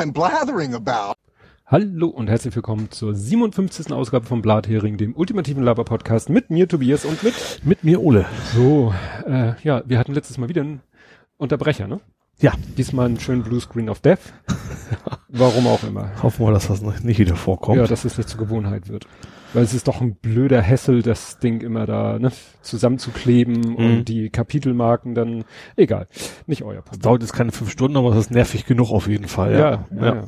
I'm blathering about. Hallo und herzlich willkommen zur 57. Ausgabe von Blathering, dem ultimativen Laber-Podcast mit mir Tobias und mit mit mir Ole. So, äh, ja, wir hatten letztes Mal wieder einen Unterbrecher, ne? Ja. Diesmal einen schönen Bluescreen of Death. Warum auch immer. Hoffen wir, dass das nicht wieder vorkommt. Ja, dass es nicht zur Gewohnheit wird. Weil es ist doch ein blöder Hessel, das Ding immer da ne, zusammenzukleben mhm. und die Kapitelmarken dann, egal, nicht euer Problem. dauert jetzt keine fünf Stunden, aber es ist nervig genug auf jeden Fall. Ja, ja. ja. ja.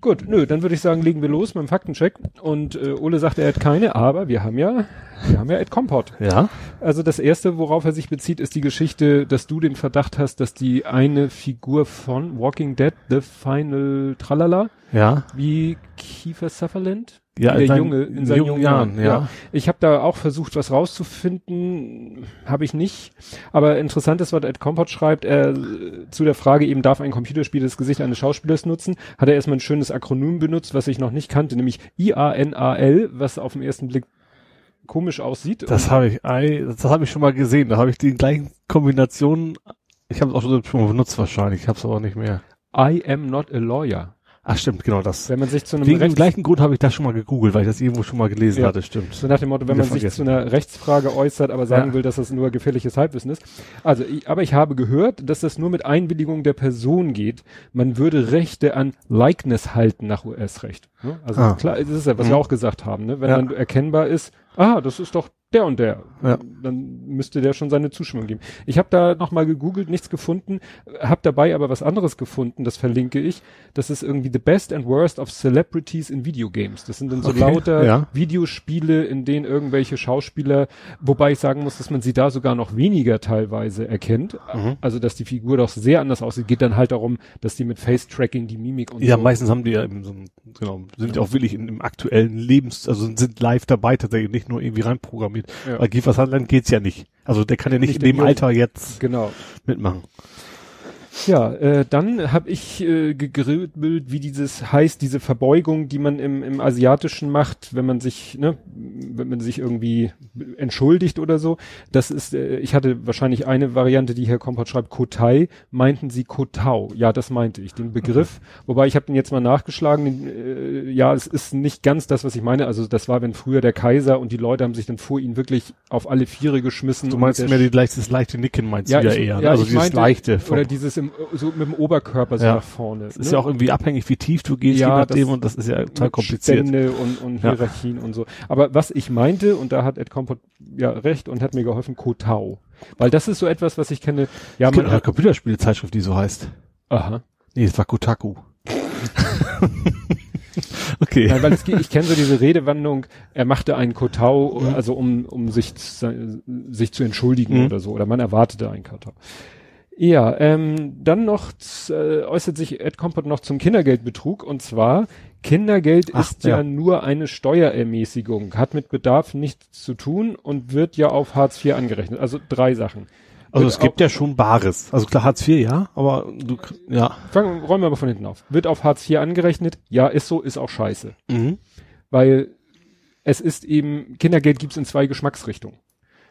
Gut, nö, dann würde ich sagen, legen wir los mit dem Faktencheck. Und äh, Ole sagt, er hat keine, aber wir haben ja, wir haben ja Ed Compot. Ja. Also das erste, worauf er sich bezieht, ist die Geschichte, dass du den Verdacht hast, dass die eine Figur von Walking Dead, The Final Tralala, ja. wie Kiefer Sutherland, ja, der Junge in seinen jungen Jahren. Jahren ja. ja. Ich habe da auch versucht, was rauszufinden, habe ich nicht. Aber interessant ist, was Ed Compot schreibt, er zu der Frage eben, darf ein Computerspiel das Gesicht eines Schauspielers nutzen, hat er erstmal ein schönes Akronym benutzt, was ich noch nicht kannte, nämlich IANAL, was auf den ersten Blick komisch aussieht. Das habe ich, das habe ich schon mal gesehen. Da habe ich die gleichen Kombinationen. Ich habe es auch schon benutzt wahrscheinlich. Ich habe es aber nicht mehr. I am not a lawyer. Ach stimmt, genau das. Wenn man sich zu einem Wegen dem gleichen Grund habe ich das schon mal gegoogelt, weil ich das irgendwo schon mal gelesen ja. hatte, stimmt. So nach dem Motto, wenn man sich zu einer Rechtsfrage äußert, aber sagen ja. will, dass das nur gefährliches Halbwissen ist. Also, ich, aber ich habe gehört, dass das nur mit Einwilligung der Person geht. Man würde Rechte an Likeness halten nach US-Recht. Ne? Also ah. klar, das ist ja, was mhm. wir auch gesagt haben, ne? wenn ja. dann erkennbar ist, ah, das ist doch der und der. Ja. Dann müsste der schon seine Zustimmung geben. Ich habe da nochmal gegoogelt, nichts gefunden, habe dabei aber was anderes gefunden, das verlinke ich. Das ist irgendwie The Best and Worst of Celebrities in Video Games. Das sind dann so okay. lauter ja. Videospiele, in denen irgendwelche Schauspieler, wobei ich sagen muss, dass man sie da sogar noch weniger teilweise erkennt. Mhm. Also, dass die Figur doch sehr anders aussieht. Geht dann halt darum, dass die mit Face-Tracking die Mimik und ja, so. Ja, meistens haben die ja eben so ein, genau, sind ja auch wirklich in, im aktuellen Lebens, also sind live dabei tatsächlich, nicht nur irgendwie reinprogrammiert mit. Ja. Bei Kiefer Sutherland geht's ja nicht. Also der kann ja nicht, nicht in dem Alter jetzt genau. mitmachen. Ja, äh, dann habe ich äh, gegrübelt, wie dieses heißt, diese Verbeugung, die man im, im Asiatischen macht, wenn man sich, ne, wenn man sich irgendwie entschuldigt oder so. Das ist, äh, ich hatte wahrscheinlich eine Variante, die Herr Kompott schreibt, Kotai, meinten sie Kotau. Ja, das meinte ich, den Begriff. Mhm. Wobei ich habe den jetzt mal nachgeschlagen. Den, äh, ja, es ist nicht ganz das, was ich meine. Also das war, wenn früher der Kaiser und die Leute haben sich dann vor ihn wirklich auf alle Viere geschmissen. Du meinst mehr die, das leichte Nicken, meinst ja, du ja ich, eher. Ja, also dieses meinte, leichte. Oder dieses im so mit dem Oberkörper so ja. nach vorne. Das ist ne? ja auch irgendwie abhängig, wie tief du gehst, ja, je nachdem, und das ist ja total kompliziert. Stände und, und Hierarchien ja. und so. Aber was ich meinte, und da hat Ed Compot ja recht und hat mir geholfen, Kotau. Weil das ist so etwas, was ich kenne. Ja, man eine Computerspielzeitschrift, die so heißt. Aha. Nee, es war Kotaku. okay. Nein, weil es, ich kenne so diese Redewandlung, er machte einen Kotau, mhm. also um, um sich, sich zu entschuldigen mhm. oder so, oder man erwartete einen Kotau. Ja, ähm, dann noch äh, äußert sich Ed Compot noch zum Kindergeldbetrug und zwar Kindergeld Ach, ist ja. ja. nur eine Steuerermäßigung, hat mit Bedarf nichts zu tun und wird ja auf Hartz IV angerechnet. Also drei Sachen. Also wird es gibt ja schon Bares. Also klar Hartz IV ja, aber du ja. Fangen räumen wir aber von hinten auf. Wird auf Hartz IV angerechnet? Ja, ist so, ist auch scheiße. Mhm. Weil es ist eben Kindergeld gibt's in zwei Geschmacksrichtungen.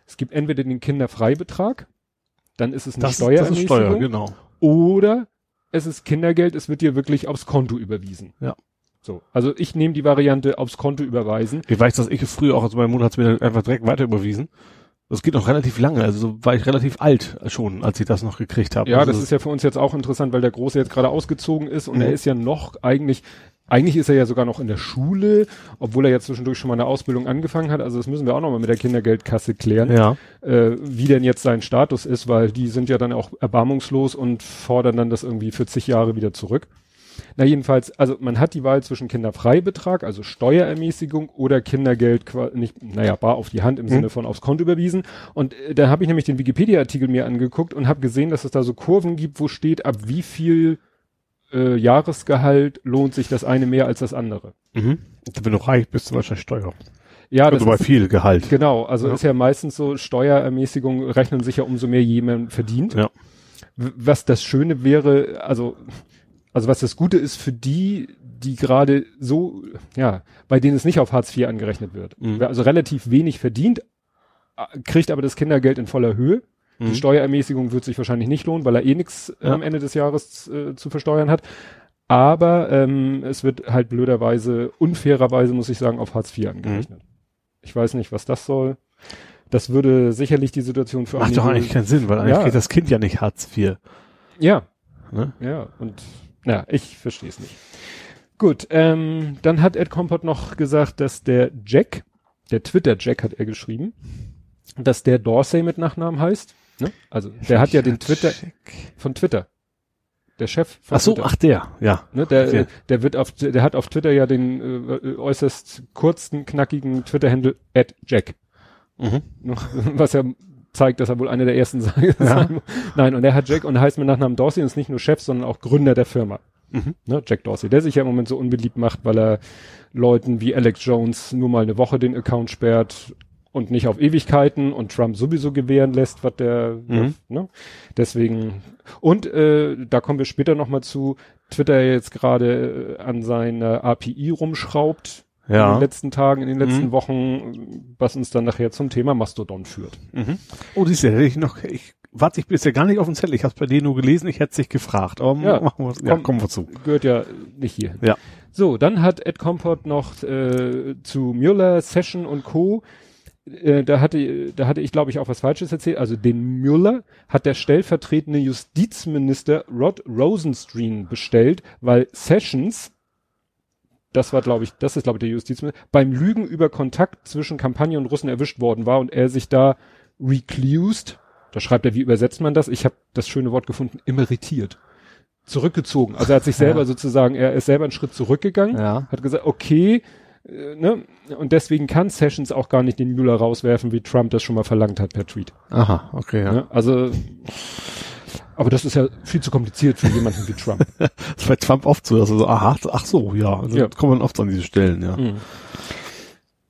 Es gibt entweder den Kinderfreibetrag, dann ist es eine das, Steuerermäßigung. Das ist Steuer, genau. Oder es ist Kindergeld, es wird dir wirklich aufs Konto überwiesen. Ja. So. Also ich nehme die Variante aufs Konto überweisen. Ich weiß, dass ich früher auch, also mein Monat hat's mir einfach direkt weiter überwiesen. Das geht noch relativ lange, also so war ich relativ alt schon, als ich das noch gekriegt habe. Ja, also das ist ja für uns jetzt auch interessant, weil der Große jetzt gerade ausgezogen ist und mhm. er ist ja noch eigentlich eigentlich ist er ja sogar noch in der Schule, obwohl er ja zwischendurch schon mal eine Ausbildung angefangen hat. Also das müssen wir auch nochmal mit der Kindergeldkasse klären, ja. äh, wie denn jetzt sein Status ist, weil die sind ja dann auch erbarmungslos und fordern dann das irgendwie 40 Jahre wieder zurück. Na jedenfalls, also man hat die Wahl zwischen Kinderfreibetrag, also Steuerermäßigung oder Kindergeld, nicht, naja, bar auf die Hand im mhm. Sinne von aufs Konto überwiesen. Und äh, da habe ich nämlich den Wikipedia-Artikel mir angeguckt und habe gesehen, dass es da so Kurven gibt, wo steht, ab wie viel äh, Jahresgehalt lohnt sich das eine mehr als das andere. Mhm. Wenn du reich bist, du wahrscheinlich Steuer. Ja, also das bei ist, viel Gehalt. Genau, also ja. ist ja meistens so, Steuerermäßigung rechnen sich ja umso mehr jemand verdient. Ja. Was das Schöne wäre, also, also was das Gute ist für die, die gerade so, ja, bei denen es nicht auf Hartz IV angerechnet wird. Mhm. Wer also relativ wenig verdient, kriegt aber das Kindergeld in voller Höhe. Die mhm. Steuerermäßigung wird sich wahrscheinlich nicht lohnen, weil er eh nichts ja. am Ende des Jahres äh, zu versteuern hat. Aber ähm, es wird halt blöderweise, unfairerweise muss ich sagen, auf Hartz IV angerechnet. Mhm. Ich weiß nicht, was das soll. Das würde sicherlich die Situation für Macht doch eigentlich keinen Sinn, weil eigentlich ja. kriegt das Kind ja nicht Hartz IV. Ja. Ne? Ja, und ja, ich verstehe es nicht. Gut, ähm, dann hat Ed Compot noch gesagt, dass der Jack, der Twitter-Jack hat er geschrieben, dass der Dorsey mit Nachnamen heißt. Ne? Also der hat ja den Twitter von Twitter. Der Chef von Ach so, Twitter. ach der, ja. Ne, der, der, der wird auf, der hat auf Twitter ja den äh, äußerst kurzen, knackigen Twitter-Handle at Jack. Mhm. Was ja zeigt, dass er wohl einer der ersten sein ja. Nein, und er hat Jack und heißt mit Nachnamen Dorsey und ist nicht nur Chef, sondern auch Gründer der Firma. Mhm. Ne, Jack Dorsey, der sich ja im Moment so unbeliebt macht, weil er Leuten wie Alex Jones nur mal eine Woche den Account sperrt und nicht auf Ewigkeiten und Trump sowieso gewähren lässt, was der, mhm. ne? Deswegen, und äh, da kommen wir später nochmal zu, Twitter jetzt gerade äh, an seiner API rumschraubt ja. in den letzten Tagen, in den letzten mhm. Wochen, was uns dann nachher zum Thema Mastodon führt. Mhm. Oh, siehst du, hätte ich noch, ich warte ich bisher gar nicht auf den Zettel. Ich habe es bei denen nur gelesen, ich hätte sich gefragt. Aber ja, machen wir, ja, kommen wir zu. Gehört ja nicht hier. Ja. So, dann hat Ed Comport noch äh, zu Mueller, Session und Co. Äh, da hatte, da hatte ich, glaube ich, auch was Falsches erzählt. Also den Mueller hat der stellvertretende Justizminister Rod Rosenstein bestellt, weil Sessions das war, glaube ich, das ist, glaube ich, der Justizminister, beim Lügen über Kontakt zwischen Kampagne und Russen erwischt worden war und er sich da reclused, da schreibt er, wie übersetzt man das? Ich habe das schöne Wort gefunden, emeritiert. Zurückgezogen. Also er hat sich selber ja. sozusagen, er ist selber einen Schritt zurückgegangen, ja. hat gesagt, okay, ne? Und deswegen kann Sessions auch gar nicht den Müller rauswerfen, wie Trump das schon mal verlangt hat per Tweet. Aha, okay, ja. Ne? Also aber das ist ja viel zu kompliziert für jemanden wie Trump. das ist bei Trump oft so, dass er so, aha, ach so, ja. Also ja. kommt man oft an diese Stellen, ja. Mhm.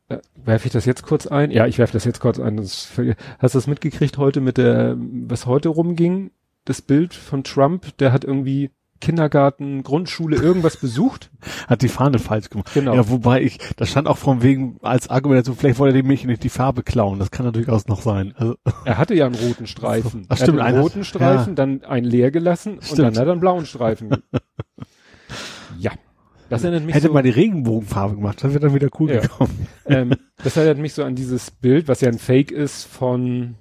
Äh, werfe ich das jetzt kurz ein? Ja, ich werfe das jetzt kurz ein. Das, hast du das mitgekriegt heute mit der, was heute rumging? Das Bild von Trump, der hat irgendwie Kindergarten, Grundschule, irgendwas besucht. Hat die Fahne falsch gemacht. Genau. Ja, wobei ich, da stand auch von wegen als Argumentation, vielleicht wollte er dem Mädchen nicht die Farbe klauen. Das kann natürlich auch noch sein. Also, er hatte ja einen roten Streifen. Ach, stimmt, er einen roten Streifen, ja. dann einen leer gelassen stimmt. und dann hat er einen blauen Streifen. ja. Das erinnert mich Hätte so, mal die Regenbogenfarbe gemacht, dann wäre dann wieder cool ja. gekommen. Ähm, das erinnert mich so an dieses Bild, was ja ein Fake ist von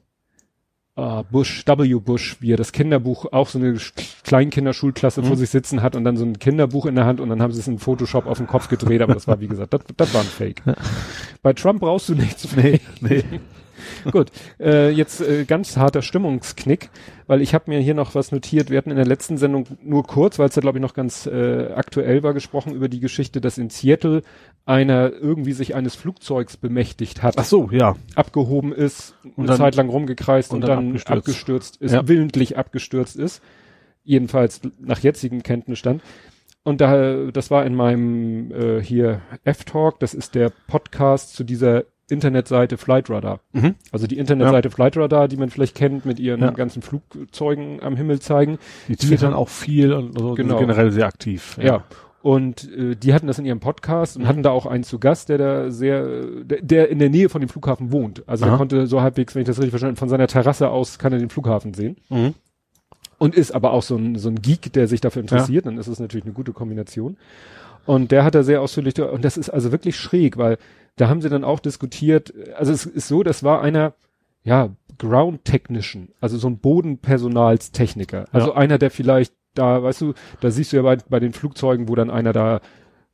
uh, Bush, W. Bush, wie er das Kinderbuch, auch so eine Kleinkinderschulklasse mhm. vor sich sitzen hat und dann so ein Kinderbuch in der Hand und dann haben sie es in Photoshop auf den Kopf gedreht, aber das war, wie gesagt, das, das war ein Fake. Bei Trump brauchst du nichts. Nee, nee. Gut, äh, jetzt äh, ganz harter Stimmungsknick, weil ich habe mir hier noch was notiert. Wir hatten in der letzten Sendung nur kurz, weil es da glaube ich noch ganz äh, aktuell war, gesprochen über die Geschichte, dass in Seattle einer irgendwie sich eines Flugzeugs bemächtigt hat. Ach so, ja. Abgehoben ist, und eine dann, Zeit lang rumgekreist und, und dann, dann abgestürzt. abgestürzt, ist, ja. willentlich abgestürzt ist. Jedenfalls nach jetzigem Kenntnisstand. Und da, das war in meinem äh, hier F-Talk, das ist der Podcast zu dieser Internetseite Flightradar. Mhm. Also die Internetseite ja. Flightradar, die man vielleicht kennt, mit ihren ja. ganzen Flugzeugen am Himmel zeigen. Die twittern auch viel und also genau. generell sehr aktiv. Ja. ja. Und äh, die hatten das in ihrem Podcast und mhm. hatten da auch einen zu Gast, der da sehr, der, der in der Nähe von dem Flughafen wohnt. Also Aha. er konnte so halbwegs, wenn ich das richtig verstanden von seiner Terrasse aus kann er den Flughafen sehen. Mhm. Und ist aber auch so ein, so ein Geek, der sich dafür interessiert, dann ist es natürlich eine gute Kombination. Und der hat da sehr ausführlich, und das ist also wirklich schräg, weil da haben sie dann auch diskutiert, also es ist so, das war einer, ja, Ground Technician, also so ein Bodenpersonalstechniker. Also ja. einer, der vielleicht da, weißt du, da siehst du ja bei, bei den Flugzeugen, wo dann einer da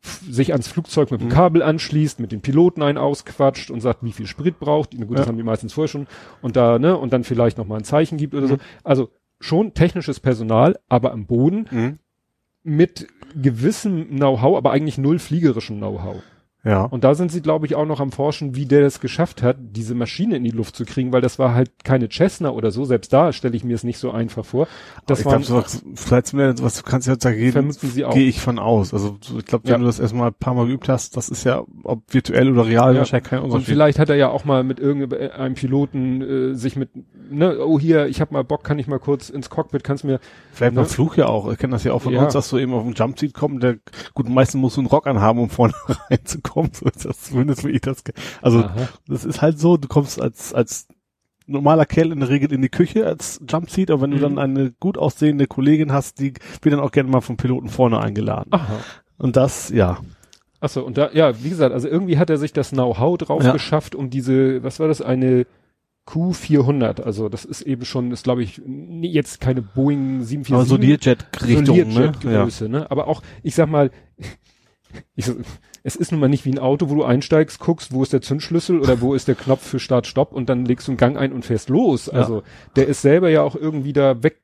sich ans Flugzeug mit dem mhm. Kabel anschließt, mit den Piloten einen ausquatscht und sagt, wie viel Sprit braucht. Na gut, ja. das haben die meistens vorher schon. Und da, ne, und dann vielleicht nochmal ein Zeichen gibt oder mhm. so. Also schon technisches Personal, aber am Boden mhm. Mit gewissem Know-how, aber eigentlich null fliegerischem Know-how. Ja. Und da sind sie, glaube ich, auch noch am Forschen, wie der es geschafft hat, diese Maschine in die Luft zu kriegen, weil das war halt keine Cessna oder so. Selbst da stelle ich mir es nicht so einfach vor. Das war vielleicht was du kannst ja da gehen, gehe ich von aus. Also ich glaube, wenn ja. du das erstmal ein paar Mal geübt hast, das ist ja, ob virtuell oder real, ja. wahrscheinlich kein Unterschied. Und vielleicht hat er ja auch mal mit irgendeinem Piloten äh, sich mit, ne, oh hier, ich habe mal Bock, kann ich mal kurz ins Cockpit, kannst mir. Vielleicht ne? beim Flug ja auch. Ich kenne das ja auch von ja. uns, dass du eben auf dem Jumpseat kommt, der gut meistens musst du einen Rock anhaben, um vorne reinzukommen kommt. So ist das zumindest wie ich das. Also Aha. das ist halt so, du kommst als als normaler Kerl in der Regel in die Küche als Jumpseat, aber wenn mhm. du dann eine gut aussehende Kollegin hast, die wird dann auch gerne mal vom Piloten vorne eingeladen. Aha. Und das, ja. Achso, und da, ja, wie gesagt, also irgendwie hat er sich das Know-how drauf ja. geschafft, um diese, was war das, eine Q400, also das ist eben schon, ist glaube ich jetzt keine Boeing 747. Aber so Learjet-Richtung, Learjet-Größe, ne? Aber auch, ich sag mal, ich, es ist nun mal nicht wie ein Auto, wo du einsteigst, guckst, wo ist der Zündschlüssel oder wo ist der Knopf für Start, Stopp und dann legst du einen Gang ein und fährst los. Also ja. der ist selber ja auch irgendwie da weg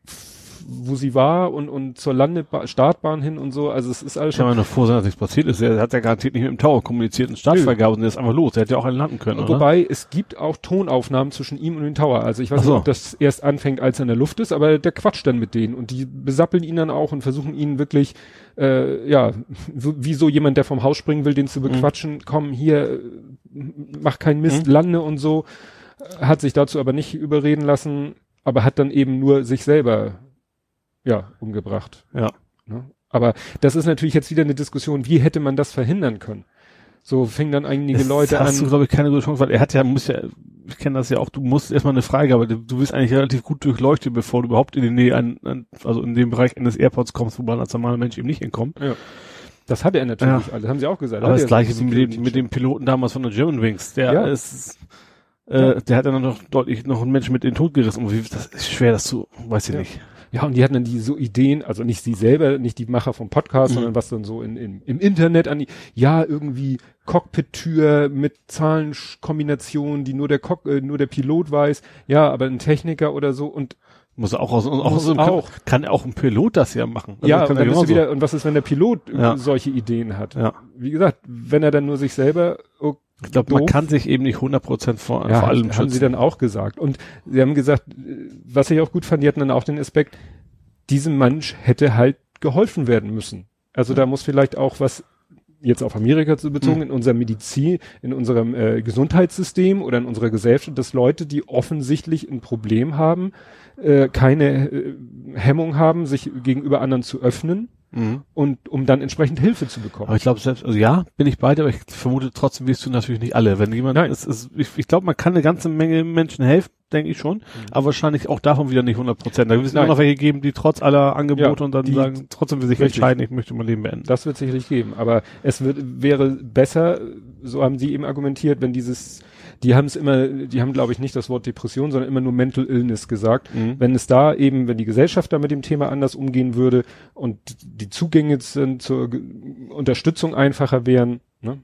wo sie war und, und zur Landeba Startbahn hin und so. Also es ist alles schon. Ich habe noch vor, dass nichts passiert ist. Er hat ja garantiert nicht mit dem Tower kommuniziert und Startfreigabe und er ist einfach los. Er hätte ja auch einen landen können. Wobei, oder? es gibt auch Tonaufnahmen zwischen ihm und dem Tower. Also ich weiß so. nicht, ob das erst anfängt, als er in der Luft ist, aber der quatscht dann mit denen und die besappeln ihn dann auch und versuchen ihn wirklich, äh, ja, so, wie so jemand, der vom Haus springen will, den zu mhm. bequatschen, mhm. komm hier, mach keinen Mist, mhm. lande und so. Hat sich dazu aber nicht überreden lassen, aber hat dann eben nur sich selber ja, umgebracht. Ja. Ne? Aber das ist natürlich jetzt wieder eine Diskussion, wie hätte man das verhindern können? So fingen dann einige das Leute hast an. Hast du, glaube ich, keine gute Chance, weil er hat ja, muss ja, ich kenne das ja auch, du musst erstmal eine Freigabe, du, du bist eigentlich relativ gut durchleuchtet, bevor du überhaupt in die Nähe, an, an, also in den Bereich eines Airports kommst, wo man als normaler Mensch eben nicht hinkommt. Ja. Das hatte er natürlich ja. alles, haben sie auch gesagt. Aber das gleiche wie mit dem, mit dem Piloten damals von der German Wings, der ja. ist, äh, der hat dann noch deutlich noch einen Menschen mit in den Tod gerissen. Das ist schwer, das zu, weiß ich ja. nicht. Ja, und die hatten dann die so Ideen, also nicht sie selber, nicht die Macher vom Podcast, mhm. sondern was dann so in, in, im Internet an die, ja, irgendwie Cockpit-Tür mit Zahlenkombinationen, die nur der Cock, äh, nur der Pilot weiß, ja, aber ein Techniker oder so und muss auch aus, auch, aus auch. Kann, auch ein Pilot das ja machen. Also ja, und dann bist wieder, und was ist, wenn der Pilot ja. solche Ideen hat? Ja. Wie gesagt, wenn er dann nur sich selber, oh, ich glaube, man kann sich eben nicht 100% vor, ja, vor allem haben schützen. sie dann auch gesagt. Und sie haben gesagt, was ich auch gut fand, die hatten dann auch den Aspekt, diesem Mensch hätte halt geholfen werden müssen. Also da muss vielleicht auch was jetzt auf Amerika zu bezogen, mhm. in unserer Medizin, in unserem äh, Gesundheitssystem oder in unserer Gesellschaft, dass Leute, die offensichtlich ein Problem haben, äh, keine äh, Hemmung haben, sich gegenüber anderen zu öffnen, Mhm. Und um dann entsprechend Hilfe zu bekommen. Aber ich glaube selbst, also ja, bin ich bei dir, aber ich vermute trotzdem wirst du natürlich nicht alle. Wenn jemand Nein. ist, ist ich, ich glaube, man kann eine ganze Menge Menschen helfen, denke ich schon, mhm. aber wahrscheinlich auch davon wieder nicht 100 Prozent. Da wird es immer noch welche geben, die trotz aller Angebote ja, und dann sagen, trotzdem will sich richtig. entscheiden, ich möchte mein Leben beenden. Das wird sicherlich geben, aber es wird, wäre besser, so haben sie eben argumentiert, wenn dieses die haben es immer, die haben glaube ich nicht das Wort Depression, sondern immer nur Mental Illness gesagt. Mhm. Wenn es da eben, wenn die Gesellschaft da mit dem Thema anders umgehen würde und die Zugänge sind zur Unterstützung einfacher wären, ne?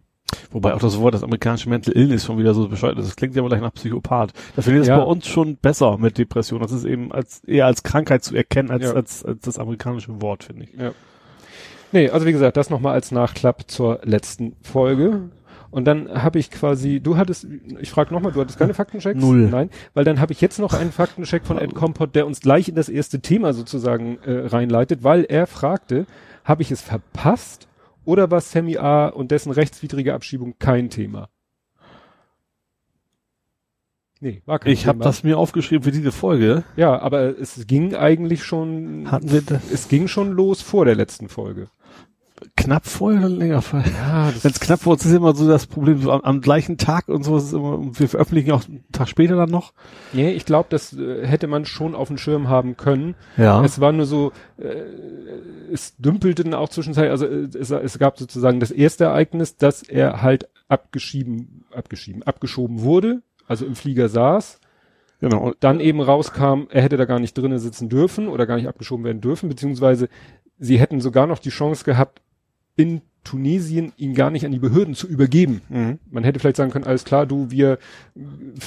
Wobei auch das Wort, das amerikanische Mental Illness schon wieder so bescheuert ist. Das klingt ja mal gleich nach Psychopath. Da finde ich das ja. bei uns schon besser mit Depression. Das ist eben als, eher als Krankheit zu erkennen als, ja. als, als das amerikanische Wort, finde ich. Ja. Nee, also wie gesagt, das nochmal als Nachklapp zur letzten Folge. Und dann habe ich quasi, du hattest, ich frage nochmal, du hattest keine Faktenchecks? Null. Nein, weil dann habe ich jetzt noch einen Faktencheck von Ed Compot, der uns gleich in das erste Thema sozusagen äh, reinleitet, weil er fragte, habe ich es verpasst oder war Sammy A. und dessen rechtswidrige Abschiebung kein Thema? Nee, war kein Ich habe das mir aufgeschrieben für diese Folge. Ja, aber es ging eigentlich schon. Hatten wir das? Es ging schon los vor der letzten Folge knapp vorher oder länger vorher? Ja, wenn es knapp vor ist, ist immer so das Problem, so am, am gleichen Tag und so ist es immer, wir veröffentlichen auch einen Tag später dann noch. Nee, ich glaube, das äh, hätte man schon auf dem Schirm haben können. Ja. Es war nur so, äh, es dümpelte dann auch zwischenzeitlich, also äh, es, es gab sozusagen das erste Ereignis, dass er halt abgeschieben, abgeschieben, abgeschoben wurde, also im Flieger saß. Genau. Und dann eben rauskam, er hätte da gar nicht drinnen sitzen dürfen oder gar nicht abgeschoben werden dürfen, beziehungsweise sie hätten sogar noch die Chance gehabt, in Tunesien ihn gar nicht an die Behörden zu übergeben. Mhm. Man hätte vielleicht sagen können, alles klar, du, wir,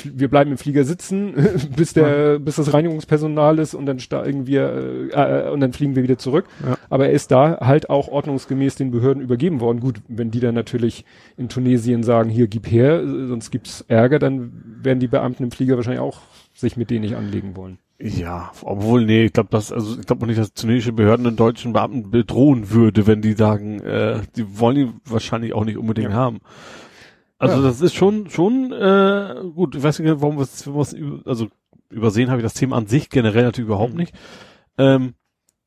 wir bleiben im Flieger sitzen, bis der, ja. bis das Reinigungspersonal ist und dann steigen wir, äh, und dann fliegen wir wieder zurück. Ja. Aber er ist da halt auch ordnungsgemäß den Behörden übergeben worden. Gut, wenn die dann natürlich in Tunesien sagen, hier gib her, sonst gibt's Ärger, dann werden die Beamten im Flieger wahrscheinlich auch sich mit denen nicht anlegen wollen. Ja, obwohl, nee, ich glaube, das, also ich glaube nicht, dass tunesische Behörden den deutschen Beamten bedrohen würde, wenn die sagen, äh, die wollen ihn wahrscheinlich auch nicht unbedingt ja. haben. Also ja. das ist schon, schon, äh, gut, ich weiß nicht, warum wir es, also übersehen habe ich das Thema an sich generell natürlich überhaupt mhm. nicht. Ähm,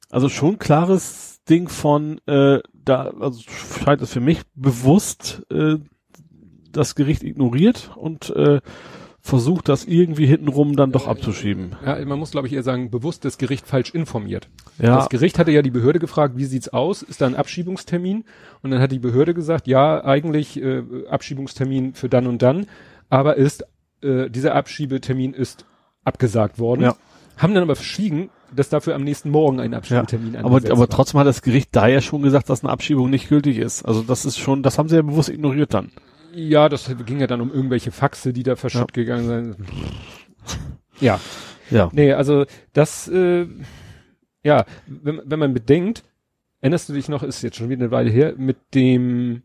also schon klares Ding von, äh, da, also scheint es für mich bewusst, äh, das Gericht ignoriert und äh, versucht, das irgendwie hintenrum dann doch abzuschieben. Ja, man muss, glaube ich, eher sagen, bewusst das Gericht falsch informiert. Ja. Das Gericht hatte ja die Behörde gefragt, wie sieht's aus? Ist da ein Abschiebungstermin? Und dann hat die Behörde gesagt, ja, eigentlich äh, Abschiebungstermin für dann und dann, aber ist äh, dieser Abschiebetermin ist abgesagt worden. Ja. Haben dann aber verschwiegen, dass dafür am nächsten Morgen ein Ja, Abschiebetermin aber, angesetzt aber war. trotzdem hat das Gericht da ja schon gesagt, dass eine Abschiebung nicht gültig ist. Also das ist schon, das haben sie ja bewusst ignoriert dann. Ja, das ging ja dann um irgendwelche Faxe, die da verschütt gegangen sind. Ja. Ja. Nee, also das, äh, ja, wenn, wenn man bedenkt, erinnerst du dich noch, ist jetzt schon wieder eine Weile her, mit dem,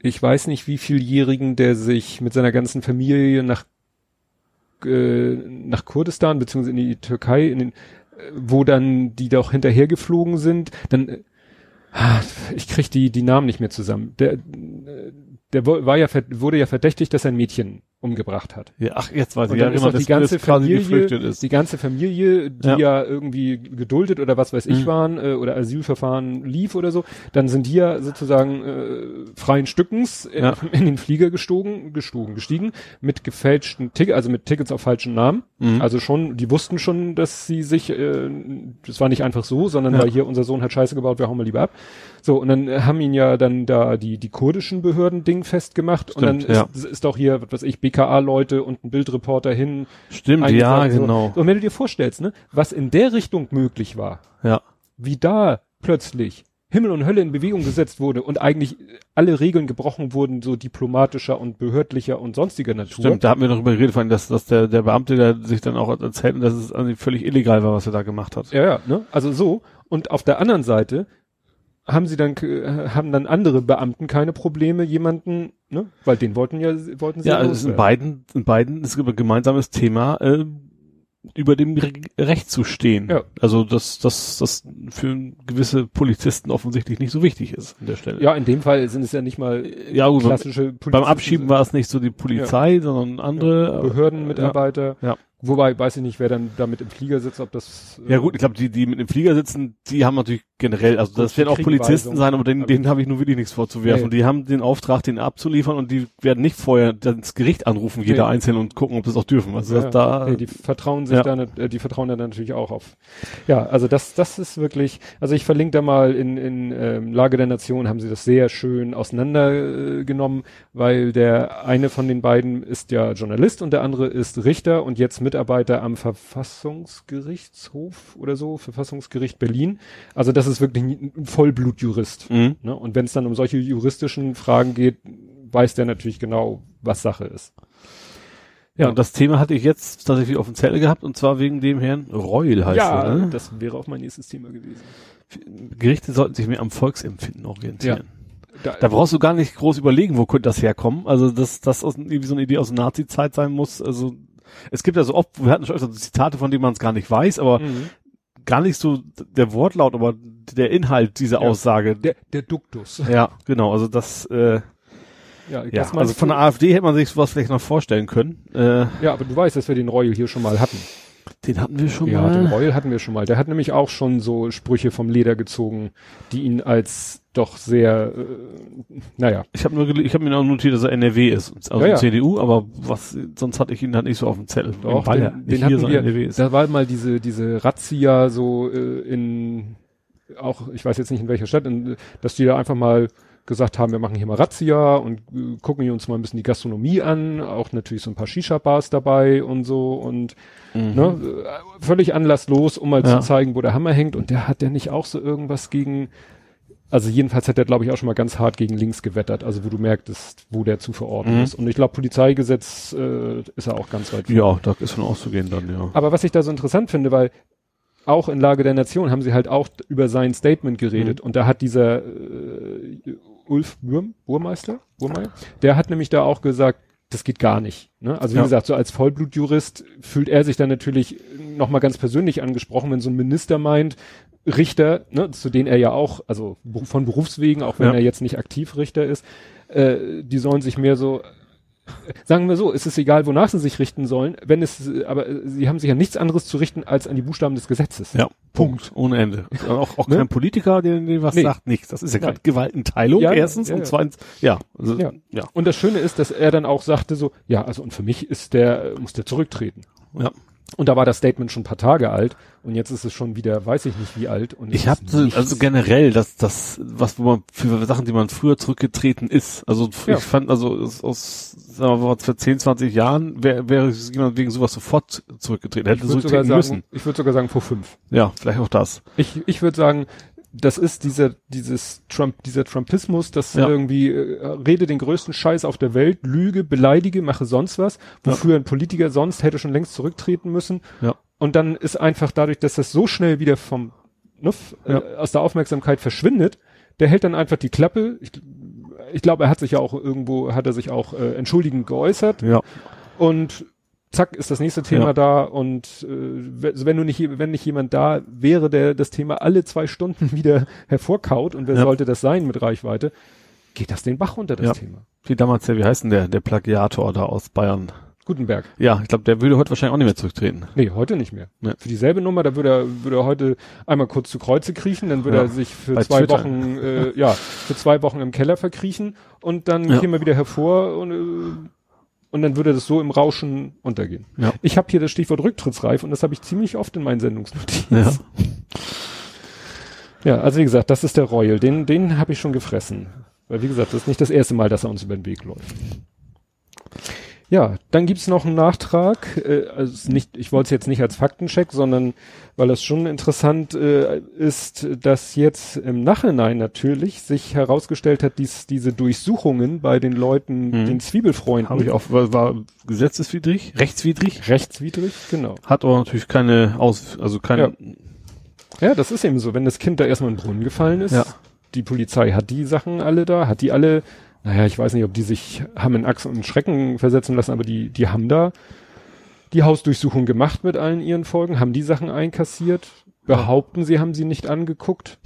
ich weiß nicht wie vieljährigen, der sich mit seiner ganzen Familie nach, äh, nach Kurdistan, beziehungsweise in die Türkei, in den, äh, wo dann die doch hinterher geflogen sind, dann, äh, ah, ich krieg die, die Namen nicht mehr zusammen. Der, äh, der war ja, wurde ja verdächtigt, dass er ein Mädchen umgebracht hat. ja ach, jetzt weiß ich ja auch die ganze Familie, die ganze Familie, die Ja. ja, irgendwie geduldet oder was weiß ich Mhm. waren äh, oder Asylverfahren lief oder so, dann sind die ja sozusagen äh, freien Stückens in, Ja. in den Flieger gestogen, gestogen, gestiegen mit gefälschten Tickets, also mit Tickets auf falschen Namen. Mhm. Also schon, die wussten schon, dass sie sich, äh, das war nicht einfach so, sondern Ja. weil hier unser Sohn hat Scheiße gebaut, wir hauen mal lieber ab. So, und dann äh, haben ihn ja dann da die, die kurdischen Behörden Ding festgemacht und dann Stimmt, ist, ist auch hier, was weiß ich, BKA-Leute und ein Bildreporter hin. Stimmt, ja, so. genau. Und wenn du dir vorstellst, ne, was in der Richtung möglich war, Ja. wie da plötzlich Himmel und Hölle in Bewegung gesetzt wurde und eigentlich alle Regeln gebrochen wurden, so diplomatischer und behördlicher und sonstiger Natur. Stimmt, da hatten wir noch über geredet, vor allem, dass, dass der, der Beamte, der sich dann auch erzählt, dass es völlig illegal war, was er da gemacht hat. Ja, ja, ne? Also so. Und auf der anderen Seite haben sie dann, äh, haben dann andere Beamten keine Probleme, jemanden, ne? Weil den wollten ja, wollten sie Ja, also es ist in beiden, in beiden ist ein gemeinsames Thema, äh, über dem Re Recht zu stehen. Ja. Also dass das, das für gewisse Polizisten offensichtlich nicht so wichtig ist an der Stelle. Ja, in dem Fall sind es ja nicht mal ja gut, beim, klassische beim Polizisten, Abschieben war es nicht so die Polizei, sondern andere. äh, Behördenmitarbeiter. Ja. Wobei, weiß ich nicht, wer dann damit im Flieger sitzt, ob das. äh, Ja gut, ich glaube, die, die mit dem Flieger sitzen, die haben natürlich generell, also das werden auch Polizisten sein, aber denen, Aber- denen habe ich nur wirklich nichts vorzuwerfen. Nee. Die haben den Auftrag, den abzuliefern und die werden nicht vorher das Gericht anrufen, jeder Nee. einzeln und gucken, ob das auch dürfen. Also Ja, das da, nee, die vertrauen sich Ja. da, nicht- äh, die vertrauen da natürlich auch auf. Ja, also das, das ist wirklich, also ich verlinke da mal in, in ähm, Lage der Nation haben sie das sehr schön auseinandergenommen, äh, genommen, weil der eine von den beiden ist ja Journalist und der andere ist Richter und jetzt Mitarbeiter am Verfassungsgerichtshof oder so, Verfassungsgericht Berlin. Also das ist wirklich ein Vollblutjurist. Mhm. Ne? Und wenn es dann um solche juristischen Fragen geht, weiß der natürlich genau, was Sache ist. Ja, und das Thema hatte ich jetzt tatsächlich auf dem Zettel gehabt und zwar wegen dem Herrn Reul heißt ja, er. Ne? das wäre auch mein nächstes Thema gewesen. Gerichte sollten sich mehr am Volksempfinden orientieren. Da, Da brauchst du gar nicht groß überlegen, wo könnte das herkommen. Also dass das aus, irgendwie so eine Idee aus der Nazi-Zeit sein muss. Also es gibt ja so oft, wir hatten schon öfter so Zitate, von denen man es gar nicht weiß, aber Mhm. gar nicht so der Wortlaut, aber der Inhalt dieser Ja. Aussage. der, der Duktus. Ja, genau. Also das, äh, Ja, ja, also von der AfD hätte man sich sowas vielleicht noch vorstellen können. Äh, Ja, aber du weißt, dass wir den Royal hier schon mal hatten. den hatten wir schon Ja, den mal. Royal hatten wir schon mal. Der hat nämlich auch schon so Sprüche vom Leder gezogen, die ihn als doch sehr, äh, naja, Ich habe nur, ich habe mir auch notiert, dass er NRW ist, also Ja, ja. CDU, aber was, sonst hatte ich ihn halt nicht so auf dem Zettel. Doch, Bayer, den, nicht den hier, hatten wir, NRW ist. da war mal diese, diese Razzia so äh, in, auch, ich weiß jetzt nicht in welcher Stadt, in, dass die da einfach mal gesagt haben, wir machen hier mal Razzia und äh, gucken hier uns mal ein bisschen die Gastronomie an, auch natürlich so ein paar Shisha-Bars dabei und so und Mhm. ne, äh, völlig anlasslos, um mal Ja. zu zeigen, wo der Hammer hängt und der hat ja nicht auch so irgendwas gegen, also jedenfalls hat er glaube ich auch schon mal ganz hart gegen links gewettert, also wo du merktest, wo der zu verorten Mhm. ist und ich glaube Polizeigesetz äh, ist er auch ganz weit vorne. Ja, da ist von auszugehen dann, ja. Aber was ich da so interessant finde, weil auch in Lage der Nation haben sie halt auch über sein Statement geredet und da hat dieser äh, Ulf Burm, Burmeister, Burmeier, der hat nämlich da auch gesagt, das geht gar nicht. Ne? Also wie Ja. gesagt, so als Vollblutjurist fühlt er sich dann natürlich nochmal ganz persönlich angesprochen, wenn so ein Minister meint, Richter, ne, zu denen er ja auch, also von Berufswegen, auch wenn Ja. er jetzt nicht aktiv Richter ist, äh, die sollen sich mehr so sagen wir so, es ist egal, wonach sie sich richten sollen, wenn es, aber sie haben sich ja nichts anderes zu richten als an die Buchstaben des Gesetzes. Ja, Punkt. Ohne Ende. Auch, auch Ne? kein Politiker, der, der was Nee. sagt, nichts. Das ist ja gerade. Gewaltenteilung, Ja, erstens. ja, und zweitens, ja. Also, Ja. ja. Und das Schöne ist, dass er dann auch sagte so, ja, also und für mich ist der, muss der zurücktreten. ja. Und da war das Statement schon ein paar Tage alt und jetzt ist es schon wieder, weiß ich nicht wie alt. Und Ich habe also generell, das, das, was wo man für Sachen, die man früher zurückgetreten ist. Also Ja. ich fand, also aus, sagen wir mal, vor 10, 20 Jahren wäre wäre jemand wegen sowas sofort zurückgetreten. Hätte ich würde sogar sagen, ich würde sogar sagen vor fünf. Ja, vielleicht auch das. Ich, ich würde sagen, das ist dieser, dieses Trump, dieser Trumpismus, das Ja. irgendwie äh, rede den größten Scheiß auf der Welt, lüge, beleidige, mache sonst was, wofür ein Politiker sonst hätte schon längst zurücktreten müssen. Ja. Und dann ist einfach dadurch, dass das so schnell wieder vom ne, f- Ja. äh, aus der Aufmerksamkeit verschwindet, der hält dann einfach die Klappe. Ich, ich glaube, er hat sich ja auch irgendwo, hat er sich auch äh, entschuldigend geäußert Ja. und zack ist das nächste Thema Ja. da und äh, wenn also wenn du nicht wenn nicht jemand da wäre, der das Thema alle zwei Stunden wieder hervorkaut und wer Ja. sollte das sein mit Reichweite, geht das den Bach runter das Ja. Thema. Wie damals der, wie heißt denn der, der Plagiator da aus Bayern? Gutenberg. Ja, ich glaube, der würde heute wahrscheinlich auch nicht mehr zurücktreten. Nee, heute nicht mehr. Ja. Für dieselbe Nummer, da würde er, würde er heute einmal kurz zu Kreuze kriechen, dann würde Ja. er sich für Bei zwei Twitter. Wochen, äh, ja, für zwei Wochen im Keller verkriechen und dann Ja. käme er wieder hervor und, äh, und dann würde das so im Rauschen untergehen. Ja. Ich habe hier das Stichwort rücktrittsreif und das habe ich ziemlich oft in meinen Sendungsnotizen. Ja. Ja, also wie gesagt, das ist der Royal. Den, den habe ich schon gefressen. Weil wie gesagt, das ist nicht das erste Mal, dass er uns über den Weg läuft. Ja, dann gibt's noch einen Nachtrag. Äh, also nicht, ich wollte es jetzt nicht als Faktencheck, sondern weil das schon interessant äh, ist, dass jetzt im Nachhinein natürlich sich herausgestellt hat, dies, diese Durchsuchungen bei den Leuten, Mhm. den Zwiebelfreunden, Habe ich auch, war, war gesetzeswidrig, rechtswidrig, rechtswidrig, genau. hat aber natürlich keine Aus, also keine, Ja, das ist eben so, wenn das Kind da erstmal in den Brunnen gefallen ist, Ja. die Polizei hat die Sachen alle da, hat die alle, naja, ich weiß nicht, ob die sich haben in Achs und Schrecken versetzen lassen, aber die, die haben da die Hausdurchsuchung gemacht mit allen ihren Folgen, haben die Sachen einkassiert, behaupten, sie haben sie nicht angeguckt.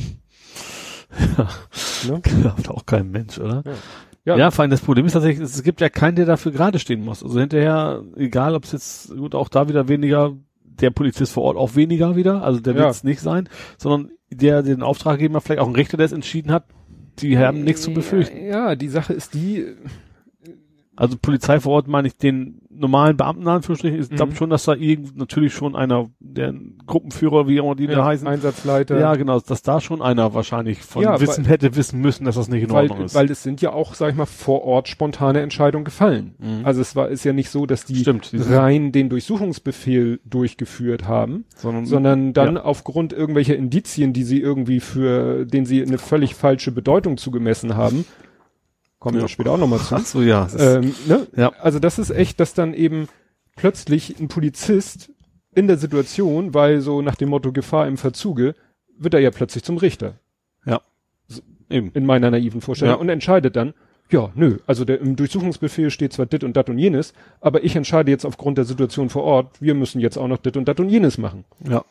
Ne? glaubt auch kein Mensch, oder? Ja. Ja, vor allem das Problem ist tatsächlich, es gibt ja keinen, der dafür gerade stehen muss. Also hinterher, egal ob es jetzt, gut, auch da wieder weniger, der Polizist vor Ort auch weniger wieder, also der Ja. wird es nicht sein, sondern der den Auftraggeber, vielleicht auch ein Richter, der es entschieden hat, die haben nichts zu befürchten. Ja, die Sache ist die, Also Polizei vor Ort meine ich den normalen Beamten Anführungsstrichen, ich glaube Mhm. schon, dass da irgend natürlich schon einer, der Gruppenführer, wie auch immer die da ja, heißen, Einsatzleiter, ja genau, dass da schon einer wahrscheinlich von Ja, Wissen hätte wissen müssen, dass das nicht in weil, Ordnung ist. weil es sind ja auch, sag ich mal, vor Ort spontane Entscheidungen gefallen. Mhm. Also es war, ist ja nicht so, dass die Stimmt, rein den Durchsuchungsbefehl durchgeführt haben, sondern, sondern dann Ja. aufgrund irgendwelcher Indizien, die sie irgendwie für, denen sie eine völlig falsche Bedeutung zugemessen haben, kommen wir Ja. später auch nochmal zu. ach so, ja, Ähm, ne? Ja. Also das ist echt, dass dann eben plötzlich ein Polizist in der Situation, weil so nach dem Motto Gefahr im Verzuge, wird er ja plötzlich zum Richter. eben. in meiner naiven Vorstellung Ja. und entscheidet dann, ja, nö, also der, im Durchsuchungsbefehl steht zwar dit und dat und jenes, aber ich entscheide jetzt aufgrund der Situation vor Ort, wir müssen jetzt auch noch dit und dat und jenes machen. Ja.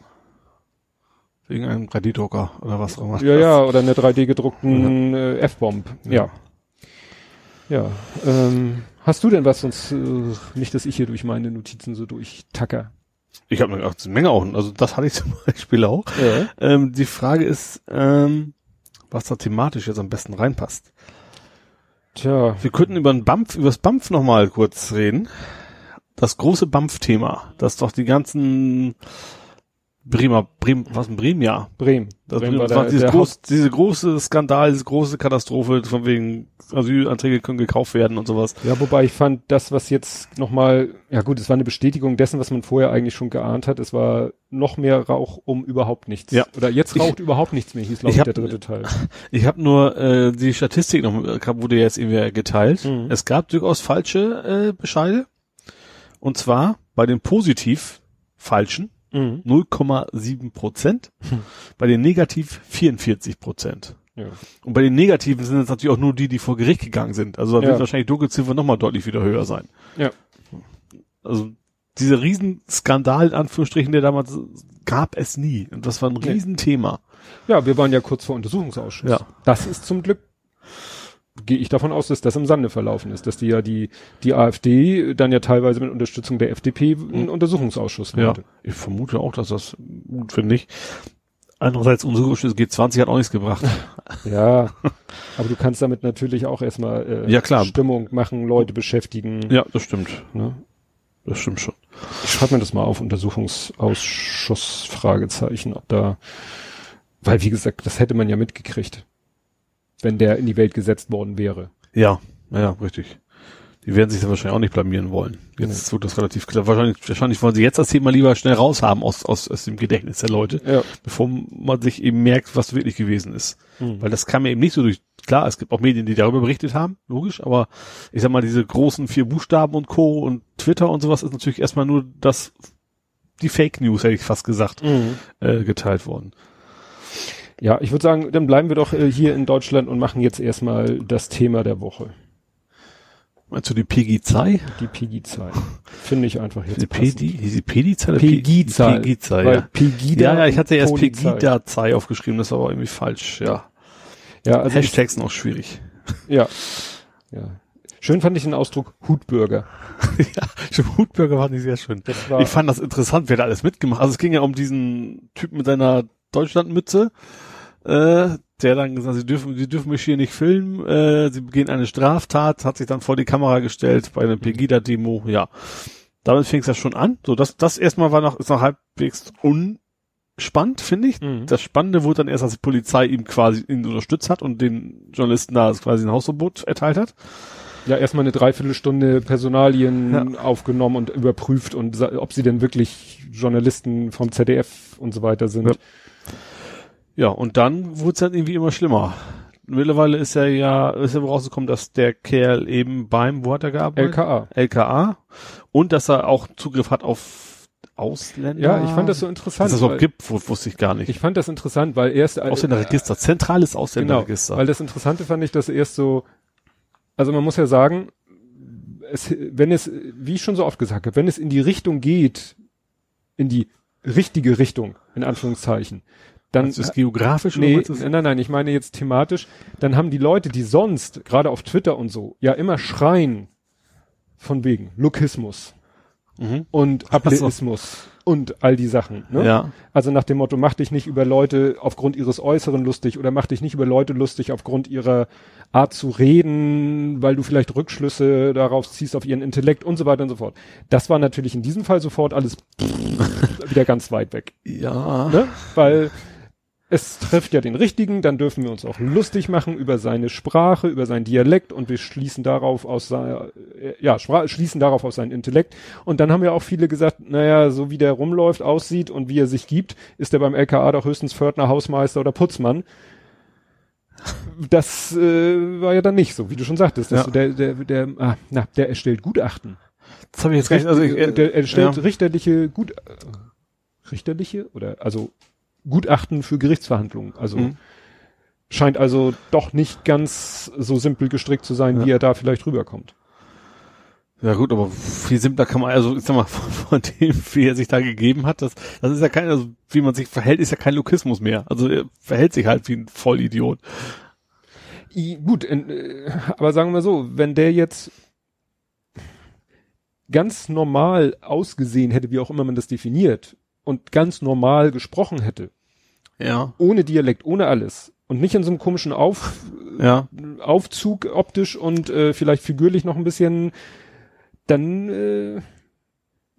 Wegen einem 3D-Drucker oder was auch immer. Ja, ja, oder einer 3D gedruckten äh, F-Bomb. Ja. Ja. Ähm, hast du denn was, sonst äh, nicht, dass ich hier durch meine Notizen so durchtacker? Ich habe eine Menge auch. Also das hatte ich zum Beispiel auch. Ja. Ähm, die Frage ist, ähm, was da thematisch jetzt am besten reinpasst. Tja, Wir könnten über den BAMF, über das BAMF nochmal kurz reden. Das große BAMF-Thema, das doch die ganzen Bremer, Bremen, was ein Bremjahr? Bremen. Das, Bremen war das war der- dieses der groß, diese große Skandal, diese große Katastrophe, von wegen Asylanträge können gekauft werden und sowas. Ja, wobei ich fand, das, was jetzt nochmal, ja gut, es war eine Bestätigung dessen, was man vorher eigentlich schon geahnt hat. Es war noch mehr Rauch um überhaupt nichts. Ja. Oder jetzt Ich- raucht überhaupt nichts mehr, hieß, glaube ich ich, hab- der dritte Teil. Ich habe nur äh, die Statistik noch, äh, wurde jetzt irgendwie geteilt. Mhm. Es gab durchaus falsche äh, Bescheide. Und zwar bei den positiv falschen Mhm. 0,7 Prozent, bei den negativ 44 Prozent. Ja. Und bei den negativen sind es natürlich auch nur die, die vor Gericht gegangen sind. Also da Ja. wird wahrscheinlich Dunkelziffer nochmal deutlich wieder höher sein. Ja. Also dieser Riesenskandal, in Anführungsstrichen, der damals gab es nie. Und das war ein. Riesenthema. ja, wir waren ja kurz vor Untersuchungsausschuss. Ja. Das ist zum Glück gehe ich davon aus, dass das im Sande verlaufen ist, dass die ja die, die AfD dann ja teilweise mit Unterstützung der FDP einen Mhm. Untersuchungsausschuss Ja, ich vermute auch, dass das gut finde ich. Andererseits, unsere Ausschuss G20 hat auch nichts gebracht. Ja, aber du kannst damit natürlich auch erstmal äh, Ja, klar. Stimmung machen, Leute beschäftigen. ja, das stimmt. Ne? Das stimmt schon. Ich schreibe mir das mal auf, Untersuchungsausschuss, Fragezeichen, ob da, weil wie gesagt, das hätte man ja mitgekriegt, wenn der in die Welt gesetzt worden wäre. Ja, ja, richtig. Die werden sich dann wahrscheinlich auch nicht blamieren wollen. Jetzt wird das relativ klar. Wahrscheinlich, wahrscheinlich wollen sie jetzt das Thema lieber schnell raushaben aus, aus, aus dem Gedächtnis der Leute, Ja. bevor man sich eben merkt, was wirklich gewesen ist. Hm. Weil das kam ja eben nicht so durch. Klar, es gibt auch Medien, die darüber berichtet haben, logisch, aber ich sag mal, diese großen vier Buchstaben und Co. und Twitter und sowas ist natürlich erstmal nur das, die Fake News, hätte ich fast gesagt, Mhm. äh, geteilt worden. Ja, ich würde sagen, dann bleiben wir doch äh, hier in Deutschland und machen jetzt erstmal das Thema der Woche. Meinst du die PGI-Zahl? Die Pegida-Zahl. Finde ich einfach jetzt Die passend. Pegi, die Pegi-Zahl? Pegida-Zahl. Pegida, Weil ja. Pegida Ja, ja, ich hatte erst. Pegida-Zahl aufgeschrieben, das war aber irgendwie falsch, ja. Ja, also ich, Hashtags auch schwierig. ja. Ja. Schön fand ich den Ausdruck Hutbürger. ja, stimmt, Hutbürger war nicht sehr schön. Ich fand das interessant, wer da alles mitgemacht Also es ging ja um diesen Typen mit seiner Deutschlandmütze, äh, der dann gesagt sie dürfen, sie dürfen mich hier nicht filmen, äh, sie begehen eine Straftat, hat sich dann vor die Kamera gestellt bei einer Pegida-Demo, ja. Damit fing es ja schon an. So, das, das erstmal war noch, ist noch halbwegs unspannend, finde ich. Mhm. Das Spannende wurde dann erst, als die Polizei ihm quasi ihn unterstützt hat und den Journalisten da quasi ein Hausverbot erteilt hat. ja, erstmal eine Dreiviertelstunde Personalien aufgenommen und überprüft und ob sie denn wirklich Journalisten vom ZDF und so weiter sind. Ja. Ja, und dann wurde es dann irgendwie immer schlimmer. Mittlerweile ist er ja, ist er rausgekommen, dass der Kerl eben beim, wo hat er gearbeitet? LKA. LKA. Und dass er auch Zugriff hat auf Ausländer. Ja, ich fand das so Dass interessant. es das überhaupt gibt, wu- wusste ich gar nicht. Ich fand das interessant, weil erst Ausländerregister, zentrales Genau, Ausländerregister. weil das Interessante fand ich, dass erst so, also man muss ja sagen, es, wenn es, wie ich schon so oft gesagt habe, wenn es in die Richtung geht, in die richtige Richtung, in Anführungszeichen, dann du das geografisch oder nee, das- nein, nein, ich meine jetzt thematisch, dann haben die Leute, die sonst, gerade auf Twitter und so, ja immer schreien von wegen Lokismus Mhm. und so. Ableismus und all die Sachen. Ne? Ja. Also nach dem Motto, mach dich nicht über Leute aufgrund ihres Äußeren lustig oder mach dich nicht über Leute lustig aufgrund ihrer Art zu reden, weil du vielleicht Rückschlüsse darauf ziehst auf ihren Intellekt und so weiter und so fort. Das war natürlich in diesem Fall sofort alles wieder ganz weit weg. Ja. Ne? Weil es trifft ja den Richtigen, dann dürfen wir uns auch lustig machen über seine Sprache, über seinen Dialekt und wir schließen darauf aus seiner, äh, ja, schließen darauf auf seinen Intellekt. Und dann haben ja auch viele gesagt, naja, so wie der rumläuft, aussieht und wie er sich gibt, ist er beim LKA doch höchstens Pförtner, Hausmeister oder Putzmann. Das äh, war ja dann nicht so, wie du schon sagtest. Ja. der, der, der, ah, na, der erstellt Gutachten. Das habe ich jetzt gar nicht, also ich, äh, der erstellt ja. richterliche Gut, richterliche oder also Gutachten für Gerichtsverhandlungen. Also Mhm. scheint also doch nicht ganz so simpel gestrickt zu sein, Ja. wie er da vielleicht rüberkommt. Ja gut, aber viel simpler kann man, also ich sag mal, von, von dem, wie er sich da gegeben hat, das, das ist ja kein, also wie man sich verhält, ist ja kein Lokismus mehr. Also er verhält sich halt wie ein Vollidiot. I, gut, in, äh, aber sagen wir so, wenn der jetzt ganz normal ausgesehen hätte, wie auch immer man das definiert, und ganz normal gesprochen hätte, Ja. ohne Dialekt, ohne alles, und nicht in so einem komischen Auf, Ja. Aufzug optisch und äh, vielleicht figürlich noch ein bisschen, dann äh,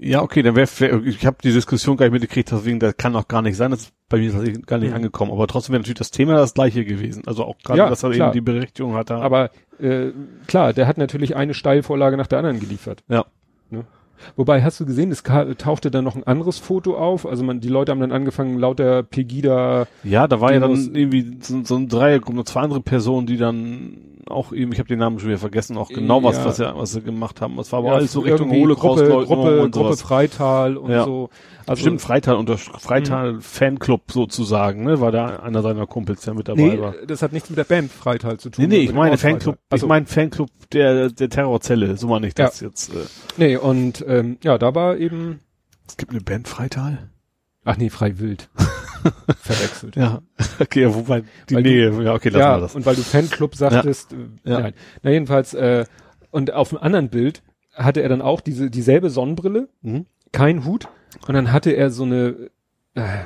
Ja, okay, dann wäre, wär, ich habe die Diskussion gar nicht mitgekriegt, deswegen, das kann auch gar nicht sein, das ist bei mir tatsächlich gar nicht Mhm. angekommen. Aber trotzdem wäre natürlich das Thema das gleiche gewesen. Also auch gerade, Ja, dass er klar. eben die Berechtigung hatte. aber äh, klar, der hat natürlich eine Steilvorlage nach der anderen geliefert. ja. Ne? Wobei, hast du gesehen, es tauchte dann noch ein anderes Foto auf. Also man, die Leute haben dann angefangen, lauter Pegida. Ja, da war ja dann irgendwie so, so ein Dreieck und noch zwei andere Personen, die dann auch eben, ich habe den Namen schon wieder vergessen, auch genau was, Ja. was, sie, was sie gemacht haben. Das war aber ja, alles so Richtung irgendwie Gruppe, Gruppe, und Gruppe sowas. Freital und Ja. so. Also, Stimmt, Freital unter Freital Fanclub sozusagen, ne? War da einer seiner Kumpels, der mit dabei Nee, war. das hat nichts mit der Band Freital zu tun. Nee, nee, ich meine Fanclub. Also, ich meine Fanclub der, der Terrorzelle, so meine ich das jetzt. Äh. Nee, und ähm, ja, da war eben, Es gibt eine Band Freital? Ach nee, frei wild. verwechselt. Ja. Okay, wobei die Weil Nähe, ja, okay, lassen ja, wir das. und weil du Fanclub sagtest, äh, Ja. nein. Na jedenfalls, äh, und auf dem anderen Bild hatte er dann auch diese dieselbe Sonnenbrille, Mhm. kein Hut, und dann hatte er so eine, äh,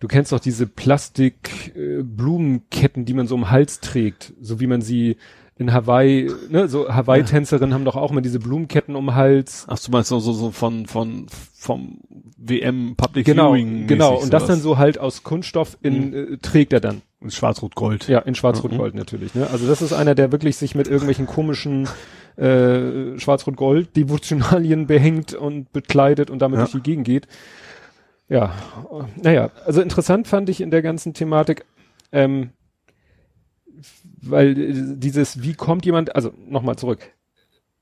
du kennst doch diese Plastik äh, Blumenketten, die man so im Hals trägt, so wie man sie in Hawaii, ne, so Hawaii-Tänzerinnen haben doch auch immer diese Blumenketten um den Hals. Ach, du meinst so, so, so von, von, vom WM Public Genau, Viewing. genau. Und das dann so halt aus Kunststoff in, äh, trägt er dann. In Schwarz-Rot-Gold. Ja, in Schwarz-Rot-Gold natürlich. Ne? Also das ist einer, der wirklich sich mit irgendwelchen komischen äh, Schwarz-Rot-Gold-Devotionalien behängt und bekleidet und damit Ja. durch die Gegend geht. Ja, naja, also interessant fand ich in der ganzen Thematik, ähm, weil äh, dieses, wie kommt jemand, also nochmal zurück,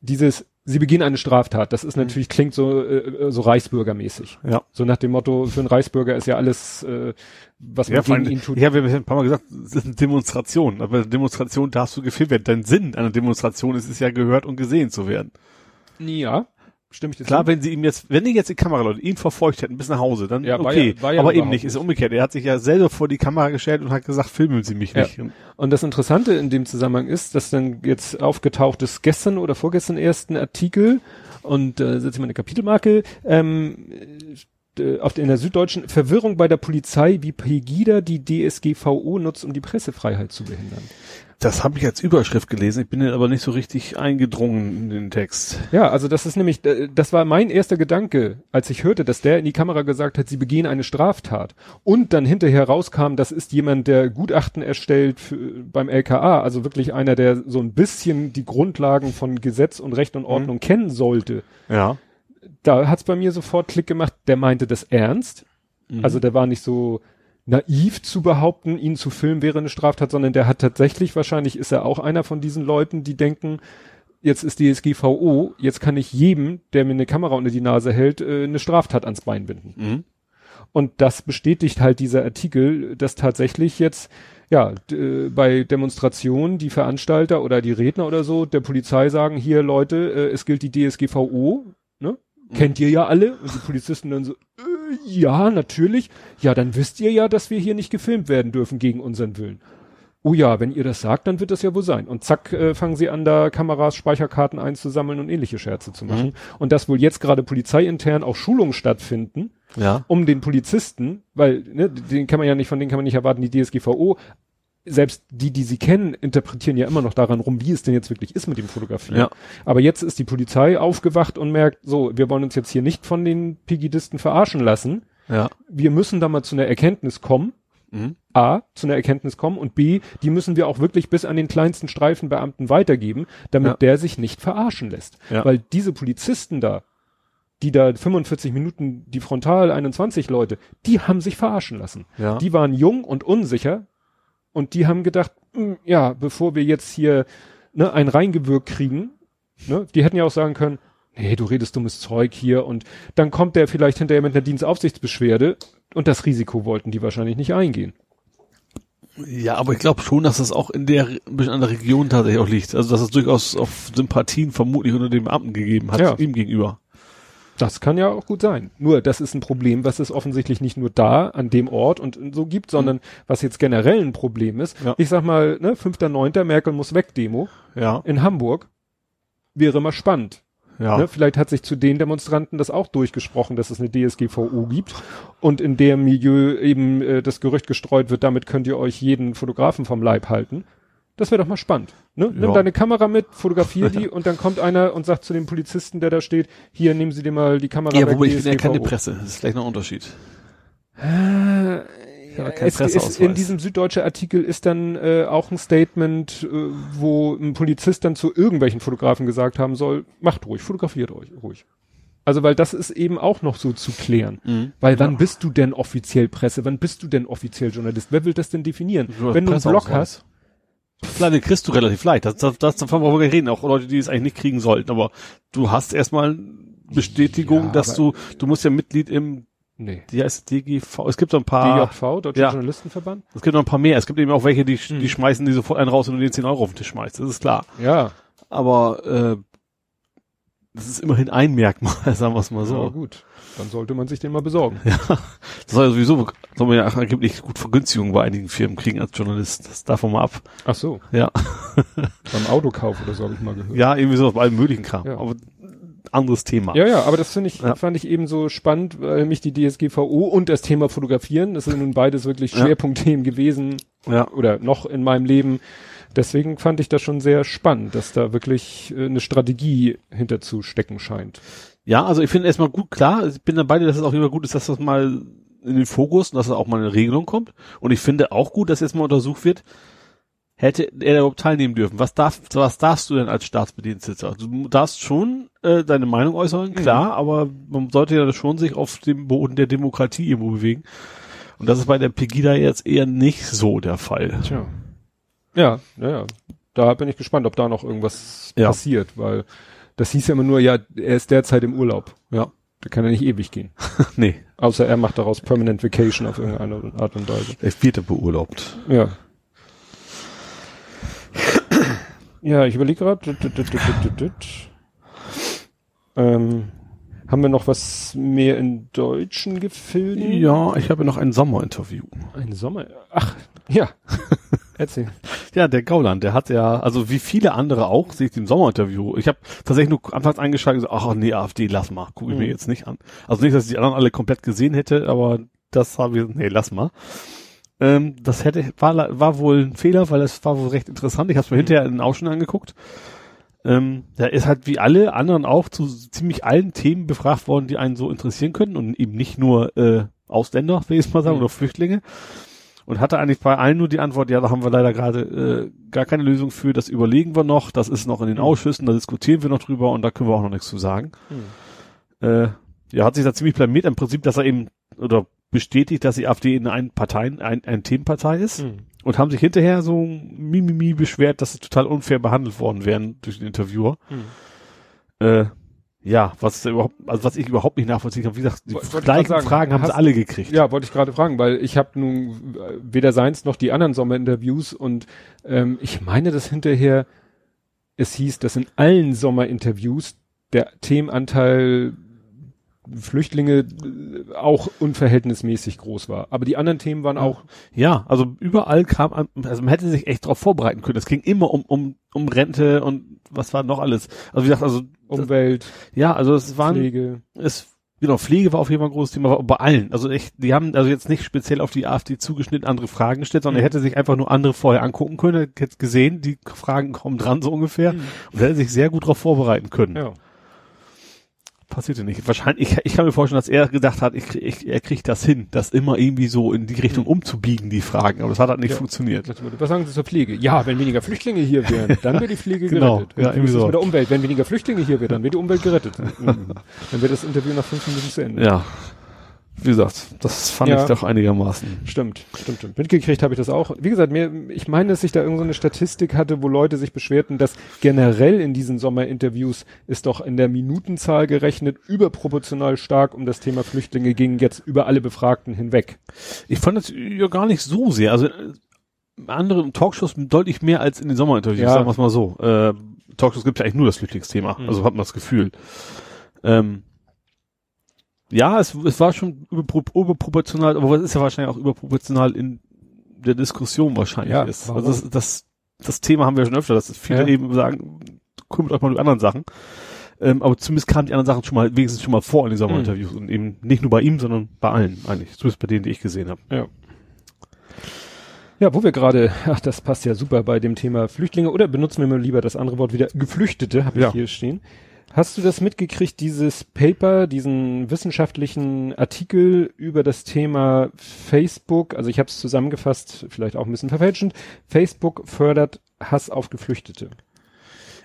dieses, sie begehen eine Straftat, das ist natürlich, klingt so, äh, so Reichsbürgermäßig. Ja. So nach dem Motto, für einen Reichsbürger ist ja alles, äh, was man Ja, gegen ihn tut. ja, wir haben ein paar Mal gesagt, es ist eine Demonstration. Aber eine Demonstration darfst du gefilmt werden. Dein Sinn einer Demonstration ist es ja gehört und gesehen zu werden. Ja, stimme ich dir Klar, zu? wenn sie ihm jetzt, wenn die jetzt die Kameraleute ihn verfolgt hätten bis nach Hause, dann Ja, war okay. ja- war ja aber eben nicht, ist umgekehrt. Er hat sich ja selber vor die Kamera gestellt und hat gesagt, filmen Sie mich Ja. nicht. Und- Und das Interessante in dem Zusammenhang ist, dass dann jetzt aufgetaucht ist, gestern oder vorgestern ersten Artikel und äh, setze ich mal eine Kapitelmarke, ähm, äh, auf der, in der Süddeutschen Verwirrung bei der Polizei, wie Pegida die DSGVO nutzt, um die Pressefreiheit zu behindern. Das habe ich als Überschrift gelesen. Ich bin aber nicht so richtig eingedrungen in den Text. Ja, also das ist nämlich, äh, das war mein erster Gedanke, als ich hörte, dass der in die Kamera gesagt hat, sie begehen eine Straftat. Und dann hinterher rauskam, das ist jemand, der Gutachten erstellt für, beim LKA, also wirklich einer, der so ein bisschen die Grundlagen von Gesetz und Recht und Ordnung kennen sollte. Ja. Da hat's bei mir sofort Klick gemacht, der meinte das ernst. Also der war nicht so naiv zu behaupten, ihn zu filmen wäre eine Straftat, sondern der hat tatsächlich, wahrscheinlich ist er auch einer von diesen Leuten, die denken, jetzt ist DSGVO, jetzt kann ich jedem, der mir eine Kamera unter die Nase hält, äh, eine Straftat ans Bein binden. Mhm. Und das bestätigt halt dieser Artikel, dass tatsächlich jetzt ja äh, bei Demonstrationen die Veranstalter oder die Redner oder so der Polizei sagen, hier Leute, äh, es gilt die DSGVO? Kennt ihr ja alle? Und die Polizisten dann so, äh, ja, natürlich. Ja, dann wisst ihr ja, dass wir hier nicht gefilmt werden dürfen gegen unseren Willen. Oh ja, wenn ihr das sagt, dann wird das ja wohl sein. Und zack, äh, fangen sie an, da Kameras, Speicherkarten einzusammeln und ähnliche Scherze zu machen. Und dass wohl jetzt gerade polizeiintern auch Schulungen stattfinden, Ja. um den Polizisten, weil ne, den kann man ja nicht, von denen kann man nicht erwarten, die DSGVO, selbst die, die sie kennen, interpretieren ja immer noch daran rum, wie es denn jetzt wirklich ist mit dem Fotografieren. Ja. Aber jetzt ist die Polizei aufgewacht und merkt, so, wir wollen uns jetzt hier nicht von den Pegidisten verarschen lassen. Ja. Wir müssen da mal zu einer Erkenntnis kommen. Mhm. A, zu einer Erkenntnis kommen und B, die müssen wir auch wirklich bis an den kleinsten Streifenbeamten weitergeben, damit Ja. der sich nicht verarschen lässt. Ja. Weil diese Polizisten da, die da 45 Minuten, die Frontal 21 Leute, die haben sich verarschen lassen. Ja. Die waren jung und unsicher und die haben gedacht, "Hm, ja, bevor wir jetzt hier ne, ein reingewürgt kriegen, ne, die hätten ja auch sagen können, nee, du redest dummes Zeug hier und dann kommt der vielleicht hinterher mit einer Dienstaufsichtsbeschwerde und das Risiko wollten die wahrscheinlich nicht eingehen. Ja, aber ich glaube schon, dass das auch in der ein bisschen an der Region tatsächlich auch liegt. Also dass es durchaus auf Sympathien vermutlich unter dem Beamten gegeben hat, Ja. ihm gegenüber. Das kann ja auch gut sein. Nur, das ist ein Problem, was es offensichtlich nicht nur da, an dem Ort und so gibt, sondern was jetzt generell ein Problem ist. Ja. Ich sag mal, ne, 5.9. Merkel muss weg Demo Ja. in Hamburg. Wäre mal spannend. Ja. Ne? Vielleicht hat sich zu den Demonstranten das auch durchgesprochen, dass es eine DSGVO gibt und in dem Milieu eben äh, das Gerücht gestreut wird, damit könnt ihr euch jeden Fotografen vom Leib halten. Das wäre doch mal spannend. Ne? Nimm Ja. deine Kamera mit, fotografier die und dann kommt einer und sagt zu dem Polizisten, der da steht, hier nehmen Sie dir mal die Kamera Ja, weg, wobei ich bin ja keine. Presse. Das ist vielleicht noch ein Unterschied. Äh, Ja, kein es, es, in diesem süddeutschen Artikel ist dann äh, auch ein Statement, äh, wo ein Polizist dann zu irgendwelchen Fotografen gesagt haben soll, macht ruhig, fotografiert euch ruhig. Also weil das ist eben auch noch so zu klären. Mhm. Weil wann bist du denn offiziell Presse? Wann bist du denn offiziell Journalist? Wer will das denn definieren? Du Wenn du einen Blog hast, Den kriegst du relativ leicht. Das, das, das, davon brauchen wir gar nicht reden. Auch Leute, die es eigentlich nicht kriegen sollten. Aber du hast erstmal Bestätigung, Ja, dass du, du musst ja Mitglied im, nee. die heißt DGV, es gibt so ein paar, DJV, Deutscher ja. Journalistenverband? es gibt noch ein paar mehr. Es gibt eben auch welche, die, Hm. die schmeißen die sofort einen raus, wenn du den 10 Euro auf den Tisch schmeißt. Das ist klar. Ja. Aber, äh, das ist immerhin ein Merkmal, sagen wir es mal so. Ja, gut. Dann sollte man sich den mal besorgen. Ja, das soll ja sowieso, soll man ja angeblich gut Vergünstigungen bei einigen Firmen kriegen als Journalist. Das davon mal ab. Ach so. Ja. Beim Autokauf oder so habe ich mal gehört. Ja, irgendwie so bei allem möglichen Kram. Ja. Aber anderes Thema. Ja, ja, aber das finde ich, Ja. fand ich eben so spannend, weil mich die DSGVO und das Thema Fotografieren, das sind nun beides wirklich. Schwerpunktthemen gewesen Ja. oder noch in meinem Leben. Deswegen fand ich das schon sehr spannend, dass da wirklich äh, eine Strategie hinter zu stecken scheint. Ja, also ich finde erstmal gut, klar, ich bin dabei, dass es auch immer gut ist, dass das mal in den Fokus und dass da auch mal eine Regelung kommt. Und ich finde auch gut, dass jetzt mal untersucht wird, hätte er überhaupt teilnehmen dürfen. Was darf, was darfst du denn als Staatsbediensteter? Du darfst schon äh, deine Meinung äußern, klar, aber man sollte ja schon sich auf dem Boden der Demokratie irgendwo bewegen. Und das ist bei der Pegida jetzt eher nicht so der Fall. Tja. Ja, ja, ja. Da bin ich gespannt, ob da noch irgendwas Ja. passiert, weil das hieß ja immer nur, ja, er ist derzeit im Urlaub. Ja. Da kann er nicht ewig gehen. nee, Außer er macht daraus Permanent Vacation auf irgendeine Art und Weise. er wird beurlaubt. Ja. Ja, ich überlege gerade. Ähm, haben wir noch was mehr in deutschen Gefilden? Ja, ich habe noch ein Sommerinterview. Ein Sommer. Ach, ja. Erzähl. Ja, der Gauland, der hat ja, also wie viele andere auch, sehe ich im Sommerinterview. Ich habe tatsächlich nur anfangs eingeschaltet, so, ach nee, AfD, lass mal, gucke ich mir Mhm. jetzt nicht an. Also nicht, dass ich die anderen alle komplett gesehen hätte, aber das habe ich, nee, lass mal. Ähm, das hätte, war, war wohl ein Fehler, weil das war wohl recht interessant. Ich habe es mir hinterher in den Ausschnitt angeguckt. Ähm, da ist halt wie alle anderen auch zu ziemlich allen Themen befragt worden, die einen so interessieren können und eben nicht nur äh, Ausländer, will ich es mal sagen, Mhm. oder Flüchtlinge. Und hatte eigentlich bei allen nur die Antwort, ja, da haben wir leider gerade äh, gar keine Lösung für, das überlegen wir noch, das ist noch in den Mhm. Ausschüssen, da diskutieren wir noch drüber und da können wir auch noch nichts zu sagen. Äh, ja, hat sich da ziemlich blamiert im Prinzip, dass er eben, oder bestätigt, dass die AfD in ein Parteien, ein, ein Themenpartei ist Hm. und haben sich hinterher so mimimi beschwert, dass sie total unfair behandelt worden wären durch den Interviewer. Hm. Äh, ja, was überhaupt, also was ich überhaupt nicht nachvollziehen kann, wie gesagt, die Wollte gleichen sagen, Fragen haben sie hast- alle gekriegt. Ja, wollte ich gerade fragen, weil ich habe nun äh, weder seins noch die anderen Sommerinterviews und ähm, ich meine, dass hinterher es hieß, dass in allen Sommerinterviews der Themenanteil Flüchtlinge äh, auch unverhältnismäßig groß war. Aber die anderen Themen waren auch Ja, also überall kam, also man hätte sich echt darauf vorbereiten können. Es ging immer um, um, um Rente und was war noch alles. Also wie gesagt, also, Umwelt, ja, also es waren, Pflege. es, genau, Pflege war auf jeden Fall ein großes Thema, aber bei allen. Also echt, die haben also jetzt nicht speziell auf die AfD zugeschnitten andere Fragen gestellt, sondern Mhm. er hätte sich einfach nur andere vorher angucken können, er hätte gesehen, die Fragen kommen dran so ungefähr und er hätte sich sehr gut darauf vorbereiten können. Ja. Passierte nicht. Wahrscheinlich, ich, ich kann mir vorstellen, dass er gedacht hat, ich, ich, er kriegt das hin, das immer irgendwie so in die Richtung umzubiegen, die Fragen. Aber das hat halt nicht Ja. funktioniert. Was sagen Sie zur Pflege? Ja, wenn weniger Flüchtlinge hier wären, dann wäre die Pflege Genau, gerettet. ja, Und wie irgendwie so. mit der Umwelt? Wenn weniger Flüchtlinge hier wären, dann wäre die Umwelt gerettet. Mhm. dann wäre das Interview nach fünf Minuten zu Ende. Ja. Wie gesagt, das fand Ja. ich doch einigermaßen. Stimmt, stimmt, stimmt. Mitgekriegt habe ich das auch. Wie gesagt, mir, ich meine, dass ich da irgendeine so eine Statistik hatte, wo Leute sich beschwerten, dass generell in diesen Sommerinterviews ist doch in der Minutenzahl gerechnet überproportional stark um das Thema Flüchtlinge ging jetzt über alle Befragten hinweg. Ich fand das ja gar nicht so sehr. Also andere Talkshows deutlich mehr als in den Sommerinterviews, Ja. sagen wir es mal so. Äh, Talkshows gibt ja eigentlich nur das Flüchtlingsthema. Mhm. Also hat man das Gefühl. Ähm, ja, es, es war schon überpro überproportional, aber es ist ja wahrscheinlich auch überproportional in der Diskussion wahrscheinlich Ja, ist. warum? Also das, das, das Thema haben wir schon öfter, dass viele Ja. eben sagen, kümmert euch mal um anderen Sachen. Ähm, aber zumindest kamen die anderen Sachen schon mal, wenigstens schon mal vor in den Sommerinterviews und eben nicht nur bei ihm, sondern bei allen eigentlich. Zumindest bei denen, die ich gesehen habe. Ja. Ja, wo wir gerade, ach, das passt ja super bei dem Thema Flüchtlinge, oder benutzen wir mal lieber das andere Wort wieder, Geflüchtete, habe ich Ja. hier stehen. Hast du das mitgekriegt, dieses Paper, diesen wissenschaftlichen Artikel über das Thema Facebook? Also ich habe es zusammengefasst, vielleicht auch ein bisschen verfälschend. Facebook fördert Hass auf Geflüchtete.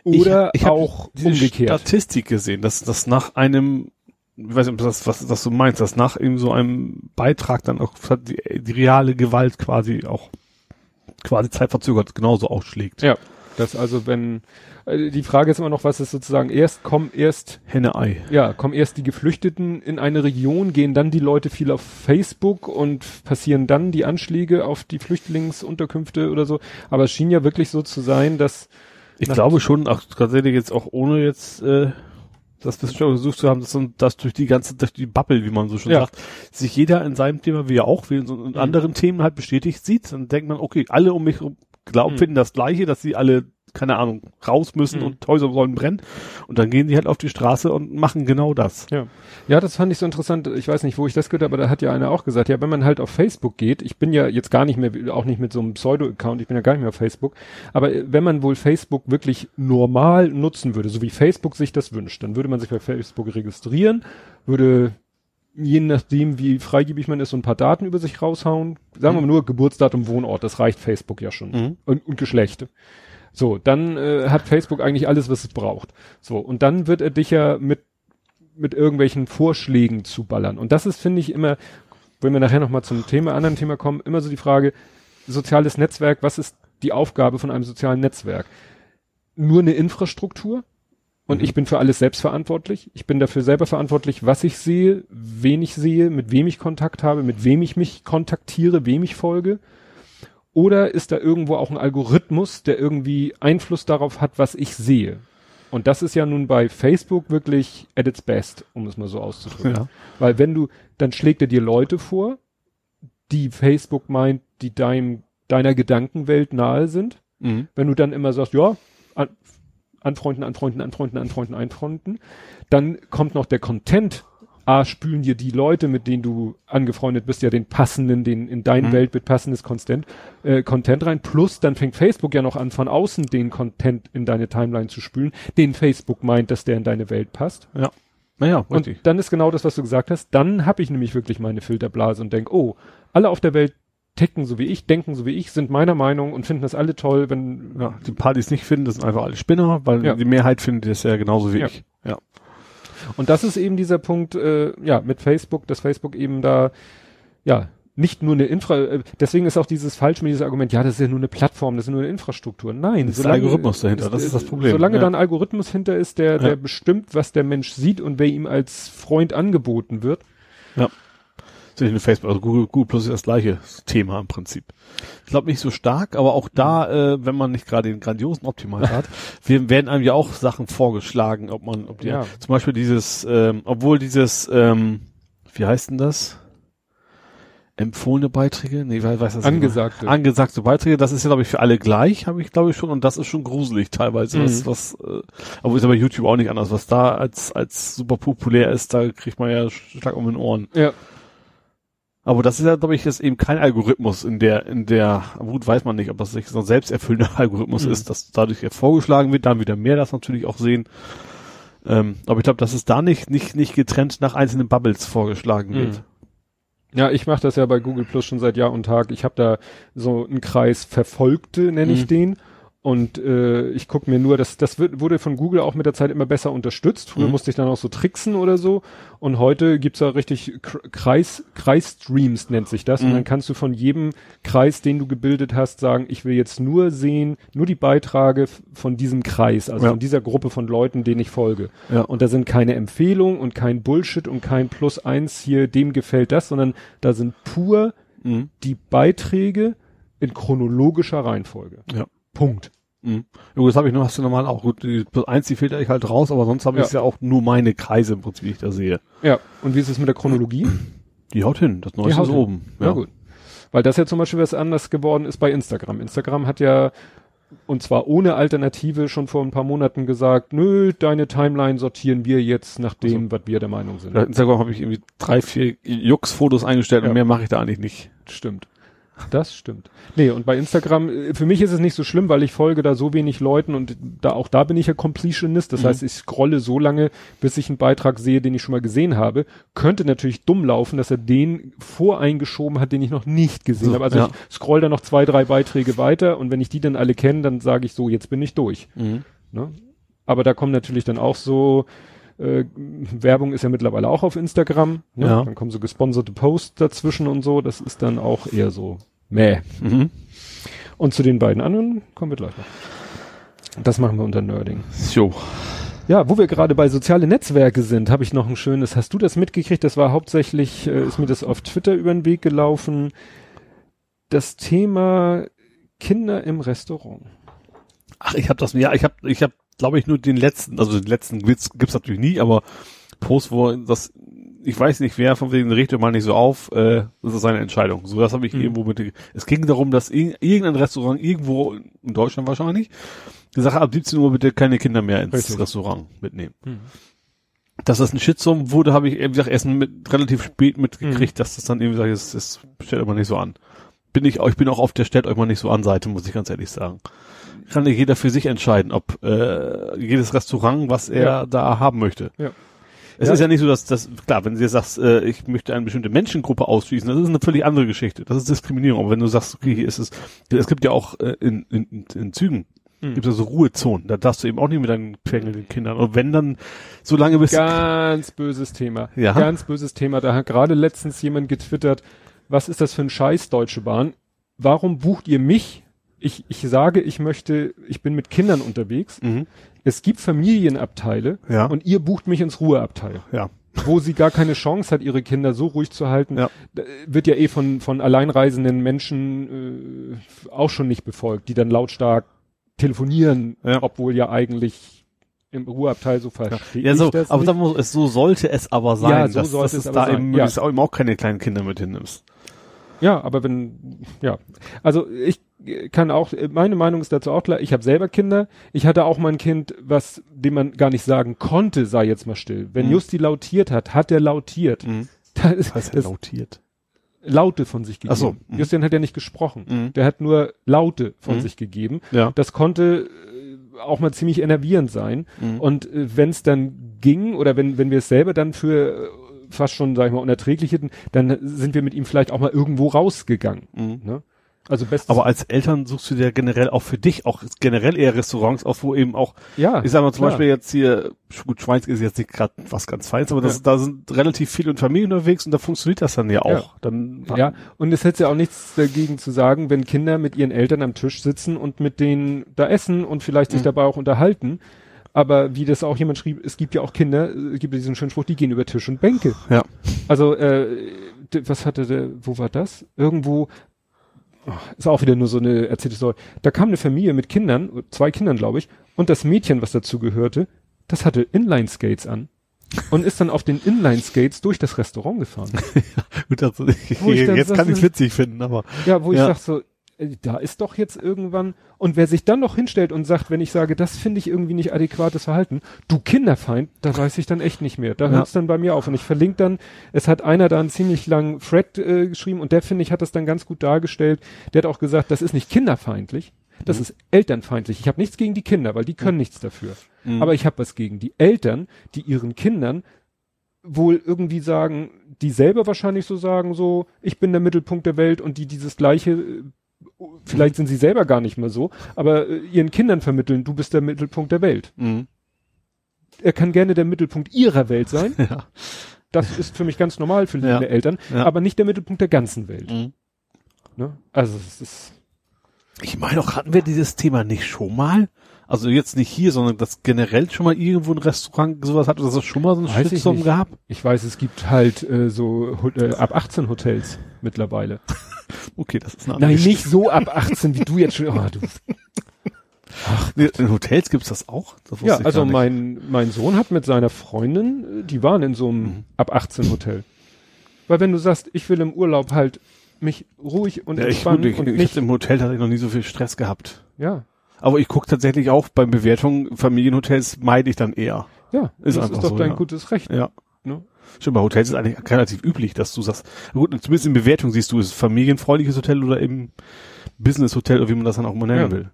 Oder Ich- ich auch diese umgekehrt. Statistik gesehen, dass das nach einem, ich weiß nicht, das, was, was du meinst, dass nach eben so einem Beitrag dann auch die, die reale Gewalt quasi auch quasi zeitverzögert genauso ausschlägt. Ja, das also wenn äh, die Frage ist immer noch, was ist sozusagen erst kommen erst Henne-Ei. ja, kommen erst die Geflüchteten in eine Region, gehen dann die Leute viel auf Facebook und passieren dann die Anschläge auf die Flüchtlingsunterkünfte oder so. Aber es schien ja wirklich so zu sein, dass Ich glaube schon, auch tatsächlich jetzt auch ohne jetzt äh, das wissenschaftlich versucht zu haben, dass, dass durch die ganze, durch die Bubble, wie man so schon Ja. sagt, sich jeder in seinem Thema, wie er auch, wie in, so in Mhm. anderen Themen halt bestätigt sieht, dann denkt man, okay, alle um mich rum glauben, Mhm. finden das Gleiche, dass sie alle, keine Ahnung, raus müssen Mhm. und Häuser sollen brennen. Und dann gehen die halt auf die Straße und machen genau das. Ja. Ja, das fand ich so interessant. Ich weiß nicht, wo ich das gehört habe, aber da hat ja einer auch gesagt, ja, wenn man halt auf Facebook geht, ich bin ja jetzt gar nicht mehr, auch nicht mit so einem Pseudo-Account, ich bin ja gar nicht mehr auf Facebook, aber wenn man wohl Facebook wirklich normal nutzen würde, so wie Facebook sich das wünscht, dann würde man sich bei Facebook registrieren, würde je nachdem, wie freigebig man ist, so ein paar Daten über sich raushauen. Sagen wir mal nur Geburtsdatum, Wohnort, das reicht Facebook ja schon. Mhm. Und, und Geschlecht. So, dann äh, hat Facebook eigentlich alles, was es braucht. So, und dann wird er dich ja mit mit irgendwelchen Vorschlägen zu ballern. Und das ist, finde ich, immer, wenn wir nachher nochmal zum Thema, anderen Thema kommen, immer so die Frage, soziales Netzwerk, was ist die Aufgabe von einem sozialen Netzwerk? Nur eine Infrastruktur? Und Mhm. ich bin für alles selbst verantwortlich. Ich bin dafür selber verantwortlich, was ich sehe, wen ich sehe, mit wem ich Kontakt habe, mit wem ich mich kontaktiere, wem ich folge. Oder ist da irgendwo auch ein Algorithmus, der irgendwie Einfluss darauf hat, was ich sehe? Und das ist ja nun bei Facebook wirklich at its best, um es mal so auszudrücken. Ja. Weil wenn du, dann schlägt er dir Leute vor, die Facebook meint, die deinem, deiner Gedankenwelt nahe sind. Mhm. Wenn du dann immer sagst, ja, anfreunden, anfreunden, anfreunden, anfreunden, anfreunden, dann kommt noch der Content. A, spülen dir die Leute, mit denen du angefreundet bist, ja den passenden, den in dein Mhm. Weltbild passendes Content, äh, Content rein. Plus dann fängt Facebook ja noch an, von außen den Content in deine Timeline zu spülen, den Facebook meint, dass der in deine Welt passt. Ja. Naja, Und dann ist genau das, was du gesagt hast. Dann habe ich nämlich wirklich meine Filterblase und denk, oh, alle auf der Welt ticken so wie ich, denken so wie ich, sind meiner Meinung und finden das alle toll, wenn Ja, die paar, die es nicht finden, das sind einfach alle Spinner, weil Ja. die Mehrheit findet das ja genauso wie Ja. ich. Ja. Und das ist eben dieser Punkt, äh, ja, mit Facebook, dass Facebook eben da, ja, nicht nur eine Infra, äh, deswegen ist auch dieses falsch mit diesem Argument, ja, das ist ja nur eine Plattform, das ist nur eine Infrastruktur. Nein, Das ist der Algorithmus dahinter, das ist das Problem. Solange Ja. da ein Algorithmus hinter ist, der, der Ja. bestimmt, was der Mensch sieht und wer ihm als Freund angeboten wird. Ja. Nicht nur Facebook, also Google, Google Plus ist das gleiche Thema im Prinzip. Ich glaube nicht so stark, aber auch da, äh, wenn man nicht gerade den grandiosen Optimal hat, werden einem ja auch Sachen vorgeschlagen, ob man, ob die, Ja. zum Beispiel dieses, ähm, obwohl dieses, ähm, wie heißt denn das? Empfohlene Beiträge? Nee, weiß weiß das nicht. Angesagte. Angesagte Beiträge, das ist ja, glaube ich, für alle gleich, habe ich, glaube ich, schon, und das ist schon gruselig teilweise, was, Mhm. was, äh, aber ist aber YouTube auch nicht anders, was da als, als super populär ist, da kriegt man ja Schlag um den Ohren. Ja. Aber das ist ja, glaube ich, jetzt eben kein Algorithmus in der, in der, gut, weiß man nicht, ob das sich so ein selbsterfüllender Algorithmus Mhm. ist, dass dadurch ja vorgeschlagen wird, dann wieder mehr das natürlich auch sehen. Ähm, aber ich glaube, dass es da nicht, nicht, nicht getrennt nach einzelnen Bubbles vorgeschlagen wird. Mhm. Ja, ich mache das ja bei Google Plus schon seit Jahr und Tag. Ich habe da so einen Kreis Verfolgte, nenne ich Mhm. den. Und äh, ich gucke mir nur, das, das wird, wurde von Google auch mit der Zeit immer besser unterstützt. Früher Mhm. musste ich dann auch so tricksen oder so. Und heute gibt's da richtig Kreis, Kreisstreams nennt sich das. Und Mhm. dann kannst du von jedem Kreis, den du gebildet hast, sagen, ich will jetzt nur sehen, nur die Beiträge von diesem Kreis, also Ja. von dieser Gruppe von Leuten, denen ich folge. Ja. Und da sind keine Empfehlungen und kein Bullshit und kein Plus eins hier, dem gefällt das, sondern da sind pur Mhm. die Beiträge in chronologischer Reihenfolge. Ja. Punkt. Mhm. Ja, gut, das habe ich noch, hast du normal auch. Gut, die eins, die filter ich halt raus, aber sonst habe Ja. ich ja auch nur meine Kreise im Prinzip, wie ich da sehe. Ja. Und wie ist es mit der Chronologie? Die haut hin, das Neueste ist hin. oben. Ja. gut. Weil das ja zum Beispiel was anders geworden ist bei Instagram. Instagram hat ja, und zwar ohne Alternative, schon vor ein paar Monaten gesagt, nö, deine Timeline sortieren wir jetzt nach dem, was wir der Meinung sind. Bei Instagram habe ich irgendwie drei, vier Jux-Fotos eingestellt Ja. und mehr mache ich da eigentlich nicht. Stimmt. Das stimmt. Nee, und bei Instagram, äh, für mich ist es nicht so schlimm, weil ich folge da so wenig Leuten und da auch da bin ich ja Completionist. Das Mhm. heißt, ich scrolle so lange, bis ich einen Beitrag sehe, den ich schon mal gesehen habe. Könnte natürlich dumm laufen, dass er den voreingeschoben hat, den ich noch nicht gesehen So, habe. Also ja. ich scroll da noch zwei, drei Beiträge weiter und wenn ich die dann alle kenne, dann sage ich so, jetzt bin ich durch. Ne? Aber da kommen natürlich dann auch so, äh, Werbung ist ja mittlerweile auch auf Instagram. Ne? Ja. Dann kommen so gesponserte Posts dazwischen und so. Das ist dann auch eher so meh. Mhm. Und zu den beiden anderen kommen wir gleich noch. Das machen wir unter Nerding. Jo. Ja, wo wir gerade bei soziale Netzwerke sind, habe ich noch ein schönes, hast du das mitgekriegt? Das war hauptsächlich, äh, ist mir das auf Twitter über den Weg gelaufen. Das Thema Kinder im Restaurant. Ach, ich habe das, ja, ich habe, ich habe glaube ich, nur den letzten, also den letzten Witz gibt's natürlich nie, aber Post, wo das, ich weiß nicht, wer von wegen richtet mal nicht so auf, äh, das ist seine Entscheidung. So, das habe ich mhm. irgendwo mit, es ging darum, dass irgendein Restaurant irgendwo in Deutschland wahrscheinlich gesagt hat, ab 17 Uhr bitte keine Kinder mehr ins Richtig. Restaurant mitnehmen. Mhm. Dass das ein Shitstorm wurde, habe ich, wie gesagt, erst mit, relativ spät mitgekriegt, mhm. dass das dann irgendwie sagt, es, es stellt mal nicht so an. Bin ich, ich bin auch auf der stellt euch mal nicht so an Seite, muss ich ganz ehrlich sagen. Kann ja jeder für sich entscheiden, ob äh, jedes Restaurant, was er ja. da haben möchte. Ja. Es ja. ist ja nicht so, dass das, klar, wenn du jetzt sagst, äh, ich möchte eine bestimmte Menschengruppe ausschließen, das ist eine völlig andere Geschichte. Das ist Diskriminierung. Aber wenn du sagst, okay, hier ist es, es gibt ja auch äh, in, in, in Zügen Mhm. Gibt es so Ruhezonen. Da darfst du eben auch nicht mit deinen quengelnden Kindern. Und wenn dann, so lange bis. Ganz böses Thema. Ja. Ganz böses Thema. Da hat gerade letztens jemand getwittert, was ist das für ein Scheiß, Deutsche Bahn? Warum bucht ihr mich? Ich, ich sage, ich möchte, ich bin mit Kindern unterwegs. Mhm. Es gibt Familienabteile ja. und ihr bucht mich ins Ruheabteil. Ja. Wo sie gar keine Chance hat, ihre Kinder so ruhig zu halten, ja. wird ja eh von, von alleinreisenden Menschen äh, auch schon nicht befolgt, die dann lautstark telefonieren, ja. obwohl ja eigentlich im Ruheabteil so verstehe ja, so, aber nicht. Muss, es, so sollte es aber sein, ja, so dass, sollte dass es, es da eben, ja. auch, eben auch keine kleinen Kinder mit hinnimmst. Ja, aber wenn, ja, also ich kann auch, meine Meinung ist dazu auch klar, ich habe selber Kinder, ich hatte auch mal ein Kind, was, dem man gar nicht sagen konnte, sei jetzt mal still. Wenn mhm. Justi lautiert hat, hat er lautiert. Mhm. Das, Was heißt lautiert? Laute von sich gegeben. Ach so. Mhm. Justin hat ja nicht gesprochen. Mhm. Der hat nur Laute von mhm. sich gegeben. Ja. Das konnte auch mal ziemlich enervierend sein. Mhm. Und äh, wenn es dann ging oder wenn, wenn wir es selber dann für äh, fast schon, sag ich mal, unerträglich hätten, dann sind wir mit ihm vielleicht auch mal irgendwo rausgegangen. Mhm. Ne? Also bestes Aber als Eltern suchst du dir generell auch für dich auch generell eher Restaurants auf, wo eben auch, ja, ich sag mal zum klar. Beispiel jetzt hier, gut, Schweins ist jetzt nicht gerade was ganz Feins, aber das, ja. da sind relativ viele Familien unterwegs und da funktioniert das dann ja auch. Ja. Dann, ja, und es hätte ja auch nichts dagegen zu sagen, wenn Kinder mit ihren Eltern am Tisch sitzen und mit denen da essen und vielleicht sich mhm. dabei auch unterhalten. Aber wie das auch jemand schrieb, es gibt ja auch Kinder, es gibt diesen schönen Spruch, die gehen über Tisch und Bänke. Ja. Also, äh, was hatte der, wo war das? Irgendwo ist auch wieder nur so eine erzählte Story. Da kam eine Familie mit Kindern, zwei Kindern, glaube ich, und das Mädchen, was dazu gehörte, das hatte Inline-Skates an und ist dann auf den Inline-Skates durch das Restaurant gefahren. ja, gut, also jetzt kann ich es witzig finden, aber. Ja, wo ja. ich sag so, da ist doch jetzt irgendwann, und wer sich dann noch hinstellt und sagt, wenn ich sage, das finde ich irgendwie nicht adäquates Verhalten, du Kinderfeind, da weiß ich dann echt nicht mehr. Da ja. hört es dann bei mir auf. Und ich verlinke dann, es hat einer da einen ziemlich langen Thread äh, geschrieben und der, finde ich, hat das dann ganz gut dargestellt. Der hat auch gesagt, das ist nicht kinderfeindlich, das mhm. ist elternfeindlich. Ich habe nichts gegen die Kinder, weil die können mhm. nichts dafür. Mhm. Aber ich habe was gegen die Eltern, die ihren Kindern wohl irgendwie sagen, die selber wahrscheinlich so sagen, so, ich bin der Mittelpunkt der Welt und die dieses gleiche äh, vielleicht sind sie selber gar nicht mehr so, aber äh, ihren Kindern vermitteln, du bist der Mittelpunkt der Welt. Mhm. Er kann gerne der Mittelpunkt ihrer Welt sein. Ja. Das ist für mich ganz normal für ja. Eltern, ja. aber nicht der Mittelpunkt der ganzen Welt. Mhm. Ne? Also es ist. Ich meine auch, hatten wir dieses Thema nicht schon mal? Also jetzt nicht hier, sondern das generell schon mal irgendwo ein Restaurant sowas hat, oder das schon mal so ein Shitstorm gehabt? Ich weiß, es gibt halt äh, so äh, ab 18 Hotels mittlerweile. Okay, das ist eine Nein, nicht so ab 18, wie du jetzt schon. Oh, du. Ach, in Hotels gibt's das auch? Das ja, also mein, mein Sohn hat mit seiner Freundin, die waren in so einem mhm. ab 18 Hotel. Weil wenn du sagst, ich will im Urlaub halt mich ruhig und ja, entspannen ich, gut, ich, und nicht im Hotel hatte ich noch nie so viel Stress gehabt. Ja. Aber ich gucke tatsächlich auch beim Bewertungen Familienhotels meide ich dann eher. Ja, ist das ist doch so, dein ja. gutes Recht. Ja. Ne? Stimmt, bei Hotels ist eigentlich relativ üblich, dass du sagst, gut, zumindest in Bewertung siehst du, ist es familienfreundliches Hotel oder eben Business Hotel oder wie man das dann auch immer nennen ja. will.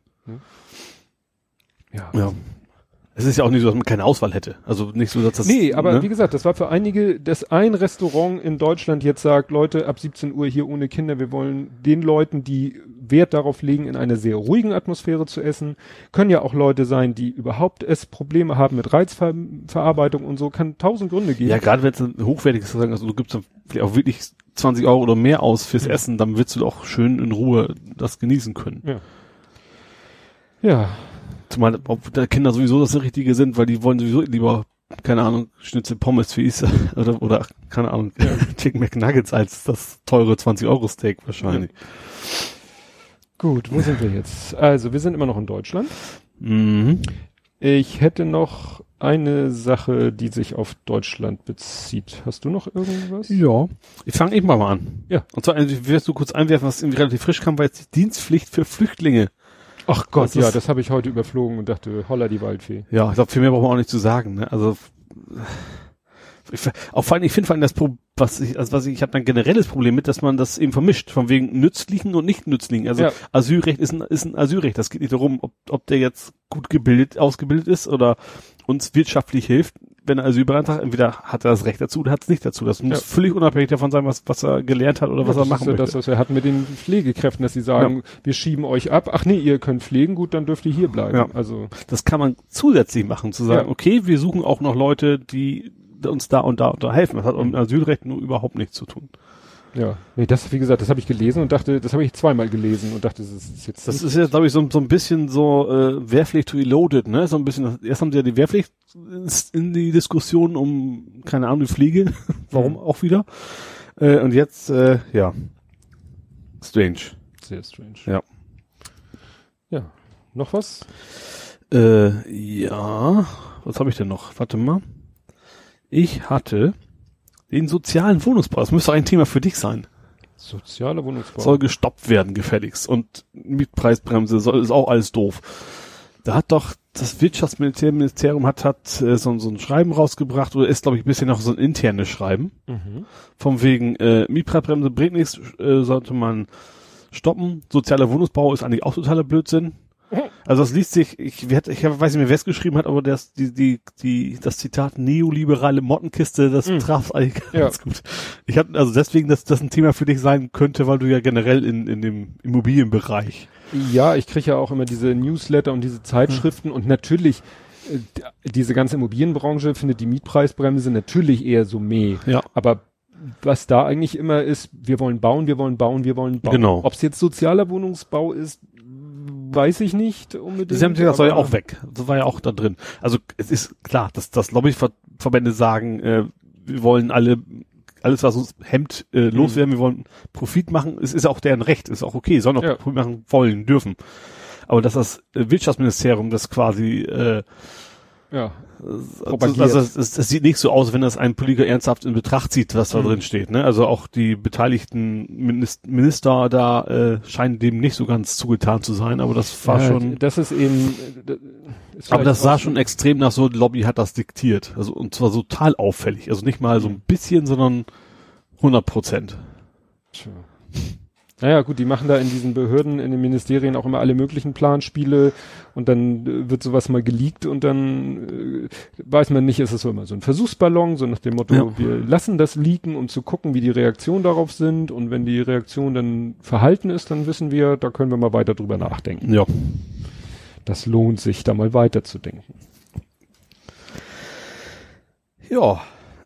Ja. ja. Es ist ja auch nicht so, dass man keine Auswahl hätte. Also nicht so, dass das. Nee, aber ne? wie gesagt, das war für einige, dass ein Restaurant in Deutschland jetzt sagt, Leute, ab 17 Uhr hier ohne Kinder, wir wollen den Leuten, die Wert darauf legen, in einer sehr ruhigen Atmosphäre zu essen. Können ja auch Leute sein, die überhaupt es Probleme haben mit Reizverarbeitung und so, kann tausend Gründe geben. Ja, gerade wenn es ein hochwertiges sagen, also du gibst dann vielleicht auch wirklich 20 Euro oder mehr aus fürs mhm. Essen, dann willst du doch schön in Ruhe das genießen können. Ja. Ja, Zumal, ob da Kinder sowieso das Richtige sind, weil die wollen sowieso lieber, keine Ahnung, Schnitzel Pommes wie ich, oder, oder, keine Ahnung, ja. Chicken McNuggets als das teure 20-Euro-Steak wahrscheinlich. Ja. Gut, wo sind wir jetzt? Also, wir sind immer noch in Deutschland. Mhm. Ich hätte noch eine Sache, die sich auf Deutschland bezieht. Hast du noch irgendwas? Ja. Ich fange eben mal an. Ja. Und zwar, wirst du kurz einwerfen, was irgendwie relativ frisch kam, war jetzt die Dienstpflicht für Flüchtlinge. Ach Gott, Das ja, das habe ich heute überflogen und dachte, holla die Waldfee. Ja, ich glaube, viel mehr braucht man auch nicht zu sagen. Ne? Also auch vor allem, ich finde vor allem das Pro was ich, also was ich, ich habe ein generelles Problem mit, dass man das eben vermischt, von wegen nützlichen und nicht nützlichen. Also Ja. Asylrecht ist ein, ist ein Asylrecht. Das geht nicht darum, ob, ob der jetzt gut gebildet, ausgebildet ist oder uns wirtschaftlich hilft. Wenn er Asyl beantragt, entweder hat er das Recht dazu oder hat es nicht dazu. Das muss Ja. völlig unabhängig davon sein, was, was er gelernt hat oder was ja, er das machen ist möchte. das, was wir hatten mit den Pflegekräften, dass sie sagen, wir schieben euch ab. Ach nee, ihr könnt pflegen, gut, dann dürft ihr hier bleiben. Ja. Also das kann man zusätzlich machen, zu sagen, okay, wir suchen auch noch Leute, die uns da und da und da helfen. Das hat Mhm. mit Asylrecht nur überhaupt nichts zu tun. ja, nee, das wie gesagt, das habe ich gelesen und dachte, das habe ich zweimal gelesen und dachte, das ist jetzt Das ist jetzt, glaube ich, so, so ein bisschen so äh, Wehrpflicht reloaded, ne? So ein bisschen, erst haben sie ja die Wehrpflicht in die Diskussion um, keine Ahnung, die Pflege, warum Mhm. auch wieder. Äh, und jetzt, äh, ja. Strange. sehr strange. Ja. Ja, noch was? Äh, ja. Was habe ich denn noch? Warte mal. Ich hatte den sozialen Wohnungsbau. Das müsste ein Thema für dich sein. Sozialer Wohnungsbau. soll gestoppt werden, gefälligst. Und Mietpreisbremse soll, ist auch alles doof. Da hat doch das Wirtschaftsministerium hat, hat äh, so, so ein Schreiben rausgebracht oder ist, glaube ich, ein bisschen noch so ein internes Schreiben. mhm. Vom wegen äh, Mietpreisbremse bringt nichts, äh, sollte man stoppen. Sozialer Wohnungsbau ist eigentlich auch totaler Blödsinn. Also das liest sich, ich, werd, ich weiß nicht mehr, wer es geschrieben hat, aber das, die, die, die, das Zitat neoliberale Mottenkiste, das Mhm. traf eigentlich Ja. ganz gut. Ich habe also deswegen, dass das ein Thema für dich sein könnte, weil du ja generell in, in dem Immobilienbereich. Ja, ich kriege ja auch immer diese Newsletter und diese Zeitschriften und natürlich äh, diese ganze Immobilienbranche findet die Mietpreisbremse natürlich eher so meh. Ja. Aber was da eigentlich immer ist, wir wollen bauen, wir wollen bauen, wir wollen bauen. Genau. Ob es jetzt sozialer Wohnungsbau ist, weiß ich nicht unbedingt. Sie haben das soll ja auch weg. Das war ja auch da drin. Also es ist klar, dass, dass Lobbyverbände sagen, äh, wir wollen alle alles, was uns hemmt, äh, loswerden, wir wollen Profit machen. Es ist auch deren Recht, ist auch okay, sollen auch Ja. Profit machen wollen, dürfen. Aber dass das äh, Wirtschaftsministerium das quasi äh, Ja. also, also es, es, es sieht nicht so aus, wenn das ein Politiker ernsthaft in Betracht zieht, was da Mhm. drin steht. Ne? Also auch die beteiligten Minis- Minister da äh, scheinen dem nicht so ganz zugetan zu sein, aber das war ja, schon. Das ist eben. äh, d- ist Aber das sah schon extrem nach so, die Lobby hat das diktiert. Also und zwar so total auffällig. Also nicht mal so Mhm. ein bisschen, sondern 100 Prozent. Tja. Naja, gut, die machen da in diesen Behörden, in den Ministerien auch immer alle möglichen Planspiele und dann äh, wird sowas mal geleakt und dann äh, weiß man nicht, ist es so immer so ein Versuchsballon, so nach dem Motto, Ja. wir lassen das leaken, um zu gucken, wie die Reaktionen darauf sind und wenn die Reaktion dann verhalten ist, dann wissen wir, da können wir mal weiter drüber nachdenken. Ja. Das lohnt sich, da mal weiterzudenken. Ja.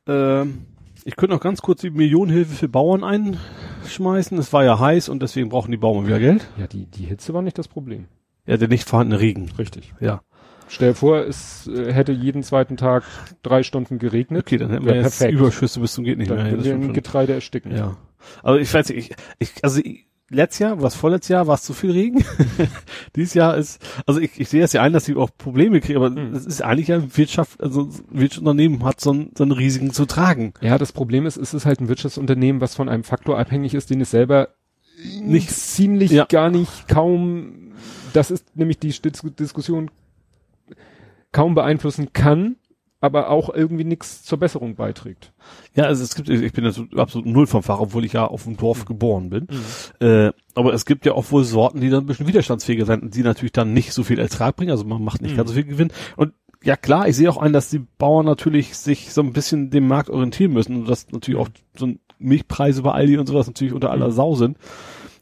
Ähm, ich könnte noch ganz kurz die Millionenhilfe für Bauern einschmeißen. Es war ja heiß und deswegen brauchen die Bauern wieder Geld. Ja, die, die Hitze war nicht das Problem. Ja, der nicht vorhandene Regen. Richtig. Ja. Stell dir vor, es äh, hätte jeden zweiten Tag drei Stunden geregnet. Okay, dann hätten wir jetzt perfekt. Überschüsse bis zum geht nicht Dann mehr. Ja, im schon. Getreide ersticken. Ja. Also ich weiß nicht, ich, ich also ich, letztes Jahr, was vorletztes Jahr, war es zu viel Regen. Dieses Jahr ist, also ich, ich sehe es ja ein, dass sie auch Probleme kriegen, aber es ist eigentlich ja Wirtschaft, also ein Wirtschaftsunternehmen hat so einen, so einen Risiken zu tragen. Ja, das Problem ist, es ist halt ein Wirtschaftsunternehmen, was von einem Faktor abhängig ist, den es selber nicht ziemlich, Ja. gar nicht, kaum, das ist nämlich die Dis Diskussion, kaum beeinflussen kann, aber auch irgendwie nichts zur Besserung beiträgt. Ja, also es gibt, ich bin absolut null vom Fach, obwohl ich ja auf dem Dorf Hm. geboren bin. Äh, aber es gibt ja auch wohl Sorten, die dann ein bisschen widerstandsfähiger sind und die natürlich dann nicht so viel Ertrag bringen, also man macht nicht Mhm. ganz so viel Gewinn. Und ja klar, ich sehe auch ein, dass die Bauern natürlich sich so ein bisschen dem Markt orientieren müssen und dass natürlich auch so Milchpreise bei Aldi und sowas natürlich unter aller Mhm. Sau sind.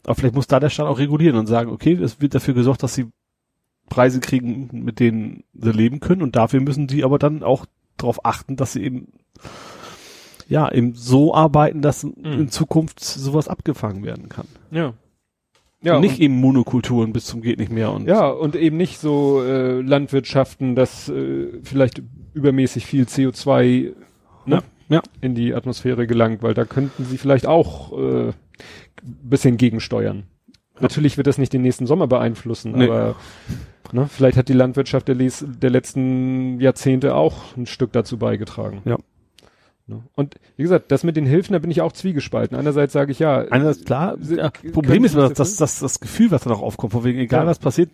Aber vielleicht muss da der Staat auch regulieren und sagen, okay, es wird dafür gesorgt, dass sie Preise kriegen, mit denen sie leben können und dafür müssen die aber dann auch darauf achten, dass sie eben ja, eben so arbeiten, dass in Zukunft sowas abgefangen werden kann. Ja. Ja, Ja, und nicht und, eben Monokulturen bis zum geht nicht mehr und ja, und eben nicht so äh, Landwirtschaften, dass äh, vielleicht übermäßig viel CO2 ne, ja. in die Atmosphäre gelangt, weil da könnten sie vielleicht auch äh, bisschen gegensteuern. Natürlich wird das nicht den nächsten Sommer beeinflussen, Nee. aber Ne? Vielleicht hat die Landwirtschaft der, Les der letzten Jahrzehnte auch ein Stück dazu beigetragen. Ja. Ne? Und wie gesagt, das mit den Hilfen, da bin ich auch zwiegespalten. Einerseits sage ich ja. Einerseits klar, ja, Problem ist aber, das dass, dass das Gefühl, was dann auch aufkommt, von wegen, egal Ja. was passiert,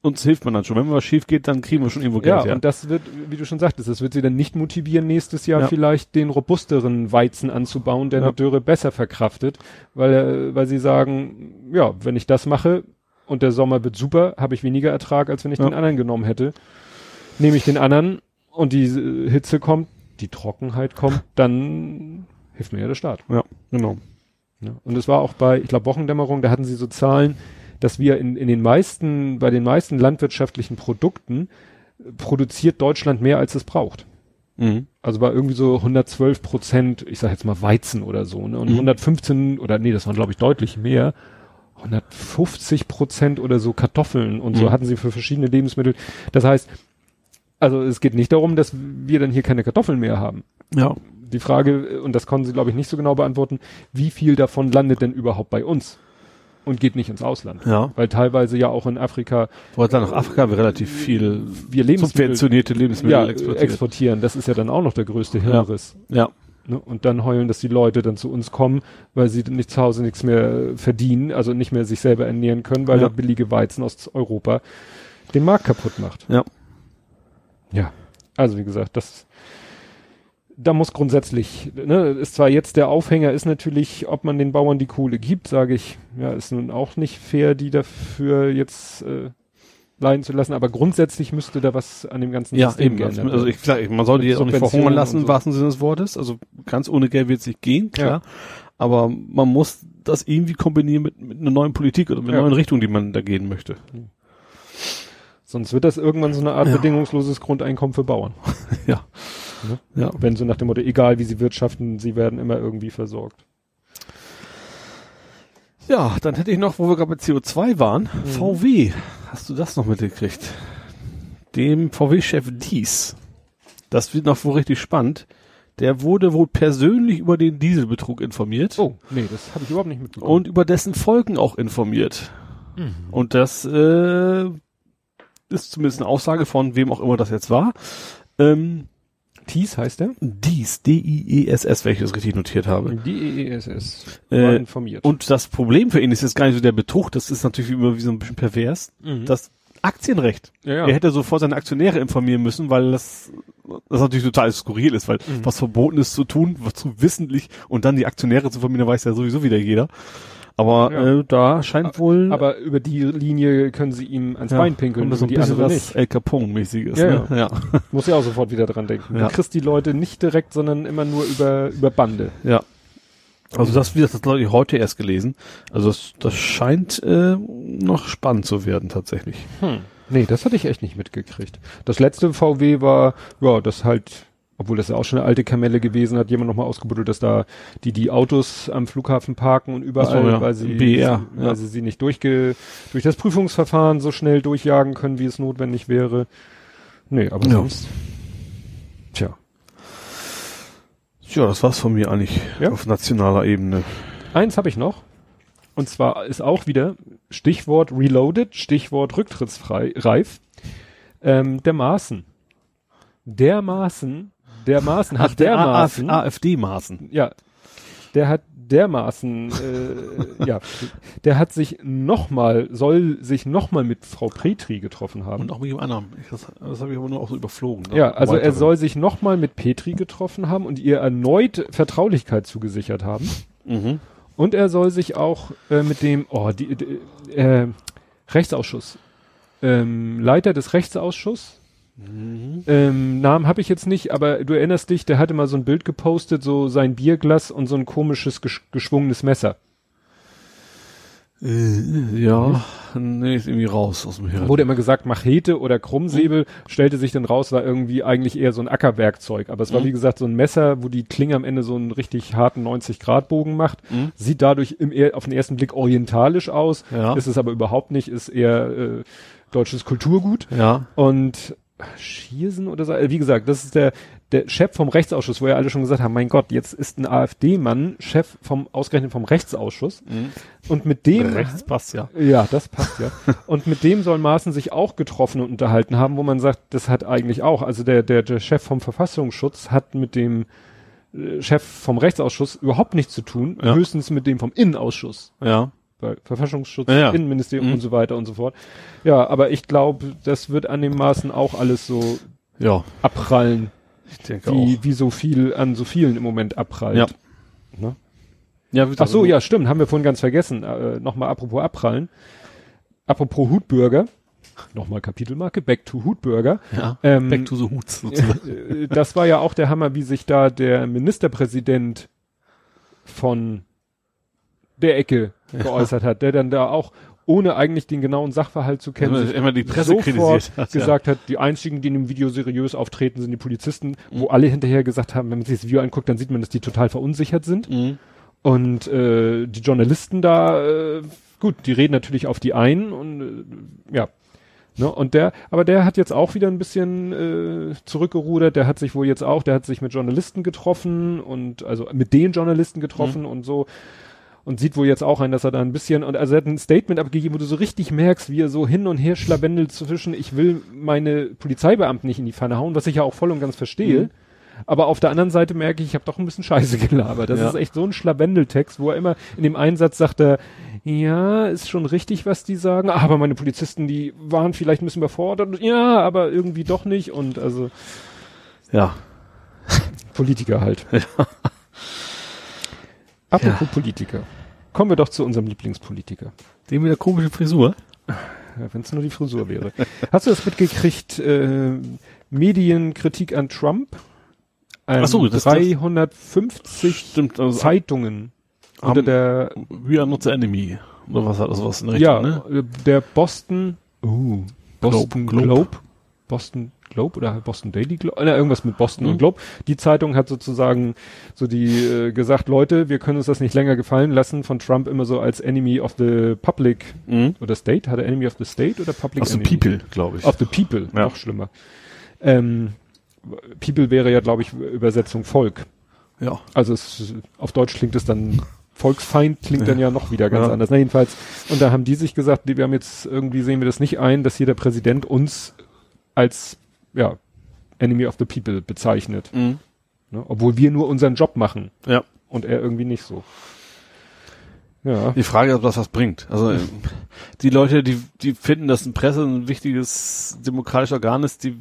uns hilft man dann schon. Wenn was schief geht, dann kriegen wir schon irgendwo Ja, Geld. und das wird, wie du schon sagtest, das wird sie dann nicht motivieren, nächstes Jahr Ja. vielleicht den robusteren Weizen anzubauen, der Ja. eine Dürre besser verkraftet, weil, äh, weil sie sagen, ja, wenn ich das mache und der Sommer wird super, habe ich weniger Ertrag, als wenn ich Ja. den anderen genommen hätte. Nehme ich den anderen und die äh, Hitze kommt, die Trockenheit kommt, dann hilft mir ja der Staat. ja, genau. Ja. Und es war auch bei, ich glaube, Wochendämmerung, da hatten sie so Zahlen, dass wir in, in den meisten, bei den meisten landwirtschaftlichen Produkten äh, produziert Deutschland mehr, als es braucht. Mhm. Also war irgendwie so 112 Prozent, ich sag jetzt mal Weizen oder so, ne? Und Mhm. 115 oder nee, das waren glaube ich deutlich mehr. 150 Prozent oder so Kartoffeln und so Mhm. hatten sie für verschiedene Lebensmittel. Das heißt, also es geht nicht darum, dass wir dann hier keine Kartoffeln mehr haben Ja. die Frage, und das konnten sie, glaube ich, nicht so genau beantworten, wie viel davon landet denn überhaupt bei uns und geht nicht ins Ausland? Ja. Weil teilweise ja auch in Afrika Wollte sagen, nach Afrika wir relativ viel wir Lebensmittel subventionierte Lebensmittel ja, exportieren. Das ist ja dann auch noch der größte Hirnriss. ja. Ne? Und dann heulen, dass die Leute dann zu uns kommen, weil sie nicht zu Hause nichts mehr verdienen, also nicht mehr sich selber ernähren können, weil Ja. der billige Weizen aus Europa den Markt kaputt macht. Ja. Ja, also wie gesagt, das da muss grundsätzlich, ne, ist zwar jetzt der Aufhänger ist natürlich, ob man den Bauern die Kohle gibt, sage ich, ja, ist nun auch nicht fair, die dafür jetzt äh, leiden zu lassen, aber grundsätzlich müsste da was an dem ganzen Ja, System eben. geändert Also ich sag, man soll die Mit jetzt auch nicht verhungern lassen, und im so. wahrsten Sinne des Wortes. Also ganz ohne Geld wird es nicht gehen, klar. Ja. Aber man muss das irgendwie kombinieren mit, mit einer neuen Politik oder mit einer Ja. neuen Richtung, die man da gehen möchte. Sonst wird das irgendwann so eine Art Ja. bedingungsloses Grundeinkommen für Bauern. Ja. Ne? Ja. Wenn so nach dem Motto, egal wie sie wirtschaften, sie werden immer irgendwie versorgt. Ja, dann hätte ich noch, wo wir gerade bei CO2 waren, Mhm. VW. Hast du das noch mitgekriegt? Dem VW-Chef Dies. Das wird noch wohl richtig spannend. Der wurde wohl persönlich über den Dieselbetrug informiert. Oh, nee, das habe ich überhaupt nicht mitbekommen. und über dessen Folgen auch informiert. Mhm. Und das äh, ist zumindest eine Aussage von wem auch immer das jetzt war. Ähm, Thies heißt der? dies, D-I-E-S-S, wenn ich das richtig notiert habe. Die EESS. Äh, War informiert. Und das Problem für ihn ist jetzt gar nicht so der Betrug, das ist natürlich immer wie so ein bisschen pervers, Mhm. das Aktienrecht. ja, ja. Er hätte sofort seine Aktionäre informieren müssen, weil das, das natürlich total skurril ist, weil Mhm. was verboten ist zu tun, was zu wissentlich und dann die Aktionäre zu informieren, weiß ja sowieso wieder jeder. Aber Ja. äh, da scheint wohl aber über die Linie können sie ihm ans Ja, Bein pinkeln, und das so ein die bisschen was. El Capone-mäßiges. Ja, ne? ja. Muss ja auch sofort wieder dran denken. Ja. Du kriegst die Leute nicht direkt, sondern immer nur über, über Bande. ja. Also das, wie das habe ich heute erst gelesen. Also das, das scheint äh, noch spannend zu werden tatsächlich. Hm. Nee, das hatte ich echt nicht mitgekriegt. Das letzte VW war, ja, das halt, obwohl das ja auch schon eine alte Kamelle gewesen hat, jemand nochmal ausgebuddelt, dass da die die Autos am Flughafen parken und überall, so, ja. weil sie, BR, weil ja. sie sie nicht durchge, durch das Prüfungsverfahren so schnell durchjagen können, wie es notwendig wäre. Nee, aber Ja. sonst, tja. Ja, das war's von mir eigentlich Ja. auf nationaler Ebene. Eins habe ich noch. Und zwar ist auch wieder Stichwort Reloaded, Stichwort rücktrittsfrei, reif. Ähm, der Maßen. Der Maßen, der Maßen hat dermaßen, AfD-Maßen. ja, der hat dermaßen, äh, ja, der hat sich nochmal, soll sich nochmal mit Frau Petri getroffen haben. Und auch mit dem anderen. Ich, das das habe ich aber nur auch so überflogen. ne? Ja, also er Weitere. soll sich nochmal mit Petri getroffen haben und ihr erneut Vertraulichkeit zugesichert haben. Mhm. Und er soll sich auch äh, mit dem, oh, die, die äh, Rechtsausschuss, ähm, Leiter des Rechtsausschusses, Mhm. ähm, Namen habe ich jetzt nicht, aber du erinnerst dich, der hatte mal so ein Bild gepostet, so sein Bierglas und so ein komisches gesch geschwungenes Messer. Äh, ja, nee, ist irgendwie raus aus dem Hirn. Wurde immer gesagt, Machete oder Krummsäbel, stellte sich dann raus, war irgendwie eigentlich eher so ein Ackerwerkzeug. Aber es war Mhm. wie gesagt so ein Messer, wo die Klinge am Ende so einen richtig harten 90-Grad-Bogen macht. Mhm. Sieht dadurch im, auf den ersten Blick orientalisch aus, Ja. ist es aber überhaupt nicht, ist eher äh, deutsches Kulturgut. Ja. Und Schiersen oder so. Äh, Wie gesagt, das ist der, der Chef vom Rechtsausschuss, wo ja alle schon gesagt haben, mein Gott, jetzt ist ein AfD-Mann Chef vom, ausgerechnet vom Rechtsausschuss. Und mit dem. Rechts passt ja. Ja, das passt ja. und mit dem soll Maaßen sich auch getroffen und unterhalten haben, wo man sagt, das hat eigentlich auch, also der, der, der Chef vom Verfassungsschutz hat mit dem äh, Chef vom Rechtsausschuss überhaupt nichts zu tun, Ja. höchstens mit dem vom Innenausschuss Ja. Bei Verfassungsschutz, Ja, ja. Innenministerium Mhm. und so weiter und so fort. Ja, aber ich glaube, das wird an dem Maßen auch alles so Ja. abprallen, Ich denke wie, auch. wie so viel an so vielen im Moment abprallt. Ja. Ne? Ja, Ach so, ja, stimmt, haben wir vorhin ganz vergessen. Äh, Nochmal apropos abprallen. Apropos Hutbürger. Nochmal Kapitelmarke, Back to Hutbürger. Ja. Ähm, Back to the Hoots sozusagen. äh, das war ja auch der Hammer, wie sich da der Ministerpräsident von der Ecke geäußert hat, der dann da auch ohne eigentlich den genauen Sachverhalt zu kennen, Immer- sich immer die Presse kritisiert hat, ja. gesagt hat, die einzigen, die in dem Video seriös auftreten, sind die Polizisten, wo alle hinterher gesagt haben, wenn man sich das Video anguckt, dann sieht man, dass die total verunsichert sind. Mhm. Und äh, die Journalisten da, äh, gut, die reden natürlich auf die ein und äh, ja. Ne, und der, aber der hat jetzt auch wieder ein bisschen äh, zurückgerudert, der hat sich wohl jetzt auch, der hat sich mit Journalisten getroffen und also mit den Journalisten getroffen und so und sieht wohl jetzt auch ein, dass er da ein bisschen und also er hat ein Statement abgegeben, wo du so richtig merkst, wie er so hin und her schlawendelt zwischen, ich will meine Polizeibeamten nicht in die Pfanne hauen, was ich ja auch voll und ganz verstehe. Mhm. Aber auf der anderen Seite merke ich, ich habe doch ein bisschen Scheiße gelabert. Das Ja. ist echt so ein Schlawendeltext, wo er immer in dem Einsatz sagt er, ja, ist schon richtig, was die sagen, aber meine Polizisten, die waren vielleicht ein bisschen überfordert. Ja, aber irgendwie doch nicht und also Ja. Politiker halt. Apropos Politiker. Kommen wir doch zu unserem Lieblingspolitiker. Den mit der komischen Frisur. Ja, Wenn es nur die Frisur wäre. Hast du das mitgekriegt? Äh, Medienkritik an Trump? Ähm, Ach so, das- das- 350 Stimmt. Also, Zeitungen Haben- unter der we are not the enemy. Oder was hat das was in der Richtung, ja ne? äh, der Boston uh, Boston Globe. Globe, Globe. Boston Globe oder Boston Daily Globe äh, irgendwas mit Boston Mhm. und Globe die Zeitung hat sozusagen so die äh, gesagt Leute wir können uns das nicht länger gefallen lassen von Trump immer so als Enemy of the Public Mhm. oder State hat er Enemy of the State oder Public Aus the? People, glaube ich. Of the People, Ja. noch schlimmer. Ähm, People wäre ja, glaube ich, Übersetzung Volk. Ja. Also es, auf Deutsch klingt es dann Volksfeind, klingt dann ja noch wieder ganz Ja. anders. Na, jedenfalls, und da haben die sich gesagt, wir haben jetzt irgendwie sehen wir das nicht ein, dass hier der Präsident uns als ja, Enemy of the People bezeichnet. Mhm. Ne? Obwohl wir nur unseren Job machen Ja. und er irgendwie nicht so. Ja. Die Frage ist, ob das was bringt. Also äh, die Leute, die, die finden, dass eine Presse ein wichtiges demokratisches Organ ist, die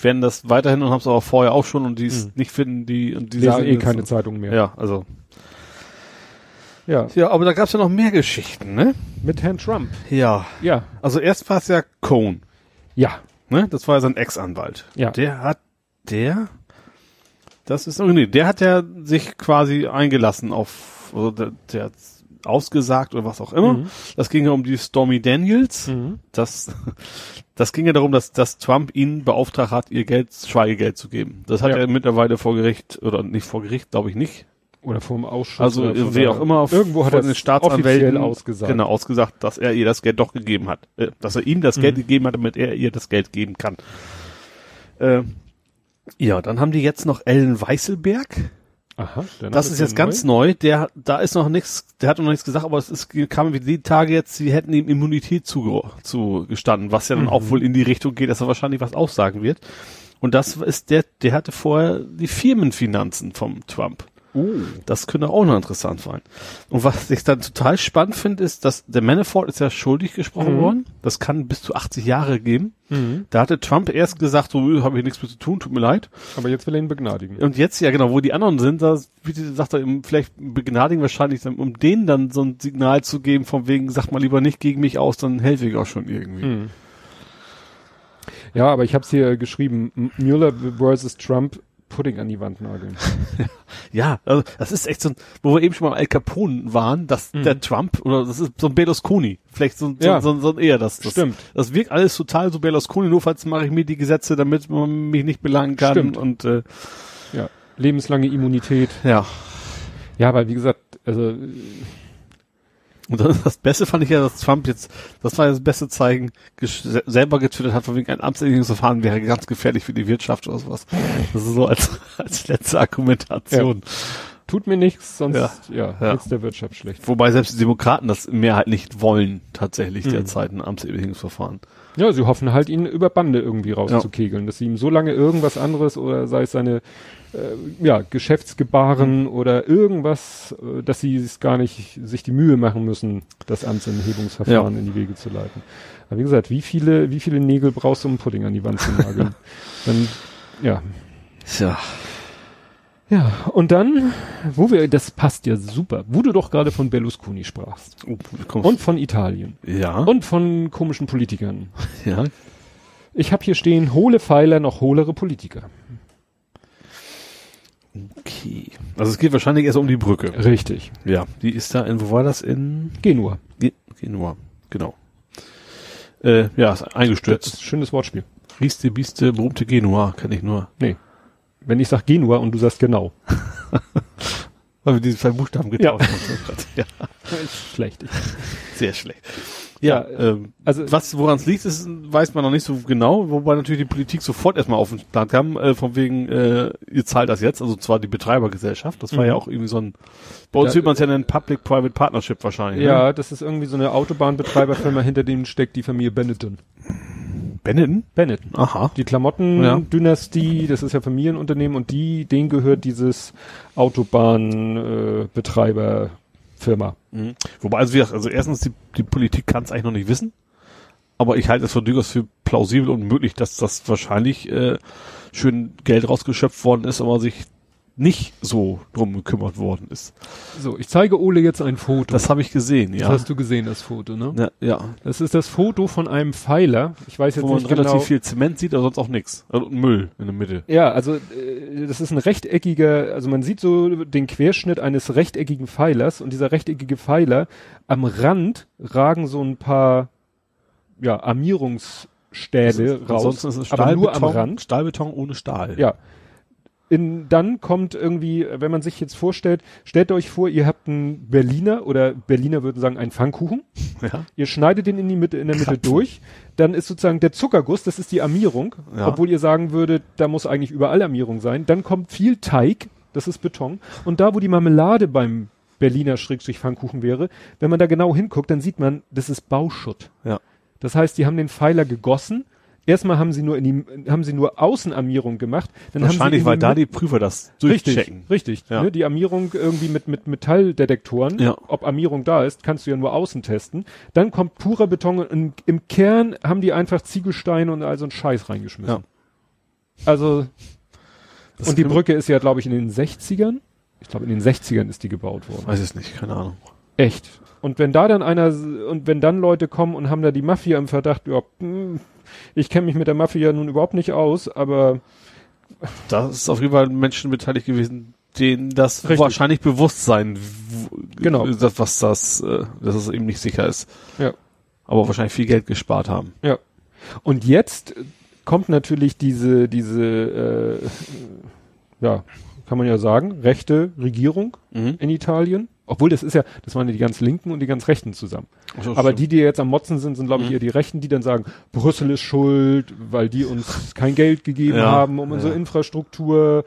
werden das weiterhin und haben es aber vorher auch schon und die es Mhm. nicht finden, die und die lesen sagen eh keine so. Zeitung mehr. Ja, also. ja. Ja, aber da gab's ja noch mehr Geschichten, ne? Mit Herrn Trump. Ja. Ja. Also erst war es ja Cohn, Ja. Ne? Das war ja sein Ex-Anwalt. Ja. Der hat, der, das ist, oh nee, der hat ja sich quasi eingelassen auf, also der, der hat ausgesagt oder was auch immer. Mhm. Das ging ja um die Stormy Daniels. Mhm. Das, das ging ja darum, dass, dass Trump ihn beauftragt hat, ihr Geld, Schweigegeld zu geben. Das hat Ja. er mittlerweile vor Gericht, oder nicht vor Gericht, glaube ich nicht. Oder vom Ausschuss. Also wie auch immer, Irgendwo hat er den Staatsanwälten ausgesagt. Genau, ausgesagt, dass er ihr das Geld doch gegeben hat. Äh, dass er ihm das Geld Mhm. gegeben hat, damit er ihr das Geld geben kann. Äh, ja, dann haben die jetzt noch Ellen Weißelberg. Aha. Das ist jetzt ja ganz neu. Der, da ist noch nichts, der hat noch nichts gesagt, aber es ist, kam wie die Tage jetzt, sie hätten ihm Immunität zuge, zugestanden, was ja dann Mhm. auch wohl in die Richtung geht, dass er wahrscheinlich was aussagen wird. Und das ist der, der hatte vorher die Firmenfinanzen vom Trump. Oh. Das könnte auch noch interessant sein. Und was ich dann total spannend finde, ist, dass der Manafort ist ja schuldig gesprochen Mhm. worden. Das kann bis zu 80 Jahre geben. Mhm. Da hatte Trump erst gesagt, so habe ich nichts mit zu tun, tut mir leid. Aber jetzt will er ihn begnadigen. Und jetzt, ja genau, wo die anderen sind, da sagt er ihm vielleicht begnadigen wahrscheinlich, um denen dann so ein Signal zu geben, von wegen, sag mal lieber nicht gegen mich aus, dann helfe ich auch schon irgendwie. Mhm. Ja, aber ich habe es hier geschrieben, Mueller versus Trump, Pudding an die Wand nageln. Ja, also das ist echt so ein, wo wir eben schon mal Al Capone waren, dass Mhm. der Trump, oder das ist so ein Berlusconi, vielleicht so, so, Ja. so, so ein eher das, das. Stimmt. Das wirkt alles total so Berlusconi, nur falls mache ich mir die Gesetze, damit man mich nicht belangen kann Stimmt. und äh, Ja. Lebenslange Immunität. ja. Ja, weil wie gesagt, also Und dann das Beste fand ich ja, dass Trump jetzt, das war ja das beste Zeigen, gesch- selber getwittert hat, von wegen ein Amtsenthebungsverfahren wäre ganz gefährlich für die Wirtschaft oder sowas. Das ist so als, als letzte Argumentation. Tut mir nichts, sonst Ja. ja, Ja. geht's der Wirtschaft schlecht. Wobei selbst die Demokraten das in Mehrheit nicht wollen, tatsächlich Mhm. derzeit ein Amtsenthebungsverfahren. Ja, sie hoffen halt, ihn über Bande irgendwie rauszukegeln, dass sie ihm so lange irgendwas anderes oder sei es seine äh, ja, Geschäftsgebaren oder irgendwas, äh, dass sie es gar nicht sich die Mühe machen müssen, das Amtsenthebungsverfahren Ja. in die Wege zu leiten. Aber wie gesagt, wie viele, wie viele Nägel brauchst du, um Pudding an die Wand zu nageln? Dann, ja. Tja. Ja, und dann, wo wir, das passt ja super, wo du doch gerade von Berlusconi sprachst. Oh, Und von Italien. ja, Und von komischen Politikern. ja. Ich habe hier stehen, hohle Pfeiler, noch hohlere Politiker. Okay. Also es geht wahrscheinlich erst um die Brücke. Richtig. Ja, die ist da in, wo war das? In Genua. Ge- Genua. Genau. Äh, ja, ist eingestürzt. schönes Wortspiel. Rieste, Bieste, berühmte Genua, kann ich nur. Nee. Wenn ich sag Genua und du sagst genau. Weil wir diese zwei Buchstaben Ja. getauscht haben. ja, schlecht. Sehr schlecht. Ja, Ja, ähm, also was, woran es liegt, ist, weiß man noch nicht so genau, wobei natürlich die Politik sofort erstmal auf den Plan kam, äh, von wegen, äh, ihr zahlt das jetzt, also zwar die Betreibergesellschaft, das war Mhm. ja auch irgendwie so ein, bei uns Ja, wird man es ja nennen Public-Private Partnership wahrscheinlich. ja, Ne? das ist irgendwie so eine Autobahnbetreiberfirma, hinter denen steckt die Familie Benetton. Benetton? Benetton. Aha. Die Klamotten-Dynastie, das ist ja Familienunternehmen und die, denen gehört dieses Autobahnbetreiberfirma. Äh, Betreiberfirma. Mhm. Wobei, also, wie gesagt, also erstens, die, die Politik kann es eigentlich noch nicht wissen. Aber ich halte es für durchaus für plausibel und möglich, dass das wahrscheinlich äh, schön Geld rausgeschöpft worden ist, aber sich nicht so drum gekümmert worden ist. So, ich zeige Ole jetzt ein Foto. Das habe ich gesehen, Das ja. hast du gesehen, das Foto, ne? ja, ja. Das ist das Foto von einem Pfeiler. Ich weiß jetzt Wo man nicht relativ genau. viel Zement sieht, aber sonst auch nichts. Also Müll in der Mitte. Ja, also äh, das ist ein rechteckiger, also man sieht so den Querschnitt eines rechteckigen Pfeilers und dieser rechteckige Pfeiler am Rand ragen so ein paar ja, Armierungsstäbe raus, Ansonsten ist es aber nur Stahlbeton, am Rand. Stahlbeton ohne Stahl. Ja. In, dann kommt irgendwie, wenn man sich jetzt vorstellt, stellt euch vor, ihr habt einen Berliner oder Berliner würden sagen einen Pfannkuchen. Ja. Ihr schneidet den in die Mitte, in der Mitte Krapfen. durch. Dann ist sozusagen der Zuckerguss, das ist die Armierung. Ja. Obwohl ihr sagen würdet, da muss eigentlich überall Armierung sein. Dann kommt viel Teig, das ist Beton. Und da, wo die Marmelade beim Berliner Schrägstrich Pfannkuchen wäre, wenn man da genau hinguckt, dann sieht man, das ist Bauschutt. Ja. Das heißt, die haben den Pfeiler gegossen. Erstmal haben sie nur in die, haben sie nur Außenarmierung gemacht. Dann haben Wahrscheinlich, sie weil da die Prüfer das Richtig, durchchecken. richtig. Ja. Ne, die Armierung irgendwie mit, mit Metalldetektoren. Ja. Ob Armierung da ist, kannst du ja nur außen testen. Dann kommt purer Beton und im, Kern haben die einfach Ziegelsteine und all so einen Scheiß reingeschmissen. Ja. Also, Das und die Brücke ist ja, glaube ich, in den 60ern. Ich glaube, in den 60ern ist die gebaut worden. Weiß es nicht, keine Ahnung. Echt. Und wenn da dann einer, und wenn dann Leute kommen und haben da die Mafia im Verdacht, ja, hm, ich kenne mich mit der Mafia nun überhaupt nicht aus, aber Da ist auf jeden Fall Menschen beteiligt gewesen, denen das Richtig. wahrscheinlich bewusst sein, Genau. das, was das, äh, dass es eben nicht sicher ist. Ja. Aber wahrscheinlich viel Geld gespart haben. Ja. Und jetzt kommt natürlich diese, diese, äh, ja, kann man ja sagen, rechte Regierung Mhm. in Italien. Obwohl das ist ja, das waren ja die ganz Linken und die ganz Rechten zusammen. Aber die, die jetzt am Motzen sind, sind glaube ich Mhm. eher die Rechten, die dann sagen, Brüssel ist schuld, weil die uns kein Geld gegeben Ja, haben, um unsere ja. Infrastruktur.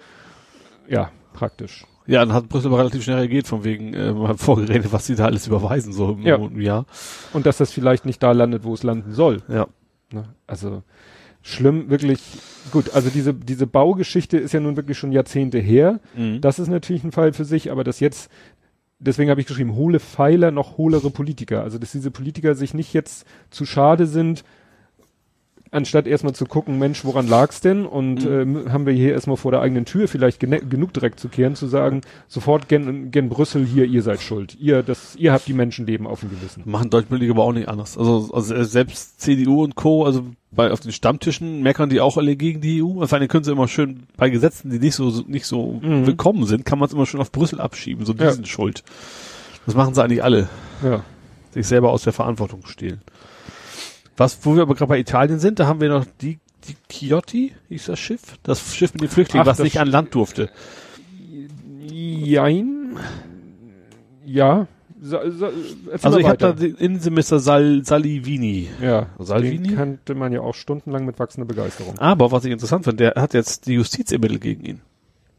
Ja, praktisch. Ja, dann hat Brüssel aber relativ schnell reagiert, von wegen, äh, man hat vorgeredet, was sie da alles überweisen, so im Ja. Jahr. Und dass das vielleicht nicht da landet, wo es landen soll. Ja. Ne? Also schlimm, wirklich gut. Also diese, diese Baugeschichte ist ja nun wirklich schon Jahrzehnte her. Mhm. Das ist natürlich ein Fall für sich, aber das jetzt, deswegen habe ich geschrieben, hohle Pfeiler noch hohlere Politiker. Also dass diese Politiker sich nicht jetzt zu schade sind, anstatt erstmal zu gucken, Mensch, woran lag's denn? Und ähm, haben wir hier erstmal vor der eigenen Tür vielleicht genug direkt zu kehren, zu sagen, sofort gen, gen Brüssel hier, ihr seid schuld. Ihr, das, ihr habt die Menschenleben auf dem Gewissen. Machen deutsche Politiker aber auch nicht anders. Also, also äh, selbst CDU und Co., also bei auf den Stammtischen meckern die auch alle gegen die EU. Vor allem können sie immer schön bei Gesetzen, die nicht so nicht so Mhm. willkommen sind, kann man es immer schön auf Brüssel abschieben. So die Ja. sind schuld. Das machen sie eigentlich alle. Ja. Sich selber aus der Verantwortung stehlen. Was, wo wir aber gerade bei Italien sind, da haben wir noch die, die Chiotti, hieß das Schiff? Das Schiff mit den Flüchtlingen, Ach, was nicht an Land durfte. Jein. Ja, sa, sa, also ich habe da den Innensemester Sal, Salivini. Ja, Salvini? den kannte man ja auch stundenlang mit wachsender Begeisterung. Aber was ich interessant finde, der hat jetzt die Justiz ermittelt gegen ihn.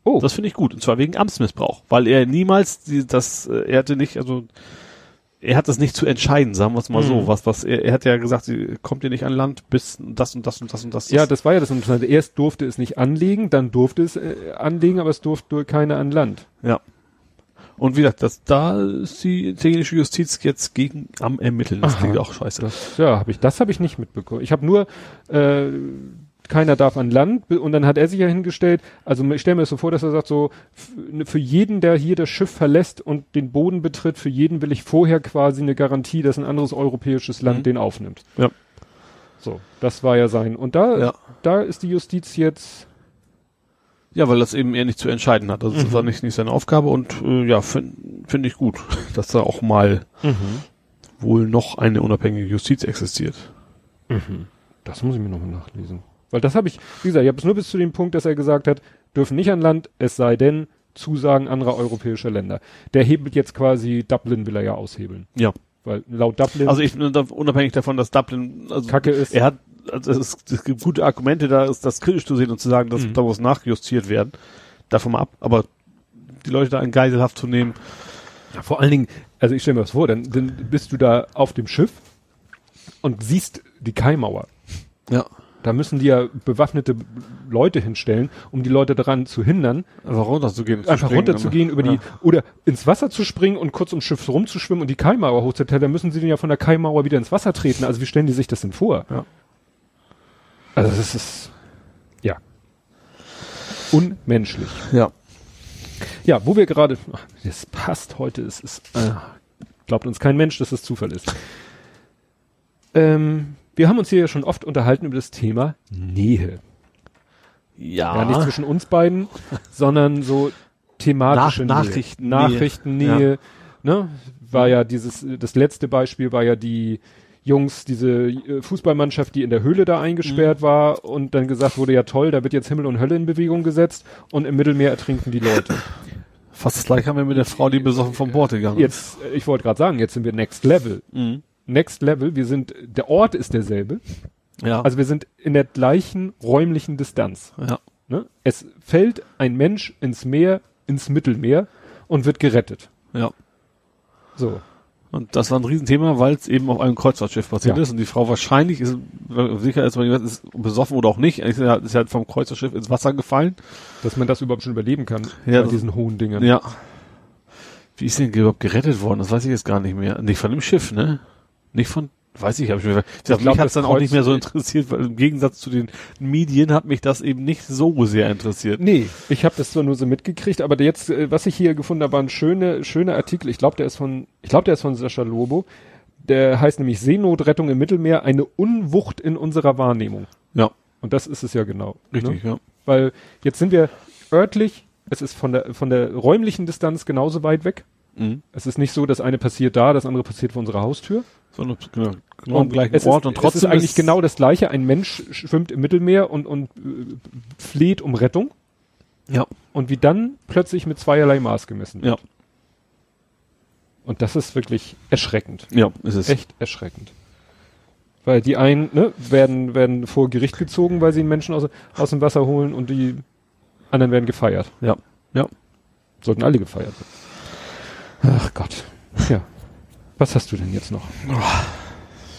Oh. Das finde ich gut. Und zwar wegen Amtsmissbrauch. Weil er niemals die, das, äh, er hatte nicht, also er hat das nicht zu entscheiden, sagen wir es mal Mhm. so. Was, was, er, er hat ja gesagt, sie kommt ihr nicht an Land, bis das und das und das und das. Ja, das war ja das Interessante. Erst durfte es nicht anlegen, dann durfte es äh, anlegen, aber es durfte keiner an Land. ja. Und wie gesagt, das, da ist die italienische Justiz jetzt gegen am Ermitteln. Das Aha. klingt auch scheiße. Das, ja, habe ich, das habe ich nicht mitbekommen. Ich habe nur, äh, keiner darf an Land und dann hat er sich ja hingestellt. Also ich stelle mir das so vor, dass er sagt so, ne, für jeden, der hier das Schiff verlässt und den Boden betritt, für jeden will ich vorher quasi eine Garantie, dass ein anderes europäisches Land Mhm. den aufnimmt. Ja. So, das war ja sein. Und da, Ja. da ist die Justiz jetzt Ja, weil das eben er nicht zu entscheiden hat. Also das Mhm. war nicht, nicht seine Aufgabe und äh, ja, finde find ich gut, dass da auch mal wohl noch eine unabhängige Justiz existiert. Das muss ich mir nochmal nachlesen. Weil das habe ich, wie gesagt, ich habe es nur bis zu dem Punkt, dass er gesagt hat, dürfen nicht an Land, es sei denn Zusagen anderer europäischer Länder. Der hebelt jetzt quasi, Dublin will er ja aushebeln. Ja. Weil laut Dublin Also ich bin unabhängig davon, dass Dublin also Kacke ist. Er hat also es, es gibt gute Argumente, da ist das kritisch zu sehen und zu sagen, dass Mhm. da muss nachjustiert werden. Davon ab. Aber die Leute da in Geiselhaft zu nehmen, Ja, vor allen Dingen, also ich stelle mir das vor, dann, dann bist du da auf dem Schiff und siehst die Kaimauer. ja. Da müssen die ja bewaffnete Leute hinstellen, um die Leute daran zu hindern, einfach runterzugehen. zu einfach runterzugehen über die, Ja. oder ins Wasser zu springen und kurz ums Schiff rumzuschwimmen und die Kaimauer hochzuteilern, dann müssen sie den ja von der Kaimauer wieder ins Wasser treten. Also wie stellen die sich das denn vor? Ja. Also das ist, ja. Unmenschlich. Ja. Ja, wo wir gerade, das passt heute, es ist, äh, glaubt uns kein Mensch, dass es Zufall ist. Ähm, wir haben uns hier ja schon oft unterhalten über das Thema Nähe. Ja. Ja, nicht zwischen uns beiden, sondern so thematische Nach- Nähe. Nachrichtennähe. Nachrichtennähe. Ne? War ja dieses, das letzte Beispiel war ja die Jungs, diese äh, Fußballmannschaft, die in der Höhle da Mhm. eingesperrt war und dann gesagt wurde, ja toll, da wird jetzt Himmel und Hölle in Bewegung gesetzt und im Mittelmeer ertrinken die Leute. Fast das gleiche haben wir mit der Frau, die besoffen vom Bord gegangen ist. Jetzt, äh, ich wollte gerade sagen, jetzt sind wir Next Level. Mhm. Next Level, wir sind, der Ort ist derselbe, Ja. also wir sind in der gleichen räumlichen Distanz. ja. Ne? Es fällt ein Mensch ins Meer, ins Mittelmeer und wird gerettet. Ja. So. Und das war ein Riesenthema, weil es eben auf einem Kreuzfahrtschiff passiert Ja. ist und die Frau wahrscheinlich ist, sicher ist, ist besoffen oder auch nicht, ist ja, ist ja vom Kreuzfahrtschiff ins Wasser gefallen. Dass man das überhaupt schon überleben kann Ja, bei diesen hohen Dingen. Ja. Wie ist denn überhaupt gerettet worden? Das weiß ich jetzt gar nicht mehr. Nicht von dem Schiff, ne? Nicht von, weiß ich, hab ich mir, ich glaub, mich dann auch nicht mehr so Kreuz- interessiert, weil im Gegensatz zu den Medien hat mich das eben nicht so sehr interessiert. Nee, ich habe das zwar nur so mitgekriegt, aber jetzt, äh, was ich hier gefunden habe, war ein schöner Artikel. Ich glaube, der ist von, ich glaube, der ist von Sascha Lobo. Der heißt nämlich Seenotrettung im Mittelmeer, eine Unwucht in unserer Wahrnehmung. Ja, Und das ist es ja genau. richtig, Ne? ja. Weil jetzt sind wir örtlich, es ist von der, von der räumlichen Distanz genauso weit weg. Mhm. Es ist nicht so, das eine passiert da, das andere passiert vor unserer Haustür. Sondern, genau, genau am gleichen Ort ist, und trotzdem es ist eigentlich genau das Gleiche. Ein Mensch schwimmt im Mittelmeer und, und äh, fleht um Rettung. Ja. Und wie dann plötzlich mit zweierlei Maß gemessen wird. Ja. Und das ist wirklich erschreckend. Ja, ist es. Echt erschreckend. Weil die einen ne, werden, werden vor Gericht gezogen, weil sie einen Menschen aus, aus dem Wasser holen und die anderen werden gefeiert. Ja. Ja. Sollten alle gefeiert werden. Ach Gott. Ja. Was hast du denn jetzt noch?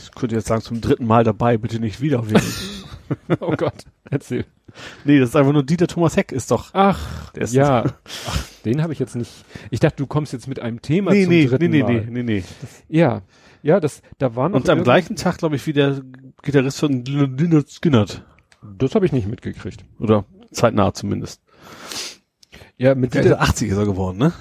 Ich könnte jetzt sagen, zum dritten Mal dabei, bitte nicht wieder. Oh Gott. Erzähl. nee, das ist einfach nur Dieter Thomas Heck ist doch. Ach, Der ist- ja. Ach, den habe ich jetzt nicht. Ich dachte, du kommst jetzt mit einem Thema Nee, zum nee, nee, dritten nee, Mal. nee, nee, nee. Ja. Ja, das, da war noch. Und am gleichen Tag, glaube ich, wie der Gitarrist von Lynyrd Skynyrd. Das habe ich nicht mitgekriegt. Oder zeitnah zumindest. Ja, mit Der dieser, 80 ist er geworden, ne?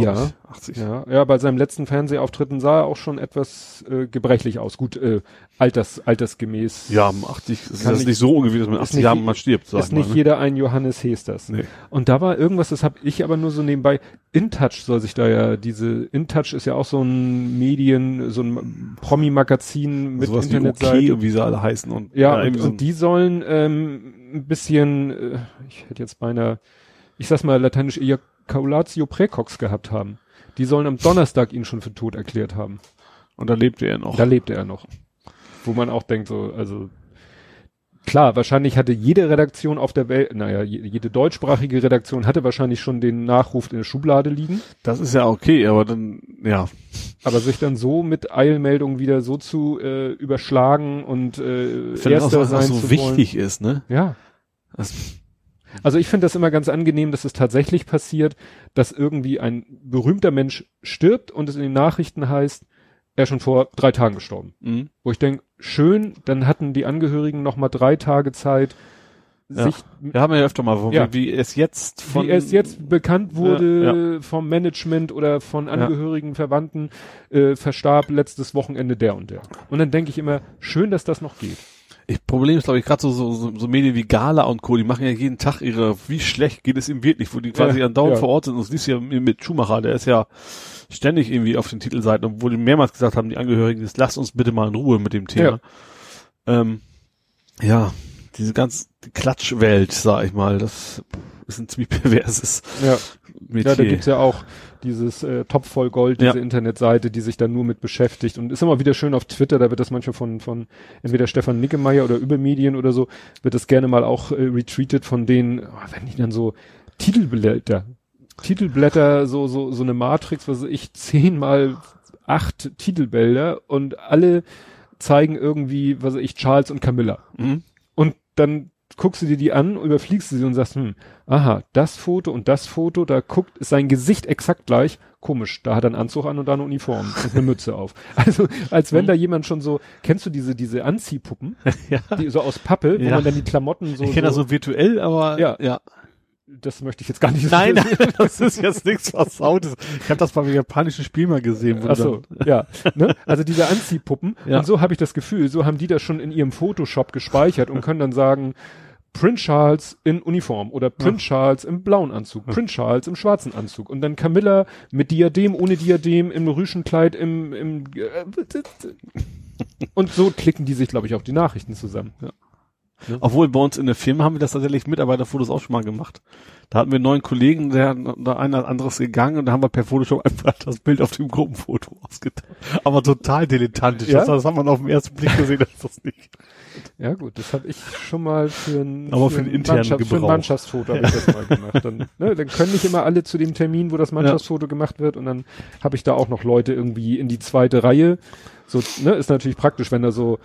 Ja. ich. 80. Ja, ja, bei seinem letzten Fernsehauftritten sah er auch schon etwas äh, gebrechlich aus. Gut, äh, alters, altersgemäß. Ja, am 80 ist das nicht- nicht so ungefähr, dass man ist 80 nicht Jahren mal stirbt, sag ist mal. nicht ne? jeder ein Johannes Hesters. Nee. Und da war irgendwas, das habe ich aber nur so nebenbei. InTouch soll sich da ja, diese InTouch ist ja auch so ein Medien, so ein Promi-Magazin mit Sowas wie Internetseite. okay und wie sie alle heißen und Ja, und, irgendwie so und die sollen ähm, ein bisschen, äh, ich hätte jetzt beinahe, ich sag's mal lateinisch, ejak Kaulatio Präcox gehabt haben. Die sollen am Donnerstag ihn schon für tot erklärt haben. Und da lebte er noch. Da lebte er noch. Wo man auch denkt, so, also klar, wahrscheinlich hatte jede Redaktion auf der Welt, naja, jede deutschsprachige Redaktion hatte wahrscheinlich schon den Nachruf in der Schublade liegen. Das ist ja okay, aber dann, ja. Aber sich dann so mit Eilmeldungen wieder so zu äh, überschlagen und äh, ich erster auch, sein so wichtig wollen. ist, ne? Ja. Das, also ich finde das immer ganz angenehm, dass es tatsächlich passiert, dass irgendwie ein berühmter Mensch stirbt und es in den Nachrichten heißt, er ist schon vor drei Tagen gestorben. Mhm. Wo ich denke, schön, dann hatten die Angehörigen noch mal drei Tage Zeit, ja. sich. Wir haben ja öfter mal, ja. wie, wie es jetzt von. Wie es jetzt bekannt wurde ja, vom Management oder von Angehörigen, Verwandten, äh, verstarb letztes Wochenende der und der. Und dann denke ich immer, schön, dass das noch geht. Ich, Problem ist, glaube ich, gerade so, so, so, Medien wie Gala und Co., die machen ja jeden Tag ihre, wie schlecht geht es ihm wirklich, wo die quasi ja, andauernd ja. vor Ort sind. Und das liest ja mit Schumacher, der ist ja ständig irgendwie auf den Titelseiten, obwohl die mehrmals gesagt haben, die Angehörigen, jetzt lasst uns bitte mal in Ruhe mit dem Thema. Ja, ähm, ja diese ganz die Klatschwelt, sag ich mal, das ist ein ziemlich perverses ja. Metier. Ja, da gibt's ja auch dieses äh, Top voll Gold, diese ja. Internetseite, die sich dann nur mit beschäftigt und ist immer wieder schön auf Twitter, da wird das manchmal von von entweder Stefan Nickemeyer oder Übermedien oder so, wird das gerne mal auch äh, retweetet von denen, oh, wenn die dann so Titelblätter, Titelblätter, so so so eine Matrix, was weiß ich, zehn mal acht Titelbilder und alle zeigen irgendwie, was weiß ich, Charles und Camilla. Mhm. Und dann guckst du dir die an, überfliegst du sie und sagst, hm, aha, das Foto und das Foto, da guckt, ist sein Gesicht exakt gleich. Komisch, da hat er einen Anzug an und da eine Uniform und eine Mütze auf. Also, als wenn mhm. da jemand schon so, kennst du diese, diese Anziehpuppen? ja. Die so aus Pappe, wo ja. man dann die Klamotten so. Ich kenne so, das so virtuell, aber ja. ja. Das möchte ich jetzt gar nicht Nein, nein das ist jetzt nichts Versautes. Ich habe das beim japanischen Spiel mal gesehen. Ach so, ja. Ne? Also diese Anziehpuppen. Ja. Und so habe ich das Gefühl, so haben die das schon in ihrem Photoshop gespeichert und können dann sagen, Prince Charles in Uniform oder Prince ja. Charles im blauen Anzug, ja. Prince Charles im schwarzen Anzug und dann Camilla mit Diadem, ohne Diadem, im Rüschenkleid, im, im äh, und so klicken die sich, glaube ich, auch die Nachrichten zusammen. Ja. Ja. Obwohl bei uns in der Firma haben wir das tatsächlich Mitarbeiterfotos auch schon mal gemacht. Da hatten wir einen neuen Kollegen, der da einer anderes gegangen und da haben wir per Photoshop einfach das Bild auf dem Gruppenfoto ausgetauscht. Aber total dilettantisch. Ja? Das, das haben wir auf den ersten Blick gesehen, dass das nicht. Ja gut, das habe ich schon mal für ein, Aber für, für ein internen Gebrauch. Für ein Mannschaftsfoto habe ich das mal gemacht. Dann, ne, dann können nicht immer alle zu dem Termin, wo das Mannschaftsfoto ja. gemacht wird und dann habe ich da auch noch Leute irgendwie in die zweite Reihe. So, ne, ist natürlich praktisch, wenn da so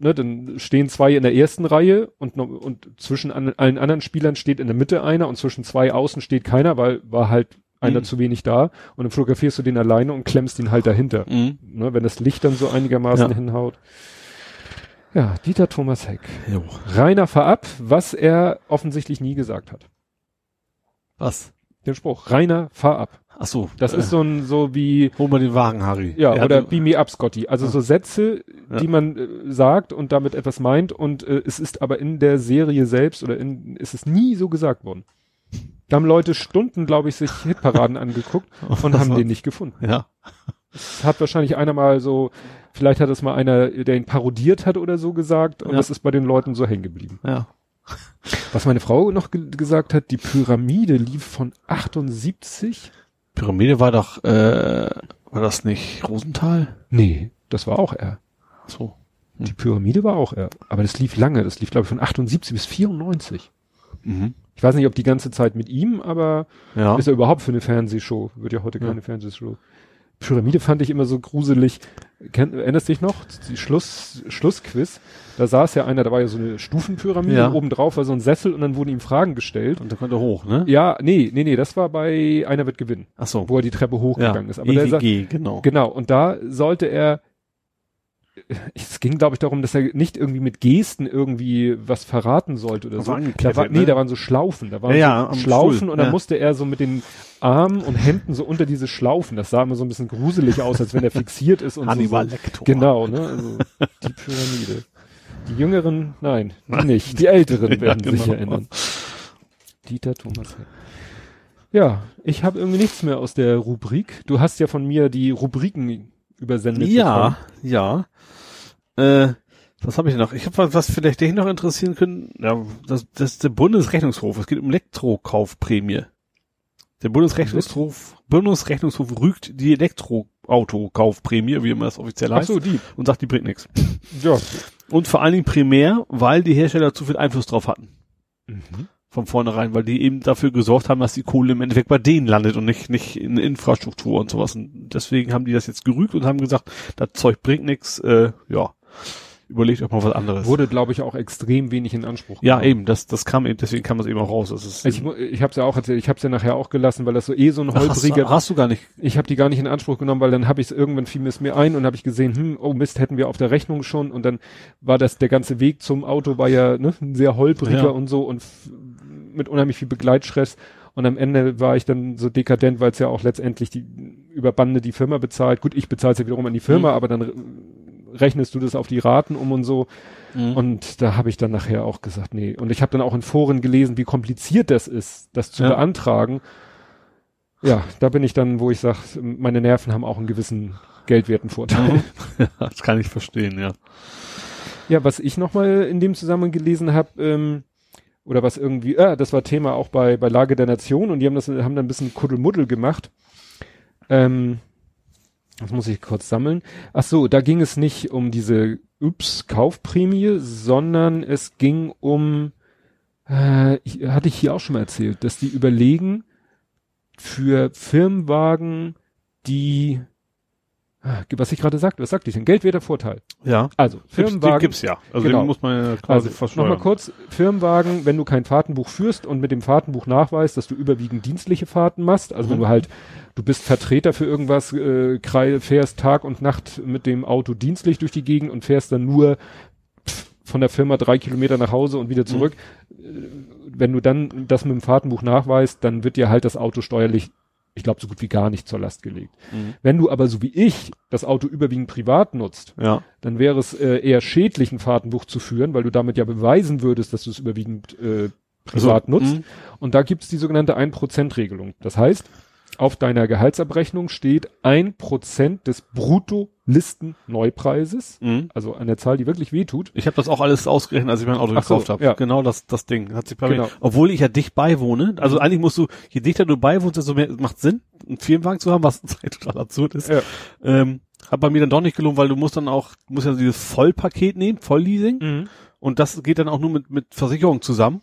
ne, dann stehen zwei in der ersten Reihe und, und zwischen an, allen anderen Spielern steht in der Mitte einer und zwischen zwei außen steht keiner, weil war halt einer mhm. zu wenig da und dann fotografierst du den alleine und klemmst ihn halt dahinter. Mhm. Ne, wenn das Licht dann so einigermaßen ja. hinhaut. Ja, Dieter Thomas Heck. Jo. Rainer verab, was er offensichtlich nie gesagt hat. Was? Den Spruch. Rainer fahr ab. Ach so. Das äh, ist so ein, so wie. Hol mal den Wagen, Harry. Ja, er oder Beam me up, Scotty. Also ja. so Sätze, ja. die man äh, sagt und damit etwas meint und äh, es ist aber in der Serie selbst oder in, ist es nie so gesagt worden. Da haben Leute Stunden, glaube ich, sich Hitparaden angeguckt und haben den nicht gefunden. Ja. Es hat wahrscheinlich einer mal so, vielleicht hat es mal einer, der ihn parodiert hat oder so gesagt und ja. das ist bei den Leuten so hängen geblieben. Ja. Was meine Frau noch ge gesagt hat, die Pyramide lief von 78 Pyramide war doch, äh, war das nicht Rosenthal? Nee, das war auch er. So. Hm. Die Pyramide war auch er. Aber das lief lange. Das lief, glaube ich, von 78 bis 94. Mhm. Ich weiß nicht, ob die ganze Zeit mit ihm, aber ja. ist er überhaupt für eine Fernsehshow? Wird ja heute keine ja. Fernsehshow. Pyramide fand ich immer so gruselig. Kenn, erinnerst dich noch? Die Schluss, Schlussquiz. Da saß ja einer, da war ja so eine Stufenpyramide, ja. oben drauf war so ein Sessel und dann wurden ihm Fragen gestellt. Und da konnte er hoch, ne? Ja, nee, nee, nee, das war bei Einer wird gewinnen. Ach so. Wo er die Treppe hochgegangen ja. ist. Aber EWG, der genau. Genau, und da sollte er es ging, glaube ich, darum, dass er nicht irgendwie mit Gesten irgendwie was verraten sollte oder so. Da war, nee, ne? da waren so Schlaufen, da waren ja, so Schlaufen Stuhl, und dann ja. musste er so mit den Armen und Händen so unter diese Schlaufen. Das sah immer so ein bisschen gruselig aus, als wenn er fixiert ist und Hannibal so. Lektor. Genau, ne? Also die Pyramide. Die Jüngeren, nein, nicht. Die Älteren werden ja, genau. sich erinnern. Dieter Thomas. Ja, ich habe irgendwie nichts mehr aus der Rubrik. Du hast ja von mir die Rubriken übersendet. Ja, bekommen. ja. Äh, was habe ich noch? Ich habe was, was vielleicht dich noch interessieren können. Ja, das, das ist der Bundesrechnungshof. Es geht um Elektrokaufprämie. Der Bundesrechnungshof, Bundesrechnungshof rügt die Elektroauto-Kaufprämie, wie immer das offiziell heißt, so, die. und sagt, die bringt nichts. Ja. Und vor allen Dingen primär, weil die Hersteller zu viel Einfluss drauf hatten. Mhm. Von vornherein, weil die eben dafür gesorgt haben, dass die Kohle im Endeffekt bei denen landet und nicht, nicht in Infrastruktur und sowas. Und deswegen haben die das jetzt gerügt und haben gesagt, das Zeug bringt nichts, äh, ja, überlegt euch mal was anderes. Wurde, glaube ich, auch extrem wenig in Anspruch ja, genommen. eben, das, das kam eben, deswegen kam das eben auch raus. Das ist, Ich, ich habe es ja auch erzählt, ich habe es ja nachher auch gelassen, weil das so eh so ein Ach, hast, holpriger. hast du gar nicht. ich habe die gar nicht in Anspruch genommen, weil dann habe ich es irgendwann fiel es mir ein und habe ich gesehen, hm, oh Mist, hätten wir auf der Rechnung schon und dann war das der ganze Weg zum Auto war ja ne, ein sehr holpriger Ja. und so und mit unheimlich viel Begleitstress und am Ende war ich dann so dekadent, weil es ja auch letztendlich die über Bande die Firma bezahlt. Gut, ich bezahle es ja wiederum an die Firma, Mhm. aber dann re- rechnest du das auf die Raten um und so. Mhm. Und da habe ich dann nachher auch gesagt, nee. Und ich habe dann auch in Foren gelesen, wie kompliziert das ist, das zu Ja. beantragen. Ja, da bin ich dann, wo ich sage, meine Nerven haben auch einen gewissen geldwerten Vorteil. Mhm. Ja, das kann ich verstehen, ja. Ja, was ich nochmal in dem Zusammenhang gelesen habe, ähm, oder was irgendwie, ah, das war Thema auch bei, bei Lage der Nation und die haben das, haben da ein bisschen Kuddelmuddel gemacht. Ähm, das muss ich kurz sammeln. Ach so, da ging es nicht um diese Ups-Kaufprämie, sondern es ging um, äh, hatte ich hier auch schon mal erzählt, dass die überlegen, für Firmenwagen, die, was ich gerade sagte, was sagte ich denn? Geldwerter Vorteil. Ja. Also, Gibt's, den Firmenwagen. gibt's ja. Also Genau. den muss man ja quasi Also, verschwören. nochmal kurz, Firmenwagen, wenn du kein Fahrtenbuch führst und mit dem Fahrtenbuch nachweist, dass du überwiegend dienstliche Fahrten machst, also wenn Mhm. du halt, du bist Vertreter für irgendwas, äh, fährst Tag und Nacht mit dem Auto dienstlich durch die Gegend und fährst dann nur von der Firma drei Kilometer nach Hause und wieder zurück. Äh, Wenn du dann das mit dem Fahrtenbuch nachweist, dann wird dir halt das Auto steuerlich, ich glaube, so gut wie gar nicht zur Last gelegt. Mhm. Wenn du aber so wie ich das Auto überwiegend privat nutzt, Ja. dann wäre es äh, eher schädlich, ein Fahrtenbuch zu führen, weil du damit ja beweisen würdest, dass du es überwiegend äh, privat Also, nutzt. mhm. Und da gibt's die sogenannte 1%-Regelung. Das heißt, auf deiner Gehaltsabrechnung steht 1% des Brutto-Listen-Neupreises, Mhm. also eine Zahl, die wirklich wehtut. Ich habe das auch alles ausgerechnet, als ich mein Auto Ach so, gekauft habe. ja. Genau das, das Ding hat sich bei Genau. mir. Obwohl ich ja dicht beiwohne. Also eigentlich musst du, je dichter du beiwohnst, desto mehr macht Sinn, einen Firmenwagen zu haben, was total absurd ist. Ja. Ähm, hat bei mir dann doch nicht gelungen, weil du musst dann auch, musst ja dieses Vollpaket nehmen, Vollleasing. Mhm. Und das geht dann auch nur mit, mit Versicherung zusammen.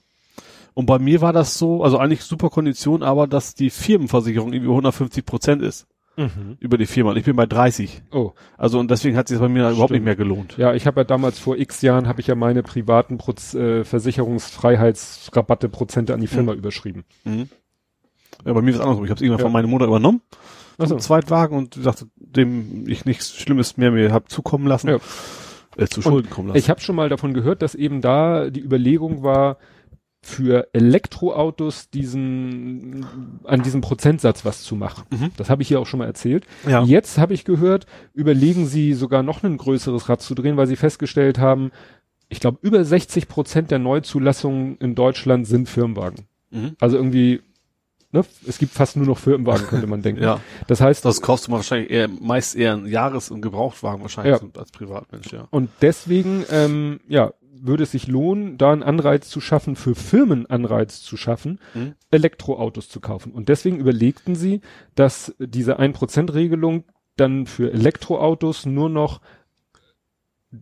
Und bei mir war das so, also eigentlich super Kondition, aber dass die Firmenversicherung irgendwie 150 Prozent ist Mhm. über die Firma. Und ich bin bei 30. Oh, Also und deswegen hat sich das bei mir überhaupt Stimmt. nicht mehr gelohnt. ja, ich habe ja damals vor x Jahren, habe ich ja meine privaten Proz äh, Versicherungsfreiheitsrabatte Prozente an die Firma überschrieben. Mhm. Ja, bei mir ist es andersrum. Ich habe es irgendwann Ja. von meiner Mutter übernommen, Ach so. zum Zweitwagen und sagte, dem ich nichts Schlimmes mehr mir hab zukommen lassen, Ja. äh, zu Schulden kommen lassen. Ich habe schon mal davon gehört, dass eben da die Überlegung war, für Elektroautos diesen an diesem Prozentsatz was zu machen. Mhm. Das habe ich hier auch schon mal erzählt. ja. Jetzt habe ich gehört, überlegen sie sogar noch ein größeres Rad zu drehen, weil sie festgestellt haben, ich glaube über 60 Prozent der Neuzulassungen in Deutschland sind Firmenwagen. Mhm. Also irgendwie, ne, es gibt fast nur noch Firmenwagen, könnte man denken. ja. Das heißt, Das kaufst du mal wahrscheinlich eher, meist eher einen Jahres- und Gebrauchtwagen wahrscheinlich Ja. als Privatmensch, ja. Und deswegen, ähm, ja, würde es sich lohnen, da einen Anreiz zu schaffen, für Firmen Anreiz zu schaffen, Mhm. Elektroautos zu kaufen. Und deswegen überlegten sie, dass diese 1%-Regelung dann für Elektroautos nur noch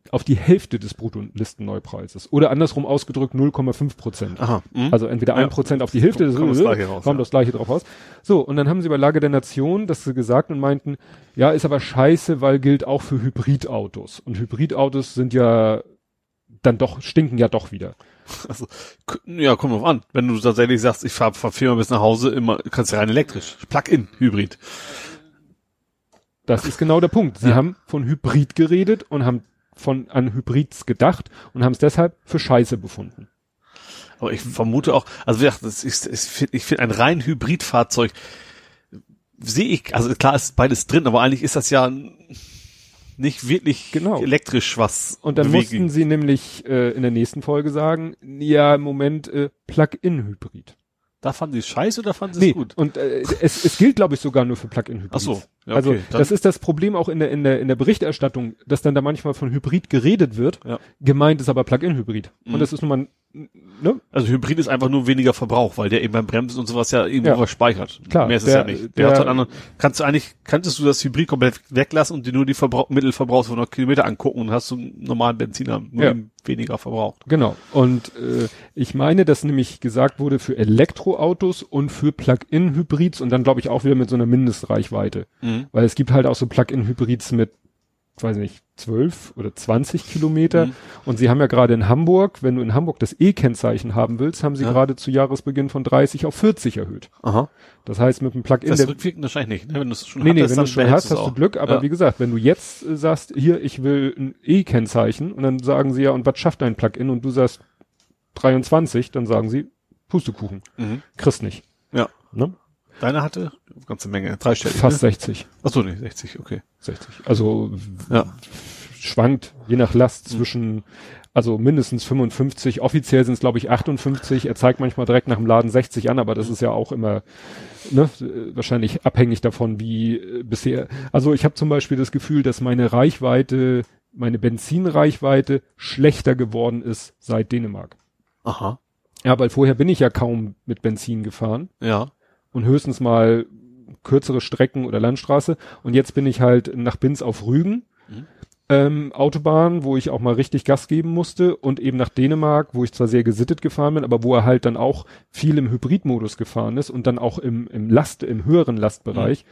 auf die Hälfte des Bruttolistenneupreises oder andersrum ausgedrückt 0,5 Prozent. Mhm. Also entweder Ja. ein Prozent auf die Hälfte des Kommt das Gleiche raus, kommt ja. das gleiche drauf raus. So, und dann haben sie bei Lage der Nation das gesagt und meinten, ja, ist aber scheiße, weil gilt auch für Hybridautos. Und Hybridautos sind ja dann doch, stinken ja doch wieder. Also, ja, kommt drauf an. Wenn du tatsächlich sagst, ich fahre fahr viermal bis nach Hause, immer, kannst du rein elektrisch. Plug-in, Hybrid. Das ist genau der Punkt. Sie Ja. haben von Hybrid geredet und haben von an Hybrids gedacht und haben es deshalb für scheiße befunden. Aber ich vermute auch, also wie gesagt, das ist, ich finde ich find ein rein Hybridfahrzeug, sehe ich, also klar ist beides drin, aber eigentlich ist das ja nicht wirklich Genau. elektrisch was. Und dann bewegen. mussten sie nämlich äh, in der nächsten Folge sagen, ja, im Moment äh, Plug-in-Hybrid. Da fanden sie es scheiße oder fanden sie es Nee, gut? und äh, es, es gilt, glaube ich, sogar nur für Plug-in-Hybrids. Ach so. Ja, also okay, dann- das ist das Problem auch in der in der in der Berichterstattung, dass dann da manchmal von Hybrid geredet wird. Ja. Gemeint ist aber Plug-in-Hybrid. Mhm. Und das ist nun mal ne? Also Hybrid ist einfach nur weniger Verbrauch, weil der eben beim Bremsen und sowas ja irgendwo Ja. was speichert. Klar, Mehr ist der- es ja nicht. Der, der- hat halt anderen, kannst du eigentlich, kanntest du das Hybrid komplett weglassen und dir nur die Verbrauch, Mittelverbrauch von 100 Kilometer angucken und hast du einen normalen Benziner nur Ja. weniger verbraucht. Genau. Und äh, ich meine, dass nämlich gesagt wurde für Elektroautos und für Plug-in-Hybrids und dann glaube ich auch wieder mit so einer Mindestreichweite. Mhm. Weil es gibt halt auch so Plug-in-Hybrids mit, weiß nicht, 12 oder 20 Kilometer. Mhm. Und sie haben ja gerade in Hamburg, wenn du in Hamburg das E-Kennzeichen haben willst, haben sie Ja. gerade zu Jahresbeginn von 30 auf 40 erhöht. Aha. Das heißt, mit dem Plug-in... Das rückwirkend wahrscheinlich nicht, ne? Wenn du es schon Nee, nee, hattest, wenn du es schon hast, hast du. Glück. Aber Ja. wie gesagt, wenn du jetzt äh, sagst, hier, ich will ein E-Kennzeichen und dann sagen sie ja, und was schafft dein Plug-in? Und du sagst 23, dann sagen sie, Pustekuchen. Mhm. Kriegst nicht. Ja. Ne? Deine hatte ganze Menge, dreistellig. Fast Ne? 60. Achso, nee, 60, okay. 60. Also Ja. schwankt je nach Last zwischen, also mindestens 55. Offiziell sind es, glaube ich, 58. Er zeigt manchmal direkt nach dem Laden 60 an, aber das ist ja auch immer ne, wahrscheinlich abhängig davon, wie äh, bisher. Also ich habe zum Beispiel das Gefühl, dass meine Reichweite, meine Benzinreichweite schlechter geworden ist seit Dänemark. Aha. Ja, weil vorher bin ich ja kaum mit Benzin gefahren Ja. Und höchstens mal kürzere Strecken oder Landstraße. Und jetzt bin ich halt nach Binz auf Rügen, Mhm. ähm, Autobahn, wo ich auch mal richtig Gas geben musste und eben nach Dänemark, wo ich zwar sehr gesittet gefahren bin, aber wo er halt dann auch viel im Hybridmodus gefahren ist und dann auch im, im Last, im höheren Lastbereich.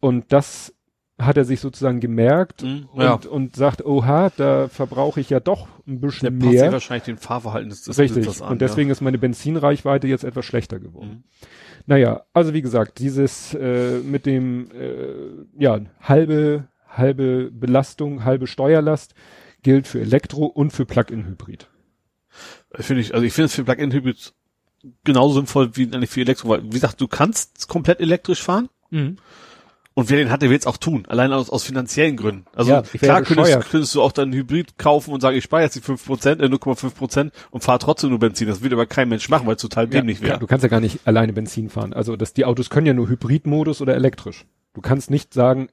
Und das hat er sich sozusagen gemerkt Mhm, und, ja. und sagt, oha, da verbrauche ich ja doch ein Der bisschen sich mehr. wahrscheinlich den Fahrverhalten des, Richtig. Besitzers an. und deswegen ist meine Benzinreichweite jetzt etwas schlechter geworden. Mhm. Naja, also wie gesagt, dieses äh, mit dem äh, ja halbe halbe Belastung, halbe Steuerlast gilt für Elektro und für Plug-in-Hybrid. Finde ich, also ich finde es für Plug-in-Hybrid genauso sinnvoll wie eigentlich für Elektro, weil, wie gesagt, du kannst komplett elektrisch fahren. Und wer den hat, der wird es auch tun. Allein aus, aus finanziellen Gründen. Also Ja, klar könntest, könntest du auch dann Hybrid kaufen und sagen, ich spare jetzt die 5%, äh, 0,5% und fahre trotzdem nur Benzin. Das würde aber kein Mensch machen, weil es total dämlich klar, wäre. du kannst ja gar nicht alleine Benzin fahren. Also das, die Autos können ja nur Hybridmodus oder elektrisch. Du kannst nicht sagen,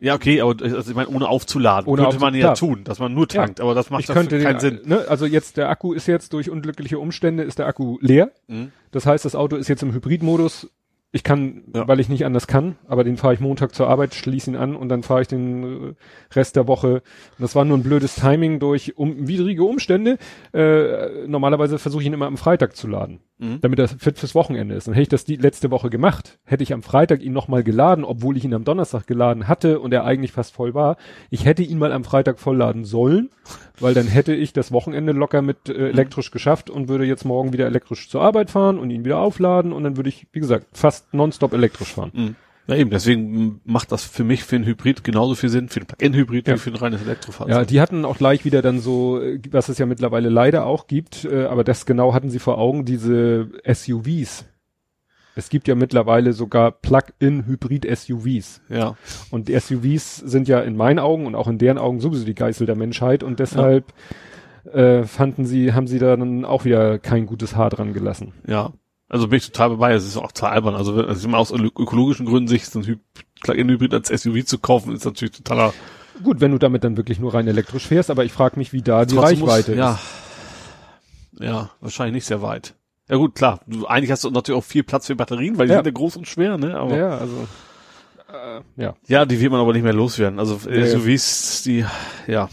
Ja, okay, aber also ich meine, ohne aufzuladen. Ohne könnte aufzu- man ja klar. tun, dass man nur tankt, aber das macht ich dafür könnte keinen den, Sinn. Ne, also jetzt der Akku ist jetzt durch unglückliche Umstände ist der Akku leer. Mhm. Das heißt, das Auto ist jetzt im Hybridmodus. Ich kann, Ja. weil ich nicht anders kann, aber den fahre ich Montag zur Arbeit, schließe ihn an und dann fahre ich den äh, Rest der Woche. Und das war nur ein blödes Timing durch um, widrige Umstände. Äh, normalerweise versuche ich ihn immer am Freitag zu laden, Mhm. damit er fit fürs Wochenende ist. Dann hätte ich das die letzte Woche gemacht. Hätte ich am Freitag ihn nochmal geladen, obwohl ich ihn am Donnerstag geladen hatte und er eigentlich fast voll war. Ich hätte ihn mal am Freitag vollladen sollen, weil dann hätte ich das Wochenende locker mit äh, elektrisch geschafft und würde jetzt morgen wieder elektrisch zur Arbeit fahren und ihn wieder aufladen und dann würde ich, wie gesagt, fast nonstop elektrisch fahren. Mhm. Ja eben, deswegen macht das für mich für einen Hybrid genauso viel Sinn, für einen Plug-in-Hybrid Ja. wie für ein reines Elektrofahrzeug. Ja, die hatten auch gleich wieder dann so, äh, was es ja mittlerweile leider auch gibt, äh, aber das genau hatten sie vor Augen, diese SUVs. Es gibt ja mittlerweile sogar Plug-in-Hybrid-SUVs. ja. Und die SUVs sind ja in meinen Augen und auch in deren Augen sowieso die Geißel der Menschheit und deshalb äh, fanden sie, haben sie da dann auch wieder kein gutes Haar dran gelassen. Ja, also bin ich total dabei. Es ist auch total albern. Also, wenn- also aus ökologischen Gründen sich so ein Hy- Plug-in-Hybrid als SUV zu kaufen, ist natürlich totaler Gut, wenn du damit dann wirklich nur rein elektrisch fährst, aber ich frage mich, wie da die Trotzdem Reichweite muss, ja. ist. Ja, wahrscheinlich nicht sehr weit. Ja gut, klar. Du, eigentlich hast du natürlich auch viel Platz für Batterien, weil die Ja. sind ja groß und schwer, ne? Aber ja. Ja, also äh, ja, die will man aber nicht mehr loswerden. Also Nee. SUVs, die, ja,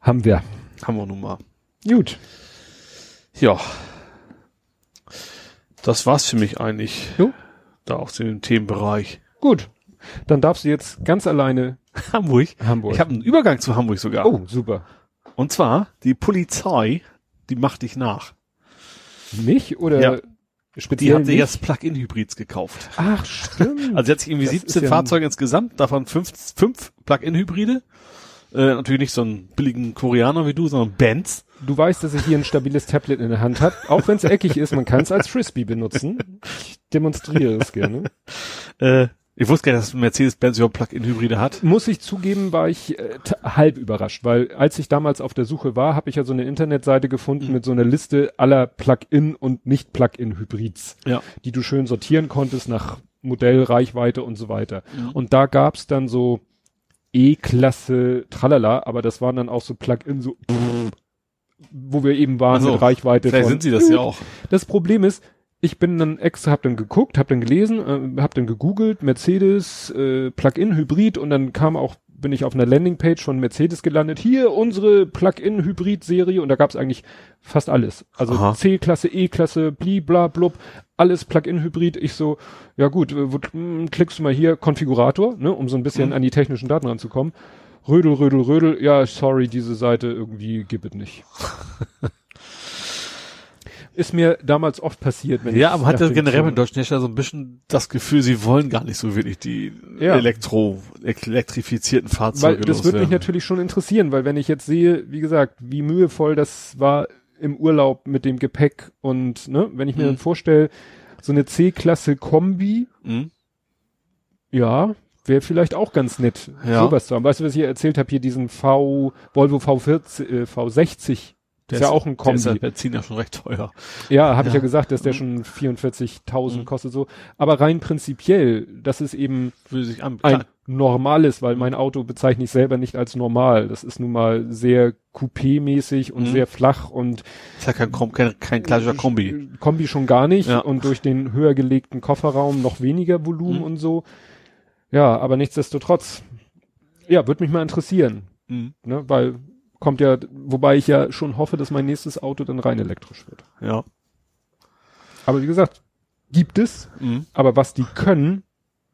haben wir. haben wir nun mal. Gut. Ja. Das war's für mich eigentlich. Jo. Da auch zu dem Themenbereich. Gut. Dann darfst du jetzt ganz alleine Hamburg. Hamburg. Ich habe einen Übergang zu Hamburg sogar. oh, super. Und zwar, die Polizei, die macht dich nach. Mich oder Ja. Die speziell hat sich jetzt Plug-in-Hybrids gekauft. Ach, stimmt. Also jetzt irgendwie Das ist 17 ja Fahrzeuge insgesamt, davon fünf, fünf Plug-in-Hybride. Äh, natürlich nicht so einen billigen Koreaner wie du, sondern Benz. Du weißt, dass ich hier ein stabiles Tablet in der Hand habe, auch wenn es eckig ist, man kann es als Frisbee benutzen. Ich demonstriere es gerne. Äh, ich wusste gar nicht, dass Mercedes-Benz überhaupt Plug-in-Hybride hat. Muss ich zugeben, war ich äh, halb überrascht, weil als ich damals auf der Suche war, habe ich ja so eine Internetseite gefunden mit so einer Liste aller Plug-in und nicht Plug-in Hybrids, Ja. die du schön sortieren konntest nach Modell, Reichweite und so weiter. Mhm. Und da gab's dann so E-Klasse, tralala, aber das waren dann auch so Plug-in, so wo wir eben waren so, mit Reichweite. Vielleicht von- sind sie das ja auch. das Problem ist, ich bin dann extra, hab dann geguckt, hab dann gelesen, äh, hab dann gegoogelt, Mercedes, äh, Plug-in Hybrid und dann kam auch, bin ich auf einer Landingpage von Mercedes gelandet. Hier unsere Plug-in Hybrid Serie und da gab's eigentlich fast alles. Also. C-Klasse, E-Klasse, bli, bla, blub, alles Plug-in Hybrid. Ich so, ja gut, äh, mh, klickst du mal hier Konfigurator, ne, um so ein bisschen Mhm. an die technischen Daten ranzukommen. Rödel, rödel, rödel, ja, sorry, diese Seite irgendwie gibt es nicht. Ist mir damals oft passiert, wenn Ja, aber hat dem generell mit deutschen so ein bisschen das Gefühl, sie wollen gar nicht so wirklich die Ja. Elektro, elektrifizierten Weil Fahrzeuge das würde mich natürlich schon interessieren, weil wenn ich jetzt sehe, wie gesagt, wie mühevoll das war im Urlaub mit dem Gepäck und ne, wenn ich mir Mhm. dann vorstelle, so eine C-Klasse Kombi, Mhm. ja, wäre vielleicht auch ganz nett, Ja. sowas zu haben. Weißt du, was ich erzählt habe, hier diesen V, Volvo V40, äh, V60, ist ja auch ein Der ist ja Kombi. Benzin ja schon recht teuer. Ja, habe ich Ja. ja gesagt, dass der schon 44.000 Mhm. kostet so. Aber rein prinzipiell, das ist eben an, ein normales, weil mein Auto bezeichne ich selber nicht als normal. Das ist nun mal sehr coupé-mäßig und Mhm. sehr flach und ist ja kein, kein, kein klassischer Kombi. Kombi schon gar nicht Ja. und durch den höher gelegten Kofferraum noch weniger Volumen Mhm. und so. Ja, aber nichtsdestotrotz, ja, würde mich mal interessieren, Mhm. ne, weil kommt ja, wobei ich ja schon hoffe, dass mein nächstes Auto dann rein elektrisch wird. Ja. Aber wie gesagt, gibt es, Mhm. aber was die können,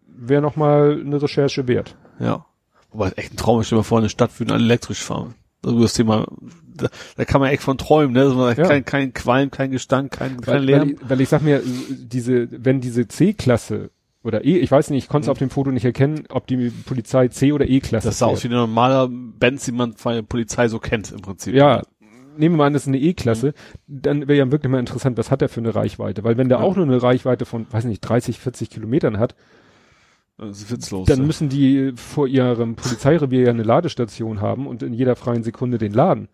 wäre noch mal eine Recherche wert. Ja. Wobei es echt ein Traum ist, dir mal vor, eine Stadt würde alle elektrisch fahren. Also das Thema, da, da kann man echt von träumen, ne? Also Ja. kein, kein Qualm, kein Gestank, kein, kein Weil, weil, Lärm. ich, weil ich sag mir, diese, wenn diese C-Klasse oder E, ich weiß nicht, ich konnte es Mhm. auf dem Foto nicht erkennen, ob die Polizei C oder E-Klasse Das sah aus wie ein normaler Benz, den man von der Polizei so kennt im Prinzip. Ja, nehmen wir mal an, das ist eine E-Klasse, dann wäre ja wirklich mal interessant, was hat der für eine Reichweite? Weil wenn der Ja. auch nur eine Reichweite von, weiß nicht, 30, 40 Kilometern hat, ist witzlos. dann ja. müssen die vor ihrem Polizeirevier ja eine Ladestation haben und in jeder freien Sekunde den laden.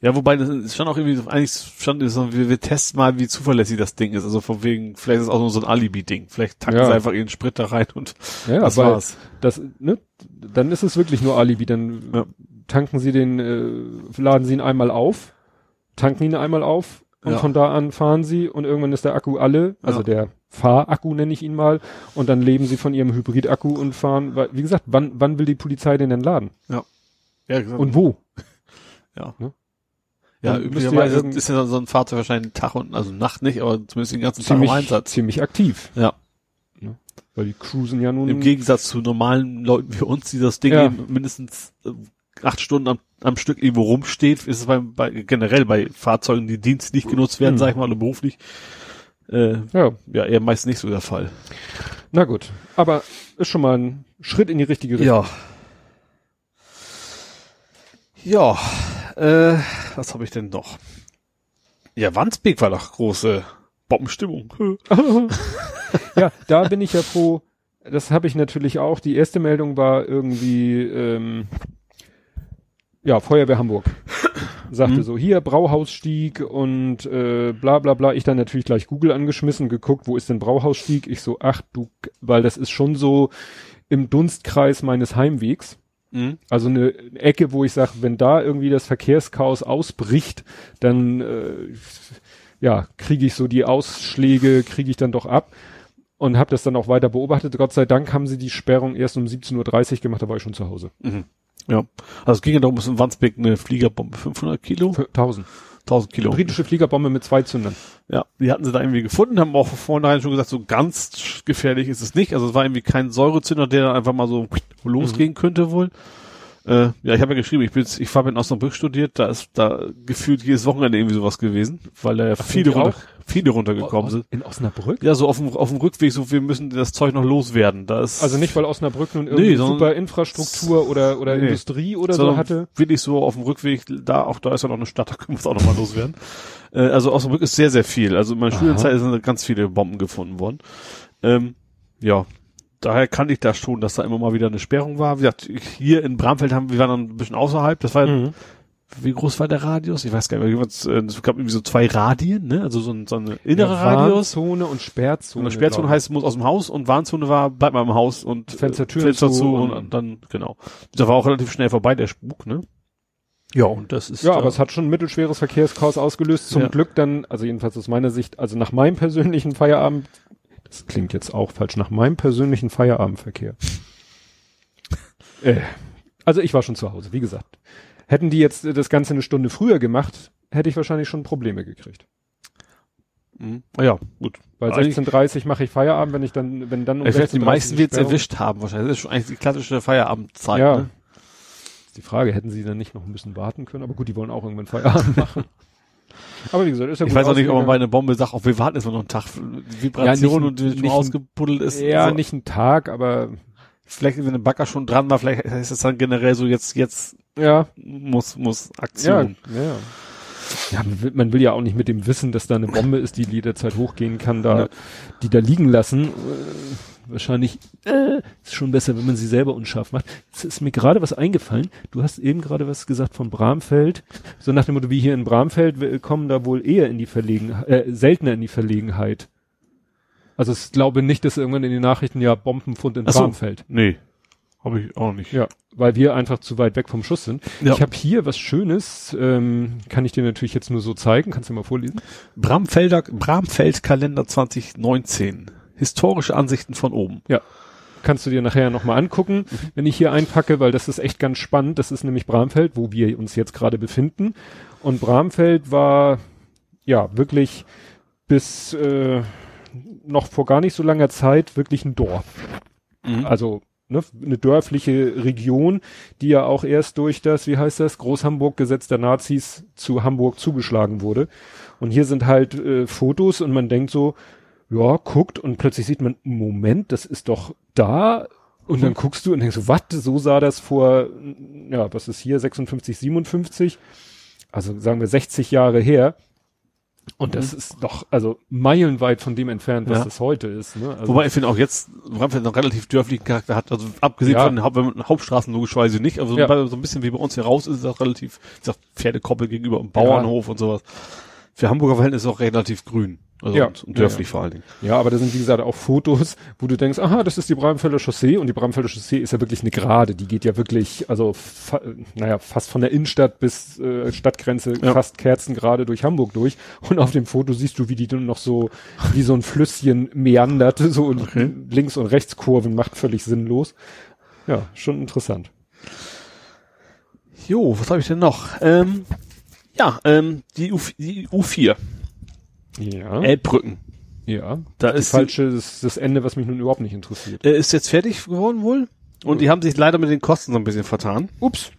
Ja, wobei das ist schon auch irgendwie, eigentlich schon ist wir, wir testen mal, wie zuverlässig das Ding ist. Also von wegen, vielleicht ist es auch nur so ein Alibi-Ding. Vielleicht tanken Ja. sie einfach ihren Sprit da rein und Ja, das war's. das, ne, dann ist es wirklich nur Alibi. Dann Ja. tanken sie den, äh, laden sie ihn einmal auf, tanken ihn einmal auf und Ja. von da an fahren sie und irgendwann ist der Akku alle, also Ja. der Fahrakku nenne ich ihn mal, und dann leben sie von ihrem Hybridakku und fahren, weil, wie gesagt, wann, wann will die Polizei den denn laden? Ja, gesagt, Und wo? ja. ne? Ja, üblicherweise ja ist ja so ein Fahrzeug wahrscheinlich Tag und, also Nacht nicht, aber zumindest den ganzen Ziemlich, Tag im Einsatz. ziemlich aktiv. Ja. Weil die cruisen ja nun. Im Gegensatz zu normalen Leuten wie uns, die das Ding Ja. eben mindestens äh, acht Stunden am, am Stück irgendwo rumsteht, ist es bei, bei generell bei Fahrzeugen, die dienstlich genutzt werden, Mhm. sag ich mal, oder beruflich, äh, ja, ja, eher meist nicht so der Fall. na gut. Aber ist schon mal ein Schritt in die richtige Richtung. Ja. Ja, äh, was habe ich denn noch? Ja, Wandsbek war doch große Bombenstimmung. ja, da bin ich ja froh. Das habe ich natürlich auch. Die erste Meldung war irgendwie, ähm, ja, Feuerwehr Hamburg. Sagte Mhm. so, hier, Brauhausstieg und äh, bla bla bla. Ich dann natürlich gleich Google angeschmissen, geguckt, wo ist denn Brauhausstieg? Ich so, ach du, weil das ist schon so im Dunstkreis meines Heimwegs. Mhm. Also eine Ecke, wo ich sage, wenn da irgendwie das Verkehrschaos ausbricht, dann äh, ja, kriege ich so die Ausschläge, kriege ich dann doch ab und habe das dann auch weiter beobachtet. Gott sei Dank haben sie die Sperrung erst um 17.30 Uhr gemacht, da war ich schon zu Hause. Mhm. Ja. Also es ging ja darum, dass in Wandsbek eine Fliegerbombe 500 Kilo, 1000. 1000 Kilo. Britische Fliegerbombe mit zwei Zündern. Ja, die hatten sie da irgendwie gefunden, haben auch vornherein schon gesagt, so ganz gefährlich ist es nicht. Also es war irgendwie kein Säurezünder, der dann einfach mal so losgehen könnte wohl. Äh, ja, ich habe ja geschrieben, ich bin ich habe in Osnabrück studiert, da ist da gefühlt jedes Wochenende irgendwie sowas gewesen, weil da ja viele, runter, viele runtergekommen sind. In Osnabrück? Ja, so auf dem, auf dem Rückweg, so wir müssen das Zeug noch loswerden. Da ist Also nicht, weil Osnabrück nun irgendwie Nee, super Infrastruktur oder, oder Nee. Industrie oder so hatte. wirklich so auf dem Rückweg, da auch da ist ja noch eine Stadt, da können wir es auch nochmal loswerden. Äh, also Osnabrück ist sehr, sehr viel. Also in meiner Aha. Studienzeit sind ganz viele Bomben gefunden worden. Ähm, ja, daher kannte ich das schon, dass da immer mal wieder eine Sperrung war. Wie gesagt, hier in Bramfeld haben wir waren dann ein bisschen außerhalb. Das war Mhm. wie groß war der Radius? Ich weiß gar nicht mehr. Es gab irgendwie so zwei Radien, ne? Also so, ein, so eine innere ja, Radius. Warnzone und Sperrzone. Und Sperrzone heißt, muss aus dem Haus und Warnzone war, bleibt mal im Haus und Fenstertür Fenster zu und, und, dann, genau. Da war auch relativ schnell vorbei, der Spuk, ne? Ja, und das ist. Ja, da aber es hat schon ein mittelschweres Verkehrschaos ausgelöst. Zum ja. Glück dann, also jedenfalls aus meiner Sicht, also nach meinem persönlichen Feierabend, das klingt jetzt auch falsch, nach meinem persönlichen Feierabendverkehr. äh, also ich war schon zu Hause, wie gesagt. Hätten die jetzt das Ganze eine Stunde früher gemacht, hätte ich wahrscheinlich schon Probleme gekriegt. Mhm. Ja, gut. Weil 16.30 mache ich Feierabend, wenn ich dann, wenn dann um ich Die meisten wird es erwischt haben wahrscheinlich. Das ist schon eigentlich die klassische Feierabendzeit. Ja. Ne? die Frage, hätten sie dann nicht noch ein bisschen warten können? Aber gut, die wollen auch irgendwann Feierabend machen. Aber wie gesagt, ist ja. Ich weiß auch nicht, ob man bei einer Bombe sagt, auch wir warten jetzt mal noch einen Tag. Vibration ja, nicht, und wie ausgebuddelt ist. Ja, so. nicht einen Tag, aber vielleicht, wenn ein Bagger schon dran war, vielleicht ist es dann generell so jetzt, jetzt, ja, muss, muss Aktion. Ja, ja. Ja, man will, man will ja auch nicht mit dem Wissen, dass da eine Bombe ist, die jederzeit hochgehen kann, da, ja. die da liegen lassen. Äh, wahrscheinlich äh, ist schon besser, wenn man sie selber unscharf macht. Jetzt ist mir gerade was eingefallen. Du hast eben gerade was gesagt von Bramfeld. So nach dem Motto, wie hier in Bramfeld kommen da wohl eher in die Verlegenheit, äh, seltener in die Verlegenheit. Also ich glaube nicht, dass irgendwann in den Nachrichten ja Bombenfund in Ach Bramfeld. nee. Habe ich auch nicht. Ja, weil wir einfach zu weit weg vom Schuss sind. Ja. Ich habe hier was Schönes, ähm, kann ich dir natürlich jetzt nur so zeigen. Kannst du mal vorlesen? Bramfelder, Bramfeld Kalender 2019 historische Ansichten von oben. Ja. Kannst du dir nachher nochmal angucken, mhm. wenn ich hier einpacke, weil das ist echt ganz spannend. Das ist nämlich Bramfeld, wo wir uns jetzt gerade befinden. Und Bramfeld war ja wirklich bis äh, noch vor gar nicht so langer Zeit wirklich ein Dorf. Mhm. Also ne, eine dörfliche Region, die ja auch erst durch das, wie heißt das, Großhamburg-Gesetz der Nazis zu Hamburg zugeschlagen wurde. Und hier sind halt äh, Fotos und man denkt so, ja, guckt und plötzlich sieht man, Moment, das ist doch da. Und mhm. dann guckst du und denkst so, was, so sah das vor, ja, was ist hier, 56, 57, also sagen wir 60 Jahre her. Und das mhm. ist doch, also meilenweit von dem entfernt, was ja. das heute ist. Ne? Also Wobei ich finde auch jetzt, Bramfeld noch relativ dörflichen Charakter hat, also abgesehen ja. von den Haupt Hauptstraßen logischerweise nicht, aber so, ja. so, ein bisschen wie bei uns hier raus ist es auch relativ, ich sag, Pferdekoppel gegenüber einem Bauernhof und sowas. Für Hamburger Verhältnisse auch relativ grün. Also ja, und, und dörflich ja, vor allen Dingen. Ja, aber da sind wie gesagt auch Fotos, wo du denkst, aha, das ist die Bramfelder Chaussee und die Bramfelder Chaussee ist ja wirklich eine Gerade, die geht ja wirklich, also fa naja, fast von der Innenstadt bis äh, Stadtgrenze, ja. fast kerzengerade durch Hamburg durch und auf dem Foto siehst du, wie die dann noch so, wie so ein Flüsschen meandert, so okay. links und rechts Kurven macht, völlig sinnlos. Ja, schon interessant. Jo, was habe ich denn noch? Ähm, ja, ähm, die, U die U4 ja. Elbbrücken. Ja. Da ist falsche, das, das Ende, was mich nun überhaupt nicht interessiert. Er ist jetzt fertig geworden wohl. Und die haben sich leider mit den Kosten so ein bisschen vertan. Ups.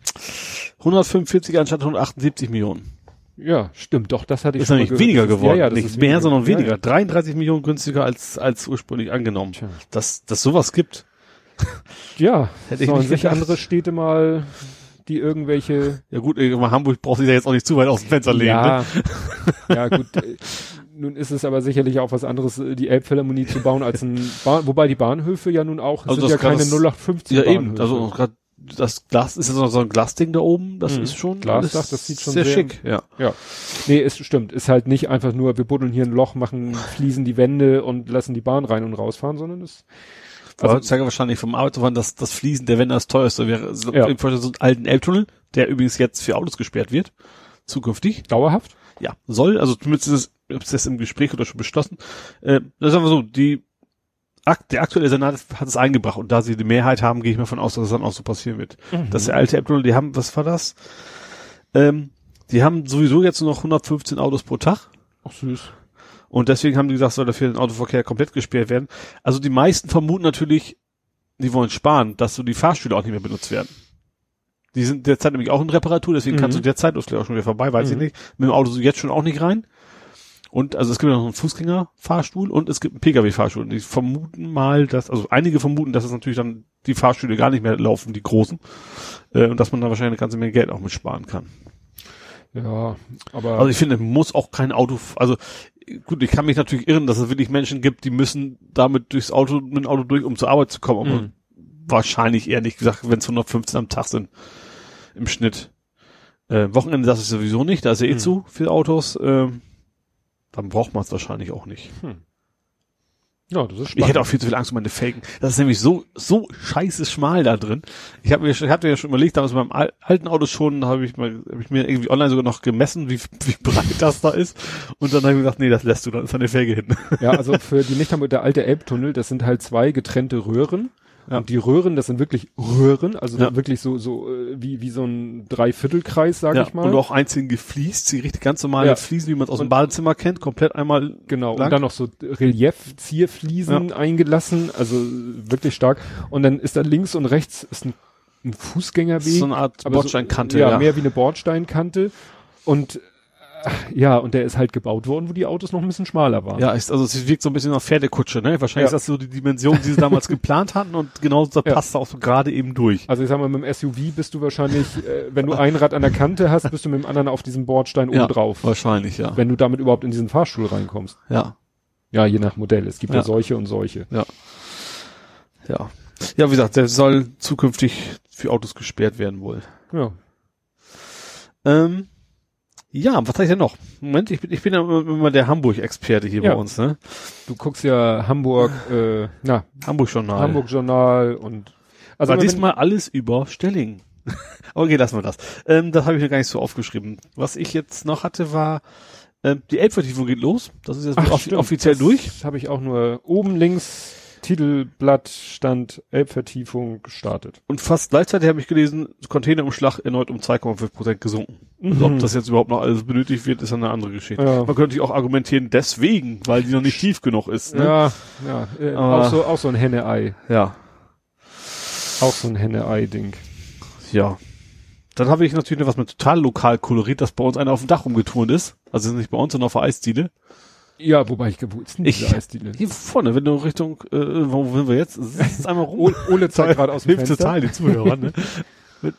145 anstatt 178 Millionen. Ja, stimmt, doch, das hatte ich ist schon nicht weniger geworden. Ja, ja, nicht mehr, sondern weniger. Ja, 33 Millionen günstiger als, als ursprünglich angenommen. Tja. Dass, dass sowas gibt. Ja, hätte ich nicht sich andere Städte mal, die irgendwelche. Ja gut, Hamburg braucht sich ja jetzt auch nicht zu weit aus dem Fenster legen. Ja, ne? ja gut. Nun ist es aber sicherlich auch was anderes, äh, die Elbphilharmonie zu bauen als ein Bahn, wobei die Bahnhöfe ja nun auch also sind ja keine 0815 Ja Bahnhöfe. eben, also gerade das Glas ist ja so ein Glasding da oben, das mhm. ist schon Glasdach, das sieht schon sehr, sehr schick, ja. Ja. Nee, ist stimmt, ist halt nicht einfach nur wir buddeln hier ein Loch, machen fließen die Wände und lassen die Bahn rein und rausfahren, sondern es also heutzutage wahrscheinlich vom Arbeitsaufwand, dass das Fließen der Wände das teuerste wäre. So, ja. so einen alten Elbtunnel, der übrigens jetzt für Autos gesperrt wird, zukünftig. Dauerhaft? Ja, soll, also zumindest ist es ist das im Gespräch oder schon beschlossen. Äh, das sagen wir so, die der aktuelle Senat hat es eingebracht und da sie die Mehrheit haben, gehe ich mal von aus, dass es dann auch so passieren wird. Mhm. Dass der alte Apple, die haben, was war das? Ähm, die haben sowieso jetzt nur noch 115 Autos pro Tag. Ach süß. Und deswegen haben die gesagt, soll dafür den Autoverkehr komplett gesperrt werden. Also die meisten vermuten natürlich, die wollen sparen, dass so die Fahrstühle auch nicht mehr benutzt werden. Die sind derzeit nämlich auch in Reparatur, deswegen mhm. kannst du derzeit, das ist auch schon wieder vorbei, weiß mhm. ich nicht, mit dem Auto so jetzt schon auch nicht rein. Und also es gibt noch einen Fußgängerfahrstuhl und es gibt einen Pkw-Fahrstuhl. Und die vermuten mal, dass, also einige vermuten, dass es natürlich dann die Fahrstühle gar nicht mehr laufen, die großen. Äh, und dass man da wahrscheinlich eine ganze Menge Geld auch mit sparen kann. Ja, aber. Also ich finde, muss auch kein Auto, also gut, ich kann mich natürlich irren, dass es wirklich Menschen gibt, die müssen damit durchs Auto, mit dem Auto durch, um zur Arbeit zu kommen. Aber mhm. wahrscheinlich eher nicht gesagt, wenn es 115 am Tag sind im Schnitt. Äh, Wochenende das ist sowieso nicht, da ist ja eh Hm. zu viel Autos. Ähm, dann braucht man es wahrscheinlich auch nicht. Ja, das ist Ich hätte auch viel zu viel Angst um meine Felgen. Das ist nämlich so so scheiße schmal da drin. Ich habe mir ich hatte ja schon überlegt, damals beim al- alten Auto schon, habe ich mal habe ich mir irgendwie online sogar noch gemessen, wie wie breit das da ist und dann habe ich gesagt, nee, das lässt du, dann ist eine Felge hin. Ja, also für die nicht haben, der alte Elbtunnel, das sind halt zwei getrennte Röhren. Ja. Und die Röhren, das sind wirklich Röhren, also Ja. wirklich so, so äh, wie, wie so ein Dreiviertelkreis, sag ja, ich mal. und auch einzeln gefliest, sie richtig ganz normale. Fliesen, wie man es aus dem Und- Badezimmer kennt, komplett einmal Genau, lang. und dann noch so Relief-Zierfliesen eingelassen, also wirklich stark. Und dann ist da links und rechts ist ein, ein Fußgängerweg. so eine Art aber so- Bordsteinkante. ja, ja. mehr wie eine Bordsteinkante. Und ja, und der ist halt gebaut worden, wo die Autos noch ein bisschen schmaler waren. Ja, ist, also es wirkt so ein bisschen nach Pferdekutsche, ne? Wahrscheinlich Ja. ist das so die Dimension, die sie damals geplant hatten und genau da Ja. passt auch so gerade eben durch. Also ich sag mal, mit dem SUV bist du wahrscheinlich, äh, wenn du ein Rad an der Kante hast, bist du mit dem anderen auf diesem Bordstein oben drauf. Wahrscheinlich, ja. Wenn du damit überhaupt in diesen Fahrstuhl reinkommst. Ja, Ja, je nach Modell. Es gibt ja, Ja. solche und solche. ja. Ja, wie gesagt, der soll zukünftig für Autos gesperrt werden wohl. Ja. Ähm, ja, was habe ich denn noch? Moment, ich bin, ich bin ja immer, der Hamburg-Experte hier Ja. bei uns, ne? Du guckst ja Hamburg, äh, na, Hamburg-Journal. Hamburg Journal und also War diesmal alles über Stelling. okay, lassen wir das. Ähm, das habe ich mir gar nicht so aufgeschrieben. Was ich jetzt noch hatte, war, ähm, die Elbvertiefung geht los. Das ist jetzt Ach, off stimmt. offiziell das durch. Das habe ich auch nur oben links Titelblatt stand Elbvertiefung gestartet. Und fast gleichzeitig habe ich gelesen, Containerumschlag erneut um 2,5 Prozent gesunken. Also ob das jetzt überhaupt noch alles benötigt wird, ist eine andere Geschichte. Ja. Man könnte natürlich auch argumentieren, deswegen, weil die noch nicht tief genug ist. Ne? Ja, ja, äh, Aber- auch so auch so ein Henne-Ei, ja. auch so ein Henne-Ei-Ding. Ja. Dann habe ich natürlich noch was mit total lokal koloriert, dass bei uns einer auf dem Dach rumgeturnt ist. Also nicht bei uns, sondern auf der Eisdiele. Ja, wobei ich ist denn Ich- Eisdiele? Hier vorne, wenn du Richtung, äh, wo sind wir jetzt? Sitzt einmal rum. Ole zeigt gerade aus dem Hilft Fenster. total den Zuhörern, ne?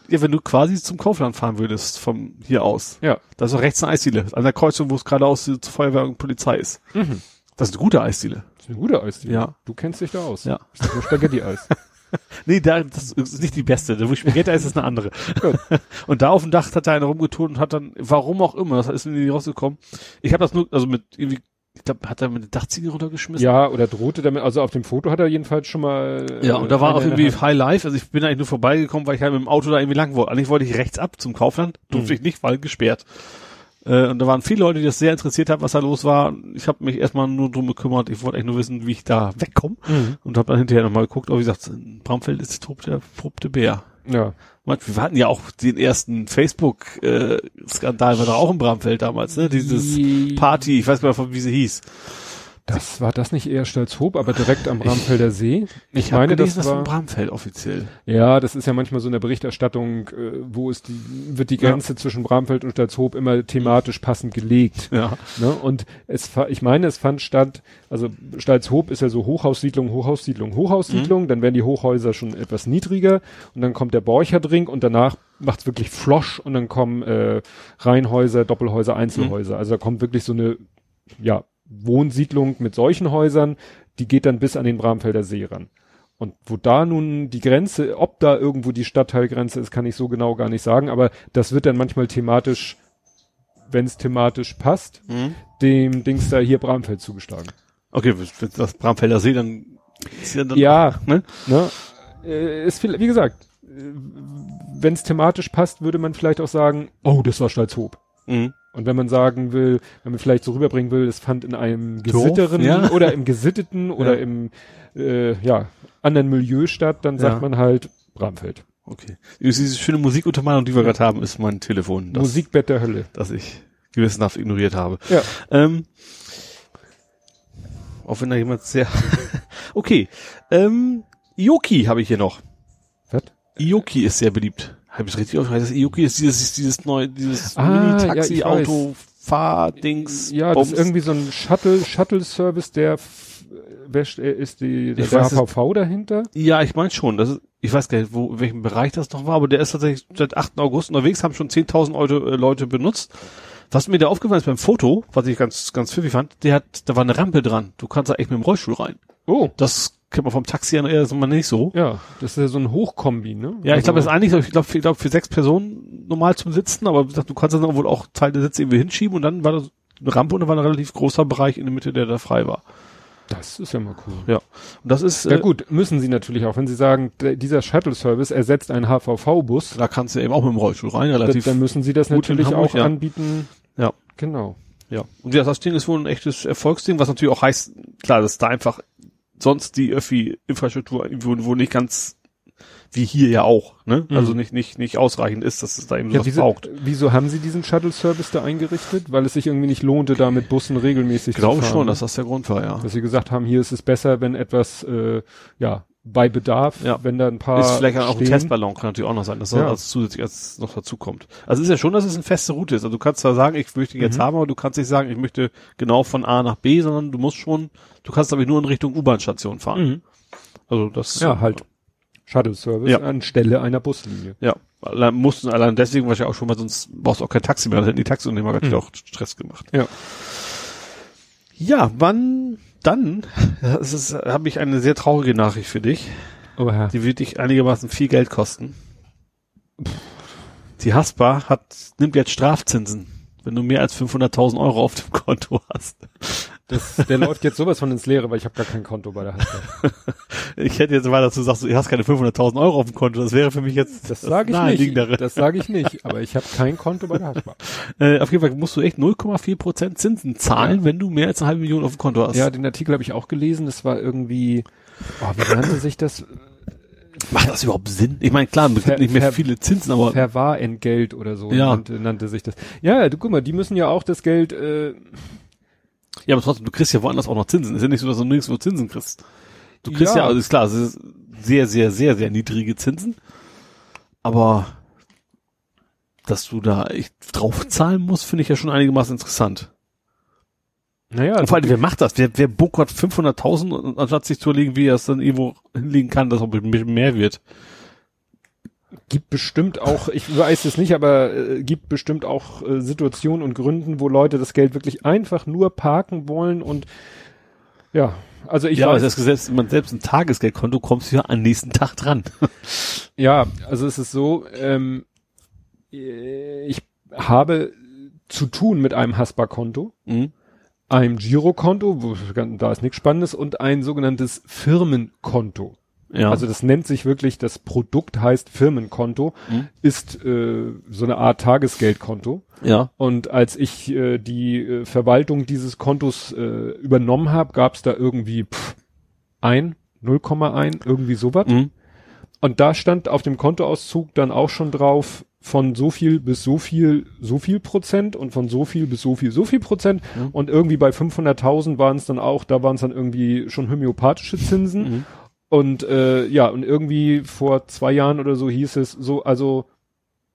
Ja, wenn du quasi zum Kaufland fahren würdest, vom hier aus. Ja. Da ist auch rechts eine Eisdiele. An der Kreuzung, wo es geradeaus zur Feuerwehr und Polizei ist. Mhm. Das ist eine gute Eisdiele. Das ist eine gute Eisdiele. Ja. Du kennst dich da aus. Ja. Das ist Spaghetti-Eis. Nee, da, das ist nicht die beste. Wo ich Spaghetti ist, ist eine andere. und da auf dem Dach hat da einer rumgetun und hat dann, warum auch immer, das ist mir nie rausgekommen. Ich habe das nur, also mit irgendwie, ich glaube, hat er mit der Dachziegel runtergeschmissen. ja, oder drohte damit, also auf dem Foto hat er jedenfalls schon mal. Ja, äh, und da war auch irgendwie. High Life. Also ich bin eigentlich nur vorbeigekommen, weil ich halt mit dem Auto da irgendwie lang wollte. Eigentlich wollte ich rechts ab zum Kaufland, durfte Mhm. ich nicht, weil gesperrt. Äh, und da waren viele Leute, die das sehr interessiert haben, was da los war. Ich habe mich erstmal nur drum gekümmert. Ich wollte eigentlich nur wissen, wie ich da wegkomme. Mhm. Und habe dann hinterher nochmal geguckt. Aber wie gesagt, in Bramfeld ist der, tobt der Bär. Ja. Man, wir hatten ja auch den ersten Facebook-Skandal, war doch auch in Bramfeld damals, ne? Dieses Die- Party, ich weiß gar nicht, wie sie hieß. Das war das nicht eher Stalzhoop, aber direkt am Bramfelder See. Ich, hab meine, gelesen, das war. Bramfeld offiziell. Ja, das ist ja manchmal so eine Berichterstattung, äh, wo ist die, wird die Ja. Grenze zwischen Bramfeld und Stalzhoop immer thematisch passend gelegt. Ja. Ne? Und es, ich meine, es fand statt, also Stalzhoop ist ja so Hochhaussiedlung, Hochhaussiedlung, Hochhaussiedlung, dann werden die Hochhäuser schon etwas niedriger und dann kommt der Borcherdring und danach macht's wirklich Flosch und dann kommen äh, Reihenhäuser, Doppelhäuser, Einzelhäuser. Also da kommt wirklich so eine, ja, Wohnsiedlung mit solchen Häusern, die geht dann bis an den Bramfelder See ran. Und wo da nun die Grenze, ob da irgendwo die Stadtteilgrenze ist, kann ich so genau gar nicht sagen, aber das wird dann manchmal thematisch, wenn es thematisch passt, Mhm. dem Dings da hier Bramfeld zugeschlagen. Okay, wenn das Bramfelder See, dann ist ja dann, Ja, ne? ne? Äh, ist viel, wie gesagt, wenn es thematisch passt, würde man vielleicht auch sagen, oh, das war Stalzhoop. Mhm. Und wenn man sagen will, wenn man vielleicht so rüberbringen will, es fand in einem gesitteren ja. oder im gesitteten oder Ja. im äh, ja, anderen Milieu statt, dann sagt Ja. man halt Bramfeld. Okay. Diese schöne Musikuntermalung, die wir gerade haben, ist mein Telefon, das, Musikbett der Hölle. das ich gewissenhaft ignoriert habe. Ja. Ähm, auch wenn da jemand sehr, okay, ähm, Ioki habe ich hier noch. Was? Ioki ist sehr beliebt. Habe ich richtig ausgesprochen? Das Ioki ist dieses, dieses neue, dieses Ah, ja, Mini-Taxi, ich weiß. Auto, Fahrdings. Ja, das Bums. ist irgendwie so ein Shuttle, Shuttle-Service, der st- äh, ist die, der es- HVV dahinter? Ja, ich meine schon. Das ist, ich weiß gar nicht, wo, in welchem Bereich das noch war, aber der ist tatsächlich seit 8. August unterwegs, haben schon 10.000 Leute, äh, Leute benutzt. Was mir da aufgefallen ist beim Foto, was ich ganz, ganz pfiffig fand, der hat, da war eine Rampe dran. Du kannst da echt mit dem Rollstuhl rein. Oh. Das kennt man vom Taxi an eher so mal nicht so. Ja, das ist ja so ein Hochkombi, ne? Ja, ich Also- glaube, das ist eigentlich, ich glaube, ich glaube für sechs Personen normal zum Sitzen, aber wie gesagt, du kannst dann wohl auch Teil der Sitze irgendwie hinschieben und dann war das eine Rampe und da war ein relativ großer Bereich in der Mitte, der da frei war. Das ist ja mal cool. Ja. Und das ist, Ja äh, gut, müssen sie natürlich auch. Wenn sie sagen, dieser Shuttle-Service ersetzt einen HVV-Bus, da kannst du eben auch mit dem Rollstuhl rein, dann, relativ. dann müssen sie das natürlich Hamburg, auch ja. anbieten. Ja. Genau. Ja. Und ja, das Ding ist wohl ein echtes Erfolgsding, was natürlich auch heißt, klar, dass da einfach sonst die Öffi-Infrastruktur irgendwo wo nicht ganz wie hier ja auch, ne? Mhm. Also nicht, nicht, nicht ausreichend ist, dass es da eben Ja, wieso, braucht. wieso haben sie diesen Shuttle-Service da eingerichtet? Weil es sich irgendwie nicht lohnte, da mit Bussen regelmäßig Ich glaube zu fahren. schon, ne? dass das der Grund war, ja. dass sie gesagt haben, hier ist es besser, wenn etwas, äh, ja, bei Bedarf, Ja. wenn da ein paar Ist vielleicht auch ein stehen. Testballon, kann natürlich auch noch sein, dass das Ja. als zusätzlich als noch dazu kommt. Also es ist ja schon, dass es eine feste Route ist. Also du kannst zwar sagen, ich möchte ihn jetzt Mhm. haben, aber du kannst nicht sagen, ich möchte genau von A nach B, sondern du musst schon, du kannst aber nur in Richtung U-Bahn-Station fahren. Mhm. Also das Ja, halt. Shuttle-Service Ja. anstelle einer Buslinie. Ja, allein mussten allein deswegen wahrscheinlich auch schon, weil sonst brauchst du auch kein Taxi mehr, dann hätten die Taxiunternehmer natürlich Mhm. auch Stress gemacht. Ja. Ja, wann dann, habe ich eine sehr traurige Nachricht für dich. Oh, Herr. Die wird dich einigermaßen viel Geld kosten. Die Haspa hat, nimmt jetzt Strafzinsen, wenn du mehr als 500.000 Euro auf dem Konto hast. Das, der läuft jetzt sowas von ins Leere, weil ich habe gar kein Konto bei der Haspa. Ich hätte jetzt weiter zu sagst, du hast keine 500.000 Euro auf dem Konto. Das wäre für mich jetzt Das sage ich nicht. Das sage ich nicht. Aber ich habe kein Konto bei der Haspa. Äh, auf jeden Fall musst du echt 0,4 Prozent Zinsen zahlen, wenn du mehr als eine halbe Million auf dem Konto hast. Ja, den Artikel habe ich auch gelesen. Das war irgendwie, oh, wie nannte sich das? Macht das überhaupt Sinn? Ich meine, klar, es gibt nicht mehr viele Zinsen, aber Verwahrentgelt oder so Ja. nannte, nannte sich das. Ja, du guck mal, die müssen ja auch das Geld, äh, ja, aber trotzdem, du kriegst ja woanders auch noch Zinsen. Ist ja nicht so, dass du nirgendwo Zinsen kriegst. Du kriegst ja, Ja. also ist klar, es ist sehr, sehr, sehr, sehr niedrige Zinsen. Aber dass du da echt draufzahlen musst, finde ich ja schon einigermaßen interessant. naja, Und vor allem, wer macht das? Wer, wer bunkert 500.000 und anstatt sich zu überlegen, wie er es dann irgendwo hinlegen kann, dass auch ein bisschen mehr wird? Gibt bestimmt auch, ich weiß es nicht, aber äh, gibt bestimmt auch äh, Situationen und Gründen, wo Leute das Geld wirklich einfach nur parken wollen und ja, also ich ja, aber weiß, das Gesetz, man selbst ein Tagesgeldkonto kommst du ja am nächsten Tag dran. ja, also es ist so, ähm, äh, ich habe zu tun mit einem Haspa-Konto, Mhm. einem Girokonto, wo da ist nichts Spannendes und ein sogenanntes Firmenkonto. Ja. Also das nennt sich wirklich, das Produkt heißt Firmenkonto, Mhm. ist äh, so eine Art Tagesgeldkonto. ja. Und als ich äh, die äh, Verwaltung dieses Kontos äh, übernommen habe, gab es da irgendwie pff, ein, 0,1, irgendwie sowas. Mhm. Und da stand auf dem Kontoauszug dann auch schon drauf, von so viel bis so viel, so viel Prozent und von so viel bis so viel, so viel Prozent. Mhm. Und irgendwie bei 500.000 waren es dann auch, da waren es dann irgendwie schon homöopathische Zinsen. Mhm. Und äh, ja, und irgendwie vor zwei Jahren oder so hieß es so, also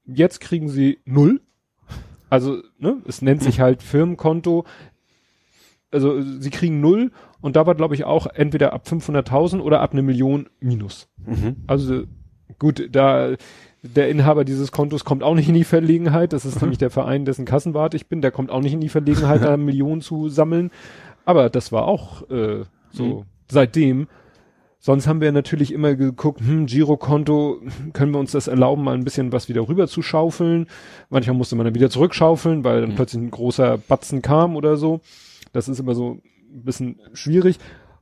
jetzt kriegen sie null. Also, ne, es nennt sich halt Firmenkonto. Also sie kriegen null und da war, glaube ich, auch entweder ab 500.000 oder ab eine Million minus. Mhm. Also gut, da der Inhaber dieses Kontos kommt auch nicht in die Verlegenheit. Das ist nämlich der Verein, dessen Kassenwart ich bin. Der kommt auch nicht in die Verlegenheit, da Millionen zu sammeln. Aber das war auch äh, so Mhm. seitdem. Sonst haben wir natürlich immer geguckt, hm, Girokonto, können wir uns das erlauben, mal ein bisschen was wieder rüber zu schaufeln. Manchmal musste man dann wieder zurückschaufeln, weil dann Mhm. plötzlich ein großer Batzen kam oder so. Das ist immer so ein bisschen schwierig.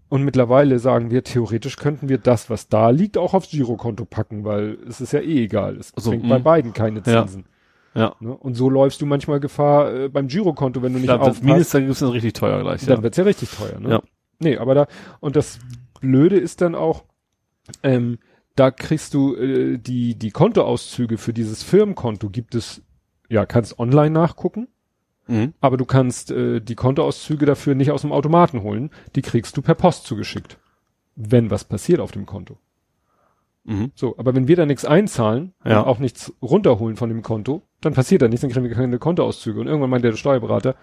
Und mittlerweile sagen wir, theoretisch könnten wir das, was da liegt, auch aufs Girokonto packen, weil es ist ja eh egal. Es Also, bringt mh. bei beiden keine Ja. Zinsen. Ja. Ne? Und so läufst du manchmal Gefahr äh, beim Girokonto, wenn du nicht Da, das aufpasst. Mindest, dann gibt's dann richtig teuer gleich. Dann Ja. wird's ja richtig teuer, ne? Ja. Nee, aber da, und das Blöde ist dann auch, ähm, da kriegst du äh, die, die Kontoauszüge für dieses Firmenkonto gibt es, ja, kannst online nachgucken, Mhm. aber du kannst äh, die Kontoauszüge dafür nicht aus dem Automaten holen. Die kriegst du per Post zugeschickt. Wenn was passiert auf dem Konto. Mhm. So, aber wenn wir da nichts einzahlen Ja. auch nichts runterholen von dem Konto, dann passiert da nichts, dann kriegen wir keine Kontoauszüge. Und irgendwann meint der Steuerberater,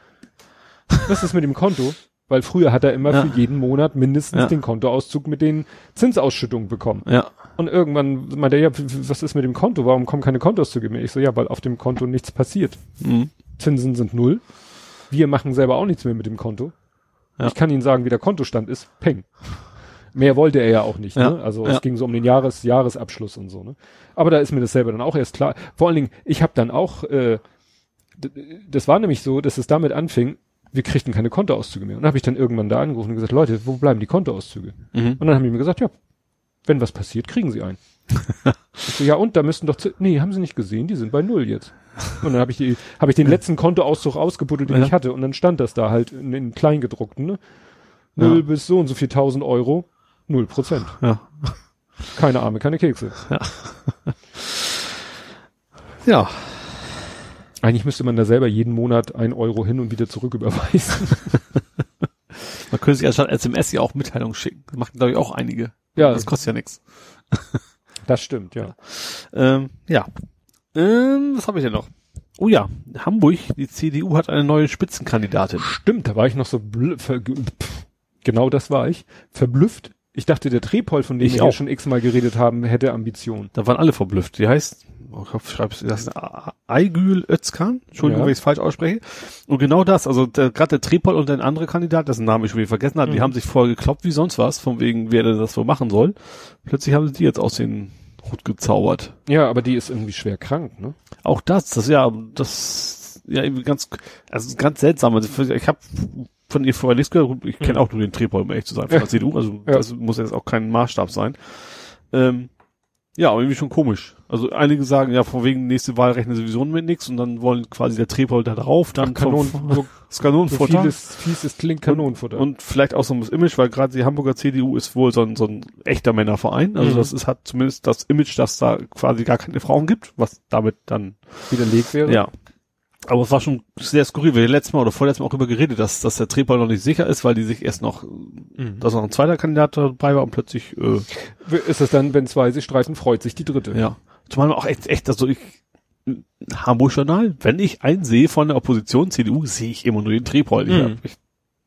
was ist mit dem Konto? Weil früher hat er immer Ja. für jeden Monat mindestens Ja. den Kontoauszug mit den Zinsausschüttungen bekommen. Ja. Und irgendwann meint er, ja, was ist mit dem Konto? Warum kommen keine Kontoauszüge mehr? Ich so, ja, weil auf dem Konto nichts passiert. Mhm. Zinsen sind null. Wir machen selber auch nichts mehr mit dem Konto. Ja. Ich kann Ihnen sagen, wie der Kontostand ist. Peng. Mehr wollte er ja auch nicht, Ja, ne? Also ja. es ging so um den Jahres, Jahresabschluss und so, ne? Aber da ist mir das selber dann auch erst klar. Vor allen Dingen, ich habe dann auch, äh, das war nämlich so, dass es damit anfing, wir kriegten keine Kontoauszüge mehr. Und dann habe ich dann irgendwann da angerufen und gesagt, Leute, wo bleiben die Kontoauszüge? Mhm. Und dann haben die mir gesagt, ja, wenn was passiert, kriegen sie einen. so, ja, und da müssten doch, nee, haben sie nicht gesehen, die sind bei null jetzt. Und dann habe ich die, habe ich den letzten Kontoauszug ausgebuddelt, den Ja. ich hatte, und dann stand das da halt in, in Kleingedruckten, ne? Null Ja. bis so und so viel tausend Euro, null Prozent. Ja. Keine Arme, keine Kekse. Ja. Eigentlich müsste man da selber jeden Monat ein Euro hin und wieder zurück überweisen. Man könnte sich anstatt SMS ja auch Mitteilungen schicken. Das machen, glaube ich, auch einige. Ja. Das kostet ja nichts. Das stimmt, ja. Ähm, ja. Ähm, was habe ich denn noch? Oh ja, Hamburg, die CDU hat eine neue Spitzenkandidatin. Stimmt, da war ich noch so blö- ver pff, genau das war ich. Verblüfft. Ich dachte, der Trepol, von dem Ich wir auch. schon x-mal geredet haben, hätte Ambition. Da waren alle verblüfft. Die heißt, oh, ich hoffe, schreib's, das ist Aygül Özkan. Entschuldigung, Ja. wenn ich es falsch ausspreche. Und genau das, also gerade der Trepol und ein anderer Kandidat, dessen Namen ich schon wieder vergessen habe, die Mhm. haben sich vorher gekloppt wie sonst was, von wegen, wer denn das so machen soll. Plötzlich haben sie die jetzt aus den Hut gezaubert. Ja, aber die ist irgendwie schwer krank, ne? Auch das, das ja, das ja ganz, also ganz seltsam. Also ich habe von ihr vorher nichts gehört. Ich kenne Mhm. auch nur den Trepol, um ehrlich zu sein, von Ja. der CDU. Also Ja. das muss jetzt auch kein Maßstab sein. Ähm, ja, aber irgendwie schon komisch. Also einige sagen, ja, von wegen nächste Wahl rechnen sie sowieso mit nichts und dann wollen quasi der Trepol da drauf, dann Ach, Kanon, so, das so Kanonenfutter. vieles, fieses klingt Kanonenfutter. Und vielleicht auch so ein Image, weil gerade die Hamburger CDU ist wohl so ein, so ein echter Männerverein. Also Mhm. das ist hat zumindest das Image, dass da quasi gar keine Frauen gibt, was damit dann widerlegt wäre. ja. Aber es war schon sehr skurril. Wir haben letztes Mal oder vorletztes Mal auch darüber geredet, dass, dass der Trepal noch nicht sicher ist, weil die sich erst noch, Mhm. dass noch ein zweiter Kandidat dabei war und plötzlich, äh, Ist es dann, wenn zwei sich streiten, freut sich die dritte. ja. Zumal auch echt, echt, also ich, Hamburg Journal, wenn ich einen sehe von der Opposition, CDU, sehe ich immer nur den Trepal. Ich Mhm. ich,